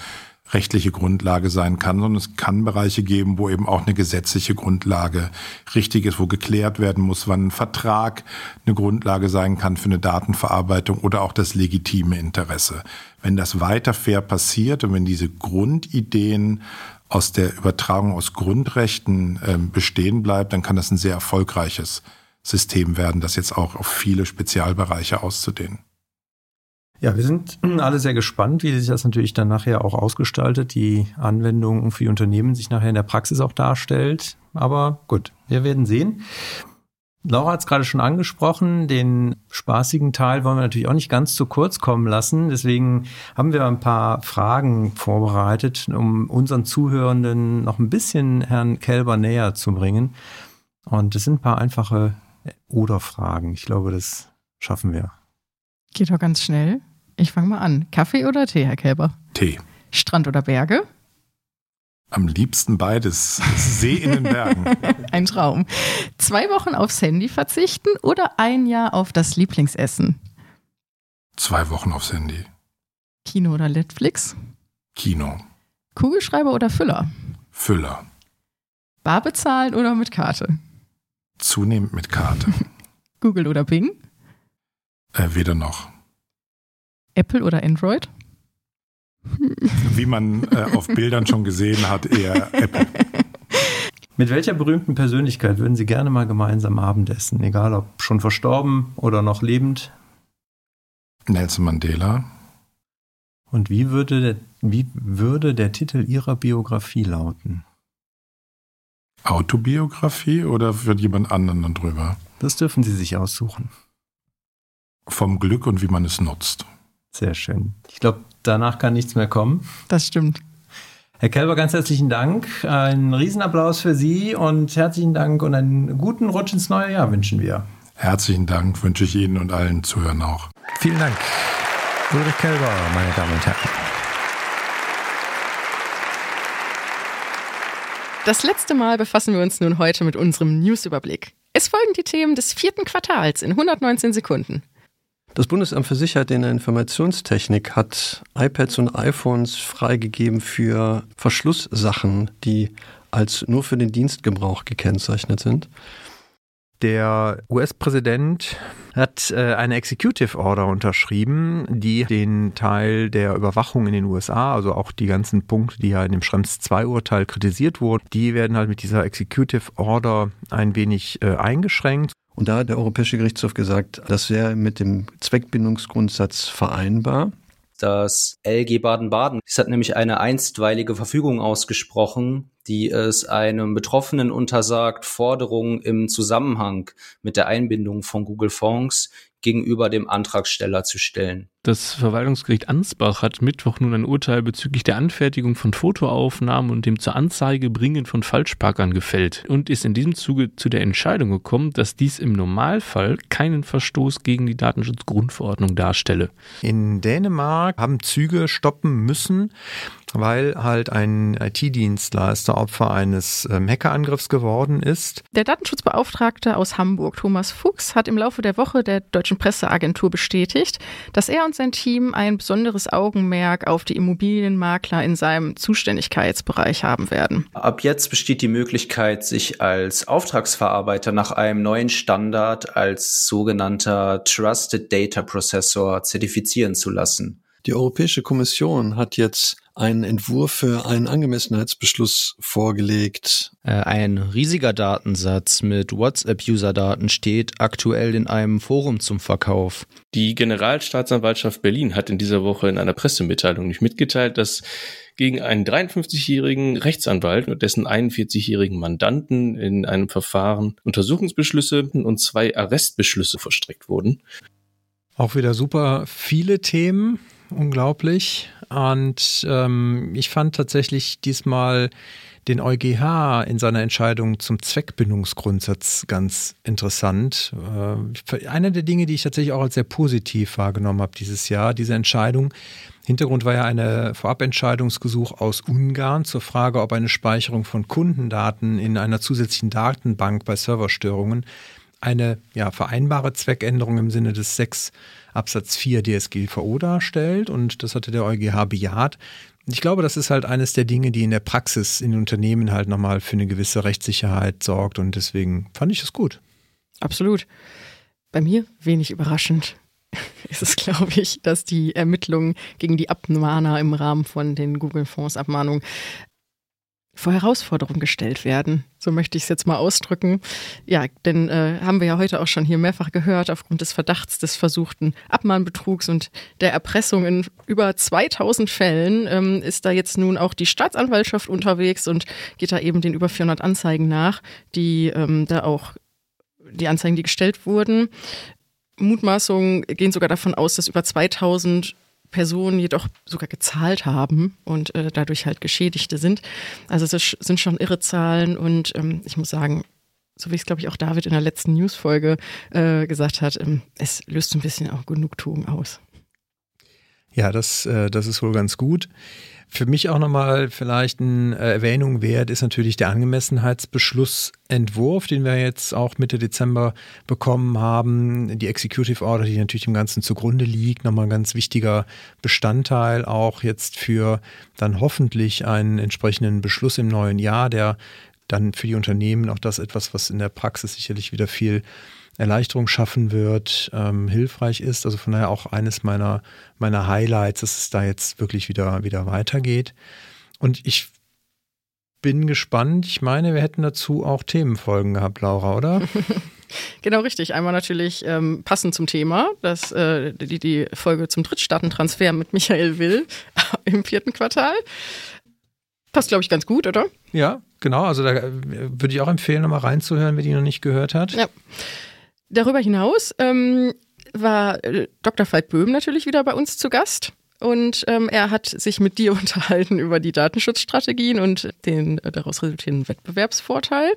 rechtliche Grundlage sein kann, sondern es kann Bereiche geben, wo eben auch eine gesetzliche Grundlage richtig ist, wo geklärt werden muss, wann ein Vertrag eine Grundlage sein kann für eine Datenverarbeitung oder auch das legitime Interesse. Wenn das weiter fair passiert und wenn diese Grundideen aus der Übertragung aus Grundrechten äh, bestehen bleibt, dann kann das ein sehr erfolgreiches System werden, das jetzt auch auf viele Spezialbereiche auszudehnen. Ja, wir sind <clears throat> alle sehr gespannt, wie sich das natürlich dann nachher auch ausgestaltet, die Anwendung für die Unternehmen sich nachher in der Praxis auch darstellt. Aber gut, wir werden sehen. Laura hat es gerade schon angesprochen, den spaßigen Teil wollen wir natürlich auch nicht ganz zu kurz kommen lassen. Deswegen haben wir ein paar Fragen vorbereitet, um unseren Zuhörenden noch ein bisschen Herrn Kelber näher zu bringen. Und es sind ein paar einfache Oder-Fragen. Ich glaube, das schaffen wir. Geht doch ganz schnell. Ich fange mal an. Kaffee oder Tee, Herr Kälber? Tee. Strand oder Berge? Am liebsten beides. See in den Bergen. <laughs> ein Traum. Zwei Wochen aufs Handy verzichten oder ein Jahr auf das Lieblingsessen? Zwei Wochen aufs Handy. Kino oder Netflix? Kino. Kugelschreiber oder Füller? Füller. Bar bezahlen oder mit Karte? Zunehmend mit Karte. <laughs> Google oder Bing? Äh, weder noch. Apple oder Android? Wie man äh, auf Bildern schon gesehen hat, eher Apple. <laughs> Mit welcher berühmten Persönlichkeit würden Sie gerne mal gemeinsam Abendessen? Egal ob schon verstorben oder noch lebend? Nelson Mandela. Und wie würde der, wie würde der Titel Ihrer Biografie lauten? Autobiografie oder für jemand anderen drüber? Das dürfen Sie sich aussuchen. Vom Glück und wie man es nutzt. Sehr schön. Ich glaube, danach kann nichts mehr kommen. Das stimmt. Herr Kelber, ganz herzlichen Dank. Ein Riesenapplaus für Sie und herzlichen Dank und einen guten Rutsch ins neue Jahr wünschen wir. Herzlichen Dank wünsche ich Ihnen und allen Zuhörern auch. Vielen Dank. Ulrich Kelber, meine Damen und Herren. Das letzte Mal befassen wir uns nun heute mit unserem Newsüberblick. Es folgen die Themen des vierten Quartals in 119 Sekunden. Das Bundesamt für Sicherheit in der Informationstechnik hat iPads und iPhones freigegeben für Verschlusssachen, die als nur für den Dienstgebrauch gekennzeichnet sind. Der US-Präsident hat äh, eine Executive Order unterschrieben, die den Teil der Überwachung in den USA, also auch die ganzen Punkte, die ja in dem Schrems 2 Urteil kritisiert wurden, die werden halt mit dieser Executive Order ein wenig äh, eingeschränkt. Und da hat der Europäische Gerichtshof gesagt, das wäre mit dem Zweckbindungsgrundsatz vereinbar. Das LG Baden-Baden hat nämlich eine einstweilige Verfügung ausgesprochen, die es einem Betroffenen untersagt, Forderungen im Zusammenhang mit der Einbindung von Google Fonds gegenüber dem Antragsteller zu stellen. Das Verwaltungsgericht Ansbach hat Mittwoch nun ein Urteil bezüglich der Anfertigung von Fotoaufnahmen und dem zur Anzeige bringen von Falschparkern gefällt und ist in diesem Zuge zu der Entscheidung gekommen, dass dies im Normalfall keinen Verstoß gegen die Datenschutzgrundverordnung darstelle. In Dänemark haben Züge stoppen müssen, weil halt ein IT-Dienstleister Opfer eines ähm, Hackerangriffs geworden ist. Der Datenschutzbeauftragte aus Hamburg, Thomas Fuchs, hat im Laufe der Woche der deutschen Presseagentur bestätigt, dass er und sein Team ein besonderes Augenmerk auf die Immobilienmakler in seinem Zuständigkeitsbereich haben werden. Ab jetzt besteht die Möglichkeit, sich als Auftragsverarbeiter nach einem neuen Standard als sogenannter Trusted Data Processor zertifizieren zu lassen. Die Europäische Kommission hat jetzt einen Entwurf für einen Angemessenheitsbeschluss vorgelegt. Äh, ein riesiger Datensatz mit WhatsApp-User-Daten steht aktuell in einem Forum zum Verkauf. Die Generalstaatsanwaltschaft Berlin hat in dieser Woche in einer Pressemitteilung nicht mitgeteilt, dass gegen einen 53-jährigen Rechtsanwalt und dessen 41-jährigen Mandanten in einem Verfahren Untersuchungsbeschlüsse und zwei Arrestbeschlüsse verstreckt wurden. Auch wieder super viele Themen, unglaublich. Und ähm, ich fand tatsächlich diesmal den EuGH in seiner Entscheidung zum Zweckbindungsgrundsatz ganz interessant. Äh, eine der Dinge, die ich tatsächlich auch als sehr positiv wahrgenommen habe dieses Jahr, diese Entscheidung. Hintergrund war ja eine Vorabentscheidungsgesuch aus Ungarn zur Frage, ob eine Speicherung von Kundendaten in einer zusätzlichen Datenbank bei Serverstörungen eine ja, vereinbare Zweckänderung im Sinne des 6 Absatz 4 DSGVO darstellt. Und das hatte der EuGH bejaht. Ich glaube, das ist halt eines der Dinge, die in der Praxis in Unternehmen halt nochmal für eine gewisse Rechtssicherheit sorgt. Und deswegen fand ich es gut. Absolut. Bei mir wenig überraschend <laughs> ist es, glaube ich, dass die Ermittlungen gegen die Abmahner im Rahmen von den Google-Fonds-Abmahnungen vor Herausforderungen gestellt werden. So möchte ich es jetzt mal ausdrücken. Ja, denn äh, haben wir ja heute auch schon hier mehrfach gehört, aufgrund des Verdachts des versuchten Abmahnbetrugs und der Erpressung in über 2000 Fällen ähm, ist da jetzt nun auch die Staatsanwaltschaft unterwegs und geht da eben den über 400 Anzeigen nach, die ähm, da auch die Anzeigen, die gestellt wurden. Mutmaßungen gehen sogar davon aus, dass über 2000 Personen jedoch sogar gezahlt haben und äh, dadurch halt Geschädigte sind. Also es sind schon irre Zahlen und ähm, ich muss sagen, so wie es, glaube ich, auch David in der letzten Newsfolge äh, gesagt hat, ähm, es löst ein bisschen auch Genugtuung aus. Ja, das, äh, das ist wohl ganz gut. Für mich auch nochmal vielleicht eine äh, Erwähnung wert ist natürlich der Angemessenheitsbeschlussentwurf, den wir jetzt auch Mitte Dezember bekommen haben. Die Executive Order, die natürlich dem Ganzen zugrunde liegt, nochmal ein ganz wichtiger Bestandteil auch jetzt für dann hoffentlich einen entsprechenden Beschluss im neuen Jahr, der dann für die Unternehmen auch das etwas, was in der Praxis sicherlich wieder viel Erleichterung schaffen wird, ähm, hilfreich ist. Also von daher auch eines meiner, meiner Highlights, dass es da jetzt wirklich wieder, wieder weitergeht. Und ich bin gespannt. Ich meine, wir hätten dazu auch Themenfolgen gehabt, Laura, oder? <laughs> Genau richtig. Einmal natürlich ähm, passend zum Thema, das, äh, die, die Folge zum Drittstaatentransfer mit Michael Will <laughs> im vierten Quartal. Passt, glaube ich, ganz gut, oder? Ja, genau. Also da äh, würde ich auch empfehlen, nochmal reinzuhören, wer die noch nicht gehört hat. Ja. Darüber hinaus ähm, war äh, Dr. Falk Böhm natürlich wieder bei uns zu Gast. Und ähm, er hat sich mit dir <laughs> unterhalten über die Datenschutzstrategien und den äh, daraus resultierenden Wettbewerbsvorteil.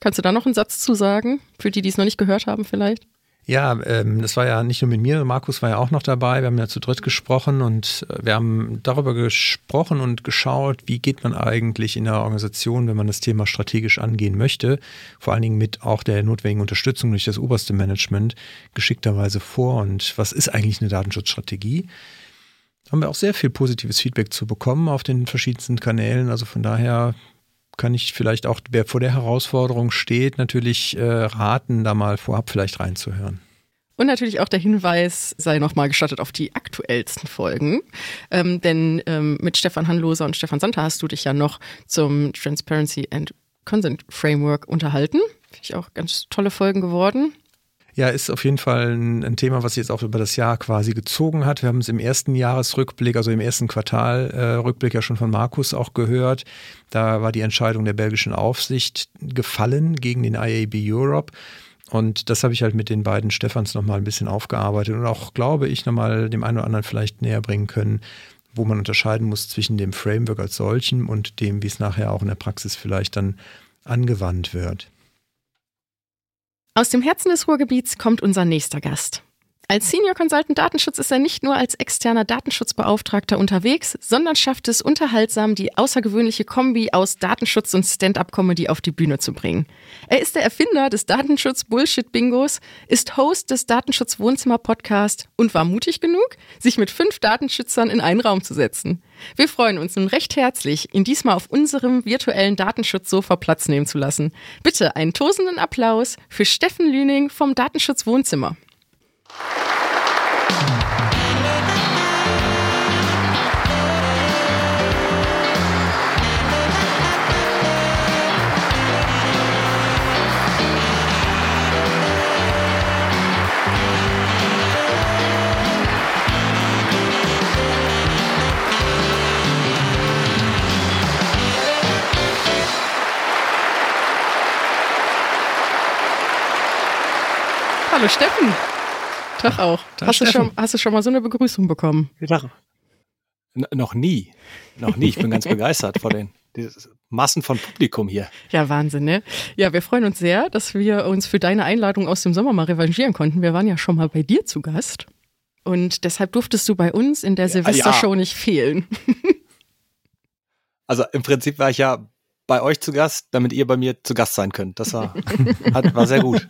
Kannst du da noch einen Satz zu sagen, für die, die es noch nicht gehört haben vielleicht? Ja, ähm, das war ja nicht nur mit mir, Markus war ja auch noch dabei. Wir haben ja zu dritt gesprochen und äh, wir haben darüber gesprochen und geschaut, wie geht man eigentlich in der Organisation, wenn man das Thema strategisch angehen möchte, vor allen Dingen mit auch der notwendigen Unterstützung durch das oberste Management geschickterweise vor und was ist eigentlich eine Datenschutzstrategie? Haben wir auch sehr viel positives Feedback zu bekommen auf den verschiedensten Kanälen. Also von daher kann ich vielleicht auch, wer vor der Herausforderung steht, natürlich äh, raten, da mal vorab vielleicht reinzuhören. Und natürlich auch der Hinweis sei nochmal gestattet auf die aktuellsten Folgen. Ähm, denn ähm, mit Stefan Hanloser und Stefan Santa hast du dich ja noch zum Transparency and Consent Framework unterhalten. Finde ich auch ganz tolle Folgen geworden. Ja, ist auf jeden Fall ein, ein, Thema, was sich jetzt auch über das Jahr quasi gezogen hat. Wir haben es im ersten Jahresrückblick, also im ersten Quartalrückblick äh, ja schon von Markus auch gehört. Da war die Entscheidung der belgischen Aufsicht gefallen gegen den IAB Europe. Und das habe ich halt mit den beiden Stefans nochmal ein bisschen aufgearbeitet und auch, glaube ich, nochmal dem einen oder anderen vielleicht näher bringen können, wo man unterscheiden muss zwischen dem Framework als solchem und dem, wie es nachher auch in der Praxis vielleicht dann angewandt wird. Aus dem Herzen des Ruhrgebiets kommt unser nächster Gast. Als Senior Consultant Datenschutz ist er nicht nur als externer Datenschutzbeauftragter unterwegs, sondern schafft es unterhaltsam, die außergewöhnliche Kombi aus Datenschutz und Stand-up-Comedy auf die Bühne zu bringen. Er ist der Erfinder des Datenschutz-Bullshit-Bingos, ist Host des Datenschutz-Wohnzimmer-Podcast und war mutig genug, sich mit fünf Datenschützern in einen Raum zu setzen. Wir freuen uns nun recht herzlich, ihn diesmal auf unserem virtuellen Datenschutzsofa Platz nehmen zu lassen. Bitte einen tosenden Applaus für Steffen Lüning vom Datenschutz-Wohnzimmer. Hallo Steffen. Tag auch. Tag, hast, du schon, hast du schon mal so eine Begrüßung bekommen? Tag. N noch nie. Noch nie. Ich bin ganz begeistert vor den Massen von Publikum hier. Ja, Wahnsinn, ne? Ja, wir freuen uns sehr, dass wir uns für deine Einladung aus dem Sommer mal revanchieren konnten. Wir waren ja schon mal bei dir zu Gast. Und deshalb durftest du bei uns in der Silvestershow nicht fehlen. Also im Prinzip war ich ja bei euch zu Gast, damit ihr bei mir zu Gast sein könnt. Das war, hat, war sehr gut.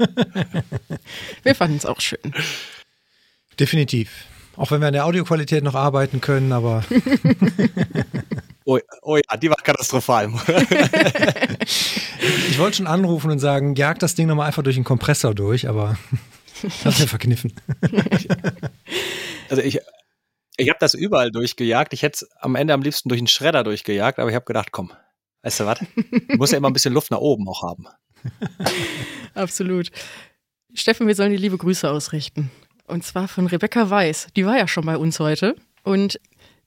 Wir fanden es auch schön. Definitiv. Auch wenn wir an der Audioqualität noch arbeiten können, aber. <laughs> oh, oh ja, die war katastrophal. <laughs> ich wollte schon anrufen und sagen, jag das Ding nochmal einfach durch den Kompressor durch, aber <laughs> hat mir verkniffen. also ich, ich habe das überall durchgejagt. Ich hätte es am Ende am liebsten durch einen Schredder durchgejagt, aber ich habe gedacht, komm, weißt du was? Du musst ja immer ein bisschen Luft nach oben auch haben. Absolut. Steffen, wir sollen die liebe Grüße ausrichten. Und zwar von Rebecca Weiß. Die war ja schon bei uns heute. Und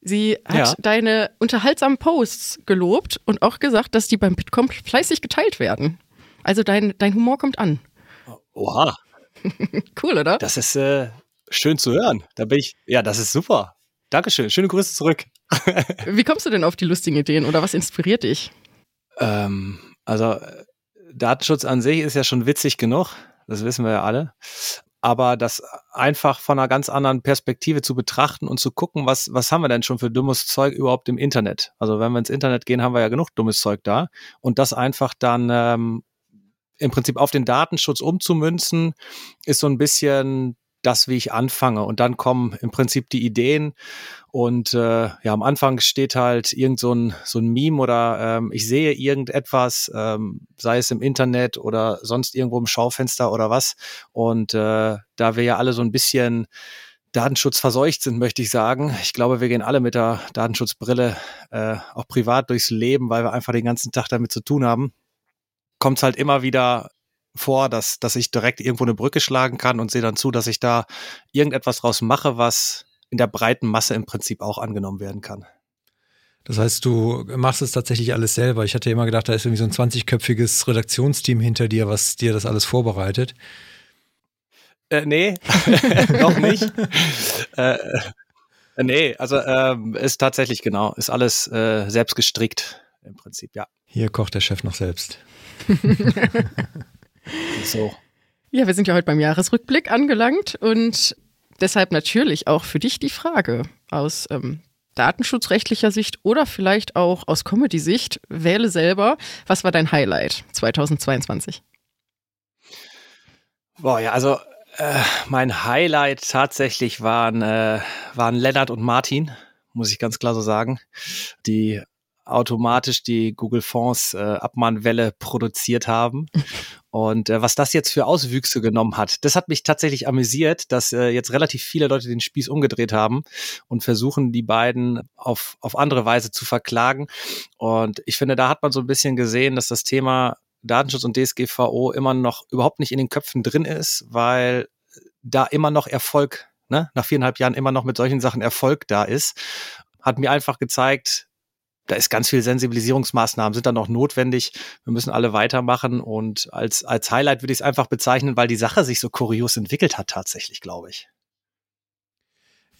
sie hat Ja. deine unterhaltsamen Posts gelobt und auch gesagt, dass die beim Bitkom fleißig geteilt werden. Also dein, dein Humor kommt an. Oha. <laughs> cool, oder? Das ist äh, schön zu hören. Da bin ich, ja, das ist super. Dankeschön. Schöne Grüße zurück. <laughs> Wie kommst du denn auf die lustigen Ideen oder was inspiriert dich? Ähm, also äh, Datenschutz an sich ist ja schon witzig genug, das wissen wir ja alle. Aber das einfach von einer ganz anderen Perspektive zu betrachten und zu gucken, was, was haben wir denn schon für dummes Zeug überhaupt im Internet? Also wenn wir ins Internet gehen, haben wir ja genug dummes Zeug da. Und das einfach dann ähm, im Prinzip auf den Datenschutz umzumünzen, ist so ein bisschen das, wie ich anfange. Und dann kommen im Prinzip die Ideen. Und äh, ja, am Anfang steht halt irgend so ein, so ein Meme oder ähm, ich sehe irgendetwas, ähm, sei es im Internet oder sonst irgendwo im Schaufenster oder was. Und äh, da wir ja alle so ein bisschen datenschutzverseucht sind, möchte ich sagen. Ich glaube, wir gehen alle mit der Datenschutzbrille äh, auch privat durchs Leben, weil wir einfach den ganzen Tag damit zu tun haben. Kommt es halt immer wieder vor, dass, dass ich direkt irgendwo eine Brücke schlagen kann und sehe dann zu, dass ich da irgendetwas draus mache, was in der breiten Masse im Prinzip auch angenommen werden kann. Das heißt, du machst es tatsächlich alles selber. Ich hatte immer gedacht, da ist irgendwie so ein 20-köpfiges Redaktionsteam hinter dir, was dir das alles vorbereitet. Äh, nee, <laughs> noch nicht. äh, äh, nee, also ähm, ist tatsächlich genau, ist alles äh, selbst gestrickt im Prinzip, ja. Hier kocht der Chef noch selbst. <laughs> so. Ja, wir sind ja heute beim Jahresrückblick angelangt und deshalb natürlich auch für dich die Frage aus ähm, datenschutzrechtlicher Sicht oder vielleicht auch aus Comedy-Sicht. Wähle selber, was war dein Highlight 2022? Boah, ja, also äh, mein Highlight tatsächlich waren, äh, waren Lennart und Martin, muss ich ganz klar so sagen, die automatisch die Google Fonds äh, Abmahnwelle produziert haben. Und äh, was das jetzt für Auswüchse genommen hat, das hat mich tatsächlich amüsiert, dass äh, jetzt relativ viele Leute den Spieß umgedreht haben und versuchen, die beiden auf, auf andere Weise zu verklagen. Und ich finde, da hat man so ein bisschen gesehen, dass das Thema Datenschutz und DSGVO immer noch überhaupt nicht in den Köpfen drin ist, weil da immer noch Erfolg, ne, nach viereinhalb Jahren immer noch mit solchen Sachen Erfolg da ist, hat mir einfach gezeigt, da ist ganz viel Sensibilisierungsmaßnahmen, sind da noch notwendig. Wir müssen alle weitermachen und als, als Highlight würde ich es einfach bezeichnen, weil die Sache sich so kurios entwickelt hat tatsächlich, glaube ich.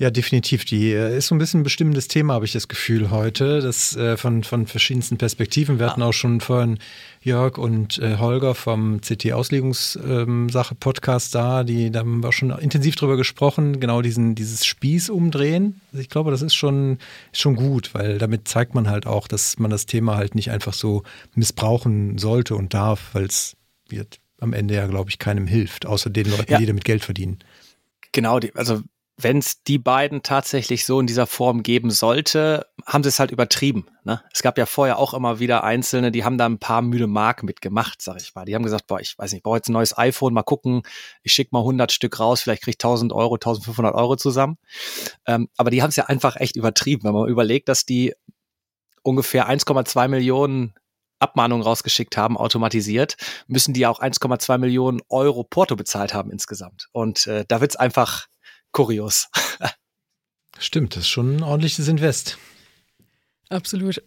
Ja, definitiv. Die äh, ist so ein bisschen ein bestimmendes Thema, habe ich das Gefühl heute. Das äh, von, von verschiedensten Perspektiven. Wir hatten auch schon vorhin Jörg und äh, Holger vom CT Auslegungssache Podcast da, die da haben wir schon intensiv drüber gesprochen, genau diesen dieses Spieß umdrehen. Also ich glaube, das ist schon ist schon gut, weil damit zeigt man halt auch, dass man das Thema halt nicht einfach so missbrauchen sollte und darf, weil es wird am Ende ja, glaube ich, keinem hilft, außer den Leuten, Ja. die damit Geld verdienen. Genau, die, also wenn es die beiden tatsächlich so in dieser Form geben sollte, haben sie es halt übertrieben. Ne? Es gab ja vorher auch immer wieder Einzelne, die haben da ein paar müde Mark mitgemacht, sag ich mal. Die haben gesagt, boah, ich weiß nicht, ich brauche jetzt ein neues iPhone, mal gucken, ich schicke mal 100 Stück raus, vielleicht kriege ich 1000 Euro, 1500 Euro zusammen. Ähm, aber die haben es ja einfach echt übertrieben, wenn man überlegt, dass die ungefähr 1,2 Millionen Abmahnungen rausgeschickt haben, automatisiert, müssen die auch 1,2 Millionen Euro Porto bezahlt haben insgesamt. Und äh, da wird's einfach kurios. Stimmt, das ist schon ein ordentliches Invest. Absolut.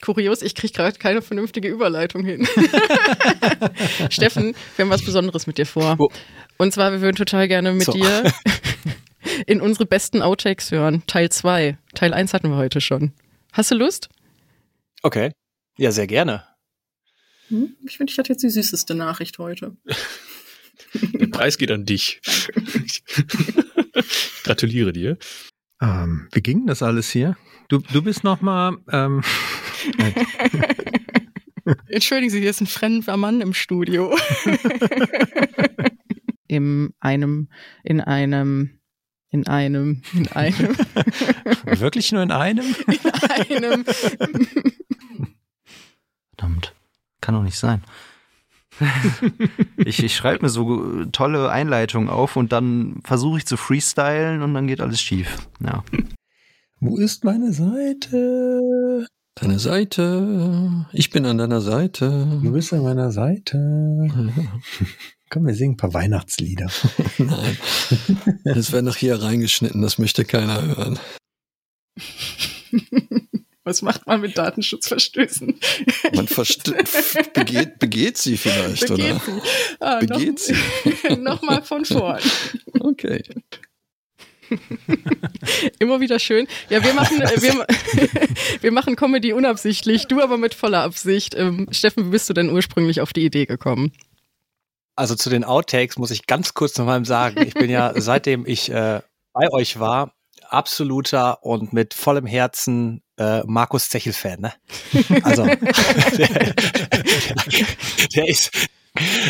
Kurios, ich kriege gerade keine vernünftige Überleitung hin. <laughs> Steffen, wir haben was Besonderes mit dir vor. Oh. Und zwar, wir würden total gerne mit So. dir <laughs> in unsere besten Outtakes hören. Teil 2. Teil 1 hatten wir heute schon. Hast du Lust? Okay. Ja, sehr gerne. Hm? Ich finde, ich hatte jetzt die süßeste Nachricht heute. <laughs> <laughs> Der Preis geht an dich. <laughs> Gratuliere dir. Ähm, wie ging das alles hier? Du, du bist noch mal. Ähm, <laughs> Entschuldigen Sie, hier ist ein fremder Mann im Studio. in einem, in einem, in einem, in einem, wirklich nur in einem? in einem. Verdammt, kann doch nicht sein. <laughs> ich ich schreibe mir so tolle Einleitungen auf und dann versuche ich zu freestylen und dann geht alles schief. Ja. Wo ist meine Seite? Deine Seite. Ich bin an deiner Seite. Du bist an meiner Seite. <laughs> Komm, wir singen ein paar Weihnachtslieder. <laughs> Nein. Das wäre noch hier reingeschnitten, das möchte keiner hören. Was macht man mit Datenschutzverstößen? Man begeht, begeht sie vielleicht, Begeht oder? sie. Ah, Begeht sie. <laughs> Nochmal von vorn. Okay. <laughs> Immer wieder schön. Ja, wir machen, äh, wir, <laughs> wir machen Comedy unabsichtlich, du aber mit voller Absicht. Ähm, Steffen, wie bist du denn ursprünglich auf die Idee gekommen? Also zu den Outtakes muss ich ganz kurz noch mal sagen. Ich bin ja, seitdem ich äh, bei euch war, absoluter und mit vollem Herzen äh, Markus Zechel-Fan. Ne? <laughs> Also, <laughs> der, der ist,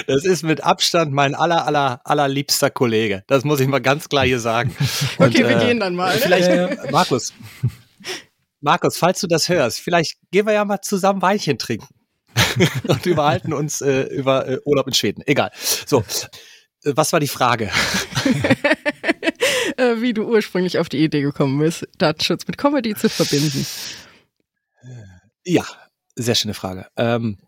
das ist mit Abstand mein aller, aller, allerliebster Kollege. Das muss ich mal ganz klar hier sagen. <laughs> Okay, wir gehen dann mal? Vielleicht, Ja, äh, Markus, Markus, falls du das hörst, vielleicht gehen wir ja mal zusammen Weinchen trinken und überhalten uns äh, über äh, Urlaub in Schweden. Egal. So, äh, was war die Frage? <laughs> Äh, wie du ursprünglich auf die Idee gekommen bist, Datenschutz mit Comedy zu verbinden. Ja, sehr schöne Frage. Ähm,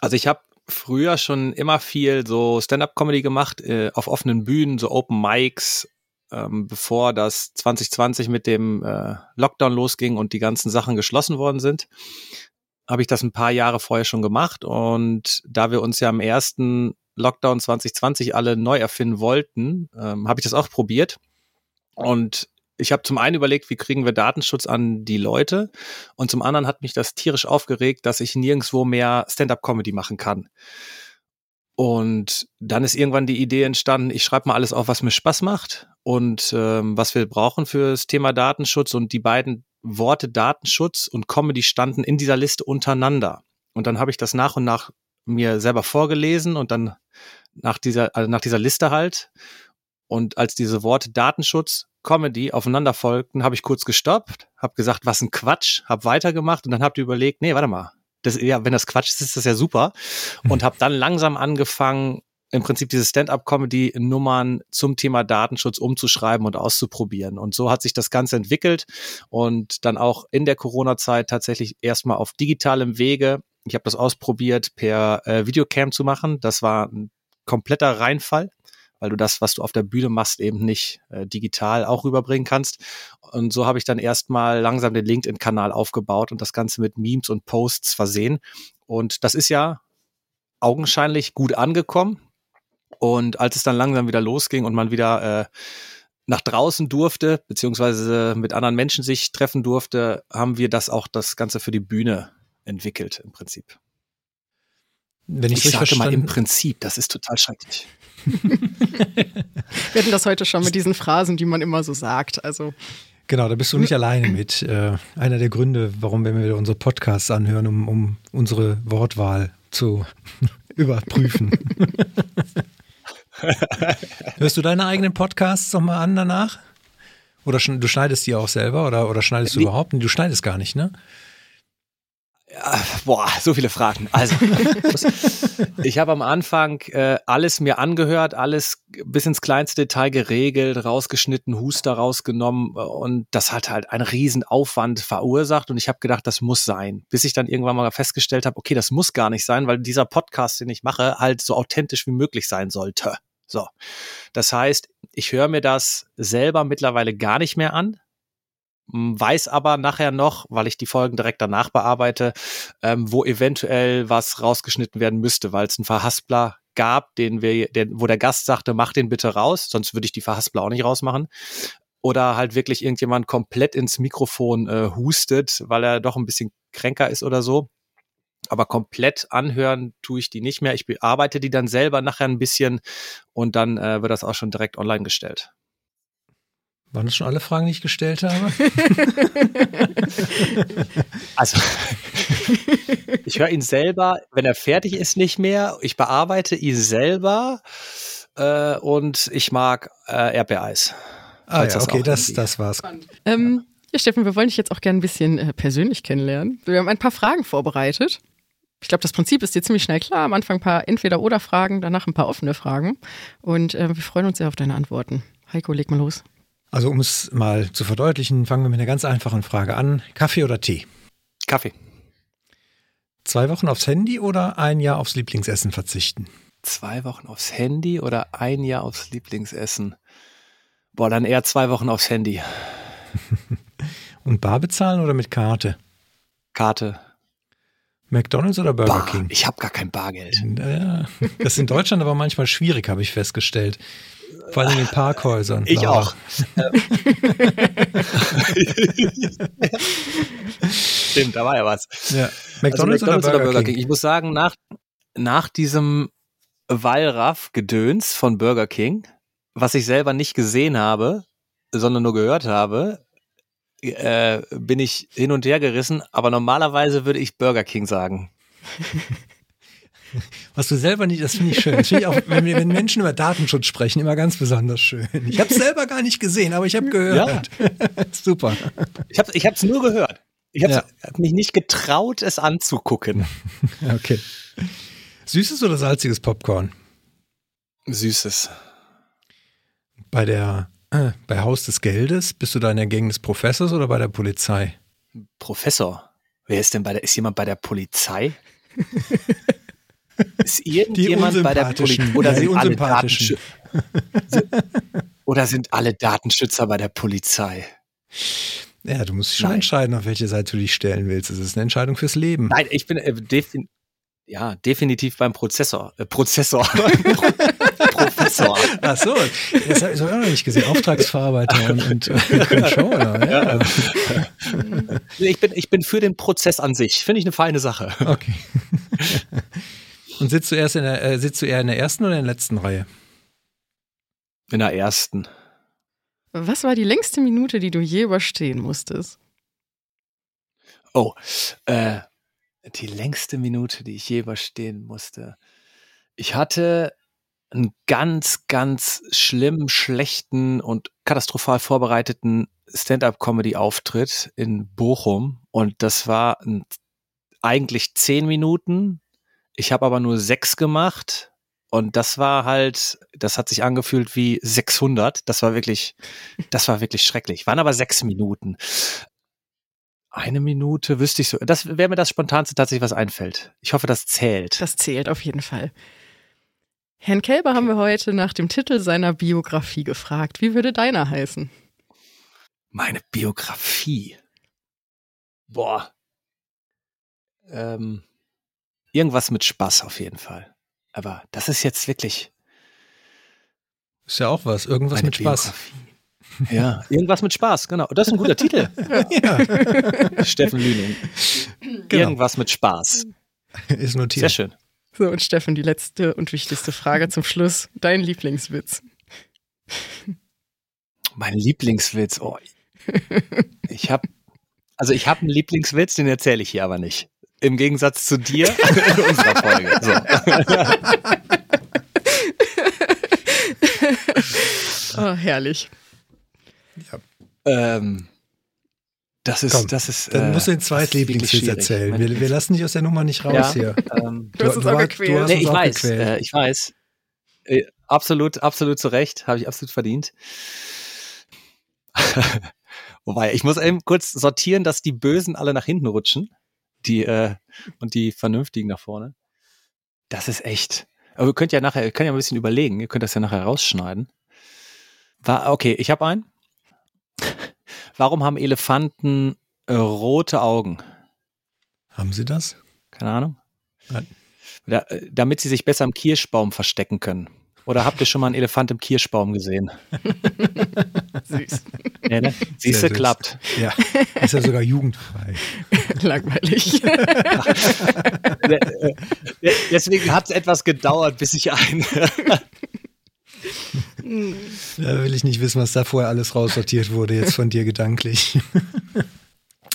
also ich habe früher schon immer viel so Stand-up-Comedy gemacht äh, auf offenen Bühnen, so Open Mics, ähm, bevor das 2020 mit dem äh, Lockdown losging und die ganzen Sachen geschlossen worden sind, habe ich das ein paar Jahre vorher schon gemacht und da wir uns ja im ersten Lockdown 2020 alle neu erfinden wollten, ähm, habe ich das auch probiert und ich habe zum einen überlegt, wie kriegen wir Datenschutz an die Leute und zum anderen hat mich das tierisch aufgeregt, dass ich nirgendwo mehr Stand-up-Comedy machen kann. Und dann ist irgendwann die Idee entstanden, ich schreibe mal alles auf, was mir Spaß macht und ähm, was wir brauchen fürs Thema Datenschutz. Und die beiden Worte Datenschutz und Comedy standen in dieser Liste untereinander. Und dann habe ich das nach und nach mir selber vorgelesen und dann nach dieser, also nach dieser Liste halt. Und als diese Worte Datenschutz, Comedy aufeinander folgten, habe ich kurz gestoppt, habe gesagt, was ein Quatsch, habe weitergemacht und dann habt ihr überlegt, nee, warte mal, das, ja, wenn das Quatsch ist, ist das ja super. Und <laughs> habe dann langsam angefangen, im Prinzip diese Stand-up-Comedy-Nummern zum Thema Datenschutz umzuschreiben und auszuprobieren. Und so hat sich das Ganze entwickelt und dann auch in der Corona-Zeit tatsächlich erstmal auf digitalem Wege. Ich habe das ausprobiert, per äh, Videocam zu machen. Das war ein kompletter Reinfall weil du das, was du auf der Bühne machst, eben nicht äh, digital auch rüberbringen kannst. Und so habe ich dann erstmal langsam den LinkedIn-Kanal aufgebaut und das Ganze mit Memes und Posts versehen. Und das ist ja augenscheinlich gut angekommen. Und als es dann langsam wieder losging und man wieder äh, nach draußen durfte, beziehungsweise mit anderen Menschen sich treffen durfte, haben wir das auch das Ganze für die Bühne entwickelt im Prinzip. Wenn ich, ich sage mal im Prinzip, das ist total schrecklich. <laughs> Wir hatten das heute schon mit diesen Phrasen, die man immer so sagt. Also Genau, da bist du nicht alleine mit. Äh, einer der Gründe, warum wir wieder unsere Podcasts anhören, um, um unsere Wortwahl zu <laughs> überprüfen. <laughs> <laughs> Hörst du deine eigenen Podcasts nochmal an danach? Oder du schneidest die auch selber oder, oder schneidest du Nee. überhaupt? Du schneidest gar nicht, ne? Boah, so viele Fragen. Also, <laughs> ich habe am Anfang äh, alles mir angehört, alles bis ins kleinste Detail geregelt, rausgeschnitten, Huster rausgenommen äh, und das hat halt einen riesen Aufwand verursacht und ich habe gedacht, das muss sein. Bis ich dann irgendwann mal festgestellt habe, okay, das muss gar nicht sein, weil dieser Podcast, den ich mache, halt so authentisch wie möglich sein sollte. So. Das heißt, ich höre mir das selber mittlerweile gar nicht mehr an, weiß aber nachher noch, weil ich die Folgen direkt danach bearbeite, ähm, wo eventuell was rausgeschnitten werden müsste, weil es einen Verhaspler gab, den wir, den, wo der Gast sagte, mach den bitte raus, sonst würde ich die Verhaspler auch nicht rausmachen. Oder halt wirklich irgendjemand komplett ins Mikrofon äh, hustet, weil er doch ein bisschen kränker ist oder so. Aber komplett anhören tue ich die nicht mehr. Ich bearbeite die dann selber nachher ein bisschen und dann äh, wird das auch schon direkt online gestellt. Waren das schon alle Fragen, die ich gestellt habe? <laughs> Also, ich höre ihn selber, wenn er fertig ist, nicht mehr. Ich bearbeite ihn selber äh, und ich mag äh, Erdbeereis. Ah ja, okay, das, irgendwie- das war's. Ähm, ja, Steffen, wir wollen dich jetzt auch gerne ein bisschen äh, persönlich kennenlernen. Wir haben ein paar Fragen vorbereitet. Ich glaube, das Prinzip ist dir ziemlich schnell klar. Am Anfang ein paar Entweder-Oder-Fragen, danach ein paar offene Fragen. Und äh, wir freuen uns sehr auf deine Antworten. Heiko, leg mal los. Also um es mal zu verdeutlichen, fangen wir mit einer ganz einfachen Frage an. Kaffee oder Tee? Kaffee. Zwei Wochen aufs Handy oder ein Jahr aufs Lieblingsessen verzichten? Zwei Wochen aufs Handy oder ein Jahr aufs Lieblingsessen? Boah, dann eher zwei Wochen aufs Handy. <laughs> Und bar bezahlen oder mit Karte? Karte. McDonalds oder Burger Bar. King? Ich habe gar kein Bargeld. Ja, das ist in Deutschland aber manchmal schwierig, habe ich festgestellt. Vor allem in Parkhäusern. Ich Laura. auch. <laughs> Stimmt, da war ja was. Ja. McDonald's, McDonald's oder Burger King? Ich muss sagen, nach, nach diesem Wallraff-Gedöns von Burger King, was ich selber nicht gesehen habe, sondern nur gehört habe, äh, bin ich hin und her gerissen. Aber normalerweise würde ich Burger King sagen. <laughs> Was du selber nicht, das finde ich schön. Das finde ich auch, wenn, wir, wenn Menschen über Datenschutz sprechen, immer ganz besonders schön. Ich habe es selber gar nicht gesehen, aber ich habe gehört. <laughs> Super. Ich habe ich es nur gehört. Ich habe Ja. hab mich nicht getraut, es anzugucken. <laughs> Okay. Süßes oder salziges Popcorn? Süßes. Bei der äh, bei Haus des Geldes bist du da in der Gang des Professors oder bei der Polizei? Professor. Wer ist denn bei der, ist jemand bei der Polizei? <laughs> Ist irgendjemand bei der Polizei? Oder, Ja, sind alle Unsympathischen. Datenschü- oder sind alle Datenschützer bei der Polizei? Ja, du musst dich schon Nein. entscheiden, auf welche Seite du dich stellen willst. Es ist eine Entscheidung fürs Leben. Nein, ich bin äh, defin ja, definitiv beim Prozessor. Äh, Prozessor. <laughs> Professor. Ach so, das habe ich auch noch nicht gesehen. Auftragsverarbeiter und, und äh, <laughs> Controller. Ja. Nee, Ich bin, ich bin für den Prozess an sich. Finde ich eine feine Sache. Okay. <laughs> Und sitzt du erst in der, äh, sitzt du eher in der ersten oder in der letzten Reihe? In der ersten. Was war die längste Minute, die du je überstehen musstest? Oh, äh, die längste Minute, die ich je überstehen musste. Ich hatte einen ganz, ganz schlimmen, schlechten und katastrophal vorbereiteten Stand-up-Comedy-Auftritt in Bochum. Und das war ein, eigentlich zehn Minuten. Ich habe aber nur sechs gemacht. Und das war halt, das hat sich angefühlt wie 600. Das war wirklich, das war wirklich schrecklich. Waren aber sechs Minuten. Eine Minute wüsste ich so. Das wäre mir das Spontanste tatsächlich, was einfällt. Ich hoffe, das zählt. Das zählt auf jeden Fall. Herrn Kelber haben wir heute nach dem Titel seiner Biografie gefragt. Wie würde deiner heißen? Meine Biografie. Boah. Ähm, irgendwas mit Spaß auf jeden Fall. Aber das ist jetzt wirklich. Ist ja auch was. Irgendwas mit Spaß. Biografie. Ja, irgendwas mit Spaß, genau. Das ist ein guter Titel. <laughs> Ja. Steffen Lüning. Irgendwas mit Spaß. Ist notiert. Sehr schön. So, und Steffen, die letzte und wichtigste Frage zum Schluss. Dein Lieblingswitz. Mein Lieblingswitz. Oh. Ich habe also ich habe einen Lieblingswitz, den erzähle ich hier aber nicht. Im Gegensatz zu dir <laughs> in unserer Folge. So. <laughs> Oh, herrlich. Ähm, das ist, Komm, das ist. Dann äh, musst du den Zweitlieblingswitz erzählen. Wir, wir lassen dich aus der Nummer nicht raus Ja, hier. ähm, Du hast uns auch gequält. hast Nee, ich auch weiß, gequält. äh, ich weiß. Äh, absolut, absolut zu Recht, habe ich absolut verdient. <laughs> Wobei, ich muss eben kurz sortieren, dass die Bösen alle nach hinten rutschen, die äh, und die Vernünftigen nach vorne. Das ist echt. Aber ihr könnt ja nachher, ihr könnt ja ein bisschen überlegen, ihr könnt das ja nachher rausschneiden. War, okay, ich habe einen. <laughs> Warum haben Elefanten äh, rote Augen? Haben sie das? Keine Ahnung. Nein. Da, äh, damit sie sich besser im Kirschbaum verstecken können. Oder habt ihr schon mal einen Elefant im Kirschbaum gesehen? <laughs> Süß. Ja, ne? Siehst du, klappt. Ja, ist ja sogar jugendfrei. <laughs> Langweilig. <laughs> Deswegen hat es etwas gedauert, bis ich einen. Da will ich nicht wissen, was da vorher alles raussortiert wurde, jetzt von dir gedanklich.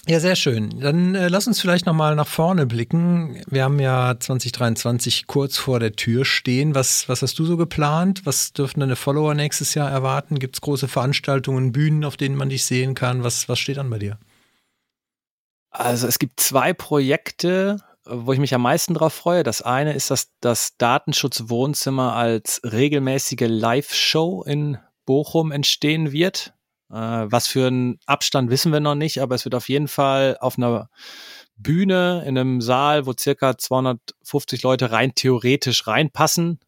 Ja, sehr schön. Dann äh, lass uns vielleicht nochmal nach vorne blicken. Wir haben ja 2023 kurz vor der Tür stehen. Was, was hast du so geplant? Was dürfen deine Follower nächstes Jahr erwarten? Gibt es große Veranstaltungen, Bühnen, auf denen man dich sehen kann? Was, was steht an bei dir? Also es gibt zwei Projekte, wo ich mich am meisten drauf freue. Das eine ist, dass das Datenschutzwohnzimmer als regelmäßige Live-Show in Bochum entstehen wird. Äh, was für einen Abstand wissen wir noch nicht, aber es wird auf jeden Fall auf einer Bühne in einem Saal, wo circa 250 Leute rein theoretisch reinpassen,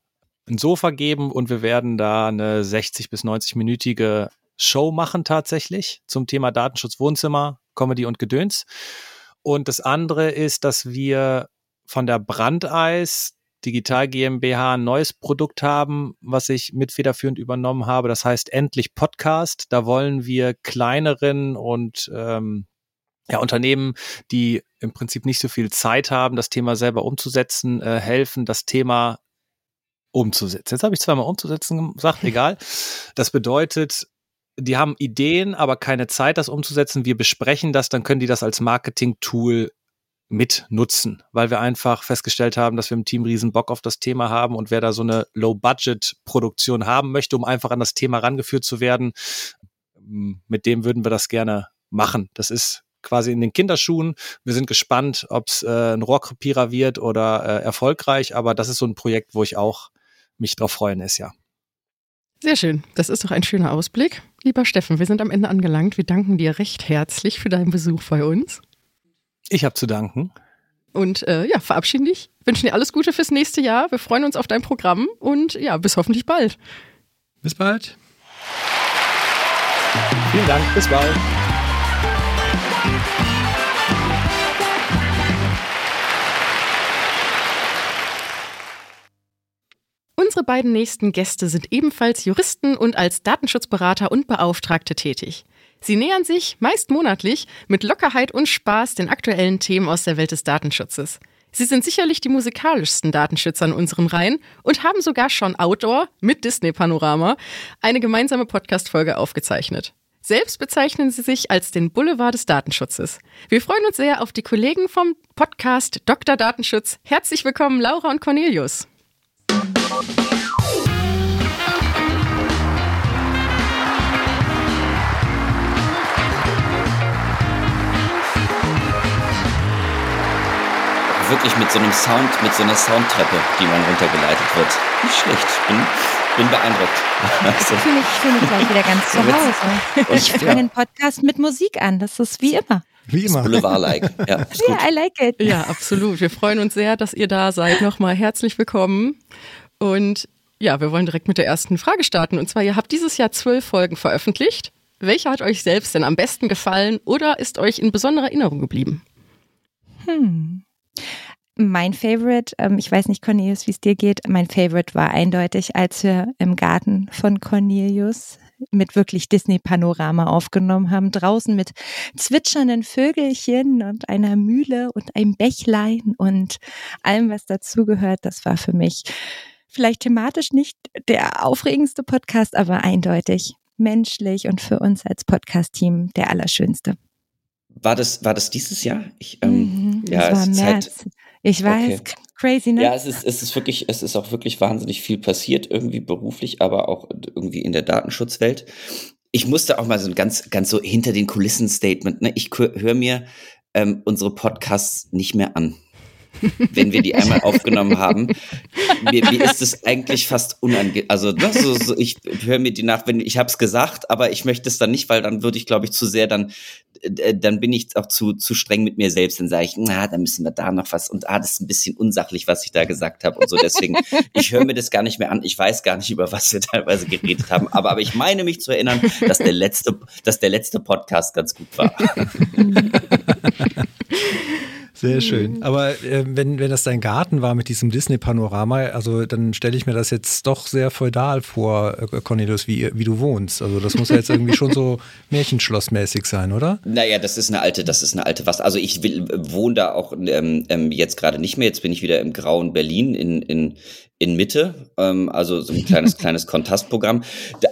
ein Sofa geben und wir werden da eine 60 bis 90-minütige Show machen tatsächlich zum Thema Datenschutz Wohnzimmer, Comedy und Gedöns. Und das andere ist, dass wir von der Brandeis Digital GmbH ein neues Produkt haben, was ich mit federführend übernommen habe. Das heißt endlich Podcast. Da wollen wir kleineren und ähm, ja, Unternehmen, die im Prinzip nicht so viel Zeit haben, das Thema selber umzusetzen, äh, helfen, das Thema umzusetzen. Jetzt habe ich zweimal umzusetzen gesagt, <laughs> egal. Das bedeutet, die haben Ideen, aber keine Zeit, das umzusetzen. Wir besprechen das, dann können die das als Marketing-Tool mit nutzen, weil wir einfach festgestellt haben, dass wir im Team riesen Bock auf das Thema haben und wer da so eine Low-Budget-Produktion haben möchte, um einfach an das Thema rangeführt zu werden, mit dem würden wir das gerne machen. Das ist quasi in den Kinderschuhen. Wir sind gespannt, ob es äh, ein Rohrkrepierer wird oder äh, erfolgreich, aber das ist so ein Projekt, wo ich auch mich drauf freuen ist, ja. Sehr schön. Das ist doch ein schöner Ausblick. Lieber Steffen, wir sind am Ende angelangt. Wir danken dir recht herzlich für deinen Besuch bei uns. Ich habe zu danken. Und äh, ja, verabschieden dich. Wünschen dir alles Gute fürs nächste Jahr. Wir freuen uns auf dein Programm und ja, bis hoffentlich bald. Bis bald. Vielen Dank. Bis bald. Unsere beiden nächsten Gäste sind ebenfalls Juristen und als Datenschutzberater und Beauftragte tätig. Sie nähern sich, meist monatlich, mit Lockerheit und Spaß den aktuellen Themen aus der Welt des Datenschutzes. Sie sind sicherlich die musikalischsten Datenschützer in unseren Reihen und haben sogar schon Outdoor mit Disney Panorama eine gemeinsame Podcast-Folge aufgezeichnet. Selbst bezeichnen sie sich als den Boulevard des Datenschutzes. Wir freuen uns sehr auf die Kollegen vom Podcast Dr. Datenschutz. Herzlich willkommen, Laura und Cornelius. Wirklich mit so einem Sound, mit so einer Soundtreppe, die man runtergeleitet wird. Nicht schlecht. Bin, bin beeindruckt. <laughs> Also, ich fühle mich, fühl mich gleich wieder ganz <laughs> zu Hause. <laughs> Ich fange einen Podcast mit Musik an. Das ist wie immer. Wie immer. Boulevard-like. Ja, ja, I like it. Ja, absolut. Wir freuen uns sehr, dass ihr da seid. Nochmal herzlich willkommen. Und ja, wir wollen direkt mit der ersten Frage starten. Und zwar, ihr habt dieses Jahr zwölf Folgen veröffentlicht. Welche hat euch selbst denn am besten gefallen oder ist euch in besonderer Erinnerung geblieben? Hm. Mein Favorite, ähm, ich weiß nicht, Cornelius, wie es dir geht, mein Favorite war eindeutig, als wir im Garten von Cornelius mit wirklich Disney-Panorama aufgenommen haben, draußen mit zwitschernden Vögelchen und einer Mühle und einem Bächlein und allem, was dazugehört. Das war für mich vielleicht thematisch nicht der aufregendste Podcast, aber eindeutig menschlich und für uns als Podcast-Team der allerschönste. War das, war das dieses Jahr? Ich, ähm, mhm, ja, das war im März. Halt, ich weiß, okay. crazy, ne? Ja, es ist, es ist wirklich, es ist auch wirklich wahnsinnig viel passiert, irgendwie beruflich, aber auch irgendwie in der Datenschutzwelt. Ich musste auch mal so ein ganz, ganz so hinter den Kulissen Statement, ne? Ich höre mir ähm, unsere Podcasts nicht mehr an. Wenn wir die einmal aufgenommen haben. Mir, mir ist es eigentlich fast unangenehm. Also ne, so, so, ich höre mir die nach, wenn ich habe es gesagt, aber ich möchte es dann nicht, weil dann würde ich, glaube ich, zu sehr dann äh, dann bin ich auch zu, zu streng mit mir selbst. Dann sage ich, na, da müssen wir da noch was und ah, das ist ein bisschen unsachlich, was ich da gesagt habe und so. Deswegen, ich höre mir das gar nicht mehr an. Ich weiß gar nicht, über was wir teilweise geredet haben. Aber, aber ich meine mich zu erinnern, dass der letzte, dass der letzte Podcast ganz gut war. <laughs> Sehr schön. Mhm. Aber äh, wenn, wenn das dein Garten war mit diesem Disney-Panorama, also dann stelle ich mir das jetzt doch sehr feudal vor, äh, Cornelius, wie, wie du wohnst. Also das muss ja jetzt irgendwie schon so <laughs> Märchenschlossmäßig sein, oder? Naja, das ist eine alte, das ist eine alte was. Also ich will, wohne da auch ähm, ähm, jetzt gerade nicht mehr. Jetzt bin ich wieder im grauen Berlin in, in, in Mitte, ähm, also so ein kleines, <laughs> kleines Kontastprogramm.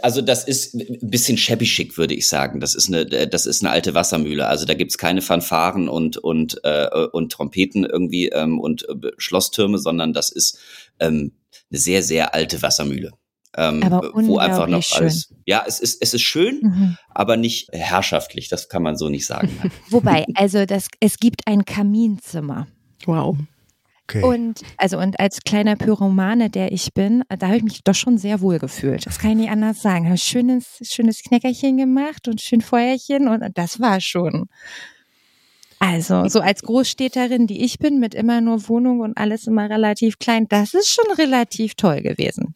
Also das ist ein bisschen shabby schick, würde ich sagen. Das ist eine, das ist eine alte Wassermühle. Also da gibt's keine Fanfaren und, und, äh, und Trompeten irgendwie ähm, und äh, Schlosstürme, sondern das ist ähm, eine sehr, sehr alte Wassermühle. Ähm, aber wo einfach noch schön. alles. Ja, es ist, es ist schön, mhm. aber nicht herrschaftlich. Das kann man so nicht sagen. <laughs> Wobei, also das, es gibt ein Kaminzimmer. Wow. Okay. Und also und als kleiner Pyromane, der ich bin, da habe ich mich doch schon sehr wohl gefühlt. Das kann ich nicht anders sagen. Habe schönes schönes Knäckerchen gemacht und schön Feuerchen und das war schon. Also, so als Großstädterin, die ich bin, mit immer nur Wohnung und alles immer relativ klein, das ist schon relativ toll gewesen.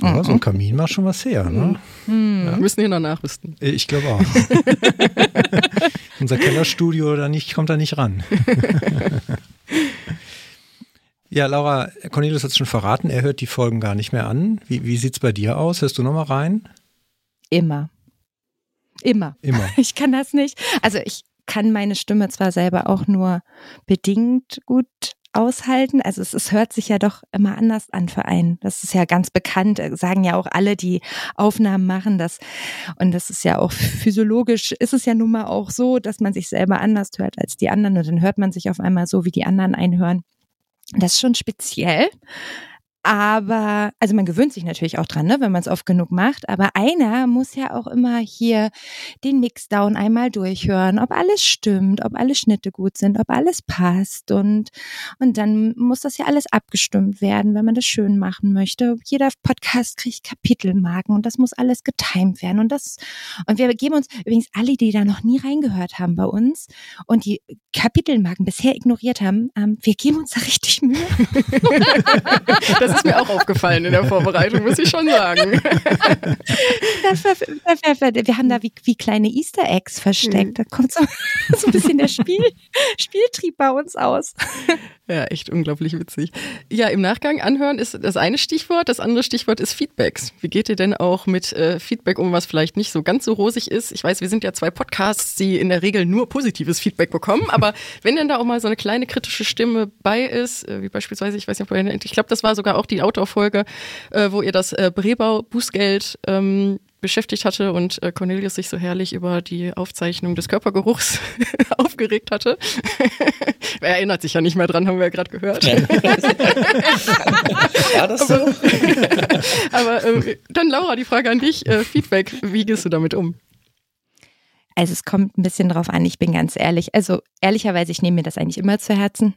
Ja, mhm. so ein Kamin macht schon was her, ne? Mhm. Ja. Wir müssen hier noch nachrüsten. Ich glaube auch. <laughs> Unser Kellerstudio da nicht, kommt da nicht ran. <laughs> Ja, Laura, Cornelius hat es schon verraten, er hört die Folgen gar nicht mehr an. Wie, wie sieht es bei dir aus? Hörst du noch mal rein? Immer. Immer. Immer. <laughs> Ich kann das nicht. Also ich kann meine Stimme zwar selber auch nur bedingt gut aushalten. Also es, es hört sich ja doch immer anders an für einen. Das ist ja ganz bekannt, sagen ja auch alle, die Aufnahmen machen, das und das ist ja auch physiologisch, ist es ja nun mal auch so, dass man sich selber anders hört als die anderen und dann hört man sich auf einmal so, wie die anderen einhören. Das ist schon speziell. Aber, also man gewöhnt sich natürlich auch dran, ne, wenn man es oft genug macht. Aber einer muss ja auch immer hier den Mixdown einmal durchhören, ob alles stimmt, ob alle Schnitte gut sind, ob alles passt. Und, und dann muss das ja alles abgestimmt werden, wenn man das schön machen möchte. Jeder Podcast kriegt Kapitelmarken und das muss alles getimt werden. Und das, und wir geben uns übrigens alle, die da noch nie reingehört haben bei uns und die Kapitelmarken bisher ignoriert haben, ähm, wir geben uns da richtig Mühe. <laughs> <laughs> Das ist mir auch aufgefallen in der Vorbereitung, muss ich schon sagen. Wir haben da wie, wie kleine Easter Eggs versteckt. Mhm. Da kommt so, <laughs> so ein bisschen der Spiel, Spieltrieb bei uns aus. Ja, echt unglaublich witzig. Ja, im Nachgang anhören ist das eine Stichwort. Das andere Stichwort ist Feedbacks. Wie geht ihr denn auch mit äh, Feedback um, was vielleicht nicht so ganz so rosig ist? Ich weiß, wir sind ja zwei Podcasts, die in der Regel nur positives Feedback bekommen. Aber <laughs> wenn denn da auch mal so eine kleine kritische Stimme bei ist, äh, wie beispielsweise, ich weiß nicht, ob ihr ich glaube, das war sogar auch die Outdoor-Folge, äh, wo ihr das äh, Brebau-Bußgeld ähm, beschäftigt hatte und äh, Cornelius sich so herrlich über die Aufzeichnung des Körpergeruchs <laughs> aufgeregt hatte. <laughs> er erinnert sich ja nicht mehr dran, haben wir ja gerade gehört. War das so? Aber, <laughs> aber äh, dann Laura, die Frage an dich, äh, Feedback, wie gehst du damit um? Also es kommt ein bisschen drauf an, ich bin ganz ehrlich. Also ehrlicherweise, ich nehme mir das eigentlich immer zu Herzen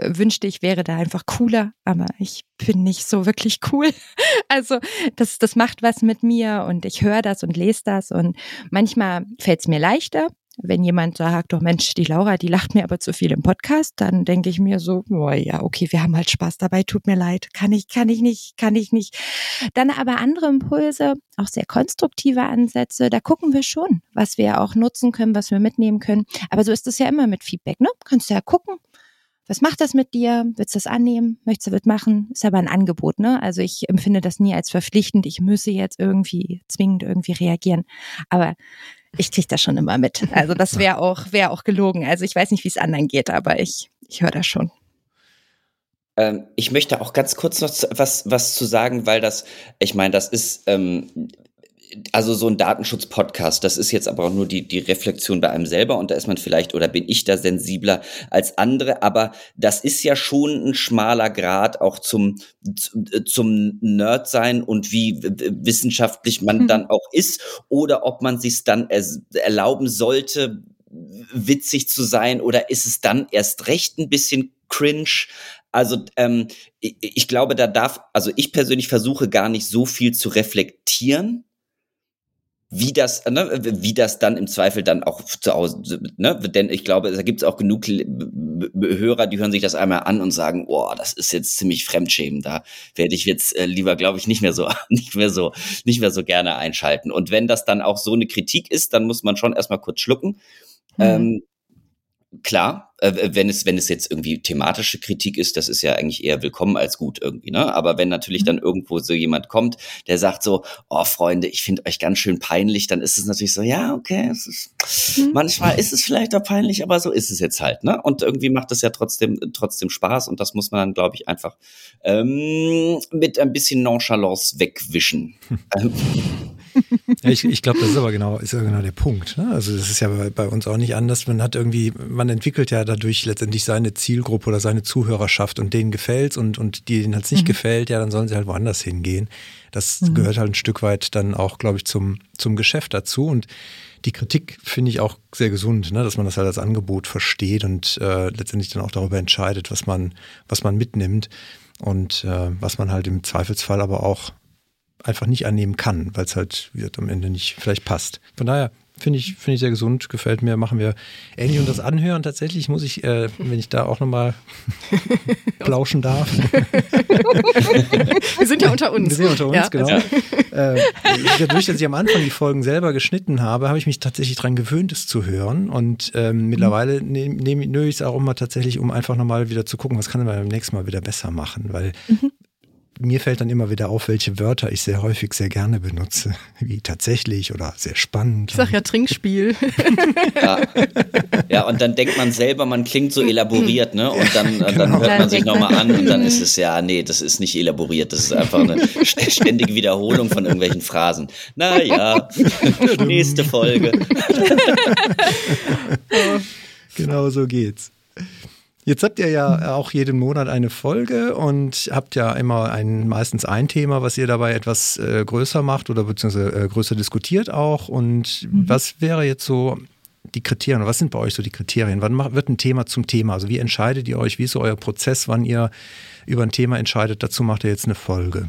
wünschte, ich wäre da einfach cooler, aber ich bin nicht so wirklich cool. <laughs> Also das, das macht was mit mir und ich höre das und lese das und manchmal fällt es mir leichter. Wenn jemand sagt, doch Mensch, die Laura, die lacht mir aber zu viel im Podcast, dann denke ich mir so, oh ja, okay, wir haben halt Spaß dabei, tut mir leid, kann ich, kann ich nicht, kann ich nicht. Dann aber andere Impulse, auch sehr konstruktive Ansätze, da gucken wir schon, was wir auch nutzen können, was wir mitnehmen können. Aber so ist es ja immer mit Feedback, ne? Kannst du ja gucken, was macht das mit dir? Willst du das annehmen? Möchtest du das machen? Ist aber ein Angebot, ne? Also ich empfinde das nie als verpflichtend. Ich müsse jetzt irgendwie zwingend irgendwie reagieren. Aber ich kriege das schon immer mit. Also das wäre auch, wäre auch gelogen. Also ich weiß nicht, wie es anderen geht, aber ich, ich höre das schon. Ähm, ich möchte auch ganz kurz noch was, was zu sagen, weil das, ich meine, das ist, ähm, also so ein Datenschutz-Podcast, das ist jetzt aber auch nur die, die Reflexion bei einem selber und da ist man vielleicht oder bin ich da sensibler als andere, aber das ist ja schon ein schmaler Grad auch zum, zum Nerd sein und wie wissenschaftlich man mhm. dann auch ist oder ob man sich dann erlauben sollte, witzig zu sein oder ist es dann erst recht ein bisschen cringe. Also ähm, ich, ich glaube, da darf, also ich persönlich versuche gar nicht so viel zu reflektieren, wie das, ne, wie das dann im Zweifel dann auch zu Hause, ne, denn ich glaube, da gibt es auch genug Hörer, die hören sich das einmal an und sagen, boah, das ist jetzt ziemlich Fremdschämen, da werde ich jetzt äh, lieber, glaube ich, nicht mehr so, <laughs> nicht mehr so, nicht mehr so gerne einschalten. Und wenn das dann auch so eine Kritik ist, dann muss man schon erstmal kurz schlucken. Mhm. Ähm, klar, äh, wenn es, wenn es jetzt irgendwie thematische Kritik ist, das ist ja eigentlich eher willkommen als gut irgendwie, ne? Aber wenn natürlich mhm. dann irgendwo so jemand kommt, der sagt so, oh Freunde, ich finde euch ganz schön peinlich, dann ist es natürlich so, ja, okay, es ist, mhm. manchmal ist es vielleicht auch peinlich, aber so ist es jetzt halt, ne? Und irgendwie macht es ja trotzdem, trotzdem Spaß und das muss man dann, glaube ich, einfach ähm, mit ein bisschen Nonchalance wegwischen. <laughs> <laughs> ja, ich ich glaube, das ist aber genau, ist ja genau der Punkt. Ne? Also das ist ja bei, bei, uns auch nicht anders. Man hat irgendwie, man entwickelt ja dadurch letztendlich seine Zielgruppe oder seine Zuhörerschaft und denen gefällt's und, und denen hat's nicht mhm. gefällt, ja, dann sollen sie halt woanders hingehen. Das mhm. gehört halt ein Stück weit dann auch, glaube ich, zum, zum Geschäft dazu. Und die Kritik finde ich auch sehr gesund, ne? dass man das halt als Angebot versteht und äh, letztendlich dann auch darüber entscheidet, was man, was man mitnimmt und äh, was man halt im Zweifelsfall aber auch einfach nicht annehmen kann, weil es halt wird am Ende nicht vielleicht passt. Von daher finde ich, finde ich sehr gesund, gefällt mir, machen wir ähnlich und das Anhören. Tatsächlich muss ich, äh, wenn ich da auch nochmal <laughs> plauschen darf. wir sind ja unter uns. Wir sind unter uns, ja. genau. Äh, dadurch, dass ich am Anfang die Folgen selber geschnitten habe, habe ich mich tatsächlich daran gewöhnt, es zu hören. Und ähm, mittlerweile nehme nehm, nehme ich es auch immer tatsächlich, um einfach nochmal wieder zu gucken, was kann man beim nächsten Mal wieder besser machen. Weil mhm mir fällt dann immer wieder auf, welche Wörter ich sehr häufig sehr gerne benutze, <laughs> wie tatsächlich oder sehr spannend. Ich sag ja Trinkspiel. <laughs> ja. ja, und dann denkt man selber, man klingt so elaboriert, ne? Und dann, genau. dann hört man sich nochmal an und dann <laughs> ist es ja, nee, das ist nicht elaboriert, das ist einfach eine ständige Wiederholung von irgendwelchen Phrasen. Naja, nächste Folge. genau so geht's. Jetzt habt ihr ja auch jeden Monat eine Folge und habt ja immer ein, meistens ein Thema, was ihr dabei etwas äh, größer macht oder beziehungsweise äh, größer diskutiert auch. Und mhm. was wäre jetzt so die Kriterien was sind bei euch so die Kriterien? Wann wird ein Thema zum Thema? Also wie entscheidet ihr euch? Wie ist so euer Prozess, wann ihr über ein Thema entscheidet? Dazu macht ihr jetzt eine Folge.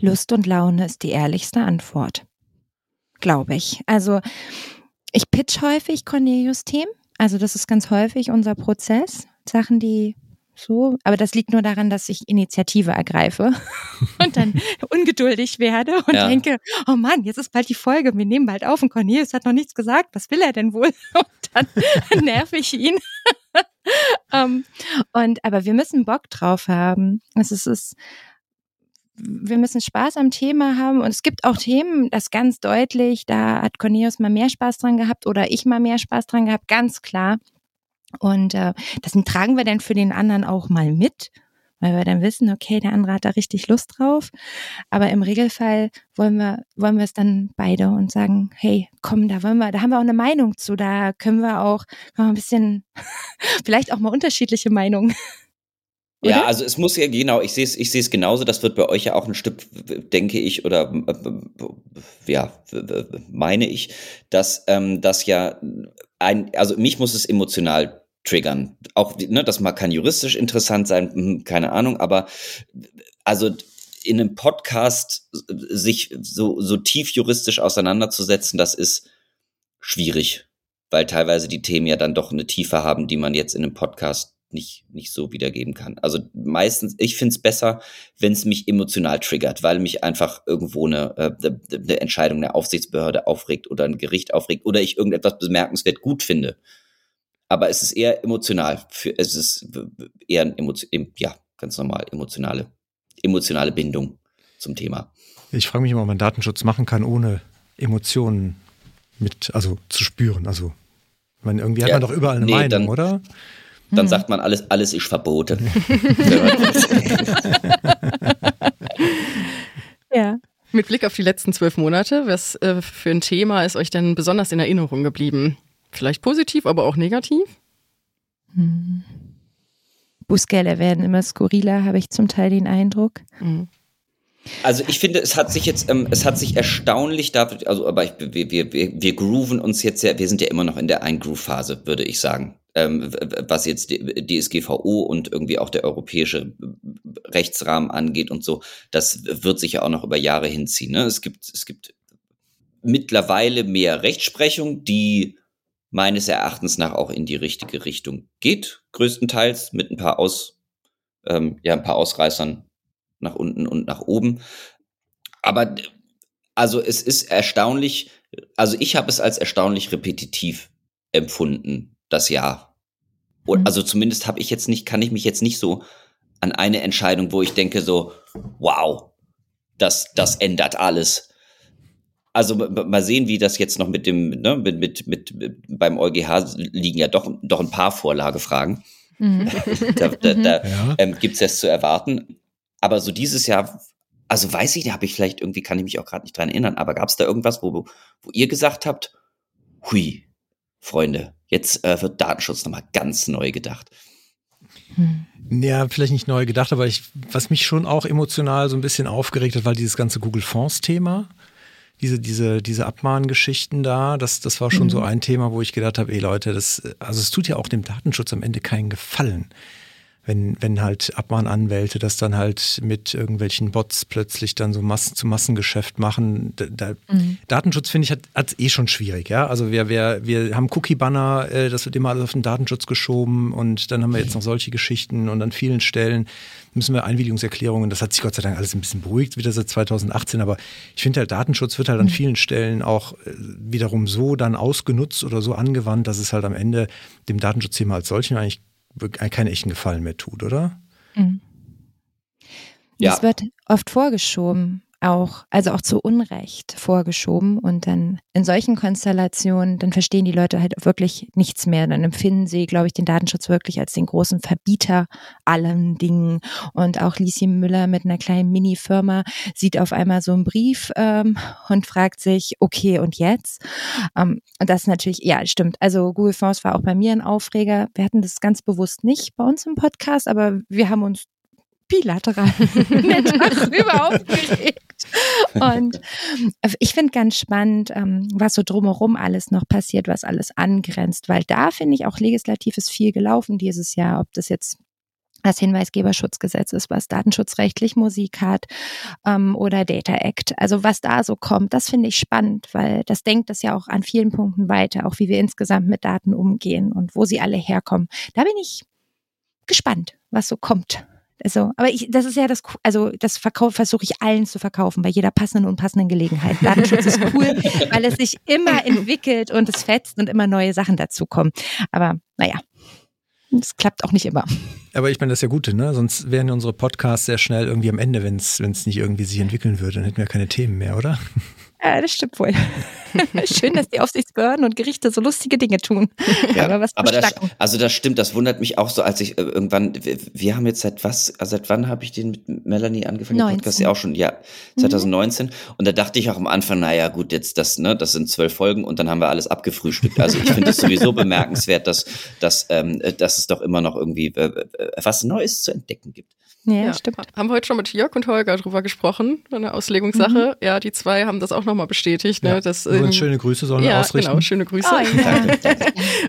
Lust und Laune ist die ehrlichste Antwort. Glaube ich. Also ich pitch häufig Cornelius-Themen also das ist ganz häufig unser Prozess. Sachen, die so, aber das liegt nur daran, dass ich Initiative ergreife <laughs> und dann ungeduldig werde und ja. denke, oh Mann, jetzt ist bald die Folge, wir nehmen bald auf und Cornelius hat noch nichts gesagt, was will er denn wohl? <laughs> Und dann <laughs> nerv ich ihn. um, ähm, und aber wir müssen Bock drauf haben. Es ist, es ist wir müssen Spaß am Thema haben und es gibt auch Themen, das ganz deutlich, da hat Cornelius mal mehr Spaß dran gehabt oder ich mal mehr Spaß dran gehabt, ganz klar. Und äh, das tragen wir dann für den anderen auch mal mit, weil wir dann wissen, okay, der andere hat da richtig Lust drauf. Aber im Regelfall wollen wir, wollen wir es dann beide und sagen, hey, komm, da wollen wir, da haben wir auch eine Meinung zu, da können wir auch können wir ein bisschen, <laughs> vielleicht auch mal unterschiedliche Meinungen oder? Ja, also es muss ja genau, ich sehe es ich sehe es genauso, das wird bei euch ja auch ein Stück, denke ich, oder ja, meine ich, dass ähm, das ja ein, also mich muss es emotional triggern. Auch, ne, das mag kann juristisch interessant sein, hm, keine Ahnung, aber also in einem Podcast sich so, so tief juristisch auseinanderzusetzen, das ist schwierig, weil teilweise die Themen ja dann doch eine Tiefe haben, die man jetzt in einem Podcast nicht, nicht so wiedergeben kann. Also meistens, ich finde es besser, wenn es mich emotional triggert, weil mich einfach irgendwo eine, äh, eine Entscheidung der Aufsichtsbehörde aufregt oder ein Gericht aufregt oder ich irgendetwas bemerkenswert gut finde. Aber es ist eher emotional. Für, es ist eher ein Emotion, ja, ganz normal emotionale, emotionale Bindung zum Thema. Ich frage mich immer, ob man Datenschutz machen kann, ohne Emotionen mit, also zu spüren. Also, man, irgendwie hat ja, man doch überall eine nee, Meinung, dann, oder? Dann hm. sagt man, alles, alles ist verboten. <laughs> ja. Mit Blick auf die letzten zwölf Monate, was äh, für ein Thema ist euch denn besonders in Erinnerung geblieben? Vielleicht positiv, aber auch negativ? Hm. Bußgelder werden immer skurriler, habe ich zum Teil den Eindruck. Mhm. Also ich finde, es hat sich jetzt, ähm, es hat sich erstaunlich dafür, also aber ich, wir, wir, wir, grooven uns jetzt ja, wir sind ja immer noch in der Eingroove-Phase, würde ich sagen. Ähm, was jetzt DSGVO und irgendwie auch der europäische Rechtsrahmen angeht und so, das wird sich ja auch noch über Jahre hinziehen. Ne? Es gibt, es gibt mittlerweile mehr Rechtsprechung, die meines Erachtens nach auch in die richtige Richtung geht, größtenteils mit ein paar Aus, ähm, ja, ein paar Ausreißern nach unten und nach oben. Aber also es ist erstaunlich, also ich habe es als erstaunlich repetitiv empfunden, das Jahr. Und, mhm. Also zumindest habe ich jetzt nicht, kann ich mich jetzt nicht so an eine Entscheidung, wo ich denke so, wow, das, das ändert alles. Also mal sehen, wie das jetzt noch mit dem, ne, mit, mit, mit beim EuGH liegen ja doch, doch ein paar Vorlagefragen. Mhm. <laughs> da da, da ja. ähm, gibt es das zu erwarten. Aber so dieses Jahr, also weiß ich, da habe ich vielleicht irgendwie, kann ich mich auch gerade nicht dran erinnern, aber gab es da irgendwas, wo, wo ihr gesagt habt, hui, Freunde, jetzt äh, wird Datenschutz nochmal ganz neu gedacht. Hm. Ja, vielleicht nicht neu gedacht, aber ich, was mich schon auch emotional so ein bisschen aufgeregt hat, war dieses ganze Google Fonds-Thema. Diese, diese, diese Abmahngeschichten da, das, das war schon mhm. so ein Thema, wo ich gedacht habe, ey Leute, das, also es tut ja auch dem Datenschutz am Ende keinen Gefallen wenn, wenn halt Abmahnanwälte das dann halt mit irgendwelchen Bots plötzlich dann so Massen zu Massengeschäft machen. Da, mhm. Datenschutz, finde ich, hat es eh schon schwierig, ja. Also wir, wir, wir haben Cookie-Banner, äh, das wird immer alles auf den Datenschutz geschoben und dann haben wir jetzt noch solche Geschichten und an vielen Stellen müssen wir Einwilligungserklärungen, das hat sich Gott sei Dank alles ein bisschen beruhigt, wieder seit 2018, aber ich finde halt, Datenschutz wird halt an mhm. vielen Stellen auch äh, wiederum so dann ausgenutzt oder so angewandt, dass es halt am Ende dem Datenschutzthema als solchen eigentlich keinen echten Gefallen mehr tut, oder? Mhm. Ja. Es wird oft vorgeschoben auch, also auch zu Unrecht vorgeschoben. Und dann in solchen Konstellationen, dann verstehen die Leute halt wirklich nichts mehr. Dann empfinden sie, glaube ich, den Datenschutz wirklich als den großen Verbieter allen Dingen. Und auch Lieschen Müller mit einer kleinen Mini-Firma sieht auf einmal so einen Brief ähm, und fragt sich, okay, und jetzt? Ähm, und das ist natürlich, ja, stimmt. Also Google Fonds war auch bei mir ein Aufreger. Wir hatten das ganz bewusst nicht bei uns im Podcast, aber wir haben uns bilateral <laughs> darüber <laughs> aufgeregt. Und ich finde ganz spannend, ähm, was so drumherum alles noch passiert, was alles angrenzt, weil da finde ich auch legislativ ist viel gelaufen dieses Jahr, ob das jetzt das Hinweisgeberschutzgesetz ist, was datenschutzrechtlich Musik hat ähm, oder Data Act. Also was da so kommt, das finde ich spannend, weil das denkt das ja auch an vielen Punkten weiter, auch wie wir insgesamt mit Daten umgehen und wo sie alle herkommen. Da bin ich gespannt, was so kommt. Also, aber ich, das ist ja das, also das Verkauf versuche ich allen zu verkaufen, bei jeder passenden und passenden Gelegenheit. Datenschutz ist cool, <laughs> weil es sich immer entwickelt und es fetzt und immer neue Sachen dazukommen. Aber naja, das klappt auch nicht immer. Aber ich meine, das ist ja gut, ne? Sonst wären unsere Podcasts sehr schnell irgendwie am Ende, wenn es nicht irgendwie sich entwickeln würde. Dann hätten wir keine Themen mehr, oder? Ja, das stimmt wohl. <laughs> Schön, dass die Aufsichtsbehörden und Gerichte so lustige Dinge tun. Ja, aber was aber das, also das stimmt, das wundert mich auch so, als ich äh, irgendwann, wir, wir, haben jetzt seit was, also seit wann habe ich den mit Melanie angefangen, 19. den Podcast ja auch schon, ja, 2019. Mhm. Und da dachte ich auch am Anfang, naja, gut, jetzt das, ne, das sind zwölf Folgen und dann haben wir alles abgefrühstückt. Also ich finde es sowieso bemerkenswert, dass, dass, ähm, dass es doch immer noch irgendwie äh, äh was Neues zu entdecken gibt. Ja, ja, stimmt. Haben wir heute schon mit Jörg und Holger drüber gesprochen, eine Auslegungssache. Mhm. Ja, die zwei haben das auch nochmal bestätigt. Ne, ja. dass, ähm, schöne Grüße sollen wir ja, ausrichten. Genau, schöne Grüße. Oh, ja.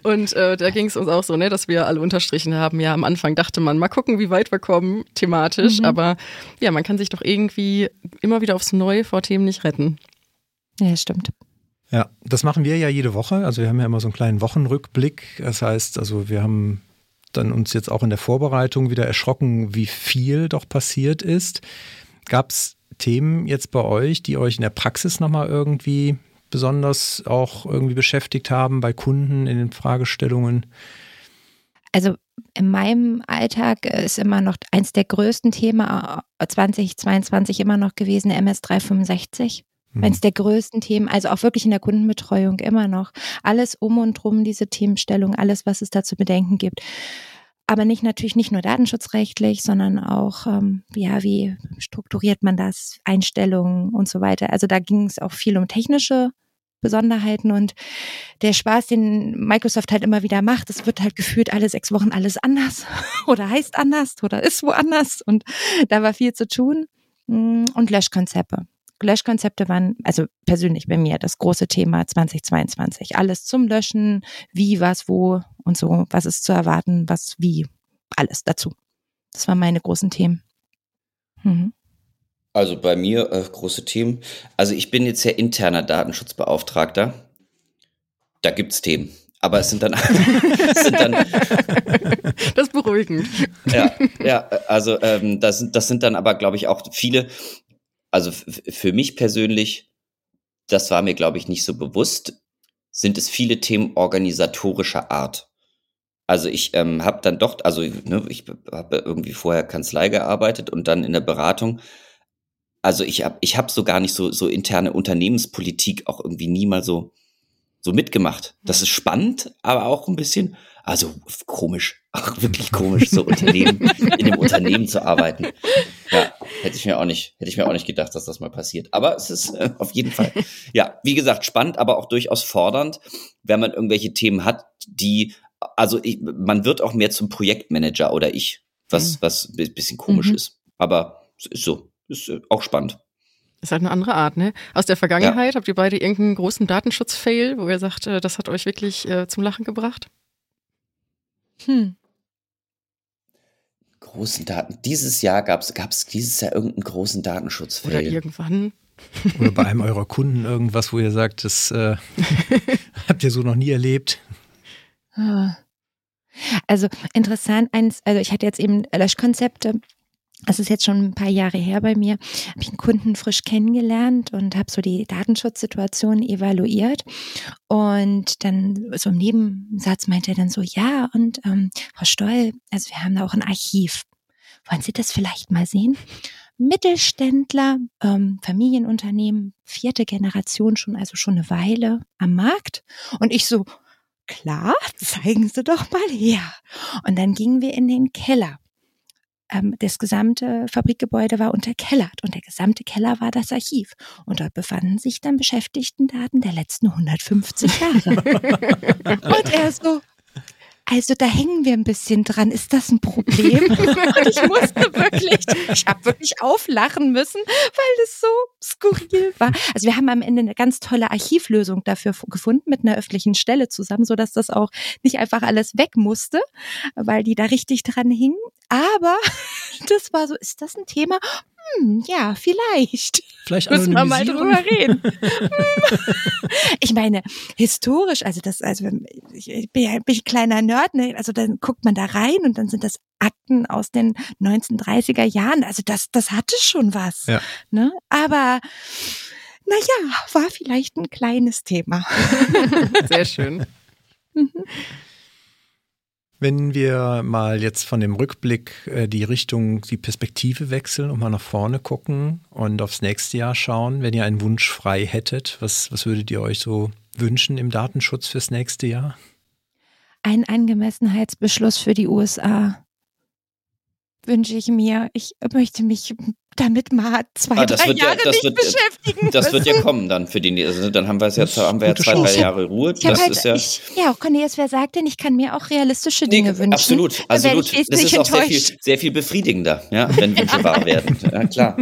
<laughs> und äh, da ging es uns auch so, ne, dass wir alle unterstrichen haben. Ja, am Anfang dachte man, mal gucken, wie weit wir kommen thematisch. Mhm. Aber ja, man kann sich doch irgendwie immer wieder aufs Neue vor Themen nicht retten. Ja, stimmt. Ja, das machen wir ja jede Woche. Also wir haben ja immer so einen kleinen Wochenrückblick. Das heißt, also wir haben dann uns jetzt auch in der Vorbereitung wieder erschrocken, wie viel doch passiert ist. Gab es Themen jetzt bei euch, die euch in der Praxis nochmal irgendwie besonders auch irgendwie beschäftigt haben, bei Kunden in den Fragestellungen? Also in meinem Alltag ist immer noch eins der größten Themen 2022 immer noch gewesen, MS 365 mhm. eines der größten Themen, also auch wirklich in der Kundenbetreuung immer noch. Alles um und drum, diese Themenstellung, alles, was es da zu bedenken gibt. Aber nicht natürlich nicht nur datenschutzrechtlich, sondern auch, ähm, ja, wie strukturiert man das, Einstellungen und so weiter. Also da ging es auch viel um technische Besonderheiten und der Spaß, den Microsoft halt immer wieder macht, es wird halt gefühlt alle sechs Wochen alles anders <laughs> oder heißt anders oder ist woanders und da war viel zu tun. Mm, Und Löschkonzepte. Löschkonzepte waren, also persönlich bei mir, das große Thema 2022. Alles zum Löschen, wie, was, wo und so, was ist zu erwarten, was, wie, alles dazu. Das waren meine großen Themen. Mhm. Also bei mir äh, große Themen. Also ich bin jetzt ja interner Datenschutzbeauftragter. Da gibt's Themen. Aber es sind dann, <laughs> es sind dann Das ist beruhigend. ja, ja, also ähm, das, sind- das sind dann aber, glaube ich, auch viele, also für mich persönlich, das war mir, glaube ich, nicht so bewusst, sind es viele Themen organisatorischer Art. Also ich ähm, habe dann doch, also ne, ich habe irgendwie vorher Kanzlei gearbeitet und dann in der Beratung. Also ich habe ich hab so gar nicht so, so interne Unternehmenspolitik auch irgendwie nie mal so, so mitgemacht. Das ist spannend, aber auch ein bisschen, also komisch, ach, <laughs> wirklich komisch, so Unternehmen, in einem Unternehmen zu arbeiten. Ja, hätte ich mir auch nicht, hätte ich mir auch nicht gedacht, dass das mal passiert. Aber es ist äh, auf jeden Fall, ja, wie gesagt, spannend, aber auch durchaus fordernd, wenn man irgendwelche Themen hat, die, also ich, man wird auch mehr zum Projektmanager oder ich, was, Mhm. was ein bisschen komisch Mhm. ist. Aber es ist so, ist äh, auch spannend. Ist halt eine andere Art, ne? Aus der Vergangenheit habt ihr beide irgendeinen großen Datenschutz-Fail, wo ihr sagt, äh, das hat euch wirklich äh, zum Lachen gebracht? Hm. Großen Daten. Dieses Jahr gab es dieses Jahr irgendeinen großen Oder Datenschutzfail. irgendwann? <laughs> Oder bei einem eurer Kunden irgendwas, wo ihr sagt, das äh, <laughs> habt ihr so noch nie erlebt. Ah. Also interessant, eins, also ich hatte jetzt eben Löschkonzepte. Das ist jetzt schon ein paar Jahre her bei mir. Habe ich einen Kunden frisch kennengelernt und habe so die Datenschutzsituation evaluiert. Und dann so im Nebensatz meinte er dann so, ja, und ähm, Frau Stoll, also wir haben da auch ein Archiv. Wollen Sie das vielleicht mal sehen? Mittelständler, ähm, Familienunternehmen, vierte Generation schon, also schon eine Weile am Markt. Und ich so, klar, <laughs> zeigen Sie doch mal her. Und dann gingen wir in den Keller. Ähm, das gesamte Fabrikgebäude war unterkellert und der gesamte Keller war das Archiv. Und dort befanden sich dann Beschäftigtendaten der letzten 150 Jahre. <laughs> und er so, also da hängen wir ein bisschen dran. Ist das ein Problem? <laughs> Und ich musste wirklich, ich habe wirklich auflachen müssen, weil das so skurril war. Also wir haben am Ende eine ganz tolle Archivlösung dafür gefunden mit einer öffentlichen Stelle zusammen, so dass das auch nicht einfach alles weg musste, weil die da richtig dran hingen. Aber <laughs> das war so, ist das ein Thema? Hm, ja, vielleicht. Vielleicht Müssen wir mal drüber reden. <laughs> ich meine, historisch, also das, also wenn- ich bin ja ein kleiner Nerd, ne? also dann guckt man da rein und dann sind das Akten aus den 1930er Jahren. Also das, das hatte schon was. Ja. Ne? Aber naja, war vielleicht ein kleines Thema. <laughs> Sehr schön. <laughs> Wenn wir mal jetzt von dem Rückblick äh, die Richtung, die Perspektive wechseln und mal nach vorne gucken und aufs nächste Jahr schauen, wenn ihr einen Wunsch frei hättet, was, was würdet ihr euch so wünschen im Datenschutz fürs nächste Jahr? Ein Angemessenheitsbeschluss für die USA wünsche ich mir. Ich möchte mich damit mal zwei, Ah, das drei wird ja- Jahre das nicht wird- beschäftigen Das wird ja müssen. kommen dann für die, also dann haben wir es jetzt, haben wir ja zwei, drei. Jahre Ruhe. Das halt, ist ja, ich, ja, Cornelius, wer sagt denn, ich kann mir auch realistische Dinge wünschen? absolut, absolut. Ich Das ist auch sehr viel, sehr viel befriedigender, ja, wenn Wünsche wahr <laughs> werden. Ja, klar.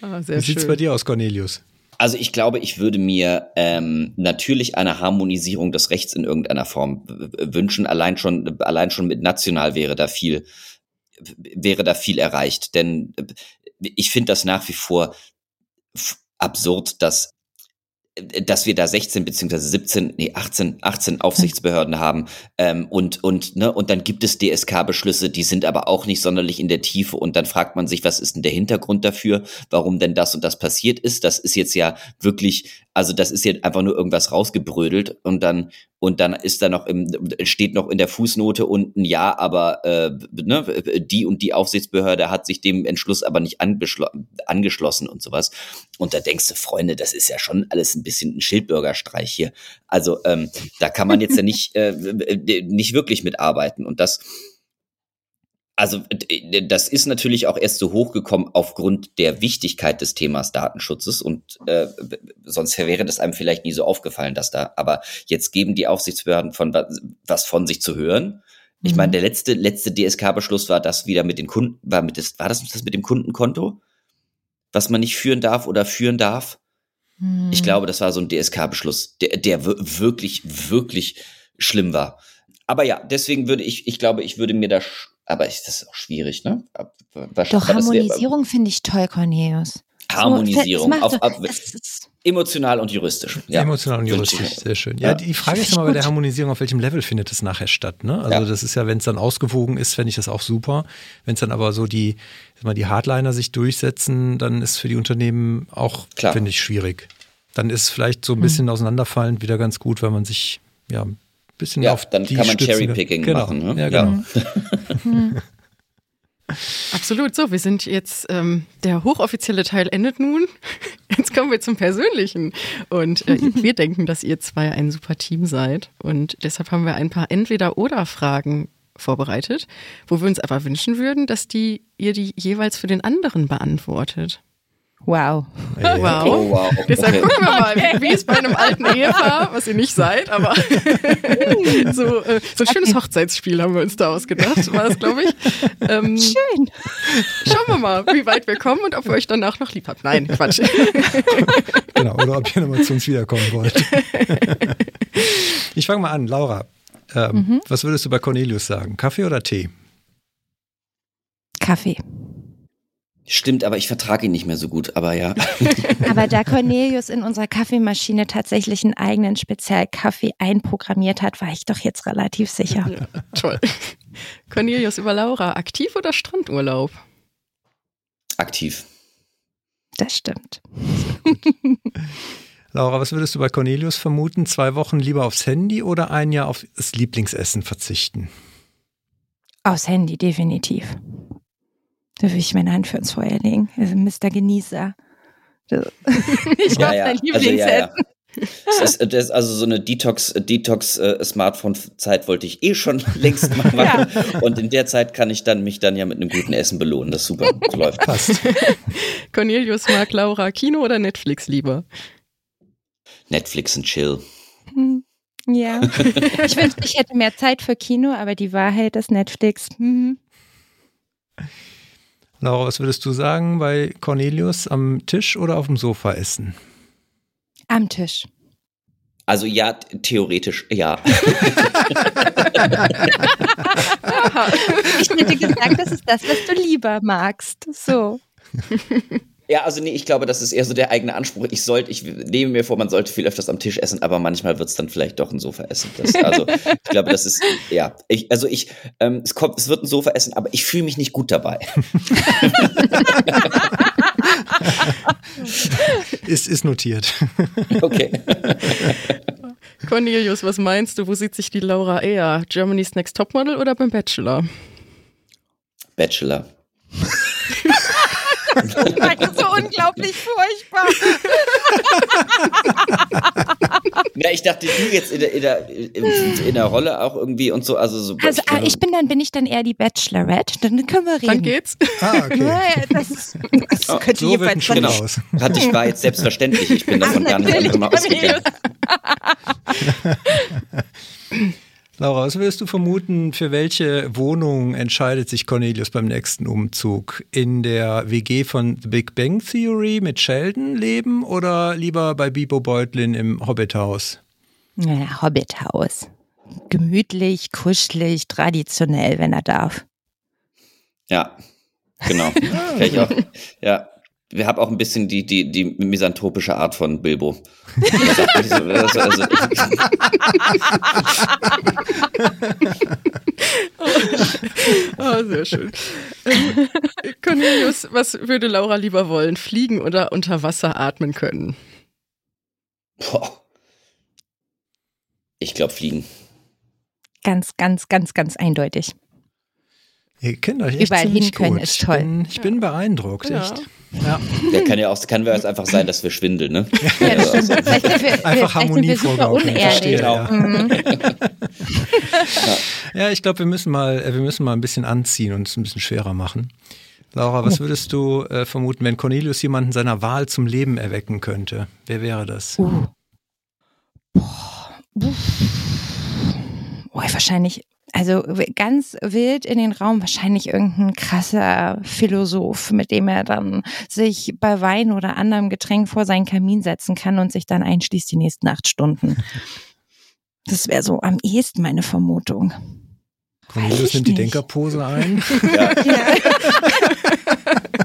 Ah, sehr Wie sieht's schön. bei dir aus, Cornelius? Also ich glaube, ich würde mir ähm, natürlich eine Harmonisierung des Rechts in irgendeiner Form wünschen. Allein schon, allein schon mit national wäre da viel, wäre da viel erreicht. Denn äh, ich finde das nach wie vor absurd, dass dass wir da 16 beziehungsweise 17, nee 18, 18 Aufsichtsbehörden haben ähm, und und ne und dann gibt es DSK-Beschlüsse, die sind aber auch nicht sonderlich in der Tiefe und dann fragt man sich, was ist denn der Hintergrund dafür, warum denn das und das passiert ist? Das ist jetzt ja wirklich, also das ist jetzt einfach nur irgendwas rausgebrödelt und dann und dann ist da noch im steht noch in der Fußnote unten ja, aber äh, ne, die und die Aufsichtsbehörde hat sich dem Entschluss aber nicht angeschlo angeschlossen und sowas. Und da denkst du, Freunde, das ist ja schon alles ein bisschen ein Schildbürgerstreich hier. Also ähm, da kann man jetzt ja nicht äh, nicht wirklich mitarbeiten und das also das ist natürlich auch erst so hochgekommen aufgrund der Wichtigkeit des Themas Datenschutzes und äh, sonst wäre das einem vielleicht nie so aufgefallen, dass da. Aber jetzt geben die Aufsichtsbehörden von wa- was von sich zu hören. Ich Mhm. meine, der letzte, letzte DSK-Beschluss war das wieder mit den Kunden, war mit das, war das das mit dem Kundenkonto? Was man nicht führen darf oder führen darf? Mhm. Ich glaube, das war so ein DSK-Beschluss, der, der wir- wirklich, wirklich schlimm war. Aber ja, deswegen würde ich, ich glaube, ich würde mir da, aber ich, das ist auch schwierig, ne? Was- Doch, das Harmonisierung finde ich toll, Cornelius. Harmonisierung So, auf, auf, emotional und juristisch. Ja. Emotional und juristisch, sehr schön. Ja, die Frage ist immer bei der Harmonisierung, auf welchem Level findet es nachher statt. Ne? Also Ja. das ist ja, wenn es dann ausgewogen ist, fände ich das auch super. Wenn es dann aber so die, sag mal, die Hardliner sich durchsetzen, dann ist für die Unternehmen auch, finde ich, schwierig. Dann ist vielleicht so ein Mhm. bisschen auseinanderfallend wieder ganz gut, weil man sich ja ein bisschen Ja, auf dann die kann man stützen Cherrypicking genau. machen, ne? Ja, Ja. <laughs> genau. Absolut. So, wir sind jetzt, ähm, der hochoffizielle Teil endet nun. <laughs> Jetzt kommen wir zum Persönlichen. Und äh, <laughs> wir denken, dass ihr zwei ein super Team seid. Und deshalb haben wir ein paar Entweder-Oder-Fragen vorbereitet, wo wir uns aber wünschen würden, dass die, ihr die jeweils für den anderen beantwortet. Wow. Wow. Oh, wow. <laughs> Deshalb Okay. gucken wir mal, wie, wie es bei einem alten Ehepaar, was ihr nicht seid, aber <laughs> so, äh, so ein schönes Hochzeitsspiel haben wir uns da ausgedacht, war das, glaube ich. Ähm, Schön. Schauen wir mal, wie weit wir kommen und ob ihr euch danach noch lieb habt. Nein, Quatsch. <laughs> genau. Oder ob ihr nochmal zu uns wiederkommen wollt. ich fange mal an, Laura. Ähm, Mhm. Was würdest du bei Cornelius sagen? Kaffee oder Tee? Kaffee. Stimmt, aber ich vertrage ihn nicht mehr so gut, aber ja. <laughs> Aber da Cornelius in unserer Kaffeemaschine tatsächlich einen eigenen Spezialkaffee einprogrammiert hat, war ich doch jetzt relativ sicher. Ja, toll. Cornelius über Laura, aktiv oder Strandurlaub? Aktiv. Das stimmt. <laughs> Laura, was würdest du bei Cornelius vermuten? Zwei Wochen lieber aufs Handy oder ein Jahr auf das Lieblingsessen verzichten? Aufs Handy, definitiv. Da würde ich meine Hand für ins Feuer legen. Also Mr. Genießer. Das- <laughs> Ich ja, mach ja. dein Also, ja, ja. Lieblingsessen. Das ist, das ist also so eine Detox, Detox äh, Smartphone-Zeit wollte ich eh schon <laughs> längst mal machen. Und in der Zeit kann ich dann mich dann ja mit einem guten Essen belohnen. Das ist super. Das <laughs> läuft. Passt. Cornelius mag Laura Kino oder Netflix lieber? Netflix und Chill. Hm, Ja. Ich wünschte, ich hätte mehr Zeit für Kino, aber die Wahrheit ist Netflix. Mhm. Laura, was würdest du sagen bei Cornelius am Tisch oder auf dem Sofa essen? Am Tisch. Also ja, theoretisch, ja. <laughs> <laughs> Ich hätte gesagt, das ist das, was du lieber magst. So. <laughs> Ja, also nee, ich glaube, das ist eher so der eigene Anspruch. Ich sollte, ich nehme mir vor, man sollte viel öfters am Tisch essen, aber manchmal wird es dann vielleicht doch ein Sofa essen. Das, also ich glaube, das ist, ja, ich, also ich, ähm, es kommt, es wird ein Sofa essen, aber ich fühle mich nicht gut dabei. <laughs> Ist, ist notiert. Okay. Cornelius, was meinst du, wo sieht sich die Laura eher? Germany's Next Topmodel oder beim Bachelor? Bachelor. <laughs> so unglaublich furchtbar. <laughs> Ja, ich dachte, du jetzt in der, in der, in, der Rolle auch irgendwie und so, also so. Also ah, ich bin dann bin ich dann eher die Bachelorette, dann können wir reden. Dann geht's. Ah, okay. Ja, das, das Oh, könnte so jeweils Schuh Genau. raus. Hatte ich war jetzt selbstverständlich. Ich bin <laughs> davon gar nicht mal ausgegangen. <laughs> Laura, was würdest du vermuten, für welche Wohnung entscheidet sich Cornelius beim nächsten Umzug? In der WG von The Big Bang Theory mit Sheldon leben oder lieber bei Bibo Beutlin im Hobbithaus? Ja, Hobbithaus. Gemütlich, kuschelig, traditionell, wenn er darf. Ja, genau. <laughs> Kann ich auch. Ja. Wir haben auch ein bisschen die, die, die misanthropische Art von Bilbo. Er sagt nicht so- also, also ich, Oh, sehr schön. Ähm, Cornelius, was würde Laura lieber wollen? Fliegen oder unter Wasser atmen können? ich glaube, fliegen. Ganz, ganz, ganz, ganz eindeutig. Ihr kennt euch echt Überall ziemlich hin können gut. ist toll. Ich bin, ich bin beeindruckt, Ja. echt. Ja. Der kann ja auch, kann ja einfach sein, dass wir schwindeln, ne? Ja, das stimmt. Vielleicht sind wir, Einfach Harmonie vorgaukeln. Verstehe, ja. Mhm. Ja, ich glaube, wir müssen mal, äh, wir müssen mal ein bisschen anziehen und es ein bisschen schwerer machen. Laura, was würdest du äh, vermuten, wenn Cornelius jemanden seiner Wahl zum Leben erwecken könnte? Wer wäre das? Uh. Boah, wahrscheinlich, Also ganz wild in den Raum, wahrscheinlich irgendein krasser Philosoph, mit dem er dann sich bei Wein oder anderem Getränk vor seinen Kamin setzen kann und sich dann einschließt die nächsten acht Stunden. Das wäre so am ehesten meine Vermutung. Cornelius nimmt die Denkerpose ein. <laughs> Ja.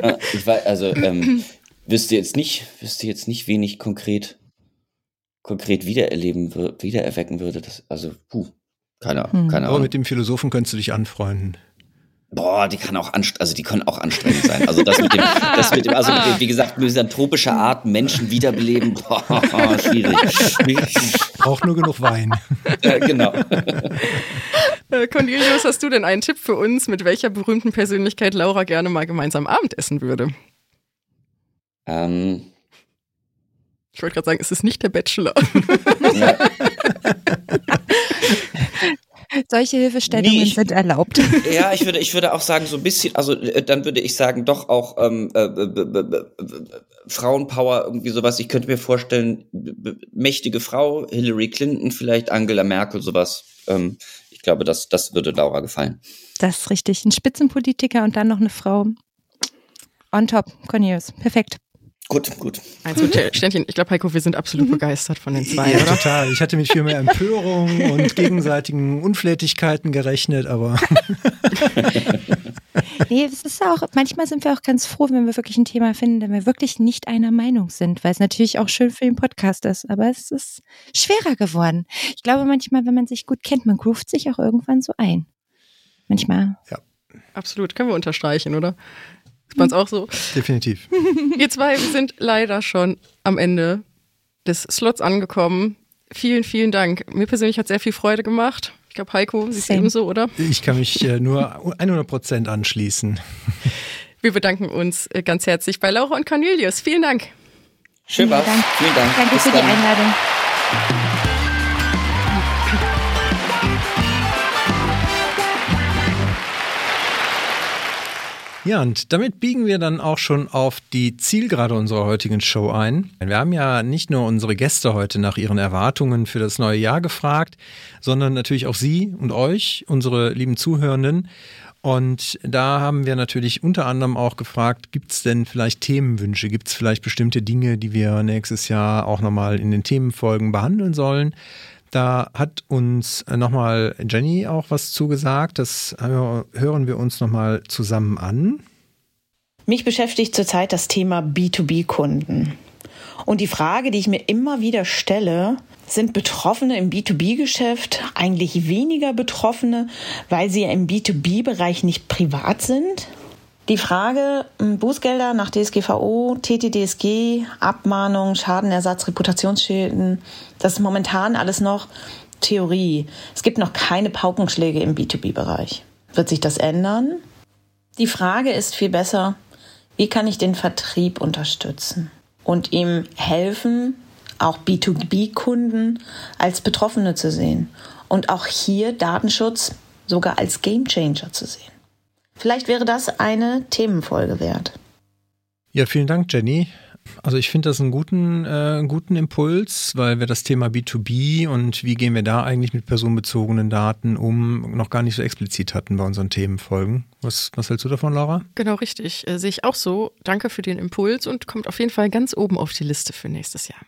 Ja, ich weiß, also ähm, wüsste jetzt nicht, wüsste jetzt nicht, wen ich konkret, konkret wiedererleben würde, wiedererwecken würde. Das, also, puh, keine, Hm. keine Aber Ahnung. mit dem Philosophen könntest du dich anfreunden. Boah, die kann auch anst also die können auch anstrengend sein. Also das mit dem, das mit dem, also mit dem, wie gesagt, misanthropischer Art Menschen wiederbeleben, boah, schwierig. Braucht nur genug Wein. Ja, genau. Äh, Cornelius, hast du denn einen Tipp für uns, mit welcher berühmten Persönlichkeit Laura gerne mal gemeinsam Abendessen würde? Ähm, Ich wollte gerade sagen, es ist nicht der Bachelor. <laughs> Solche Hilfestellungen Nee, ich- sind erlaubt. <laughs> Ja, ich würde, ich würde auch sagen, so ein bisschen, also äh, dann würde ich sagen, doch auch ähm, äh, b- b- Frauenpower, irgendwie sowas. Ich könnte mir vorstellen, mächtige Frau, Hillary Clinton, vielleicht Angela Merkel, sowas. Ähm, ich glaube, das, das würde Laura gefallen. Das ist richtig. Ein Spitzenpolitiker und dann noch eine Frau. On top, Cornelius. Perfekt. Gut, gut. Eins mit der Ständchen. Ich glaube, Heiko, wir sind absolut begeistert von den zwei, Ja, oder? total. Ich hatte mit viel mehr Empörung <laughs> und gegenseitigen Unflätigkeiten gerechnet, aber <laughs> Nee, das ist auch, manchmal sind wir auch ganz froh, wenn wir wirklich ein Thema finden, wenn wir wirklich nicht einer Meinung sind, weil es natürlich auch schön für den Podcast ist. Aber es ist schwerer geworden. Ich glaube manchmal, wenn man sich gut kennt, man groovt sich auch irgendwann so ein. Manchmal. Absolut. Können wir unterstreichen, oder? Ist bei uns auch so. definitiv. <laughs> Ihr zwei wir sind leider schon am Ende des Slots angekommen. Vielen, vielen Dank. Mir persönlich hat sehr viel Freude gemacht. Ich glaube, Heiko, du Same. ebenso, oder? Ich kann mich äh, nur 100 Prozent anschließen. <laughs> Wir bedanken uns äh, ganz herzlich bei Laura und Cornelius. Vielen Dank. Schön war's. Dank. Vielen Dank. Danke Bis für die dann. Einladung. Ja, und damit biegen wir dann auch schon auf die Zielgerade unserer heutigen Show ein. Wir haben ja nicht nur unsere Gäste heute nach ihren Erwartungen für das neue Jahr gefragt, sondern natürlich auch Sie und euch, unsere lieben Zuhörenden. Und da haben wir natürlich unter anderem auch gefragt, gibt es denn vielleicht Themenwünsche? Gibt es vielleicht bestimmte Dinge, die wir nächstes Jahr auch nochmal in den Themenfolgen behandeln sollen? Da hat uns nochmal Jenny auch was zugesagt. Das hören wir uns nochmal zusammen an. Mich beschäftigt zurzeit das Thema B2B-Kunden. Und die Frage, die ich mir immer wieder stelle, sind Betroffene im B2B-Geschäft eigentlich weniger Betroffene, weil sie im B2B-Bereich nicht privat sind? Die Frage, m, Bußgelder nach DSGVO, TTDSG, Abmahnung, Schadenersatz, Reputationsschäden, das ist momentan alles noch Theorie. Es gibt noch keine Paukenschläge im B2B-Bereich. Wird sich das ändern? Die Frage ist viel besser, wie kann ich den Vertrieb unterstützen und ihm helfen, auch B2B-Kunden als Betroffene zu sehen und auch hier Datenschutz sogar als Gamechanger zu sehen. Vielleicht wäre das eine Themenfolge wert. Ja, vielen Dank, Jenny. Also ich finde das einen guten, äh, guten Impuls, weil wir das Thema B2B und wie gehen wir da eigentlich mit personenbezogenen Daten um, noch gar nicht so explizit hatten bei unseren Themenfolgen. Was, was hältst du davon, Laura? Genau richtig. Äh, sehe ich auch so. Danke für den Impuls und kommt auf jeden Fall ganz oben auf die Liste für nächstes Jahr.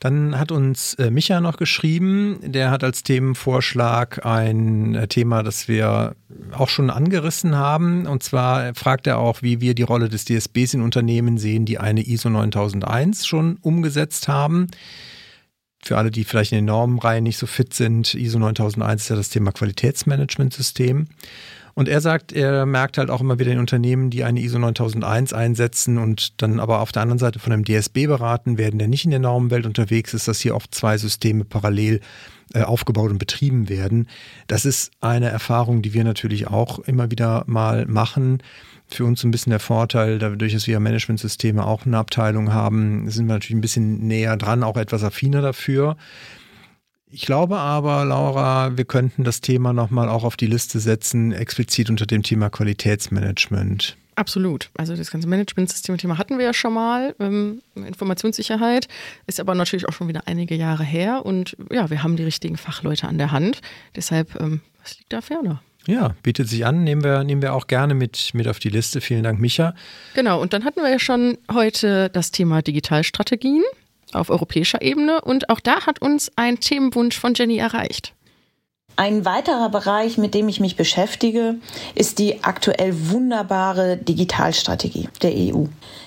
Dann hat uns äh, Micha noch geschrieben, der hat als Themenvorschlag ein äh, Thema, das wir auch schon angerissen haben. Und zwar fragt er auch, wie wir die Rolle des DSBs in Unternehmen sehen, die eine ISO 9001 schon umgesetzt haben. Für alle, die vielleicht in den Normenreihen nicht so fit sind, ISO 9001 ist ja das Thema Qualitätsmanagementsystem. Und er sagt, er merkt halt auch immer wieder in Unternehmen, die eine ISO 9001 einsetzen und dann aber auf der anderen Seite von einem DSB beraten werden, der nicht in der Normenwelt unterwegs ist, dass hier oft zwei Systeme parallel äh, aufgebaut und betrieben werden. Das ist eine Erfahrung, die wir natürlich auch immer wieder mal machen. Für uns ein bisschen der Vorteil, dadurch, dass wir Managementsysteme auch eine Abteilung haben, sind wir natürlich ein bisschen näher dran, auch etwas affiner dafür. Ich glaube aber, Laura, wir könnten das Thema nochmal auch auf die Liste setzen, explizit unter dem Thema Qualitätsmanagement. Absolut. Also das ganze Management-System-Thema hatten wir ja schon mal. Ähm, Informationssicherheit ist aber natürlich auch schon wieder einige Jahre her. Und ja, wir haben die richtigen Fachleute an der Hand. Deshalb, ähm, was liegt da ferner? Ja, bietet sich an, nehmen wir, nehmen wir auch gerne mit, mit auf die Liste. Vielen Dank, Micha. Genau, und dann hatten wir ja schon heute das Thema Digitalstrategien auf europäischer Ebene. Und auch da hat uns ein Themenwunsch von Jenny erreicht. Ein weiterer Bereich, mit dem ich mich beschäftige, ist die aktuell wunderbare Digitalstrategie der EU.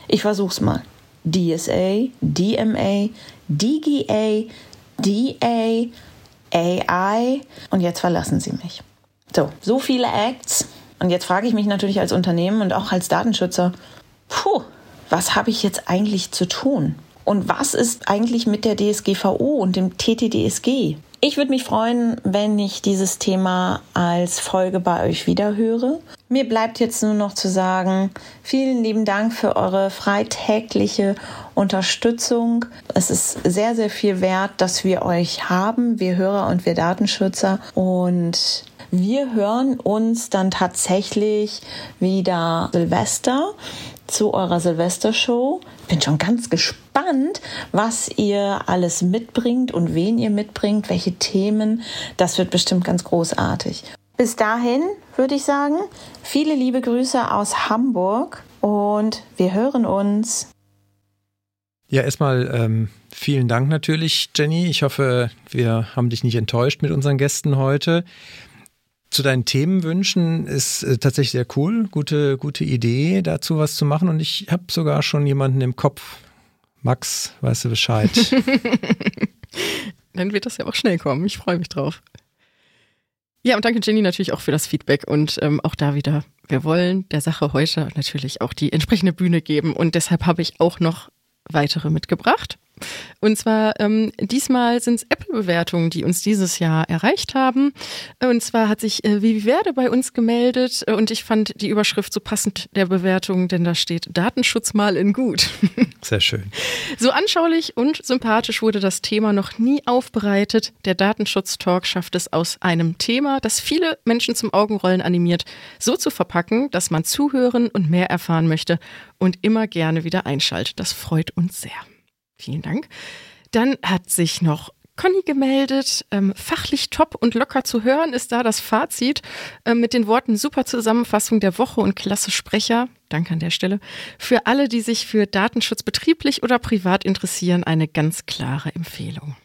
Ich versuch's mal. DSA, DMA, DGA, DA, AI und jetzt verlassen Sie mich. So, so viele Acts. Und jetzt frage ich mich natürlich als Unternehmen und auch als Datenschützer, puh, was habe ich jetzt eigentlich zu tun? Und was ist eigentlich mit der DSGVO und dem TTDSG? Ich würde mich freuen, wenn ich dieses Thema als Folge bei euch wiederhöre. Mir bleibt jetzt nur noch zu sagen, vielen lieben Dank für eure freitägliche Unterstützung. Es ist sehr, sehr viel wert, dass wir euch haben, wir Hörer und wir Datenschützer. Und wir hören uns dann tatsächlich wieder Silvester zu eurer Silvestershow. Bin schon ganz gespannt, was ihr alles mitbringt und wen ihr mitbringt, welche Themen. Das wird bestimmt ganz großartig. Bis dahin würde ich sagen, viele liebe Grüße aus Hamburg und wir hören uns. Ja, erstmal ähm, vielen Dank natürlich, Jenny. Ich hoffe, wir haben dich nicht enttäuscht mit unseren Gästen heute zu deinen Themenwünschen ist äh, tatsächlich sehr cool. Gute, gute Idee, dazu was zu machen. Und ich habe sogar schon jemanden im Kopf. Max, weißt du Bescheid? <laughs> Dann wird das ja auch schnell kommen. Ich freue mich drauf. Ja, und danke Jenny natürlich auch für das Feedback und ähm, auch da wieder. Wir wollen der Sache heute natürlich auch die entsprechende Bühne geben und deshalb habe ich auch noch weitere mitgebracht. Und zwar ähm, diesmal sind es Apple-Bewertungen, die uns dieses Jahr erreicht haben. Und zwar hat sich äh, Vivi Werde bei uns gemeldet und ich fand die Überschrift so passend der Bewertung, denn da steht Datenschutz mal in gut. <laughs> Sehr schön. So anschaulich und sympathisch wurde das Thema noch nie aufbereitet. Der Datenschutz-Talk schafft es aus einem Thema, das viele Menschen zum Augenrollen animiert, so zu verpacken, dass man zuhören und mehr erfahren möchte und immer gerne wieder einschaltet. Das freut uns sehr. Vielen Dank. Dann hat sich noch Conny gemeldet. Ähm, fachlich top und locker zu hören ist da das Fazit äh, mit den Worten super Zusammenfassung der Woche und klasse Sprecher. Danke an der Stelle. Für alle, die sich für Datenschutz betrieblich oder privat interessieren, eine ganz klare Empfehlung.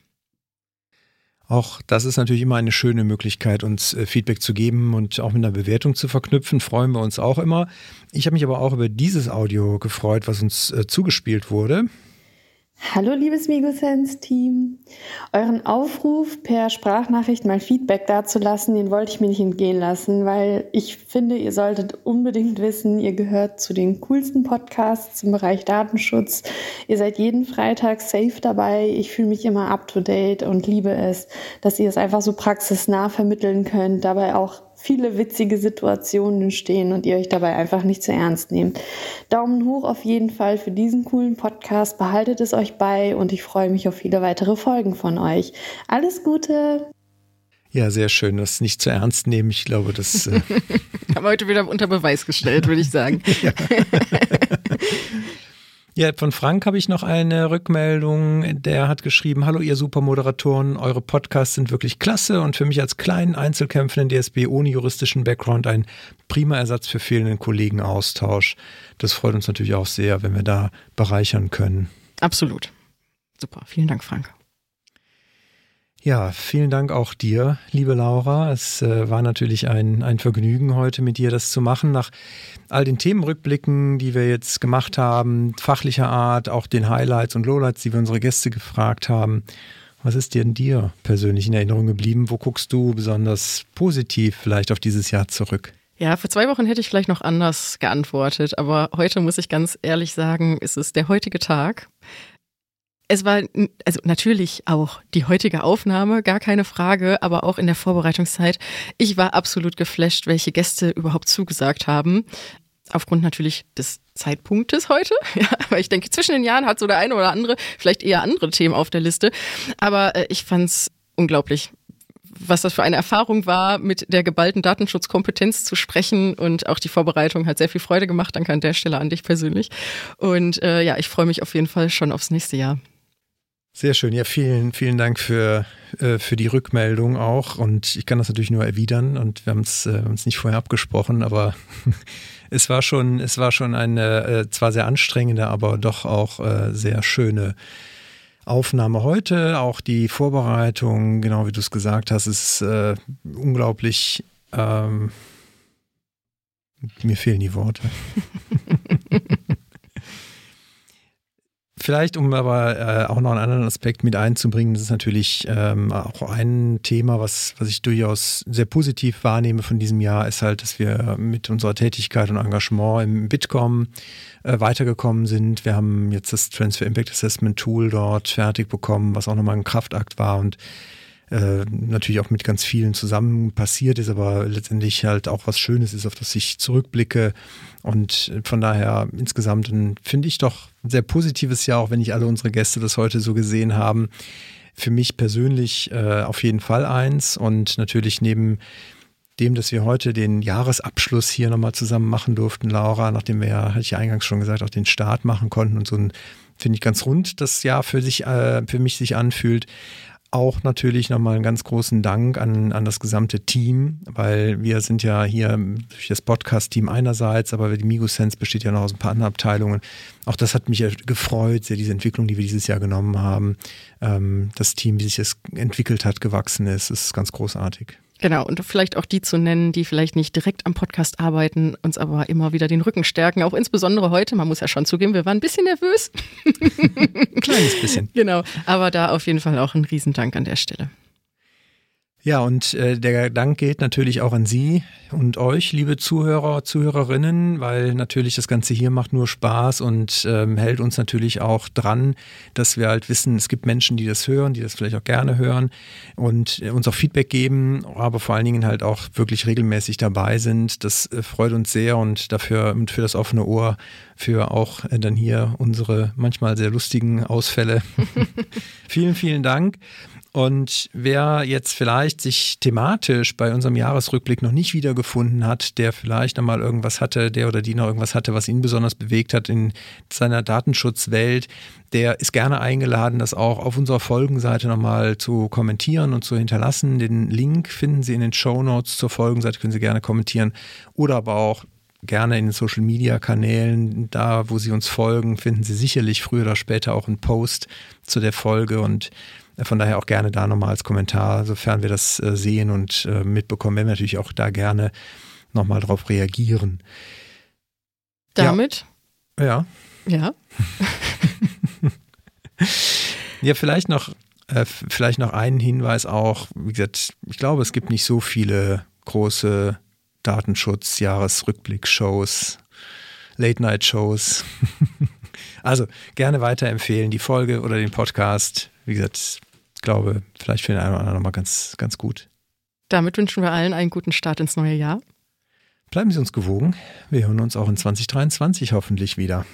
Auch das ist natürlich immer eine schöne Möglichkeit, uns äh, Feedback zu geben und auch mit einer Bewertung zu verknüpfen. Freuen wir uns auch immer. Ich habe mich aber auch über dieses Audio gefreut, was uns äh, zugespielt wurde. Hallo liebes Migosense-Team. Euren Aufruf per Sprachnachricht mal Feedback dazulassen, den wollte ich mir nicht entgehen lassen, weil ich finde, ihr solltet unbedingt wissen, ihr gehört zu den coolsten Podcasts im Bereich Datenschutz. Ihr seid jeden Freitag safe dabei. Ich fühle mich immer up to date und liebe es, dass ihr es einfach so praxisnah vermitteln könnt, dabei auch viele witzige Situationen entstehen und ihr euch dabei einfach nicht zu ernst nehmt. Daumen hoch auf jeden Fall für diesen coolen Podcast. Behaltet es euch bei und ich freue mich auf viele weitere Folgen von euch. Alles Gute! Ja, sehr schön. Das nicht zu ernst nehmen. Ich glaube, das äh <laughs> haben wir heute wieder unter Beweis gestellt, würde ich sagen. <laughs> <laughs> ja. Von Frank habe ich noch eine Rückmeldung. Der hat geschrieben, hallo ihr Supermoderatoren, eure Podcasts sind wirklich klasse und für mich als kleinen Einzelkämpfer in DSB ohne juristischen Background ein prima Ersatz für fehlenden Kollegenaustausch. Das freut uns natürlich auch sehr, wenn wir da bereichern können. Absolut. Super. Vielen Dank, Frank. Ja, vielen Dank auch dir, liebe Laura. Es äh, war natürlich ein, ein Vergnügen, heute mit dir das zu machen. Nach all den Themenrückblicken, die wir jetzt gemacht haben, fachlicher Art, auch den Highlights und Lowlights, die wir unsere Gäste gefragt haben. Was ist dir denn dir persönlich in Erinnerung geblieben? Wo guckst du besonders positiv vielleicht auf dieses Jahr zurück? Ja, vor zwei Wochen hätte ich vielleicht noch anders geantwortet, aber heute muss ich ganz ehrlich sagen, ist es der heutige Tag es war also natürlich auch die heutige Aufnahme, gar keine Frage, aber auch in der Vorbereitungszeit. Ich war absolut geflasht, welche Gäste überhaupt zugesagt haben. Aufgrund natürlich des Zeitpunktes heute. <laughs> Ja, aber ich denke, zwischen den Jahren hat so der eine oder andere vielleicht eher andere Themen auf der Liste. Aber äh, ich fand's unglaublich, was das für eine Erfahrung war, mit der geballten Datenschutzkompetenz zu sprechen und auch die Vorbereitung hat sehr viel Freude gemacht. Danke an der Stelle an dich persönlich. Und äh, ja, ich freue mich auf jeden Fall schon aufs nächste Jahr. Sehr schön. Ja, vielen, vielen Dank für, äh, für die Rückmeldung auch. Und ich kann das natürlich nur erwidern. Und wir haben es äh, nicht vorher abgesprochen, aber <laughs> es war schon, es war schon eine äh, zwar sehr anstrengende, aber doch auch äh, sehr schöne Aufnahme heute. Auch die Vorbereitung, genau wie du es gesagt hast, ist äh, unglaublich. Ähm, mir fehlen die Worte. <laughs> Vielleicht, um aber äh, auch noch einen anderen Aspekt mit einzubringen, das ist natürlich ähm, auch ein Thema, was, was ich durchaus sehr positiv wahrnehme von diesem Jahr, ist halt, dass wir mit unserer Tätigkeit und Engagement im Bitkom äh, weitergekommen sind. Wir haben jetzt das Transfer Impact Assessment Tool dort fertig bekommen, was auch nochmal ein Kraftakt war und äh, natürlich auch mit ganz vielen zusammen passiert ist, aber letztendlich halt auch was Schönes ist, auf das ich zurückblicke. Und von daher insgesamt finde ich doch ein sehr positives Jahr, auch wenn nicht alle unsere Gäste das heute so gesehen haben. Für mich persönlich äh, auf jeden Fall eins und natürlich neben dem, dass wir heute den Jahresabschluss hier nochmal zusammen machen durften, Laura, nachdem wir ja, hatte ich ja eingangs schon gesagt, auch den Start machen konnten und so ein, finde ich ganz rund, das Jahr für sich, äh, für mich sich anfühlt auch natürlich nochmal einen ganz großen Dank an, an das gesamte Team, weil wir sind ja hier durch das Podcast-Team einerseits, aber die MigoSense besteht ja noch aus ein paar anderen Abteilungen. Auch das hat mich gefreut, sehr diese Entwicklung, die wir dieses Jahr genommen haben. Ähm, das Team, wie sich es entwickelt hat, gewachsen ist, ist ganz großartig. Genau, und vielleicht auch die zu nennen, die vielleicht nicht direkt am Podcast arbeiten, uns aber immer wieder den Rücken stärken. Auch insbesondere heute, man muss ja schon zugeben, wir waren ein bisschen nervös. ein <laughs> kleines bisschen. Genau, aber da auf jeden Fall auch ein Riesendank an der Stelle. Ja, und äh, der Dank geht natürlich auch an Sie und euch, liebe Zuhörer, Zuhörerinnen, weil natürlich das Ganze hier macht nur Spaß und ähm, hält uns natürlich auch dran, dass wir halt wissen, es gibt Menschen, die das hören, die das vielleicht auch gerne hören und äh, uns auch Feedback geben, aber vor allen Dingen halt auch wirklich regelmäßig dabei sind. Das äh, freut uns sehr und dafür und für das offene Ohr, für auch äh, dann hier unsere manchmal sehr lustigen Ausfälle. <laughs> vielen, vielen Dank. Und wer jetzt vielleicht sich thematisch bei unserem Jahresrückblick noch nicht wiedergefunden hat, der vielleicht einmal irgendwas hatte, der oder die noch irgendwas hatte, was ihn besonders bewegt hat in seiner Datenschutzwelt, der ist gerne eingeladen, das auch auf unserer Folgenseite nochmal zu kommentieren und zu hinterlassen. Den Link finden Sie in den Show Notes zur Folgenseite, können Sie gerne kommentieren oder aber auch gerne in den Social Media Kanälen, da wo Sie uns folgen, finden Sie sicherlich früher oder später auch einen Post zu der Folge und von daher auch gerne da nochmal als Kommentar, sofern wir das äh, sehen und äh, mitbekommen, werden wir natürlich auch da gerne nochmal drauf reagieren. Damit? Ja. Ja. <laughs> ja, vielleicht noch, äh, vielleicht noch einen Hinweis auch. Wie gesagt, ich glaube, es gibt nicht so viele große Datenschutz-Jahresrückblick-Shows, Late-Night-Shows. <laughs> also gerne weiterempfehlen, die Folge oder den Podcast. Wie gesagt, glaube, vielleicht für den einen oder anderen nochmal ganz, ganz gut. Damit wünschen wir allen einen guten Start ins neue Jahr. Bleiben Sie uns gewogen. Wir hören uns auch in 2023 hoffentlich wieder.